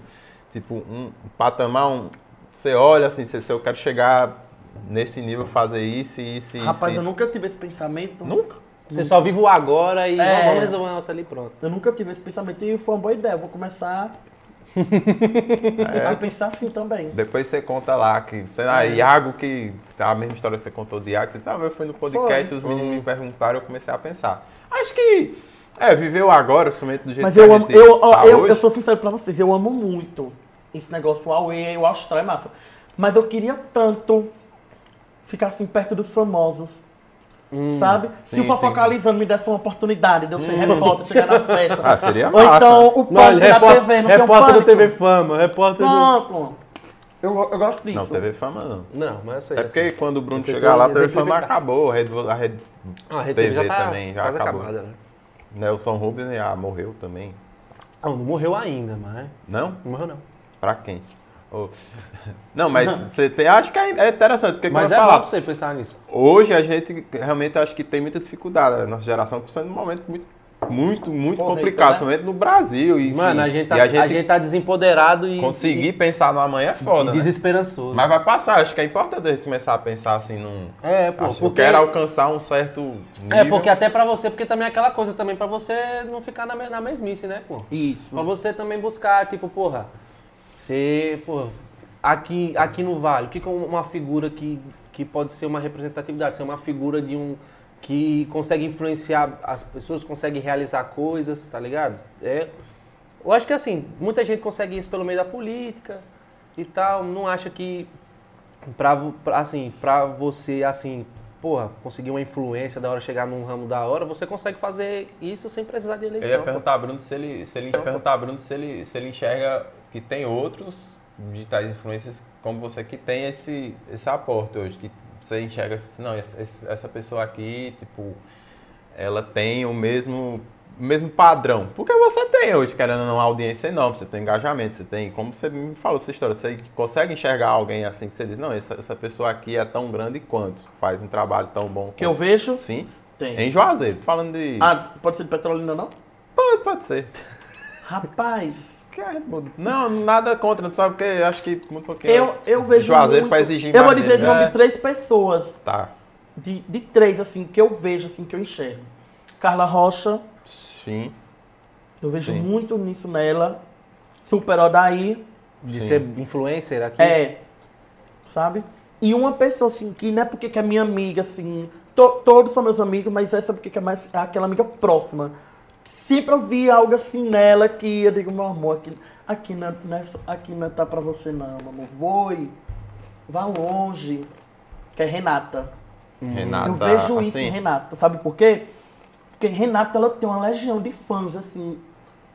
tipo, um patamar, um, você olha assim, você, se eu quero chegar nesse nível, fazer isso, isso, isso. Rapaz, eu isso. nunca tive esse pensamento. Nunca? Você só vive o agora e É. vamos resolver o negócio ali pronto. Eu nunca tive esse pensamento e foi uma boa ideia. Eu vou começar [laughs] a pensar assim também. Depois você conta lá que, sei lá, Iago, que a mesma história que você contou de Iago, você disse, ah, eu fui no podcast, Foi. os meninos me perguntaram, eu comecei a pensar. Acho que, é, viveu agora, principalmente do jeito Mas que eu a amo, eu, tá eu, hoje. eu sou sincero pra vocês, eu amo muito esse negócio Huawei, o Astral é massa. Mas eu queria tanto ficar assim perto dos famosos. sabe? Se sim, o Fofocalizando me desse uma oportunidade de eu ser repórter, chegar na festa. Ah, seria Ou massa. então o Não, pânico da TV, não tem um repórter do pânico? TV Fama, repórter do... Pronto. Eu, eu gosto disso. Não, TV Fama não. Não, mas eu sei. É eu porque quando o Bruno chegar lá, a TV Fama exemplificar. acabou, a Rede, a Rede Ah, a Rede TV já tá também já acabou. acabada, né? Nelson Rubens já morreu também. Não, não morreu ainda, mas... Não? Não morreu não. Pra quem? Não, mas [laughs] você tem. Acho que é interessante, porque Mas eu é bom falar, pra você pensar nisso. hoje a gente realmente acho que tem muita dificuldade. A nossa geração está sendo um momento muito, muito, muito Correto, complicado, né? principalmente no Brasil. E, enfim, Mano, a gente, tá, e a gente, tá desempoderado e... conseguir pensar no amanhã é e, foda. e né? desesperançoso. Mas vai passar, acho que é importante a gente começar a pensar assim num. É, pô, Acho que eu porque... quero alcançar um certo nível. É, porque até pra você, porque também é aquela coisa também pra você não ficar na, na mesmice, né, pô? Isso. Pra você também buscar, tipo, porra, você, porra, aqui, aqui no Vale, o que é uma figura que, que pode ser uma representatividade? Ser uma figura de um que consegue influenciar as pessoas, consegue realizar coisas, tá ligado? É, eu acho que assim, muita gente consegue isso pelo meio da política e tal, não acha que pra, pra, assim, pra você, assim, porra, conseguir uma influência da hora, chegar num ramo da hora, você consegue fazer isso sem precisar de eleição. Eu ia pô. perguntar a Bruno se ele, se ele, ia perguntar a Bruno se ele, se ele enxerga que tem outros digitais influencers como você que tem esse, esse aporte hoje, que você enxerga assim, não, esse- esse- essa pessoa aqui, tipo, ela tem o mesmo, mesmo padrão. Porque você tem hoje, querendo uma audiência enorme, você tem engajamento, você tem, como você me falou essa história, você consegue enxergar alguém assim que você diz, não, essa, essa pessoa aqui é tão grande quanto, faz um trabalho tão bom Que eu quanto. vejo, Sim, tem. em Juazeiro, falando de... Ah, pode ser de Petrolina, não? Pode, pode ser. Rapaz, Que. Não, nada contra, não sabe porque acho que muito pouquinho. eu, eu vejo Juazeiro muito... pra exigir Eu vou dizer o nome né? de três pessoas. Tá. De, de três, assim, que eu vejo, assim, que eu enxergo. Carla Rocha, Sim. eu vejo Sim. muito nisso nela. Super Odaí, De Sim. ser influencer aqui. é, sabe? E uma pessoa, assim, que não é porque que é minha amiga, assim, to- todos são meus amigos, mas essa é porque que é mais é aquela amiga próxima. Sempre eu vi algo assim nela que eu digo, meu amor, aqui, aqui, não, é- não é, aqui não tá pra você não, meu amor. Voe, vá longe. Que é Renata. Renata, eu vejo isso assim, em Renata. Sabe por quê? Porque Renata, ela tem uma legião de fãs, assim,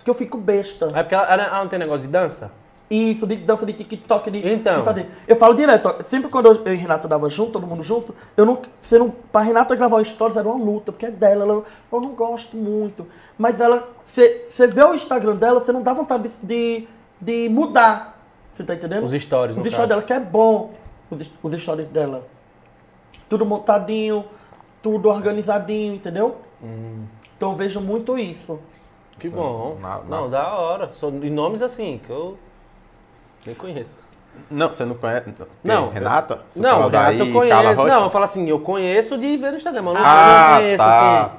que eu fico besta. É porque ela, ela- ela não tem negócio de dança? Isso, de dança de TikTok, de, Então. de fazer. Eu falo direto, ó, sempre quando eu, eu e Renata dava junto, todo mundo junto, eu não. Você não pra Renata gravar stories era uma luta, porque é dela, ela, eu não gosto muito. Mas ela, você você vê o Instagram dela, você não dá vontade de, de, de mudar. Você tá entendendo? Os stories, Os stories caso. dela, que é bom. Os, os stories dela. Tudo montadinho, tudo organizadinho, entendeu? Hum. Então eu vejo muito isso. Que bom. Na- na- Não, da hora. São de nomes assim, que eu nem conheço. Não, você não conhece? Não, Renata? Não, Sucaldaí, Renata eu conheço. Não, eu falo assim, eu conheço de ver no Instagram, mas eu não, Ah, não conheço, tá. assim.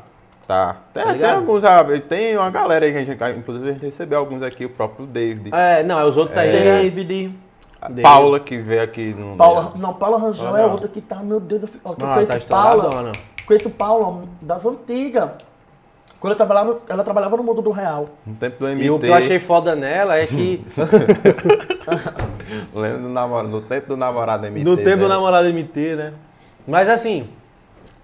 Tá. Tem, Tá tem alguns, ah, tem uma galera aí que a gente, inclusive a gente recebeu alguns aqui, o próprio David. É, não, é os outros aí. né? David. David. Paula que veio aqui no. Paula, não, Paula Rangel Ah, é não. outra que tá, meu Deus, eu, fico- ó, que eu Não, conheço tá Paula, conheço Paula das antigas. Quando eu trabalhava, ela trabalhava no mundo do real. No tempo do MT. E o que eu achei foda nela é que [laughs] Lembro do namorado, no tempo do namorado MT. no tempo do dela. namorado MT, né? Mas assim,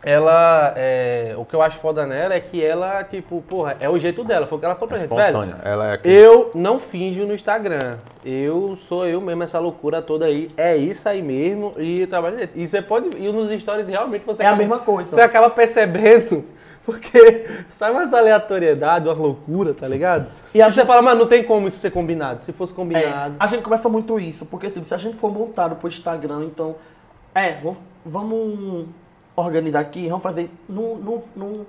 ela. é, o que eu acho foda nela é que ela, tipo, porra, é o jeito dela. Foi o que ela falou pra gente, velho. Espontânea. Ela é aqui. Eu não finjo no Instagram. Eu sou eu mesmo, essa loucura toda aí. É isso aí mesmo. E trabalho. E você pode ir nos stories realmente você É a acaba- mesma coisa. Você acaba percebendo. Porque [laughs] sai umas aleatoriedades, uma loucura, tá ligado? E E a aí você gente- fala, mano, não tem como isso ser combinado. Se fosse É, combinado. a gente conversa muito isso, porque tipo, se a gente for montado pro Instagram, então. É, vamos, vamos organizar aqui, vamos fazer. Não, não, não,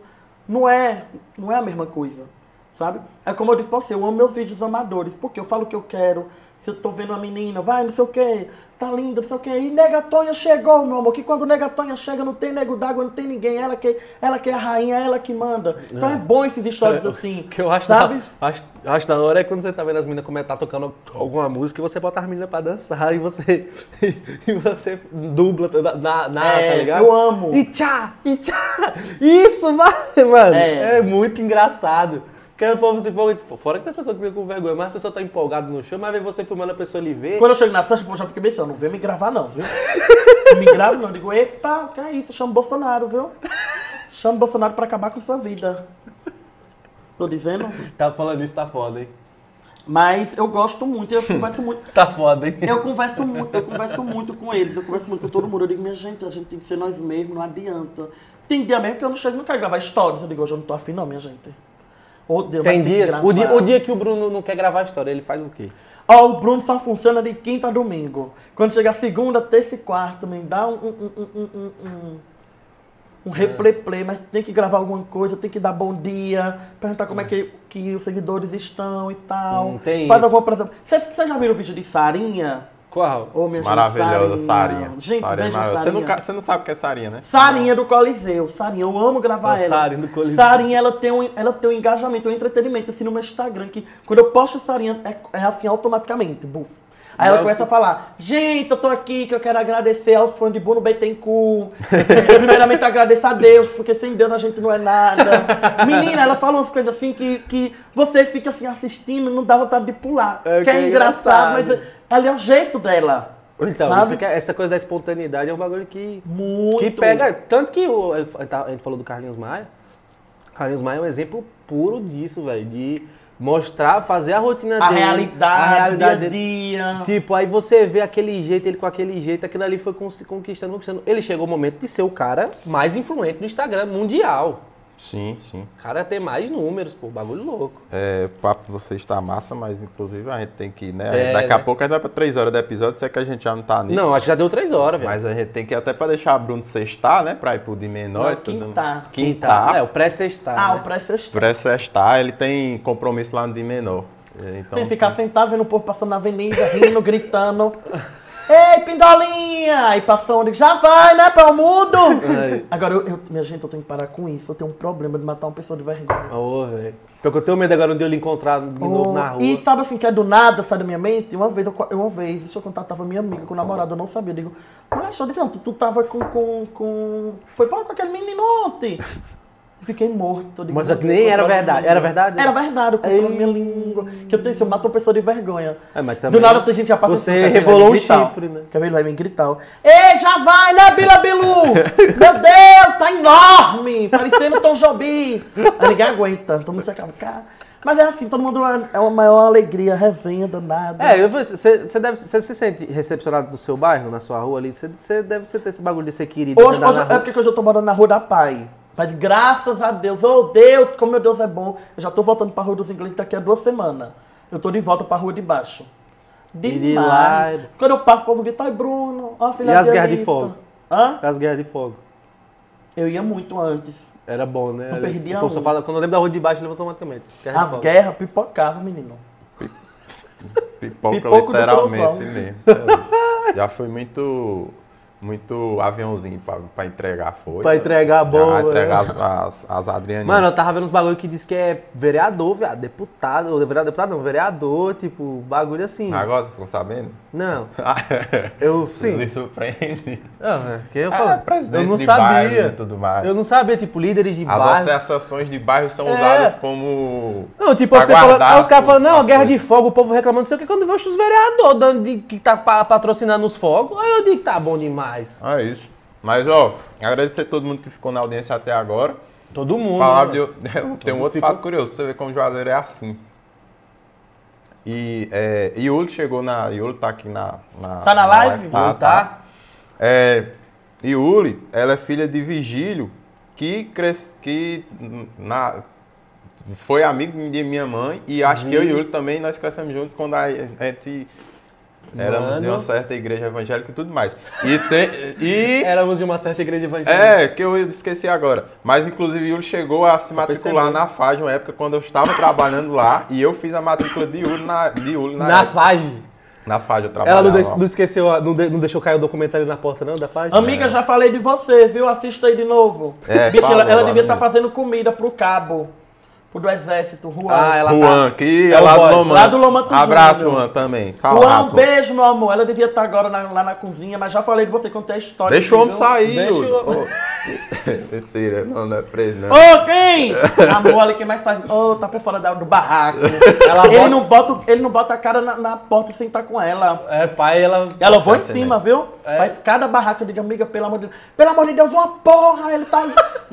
não, é, não é a mesma coisa, sabe? É como eu disse pra você, eu amo meus vídeos amadores, porque eu falo o que eu quero. Se eu tô vendo uma menina, vai, não sei o que, tá linda, não sei o que. E Negatonha chegou, meu amor, que quando Negatonha chega não tem nego d'água, não tem ninguém. Ela que, ela que é a rainha, ela que manda. Então é, bom esses stories assim. O que eu acho sabe? da, acho, acho da hora é quando você tá vendo as meninas como é tá tocando alguma música e você bota as meninas pra dançar e você, [laughs] e você dubla na, na, É, tá ligado? eu amo. E tchá, e tchá. [laughs] Isso, vai, mano. É. É. muito engraçado. Porque o povo se empolga. Fora que tem as pessoas que ficam com vergonha, mas as pessoas estão empolgadas no show, mas vê você filmando a pessoa ali ver. Quando eu chego na festa, eu já fico pensando, não vem me gravar não, viu? Não me grava não. Eu digo, epa, que é isso? Chama o Bolsonaro, viu? Chama o Bolsonaro pra acabar com sua vida. Tô dizendo? Tá falando isso, tá foda, hein? Mas eu gosto muito, eu converso muito. [laughs] Tá foda, hein? Eu converso muito, eu converso muito com eles, eu converso muito com todo mundo. Eu digo, minha gente, a gente tem que ser nós mesmos, não adianta. Tem dia mesmo que eu não chego, não quero gravar stories. Eu digo, hoje eu não tô afim não, minha gente. Deus, Tem dias. O dia, o dia que o Bruno não quer gravar a história, ele faz o quê? Ó, o Bruno só funciona de quinta a domingo. Quando chega segunda, terça e quarta, me dá um, um, um, um, um, um, um replay play, mas tem que gravar alguma coisa, tem que dar bom dia, perguntar como é que, que os seguidores estão e tal. Hum, tem Faz isso. alguma apresentação. Vocês já viram o vídeo de Sarinha? Qual? Ô, minha Maravilhosa, Sarinha. Gente, Sarinha é veja maravilhosa. Você, Sarinha. não, você não sabe o que é Sarinha, né? Sarinha do Coliseu. Sarinha, eu amo gravar É ela. Sarinha do Coliseu. Sarinha, ela tem, um, ela tem um engajamento, um entretenimento, assim, no meu Instagram, que quando eu posto Sarinha, é, é assim, automaticamente, bufo. Aí ela começa a falar, gente, eu tô aqui que eu quero agradecer aos fãs de Bruno Bittencourt. Eu, primeiramente agradeço a Deus, porque sem Deus a gente não é nada. Menina, ela fala umas coisas assim que, que você fica assim assistindo, não dá vontade de pular. É, que que é, é engraçado, engraçado. mas ela é o jeito dela. Então, é- essa coisa da espontaneidade é um bagulho que, Muito. que pega. Tanto que o, a gente falou do Carlinhos Maia. Carlinhos Maia é um exemplo puro disso, velho. De mostrar, fazer a rotina A dele. realidade, a realidade dia a dia. Tipo, aí você vê aquele jeito, ele com aquele jeito, aquilo ali foi conquistando, conquistando. Ele chegou o momento de ser o cara mais influente no Instagram mundial. Sim, sim. O cara tem mais números, pô, bagulho louco. É, o papo de você está massa, mas inclusive a gente tem que, né? É, Daqui a né? pouco a gente vai pra três horas do episódio, se é que a gente já não tá nisso. Não, acho que já deu três horas, velho. Mas a gente tem que ir até pra deixar a Bruno sextar, né? Pra ir pro de menor Não, e tudo. quintar. Quintar. É, o pré-sextar. Ah, né? o pré-sexta. Pré-sextar, ele tem compromisso lá no de menor. É, Então, Tem que ficar sentado vendo o povo passando na avenida, rindo, gritando. [laughs] Ei, Pindolinha! Aí passou onde já vai, né, para o mundo! Ai. Agora, eu, eu- minha gente, eu tenho que parar com isso. Eu tenho um problema de matar uma pessoa de vergonha. Ô, velho. Porque eu tenho medo agora de eu lhe encontrar de novo Oh, na rua. E sabe assim, que é do nada, sai da minha mente? Uma vez, eu, uma vez, deixa eu contar, tava minha amiga com o namorado, eu não sabia. Eu digo, mulher, deixa eu dizer, tu, tu tava com, com, com... Foi pra com aquele menino ontem. Fiquei morto. Mas que nem era verdade. Era verdade? Era verdade, eu controlo Ei. minha língua. Que eu tenho, eu mato uma pessoa de vergonha. É, mas também do nada a gente já passa você assim, vai um chifre, né? Quer ver, ele vai me gritar. Ei, já vai, né, Bila Bilu? [laughs] Meu Deus, tá enorme! Parecendo Tom Jobim. Aí ninguém aguenta, todo mundo se acaba. Cara, Mas é assim, todo mundo é é uma maior alegria, revenda, nada. É, você, você deve, você se sente recepcionado no seu bairro, na sua rua ali? Você, deve ter esse bagulho de ser querido. Hoje, hoje é porque hoje eu tô morando na Rua da Pai. Mas graças a Deus, oh Deus, como meu Deus é bom. Eu já tô voltando pra Rua dos Ingleses daqui a duas semanas. Eu tô de volta pra Rua de Baixo. de Demais. lá- Quando eu passo, o povo grita, ai Bruno, ó a filha E as de guerras de Anitta." fogo? Hã? As guerras de fogo. Eu ia muito antes. Era bom, né? Não perdia um. fala- Quando eu lembro da rua de baixo, lembra automaticamente. Guerra de As guerras pipocava, menino. Pipoca literalmente trovão. mesmo. É, Já foi muito, muito aviãozinho pra, pra entregar foi. Pra entregar a bomba, Já entregar né? as, as, as Adrianinhas. Mano, eu tava vendo uns bagulho que diz que é vereador, viado, deputado, ou vereador, deputado não, vereador, tipo, bagulho assim. Agora você ficou sabendo? Não, Ah, [laughs] eu, sim. Me surpreende. Não, é que eu Ah, falo, presidente eu não de sabia. e tudo mais. Eu não sabia, tipo, líderes de As bairro. associações de bairros são É. usadas como. Não, tipo, eu pra falando, aí os caras as- falam, não, as guerra de fogo, o povo reclamando, não sei o que, quando eu vejo os vereadores que tá pa- patrocinando os fogos, aí eu digo que tá bom demais. Ah, é isso. Mas, ó, agradecer a todo mundo que ficou na audiência até agora. Todo mundo. Falar né, de, [laughs] um outro Ficou- fato curioso, pra você ver como o Juazeiro é assim. E é, Yuli chegou na. Yuli tá aqui na. na Tá na live? Tá, Yuli tá. tá. É, Yuli, ela é filha de Vigílio, que cres, que na, foi amigo de minha mãe. E acho que eu e Yuli também nós crescemos juntos quando a gente. Éramos de uma certa igreja evangélica e tudo mais. E, tem, e [laughs] Éramos de uma certa igreja evangélica. é, que eu esqueci agora. Mas inclusive Yuri chegou a se matricular percebendo. na FAG uma época quando eu estava [laughs] trabalhando lá e eu fiz a matrícula de Yuri na, de Yuri na, Na época. FAGE. Na FAG eu Ela trabalhava. não, de- lá. não esqueceu, não, de- não deixou cair o documento ali na porta, não, da FAGE? Amiga, já falei de você, viu? Assista aí de novo. É, Bicho, fala, ela, ela devia estar mesmo. fazendo comida pro cabo. Pro do exército, Juan. Ah, ela Juan, que É é o lá do. Lomanto. Lá do Lomanto Abraço, Júnior. Juan, também. Juan, Saudades, um beijo, meu amor. Ela devia estar agora na- lá na cozinha, mas já falei de você, contei a história. Deixa o homem sair, Deixa o- [laughs] Mentira, não, não é preso, não. Ô, quem? Amor, ali quem mais faz. Ô, tá por fora da- do barraco. [laughs] Ela ele, bota- não bota, ele não bota a cara na, na porta sem estar com ela. É, pai, ela... Ela vou em Essa cima, mesmo. viu? É. Faz cada barraco, eu digo, amiga, pelo amor de Deus. Pelo amor de Deus, uma porra, ele tá.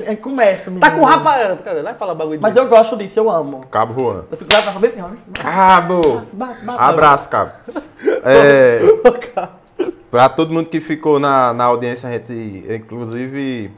Aí [laughs] começa, menino. Tá com o rapaz... Cadê? Vai falar bagulho Mas eu gosto disso, eu amo. Cabo Juan. Eu fico lá pra saber assim, ó. Cabo! Bate, bate. Abraço, Cabo. [laughs] É, pra todo mundo que ficou na, na audiência, a gente, inclusive.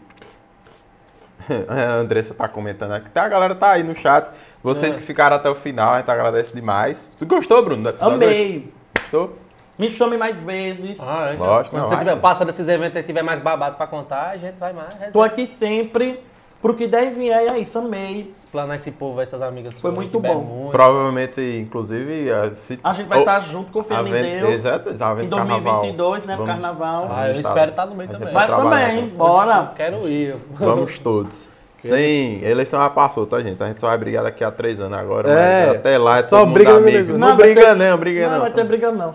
[laughs] A Andressa tá comentando aqui. Tá, a galera tá aí no chat. Vocês que ficaram até o final, a gente agradece demais. Tu gostou, Bruno? Amei. Gostou? Me chame mais vezes. Ah, é, Gosto, Quando não, você vai. tiver, passa desses eventos e tiver mais babado pra contar, a gente vai mais. Tô aqui sempre. Pro que der e vier, é isso, amei. Explanar esse povo, essas amigas. Foi muito bom. muito. Provavelmente, inclusive. Se, A gente vai estar junto, confiando em Avento- Deus. Exato, exato, Em avento carnaval. 2022, né? Vamos- carnaval. Ah, eu Vamos espero estar- estar no meio também. vai também, bora. Quero ir. Vamos todos. [laughs] Sim, eleição já passou, tá, gente? A gente só vai brigar daqui a três anos agora, É, mas até lá é só todo mundo briga no amigo. Não, Não, briga ter- não, briga Não, não. vai ter briga não.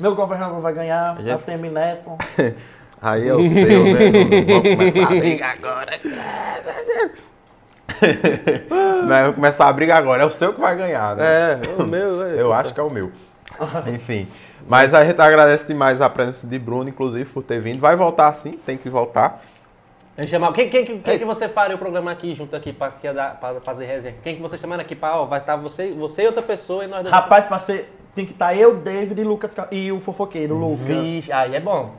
Meu governador vai ganhar, A gente- a semineto. [laughs] Aí é o seu, né? [laughs] Vamos começar a briga agora. [laughs] Mas começar a briga agora. É o seu que vai ganhar, né? É, o meu. é. Eu acho que é o meu. Enfim. Mas a gente agradece demais a presença de Bruno, inclusive, por ter vindo. Vai voltar sim, tem que voltar. Chamava- Quem, quem, quem, quem que você faria o programa aqui junto aqui dar- pra fazer resenha? Quem que você chamando aqui pra, ó, vai estar você, você e outra pessoa e nós dois. Rapaz, pra ser, tem que estar eu, David e Lucas Ca- e o fofoqueiro, Lucas. Vixe, aí é bom.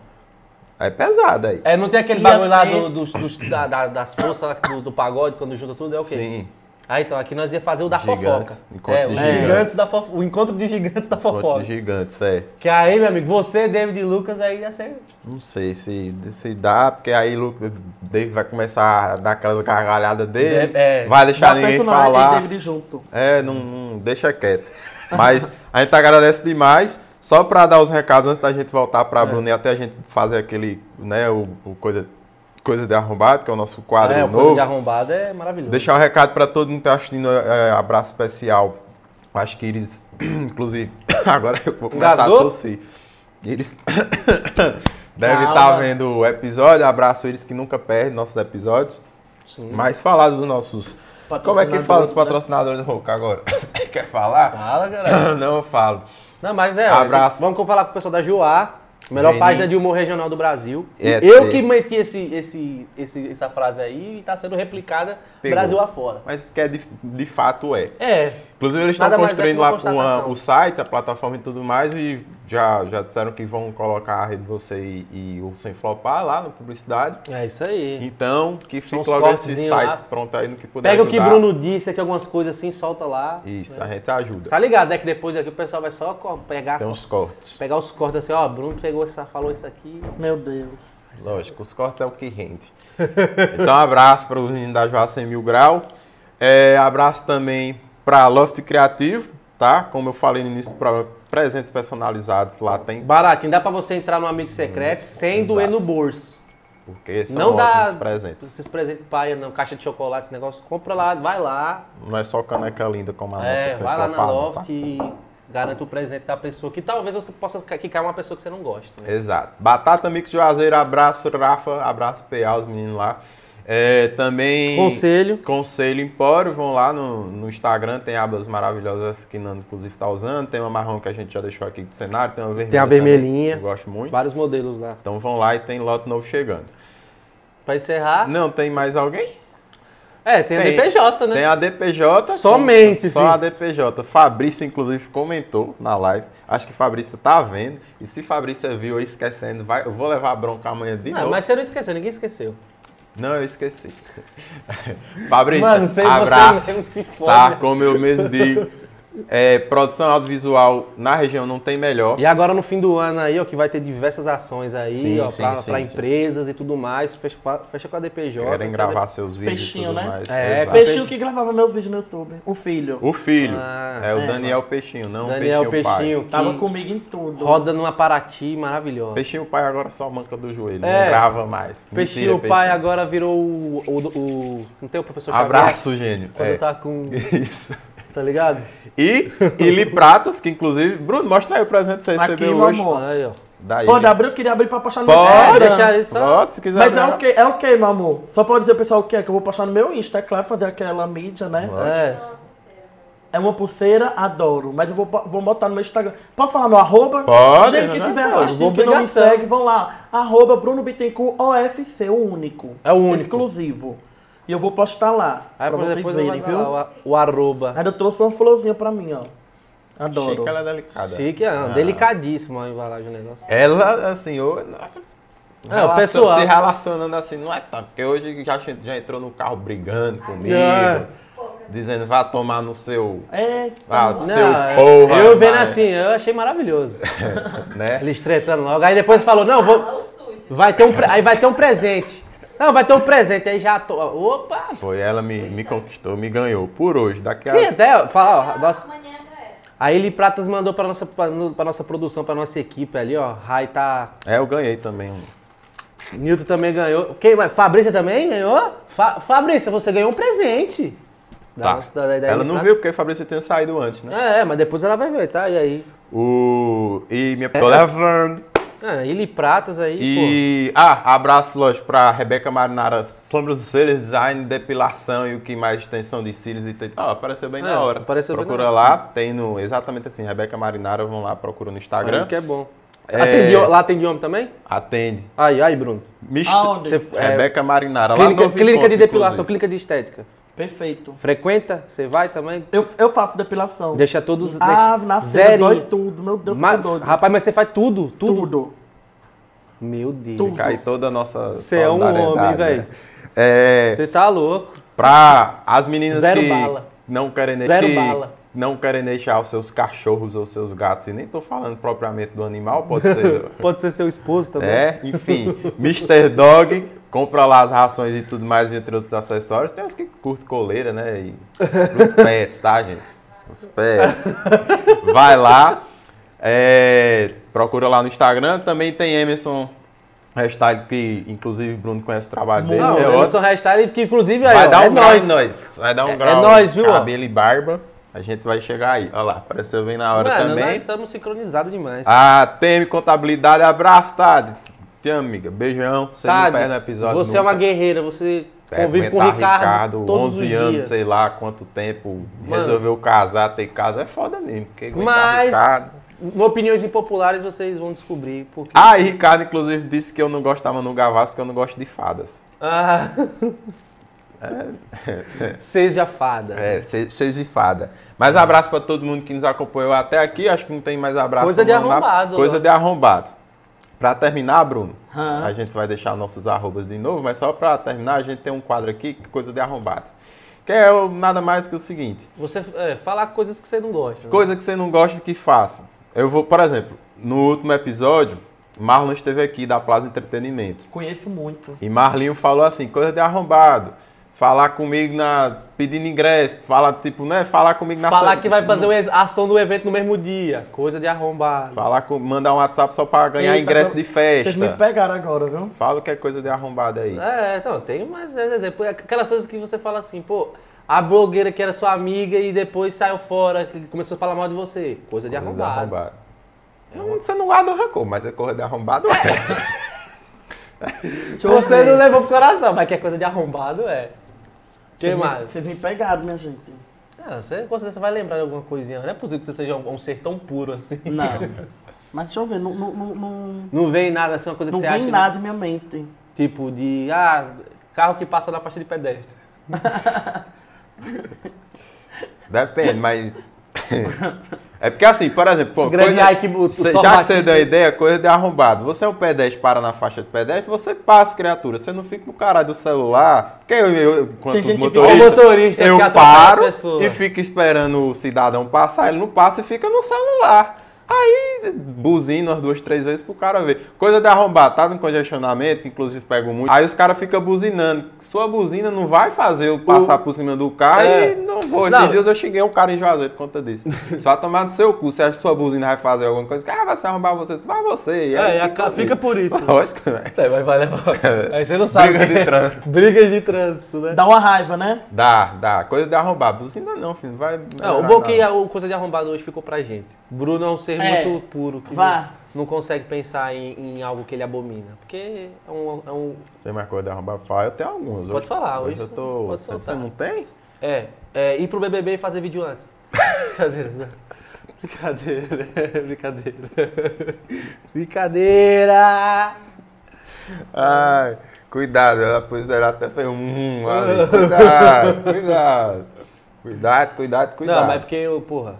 É pesado aí. É, não tem aquele bagulho lá ser- do- dos, dos- da- da- das forças lá do, do pagode, quando junta tudo, é o quê? Sim. Ah, então aqui nós ia fazer o da Gigantes. fofoca. Encontro É, de os gigantes. gigantes da fofo- o encontro de gigantes da Encontro fofoca. de gigantes, é. Que aí, meu amigo, você, David e Lucas, aí ia ser. Não sei se, se dá, porque aí o David vai começar a dar aquelas gargalhadas dele. É, é. Vai deixar Dá ninguém não, falar. David junto. É, não, não- deixa quieto. Mas a gente agradece demais. Só pra dar os recados antes da gente voltar pra Bruna e até a gente fazer aquele, né, o, o coisa, coisa de arrombado, que é o nosso quadro É, o coisa novo. de arrombado é maravilhoso. Deixar um recado para todo mundo que está assistindo, é, abraço especial. Acho que eles, [coughs] inclusive, [coughs] agora eu vou começar Engasgou? a tossir. Eles [coughs] devem estar vendo o episódio, abraço eles que nunca perdem nossos episódios. Sim. Mas falar dos nossos... Como é que fala os Patrocinadores, patrocinadores do Roca agora? [laughs] Você quer falar? Fala, galera. Não, eu falo. Não, mas é. Abraço. Vamos falar com o pessoal da Joá, melhor Geninho. página de humor regional do Brasil. É, eu é. que meti esse, esse, esse- essa frase aí e tá sendo replicada Pegou. Brasil afora. Mas porque é de, de fato é. É. Inclusive, eles estão é construindo que uma lá com a- constatação. o site, a plataforma e tudo mais, e já, já disseram que vão colocar a rede você e, e o Sem Flopar lá na publicidade. É isso aí. Então, que fique logo esses lá. sites prontos aí no que puder Pega o que ajudar. Bruno disse aqui, algumas coisas assim, solta lá. Isso, a gente ajuda. Tá ligado, né? Que depois aqui o pessoal vai só pegar, Tem uns cortes. pegar os cortes assim, ó, Bruno pegou essa, falou isso aqui. Meu Deus. Lógico, os cortes é o que rende. [laughs] Então, abraço para os meninos da Joá 100 Mil Grau. É, abraço também para Loft Criativo, tá? Como eu falei no início do programa, presentes personalizados lá tem, Baratinho, dá pra você entrar no Amigo Secreto sem exato. doer no bolso. porque são Não dá presentes. esses presentes paia, não, caixa de chocolate, esse negócio. Compra lá, vai lá, Não é só caneca linda como a nossa. É, que você vai lá na não, Loft tá? e garanta o presente da pessoa que talvez você possa quicar uma pessoa que você não gosta. Né? Exato. Batata Mix Juazeiro, abraço Rafa, abraço PA, os meninos lá. É, também. Conselho. Conselho Empório, vão lá no, no Instagram, tem abas maravilhosas que Nando inclusive tá usando. Tem uma marrom que a gente já deixou aqui de cenário, tem uma vermelha. Tem a também, vermelhinha. que eu gosto muito. Vários modelos lá. Então vão lá e tem lote novo chegando. Pra encerrar, Não, tem mais alguém? é, tem, Tem. a DPJ, né? Tem a DPJ. Somente, Só sim. a DPJ. Fabrício, inclusive, comentou na live. Acho que Fabrício tá vendo. E se Fabrício viu aí esquecendo, vai, eu vou levar a bronca amanhã de Não, novo. mas você não esqueceu, ninguém esqueceu. Não, eu esqueci. [laughs] Fabrício, Mano, sem você abraço. mesmo se fode. tá, como eu mesmo digo. É, produção audiovisual na região não tem melhor. E agora no fim do ano aí, ó, que vai ter diversas ações aí, Sim, ó, sim, pra, sim, pra sim. empresas e tudo mais. Fecha, com a- fecha com a DPJ. Querem gravar seus vídeos Peixinho, e tudo né? mais. É, Exato. Peixinho que gravava meus vídeos no YouTube. O filho. O filho. Ah, é o é, Daniel Peixinho, não Daniel o Peixinho, pai. Peixinho, que Tava comigo em tudo. roda numa Paraty maravilhosa. Peixinho pai agora só manca do joelho, É. não grava mais. Peixinho, Mentira, pai agora virou o, o, o- Não tem o professor Xavier? Abraço, gênio. Quando É. tá com. [laughs] Isso. Tá ligado? E Ili Pratas, que inclusive. Bruno, mostra aí o presente que você Aqui, recebeu meu hoje. amor. Aí, ó. Daí. Pode abrir, eu queria abrir pra postar no meu Pode, Instagram. deixa aí só. Pode, se quiser. Mas é abrir. o que, é o que, meu amor? Só pode dizer, pessoal, o que é que eu vou postar no meu Insta, é claro, fazer aquela mídia, né? É. É uma pulseira, adoro. Mas eu vou, vou botar no meu Instagram. Posso falar meu arroba? Pode, Gente, que né? tiver Pode, assistindo que não me segue, vão lá. Arroba Bruno Bittencourt OFC, o único. É o único. Exclusivo. E eu vou postar lá, Aí pra vocês depois verem, eu viu? dar o, o arroba. Ainda trouxe uma florzinha pra mim, ó. Adoro. Chique, ela é delicada. Chique, é, Ah. delicadíssimo a embalagem do negócio. Ela, assim, eu, É, o pessoal- se relacionando assim, não é tanto, porque hoje já, já entrou no carro brigando comigo, É. dizendo vá tomar no seu, É, ah, Não, seu eu- porra. eu vendo vai, assim, eu achei maravilhoso. [laughs] né? Eles tretando logo. Aí depois falou, não, vou. Vai ter um, aí vai ter um presente. Não, vai ter um presente. Aí já tô. Opa! Foi, ela me, me conquistou, me ganhou, por hoje, daqui a... Sim, até, fala, ó, nossa, Amanhã já era. a Eli Pratas mandou pra nossa, pra, no- pra nossa produção, pra nossa equipe ali, ó. Rai tá. É, eu ganhei também. Nilton também ganhou. Quem mais? Fabrícia também ganhou? Fa Fabrícia, você ganhou um presente. Tá. nossa- da- da- da Ela não Pratas. viu, porque a Fabrícia tinha saído antes, né? É, é, mas depois ela vai ver, tá? E aí? O... E minha... Tô levando. Ah, Eli Pratas aí, E, ah, abraço, lógico, pra Rebeca Marinara, sobrancelhas, design, depilação e o que mais, extensão de cílios e tal. Ah, apareceu bem É, na hora. apareceu bem Procura na lá, tem no, exatamente assim, Rebeca Marinara, vão lá, procura no pô. Instagram. Aí que é bom. É. Atende- lá atende homem também? Atende. Aí, aí, Bruno. Mister- Aonde? Você- é, Rebeca Marinara, lá clínica no clínica de depilação, inclusive. clínica de estética. Perfeito. Frequenta? Você vai também? Eu, eu faço depilação. Deixa todos. Ah, deixa, na cena dói tudo. Meu Deus, Mas, doido. rapaz, mas você faz tudo, tudo. tudo. Meu Deus. Tudo. Cai toda a nossa Você é um homem, né? velho. É, Você tá louco. pra as meninas Zero que bala. não querem Zero que bala. Não querem deixar os seus cachorros ou seus gatos, e nem tô falando propriamente do animal, pode ser [laughs] Pode ser seu esposo também. É, enfim, Mr. Dog, compra lá as rações e tudo mais, entre outros acessórios. Tem uns que curtem coleira, né? E os pets, tá, gente? Os pets. Vai lá. É, procura lá no Instagram. Também tem Emerson Hashtag, que inclusive Bruno conhece o trabalho dele. Não, é o. Emerson Hashtag, que inclusive aí, Vai ó, dar um é grau em nós. Vai dar um É- grau é nóis, viu, ó? Cabelo e barba. A gente vai chegar aí. Olha lá, apareceu bem na hora Mano, também. nós estamos sincronizados demais. A TM Contabilidade, abraço, Tade. Te amo, amiga. Beijão. Você Tade, não perde episódio você é nunca. uma guerreira, você É, convive com o aguentar Ricardo, todos 11 os anos, dias. sei lá quanto tempo, Mano. resolveu casar, ter casa, é foda mesmo. Porque Mas, Ricardo... no Opiniões Impopulares, vocês vão descobrir porque... Ah, e Ricardo, inclusive, disse que eu não gostava no Gavassi porque eu não gosto de fadas. Ah. [laughs] [laughs] Seja fada. É, se- seja de fada. Mas abraço pra todo mundo que nos acompanhou até aqui. Acho que não tem mais abraço. Coisa de mandar. arrombado, Coisa ó. de arrombado. Pra terminar, Bruno, Hã? a gente vai deixar nossos arrobas de novo, mas só pra terminar, a gente tem um quadro aqui, é coisa de arrombado. Que é nada mais que o seguinte. Você é, falar coisas que você não gosta. né? Coisa que você não gosta que faça. Eu vou, por exemplo, no último episódio, Marlon esteve aqui da Plaza Entretenimento. Conheço muito. E Marlinho falou assim, coisa de arrombado. Falar comigo na. pedindo ingresso. Falar, tipo, né? Falar comigo na Falar sa- que vai fazer o a ação do evento no mesmo dia. Coisa de arrombado. Falar com. Mandar um WhatsApp só pra ganhar Eita, ingresso não- de Vocês me festa. pegaram agora, viu? Fala que é coisa de arrombado aí. É, então, tem mais exemplo. Aquelas coisas que você fala assim, pô, a blogueira que era sua amiga e depois saiu fora, que começou a falar mal de você. Coisa de Coisa de arrombado. arrombado. Não, Você não guarda rancor, mas é coisa de arrombado. É. Eu [laughs] Você não levou pro coração, mas que é coisa de arrombado, é. Quem Vocês mais? Vocês me pegaram, minha gente. Ah, você, com certeza você vai lembrar de alguma coisinha. Não é possível que você seja um, um ser tão puro assim. Não. [laughs] Mas deixa eu ver, não, não, não, não, Não vem nada assim, uma coisa que não você vem acha. nada em minha mente. Tipo de, ah, carro que passa na faixa de pedestre. [laughs] Depende, mas. [laughs] É porque assim, por exemplo, pô, coisa- Ike, o- o Cê- já que você deu a ideia, coisa de arrombado. Você é um pedestre, para na faixa de pedestre, você passa, criatura. Você não fica no caralho do celular. Porque eu, eu enquanto Tem gente que motorista, motorista eu atropela as paro e fico esperando o cidadão passar. Ele não passa e fica no celular. Aí buzina umas duas, três vezes pro cara ver. Coisa de arrombado, tá no congestionamento, que inclusive pego muito. Aí os caras ficam buzinando. Sua buzina não vai fazer eu passar por cima do carro É. e não vou. Esses Não. dias eu xinguei um cara em Juazeiro por conta disso. [laughs] Só tomar no seu cu. Você acha que sua buzina vai fazer alguma coisa? Ah, vai se arrombar você. Vai você. E aí É, e a- fica por isso. [laughs] Lógico, velho. É, mas vai levar. [laughs] Aí você não sabe. Briga de trânsito. Brigas de trânsito, né? Dá uma raiva, né? Dá, dá. Coisa de arrombar. Buzina não, filho. Vai. Não, o bom que a coisa de arrombado hoje ficou pra gente. Bruno é um ser É. muito puro, que Vá. não, não consegue pensar em, em algo que ele abomina. Porque é um. É, um- Tem mais coisa de arrombar falar? Eu tenho algumas. Pode falar, hoje eu tô. pode Você soltar. não tem? é, é ir pro BBB e fazer vídeo antes. [laughs] Brincadeira, Zé. Brincadeira, [laughs] brincadeira. Brincadeira! Ai, cuidado, ela, ela até fez um ali. Cuidado, cuidado. Cuidado, cuidado, cuidado. Não, mas é porque eu, porra,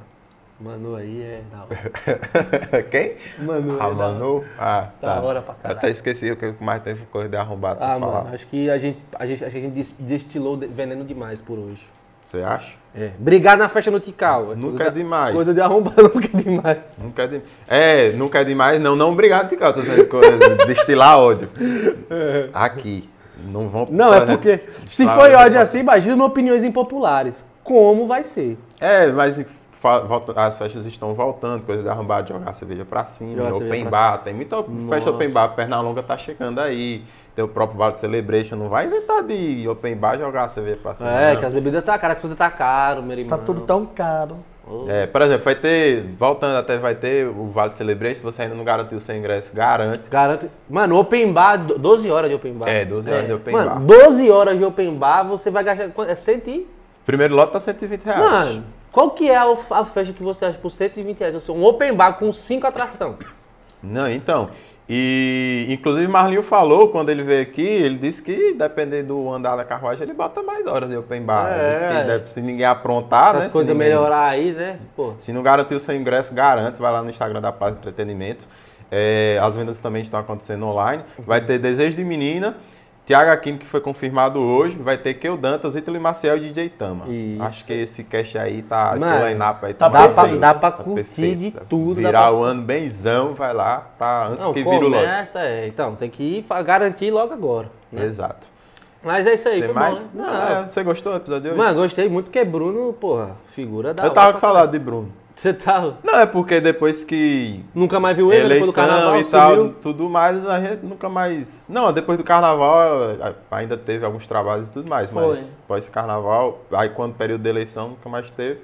Manu aí é da hora. [laughs] Quem? Manu é da hora. Manu? Ah, Da tá. hora pra Eu caralho. até esqueci o que mais teve coisa de arrombado pra Ah, falar. mano, acho que a gente, a gente, a gente des- destilou de- veneno demais por hoje. Você acha? É. Brigar na festa no Tical. Nunca coisa é demais. Coisa de arrombado [laughs] nunca é demais. Nunca é de... É, nunca é demais, não, não obrigado, Ticão. Tô dizendo coisa, destilar ódio. [laughs] Aqui. Não vão. Não, é porque se foi ódio assim, imagina no opiniões impopulares. Como vai ser? É, mas as festas estão voltando, coisa de arrombar, de jogar cerveja pra cima, Jogar open cerveja pra bar, tem muita Nossa. festa open bar, Pernalonga tá chegando aí, tem o próprio Vale Celebration, não vai inventar de open bar jogar cerveja pra cima. É, não. que as bebidas tá caras, as coisas tá caro, meu irmão. Tá tudo tão caro. É, por exemplo, vai ter, voltando até, vai ter o Vale Celebration, se você ainda não garantiu o seu ingresso, garante. Garanto. Mano, open bar, do- 12 horas de open bar. É, 12 horas de open Mano, bar. 12 horas de open bar, você vai gastar. quanto? É 100 e... Primeiro lote tá 120 reais. Mano, qual que é o- a festa que você acha por 120 reais? Assim, um open bar com 5 atração. Não, então. E inclusive Marlinho falou quando ele veio aqui, ele disse que dependendo do andar da carruagem, ele bota mais horas de open bar. É. Ele disse que deve- se ninguém aprontar, né? Coisas ninguém- melhorar aí, né? Pô. Se não garantiu o seu ingresso, garante, vai lá no Instagram da Plaza Entretenimento. É, as vendas também estão acontecendo online. Vai ter Desejo de Menina, Tiago Aquino, que foi confirmado hoje, vai ter Keu Dantas, Ítalo Maciel e DJ Tama. Isso. Acho que esse cast aí tá, Mano, esse line-up aí tá tá, perfeito, pra- dá pra tá curtir perfeito. de tudo, dá Virar pra- o ano benzão, vai lá, pra, antes Não, que vira o lote. é. Então, tem que ir garantir logo agora. né? Exato. Mas é isso aí, Tem mais? bom, né? Não, é, você gostou do episódio de hoje? Mano, gostei muito porque Bruno, porra, figura da eu tava pra com saudade de Bruno. Você tá. Não, é porque depois que Nunca mais viu ele depois do carnaval? e tal, tudo mais, a gente nunca mais. Não, depois do carnaval ainda teve alguns trabalhos e tudo mais, mas Foi. após esse carnaval, aí quando o período de eleição nunca mais teve.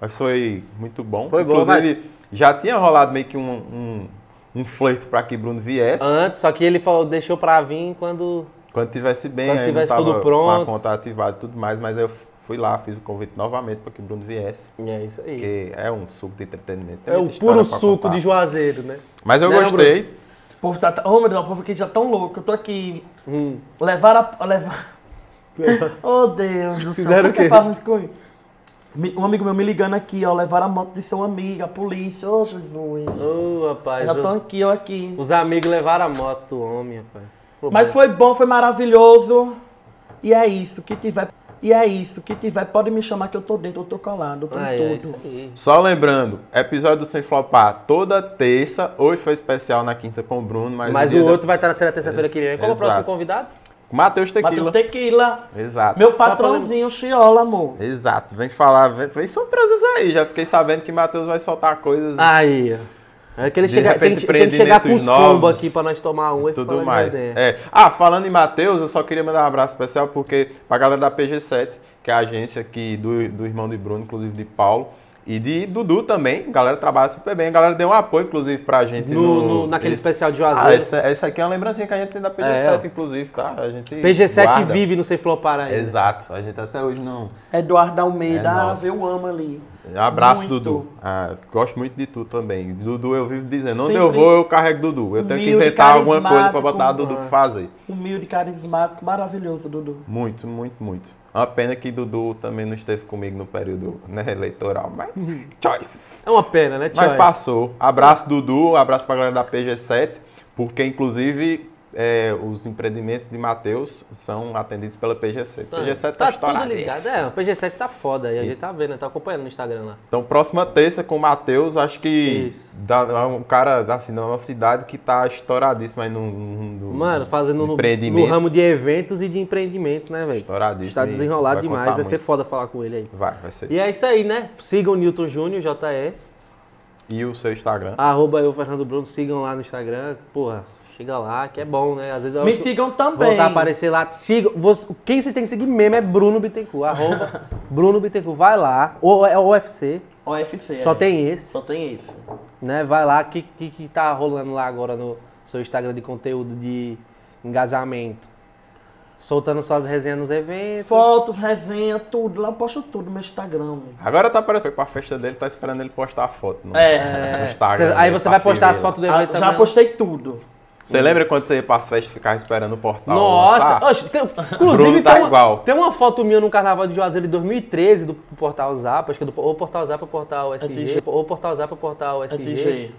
Mas foi muito bom. Foi bom, Inclusive, já tinha rolado meio que um, um, um flerte para que Bruno viesse. Antes, só que ele falou, deixou pra vir quando. Quando tivesse bem, Quando aí tivesse tudo com a pronto. conta ativada e tudo mais, mas eu fui lá, fiz o convite novamente para que Bruno viesse. E é isso aí. Porque é um suco de entretenimento. tem É o puro suco contar. de Juazeiro, né? Mas eu Né, gostei. O povo tá. Oh, meu Deus, o povo aqui já tão louco. Eu tô aqui. Hum. Levar a. Levar... [laughs] oh, Deus do céu. Fizeram Por o que fazem isso comigo? Um amigo meu me ligando aqui, ó. Levaram a moto de seu amigo, a polícia. Ô, Jesus. Ô, rapaz. já o- estão aqui, ó, aqui. Os amigos levaram a moto do homem, rapaz. Pô, Mas foi bom, foi maravilhoso. E é isso, que tiver. E é isso, que tiver, pode me chamar que eu tô dentro, eu tô colado, eu tô Ah, em é tudo. Só lembrando, episódio do Sem Flopar toda terça. Hoje foi especial na quinta com o Bruno, mas, Mas o da- outro vai estar na terça-feira que vem. Qual o próximo convidado? Matheus Tequila. Matheus Tequila, Exato. meu patrãozinho, Chiola, amor. Exato. Vem falar, vem, vem surpresas aí. Já fiquei sabendo que Matheus vai soltar coisas Aí, ó. É que ele De chega, tem, repente, que, tem que chegar com os novos aqui pra nós tomar um e tudo mais. É. Ah, falando em Matheus, eu só queria mandar um abraço especial porque pra galera da PG7, que é a agência aqui do, do irmão de Bruno, inclusive de Paulo. E de Dudu também, a galera trabalha super bem. A galera deu um apoio, inclusive, pra gente No, no, no- naquele esse- especial de Ah, Juazeiro. essa, essa aqui é uma lembrancinha que a gente tem da PG7, inclusive, tá? A gente PG7 guarda. vive no Sem Flopar ainda. Exato, a gente até hoje não. Eduardo Almeida, É ah, eu amo ali. Abraço, Muito. Dudu. Ah, gosto muito de tu também. Dudu, eu vivo dizendo, onde Sempre eu vou, eu carrego Dudu. Eu tenho que inventar alguma coisa pra botar carismático, Dudu pra fazer. Humilde, carismático, maravilhoso, Dudu. Muito, muito, muito. Uma pena que Dudu também não esteve comigo no período né, eleitoral, mas [laughs] choices. É uma pena, né, Mas Choice? passou. Abraço, Dudu. Abraço pra galera da PG7, porque inclusive é, os empreendimentos de Matheus são atendidos pela PG7. PG7 tá, tá tudo estouradaço. ligado. É, o PG7 tá foda aí. A gente tá vendo, tá acompanhando no Instagram lá. Então, próxima terça com o Matheus, acho que dá, é um cara assim, da nossa cidade que tá estouradíssimo aí no, no, no Mano, fazendo no, no ramo de eventos e de empreendimentos, né, velho? Estouradíssimo. Está e desenrolado demais, vai ser muito. foda falar com ele aí. Vai, vai ser. E é isso aí, né? Sigam o Newton Júnior, JE. E o seu Instagram? Arroba eu, Fernando Bruno, sigam lá no Instagram. Porra, chega lá, que é bom, né? Às vezes eu Me acho- sigam também. voltar a aparecer lá. Sigam. você- Quem vocês têm que seguir mesmo é Bruno Bittencourt. Arroba [laughs] Bruno Bittencourt. Vai lá. Ou é o UFC. OFC. Só é. tem esse. Só tem esse. Né? Vai lá. O que, que, que tá rolando lá agora no seu Instagram de conteúdo de engajamento? Soltando suas resenhas nos eventos. Foto, resenha, tudo. Lá eu posto tudo no meu Instagram. velho. Agora tá aparecendo foi pra festa dele, tá esperando ele postar a foto. No, É. no Instagram. Cê- aí você pra vai postar as fotos do Ah, evento já também. postei tudo. Você lembra quando você ia pras festas e ficava esperando o portal? Nossa! Oxe, tem, inclusive, tá tem, uma, igual. tem uma foto minha no Carnaval de Juazeiro de 2013 do Portal Zap, acho que é do ou Portal Zap ou Portal SG, SG. ou Portal Zap ou Portal SG. FG.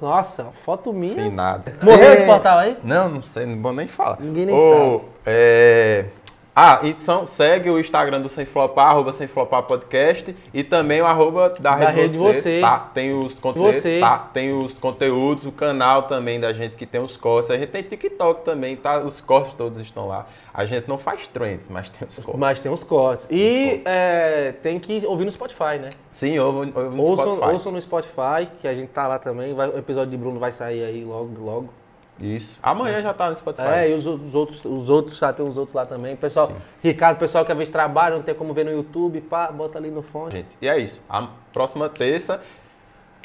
Nossa, foto minha. Finado. Morreu É. esse portal aí? Não, não sei, não vou nem falar. Ninguém nem Ô, é... Ah, então segue o Instagram do Sem Flopar, arroba Sem Flopar Podcast e também o arroba da, Da Rede, Rede você, Você. Tá? Tem os conteúdos, Você. tá? Tem os conteúdos, o canal também da gente que tem os cortes. A gente tem TikTok também, tá? Os cortes todos estão lá. A gente não faz trends, mas tem os cortes. Mas tem os cortes. E é, tem que ouvir no Spotify, né? Sim, ouve, ouve no Ouçam, Spotify. ouçam no Spotify, que a gente tá lá também. Vai- o episódio de Bruno vai sair aí logo, logo. Isso. Amanhã já tá no Spotify. É, e os, os outros, os outros, já tem os outros lá também. Pessoal, Sim. Ricardo, pessoal que às vezes trabalha, não tem como ver no YouTube, pá, bota ali no fone. Gente, e é isso. A próxima terça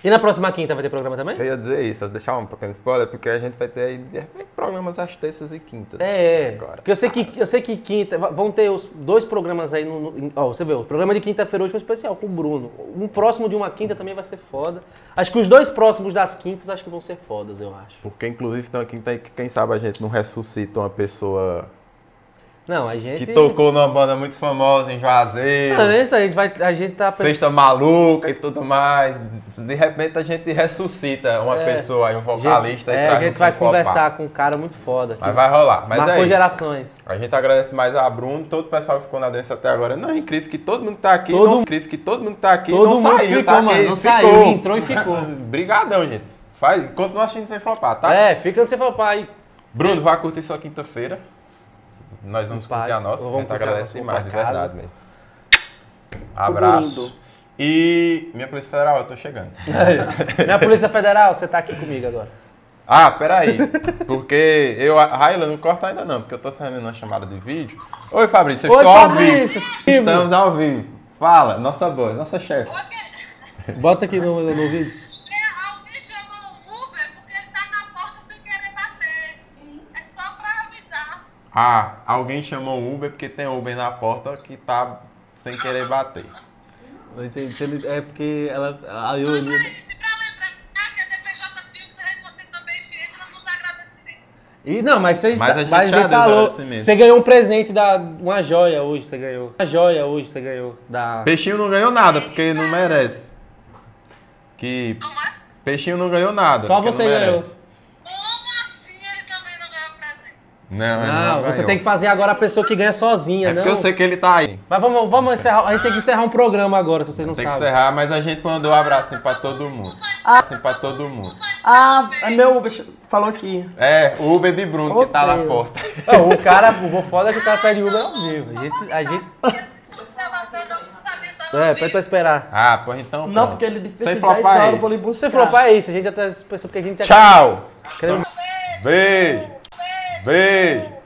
E na próxima quinta vai ter programa também? Eu ia dizer isso, deixar um pequeno spoiler, porque a gente vai ter aí, de repente, programas às terças e quintas. É, Agora. porque eu sei que, eu sei que quinta, vão ter os dois programas aí, no, no- ó, você vê, o programa de quinta-feira hoje foi especial com o Bruno. Um próximo de uma quinta também vai ser foda. Acho que os dois próximos das quintas acho que vão ser fodas, eu acho. Porque, inclusive, tem uma quinta aí que, quem sabe, a gente não ressuscita uma pessoa Não, a gente... que tocou numa banda muito famosa em Juazeiro, Não, é isso, a gente vai, a gente tá pensando... Sexta Maluca e tudo mais. De repente, a gente ressuscita uma É. pessoa aí, um vocalista é, e a traz gente no vai Sem Flopar. conversar com um cara muito foda. Mas vai rolar. Mas Marcou é isso. gerações. A gente agradece mais a Bruno, todo o pessoal que ficou na dança até agora. Não, é incrível que todo mundo tá aqui, Todo não incrível que todo mundo tá aqui Todo não mundo saiu, ficou, tá? mano, não ficou. saiu, [laughs] entrou e ficou. Brigadão, gente. Faz, continua assistindo sem flopar, tá? É, fica você falou, pai. Bruno, vai curtir sua quinta-feira. Nós vamos Paz. curtir a nossa. Vamos a gente agradece demais, de verdade, velho. Abraço. E minha Polícia Federal, eu tô chegando. Minha Polícia Federal, você tá aqui comigo agora. Ah, peraí. Porque eu. Raila, não corta ainda não, porque eu tô saindo uma chamada de vídeo. Oi, Fabrício, eu Oi, estou ao Fabrício. vivo. Estamos ao vivo. Fala, nossa boa, nossa chefe. Bota aqui no, no vídeo. Alguém chamou o Uber porque ele tá na porta sem querer bater. É só pra avisar. Ah, alguém chamou um Uber porque tem Uber na porta que tá sem querer bater. Não entendi. Se ele- É porque ela. Aí eu olhei. Pra isso, e não, mas você Mas a gente mas já falou. Você ganhou um presente da. Uma joia hoje, você ganhou. Uma joia hoje, você ganhou. Da. Peixinho não ganhou nada porque não merece. Que. É? Peixinho não ganhou nada. Só você ganhou. merece. Como assim ele também não ganhou presente? Não, ele Não, você ganhou. tem que fazer agora a pessoa que ganha sozinha, É não. porque eu sei que ele tá aí. Mas vamos, vamos encerrar. A gente tem que encerrar um programa agora, se vocês não Tem que sabem. encerrar, mas a gente mandou um abraço pra todo mundo. Assim pra todo mundo. Ah, é meu Uber falou aqui. É, o Uber de Bruno que tá Oh, na Deus. porta. Não, o cara, o foda é que o cara pede Uber ao vivo. A gente. A gente batendo, eu não sabia se tava é, pede pra esperar. Ah, pois então. Não, pronto. porque ele disse que Sem esses 10 flopar horas eu esse. vou lhe buscar. Se for pra isso, a gente até pensou que a gente Tchau! querendo Beijo! Beijo!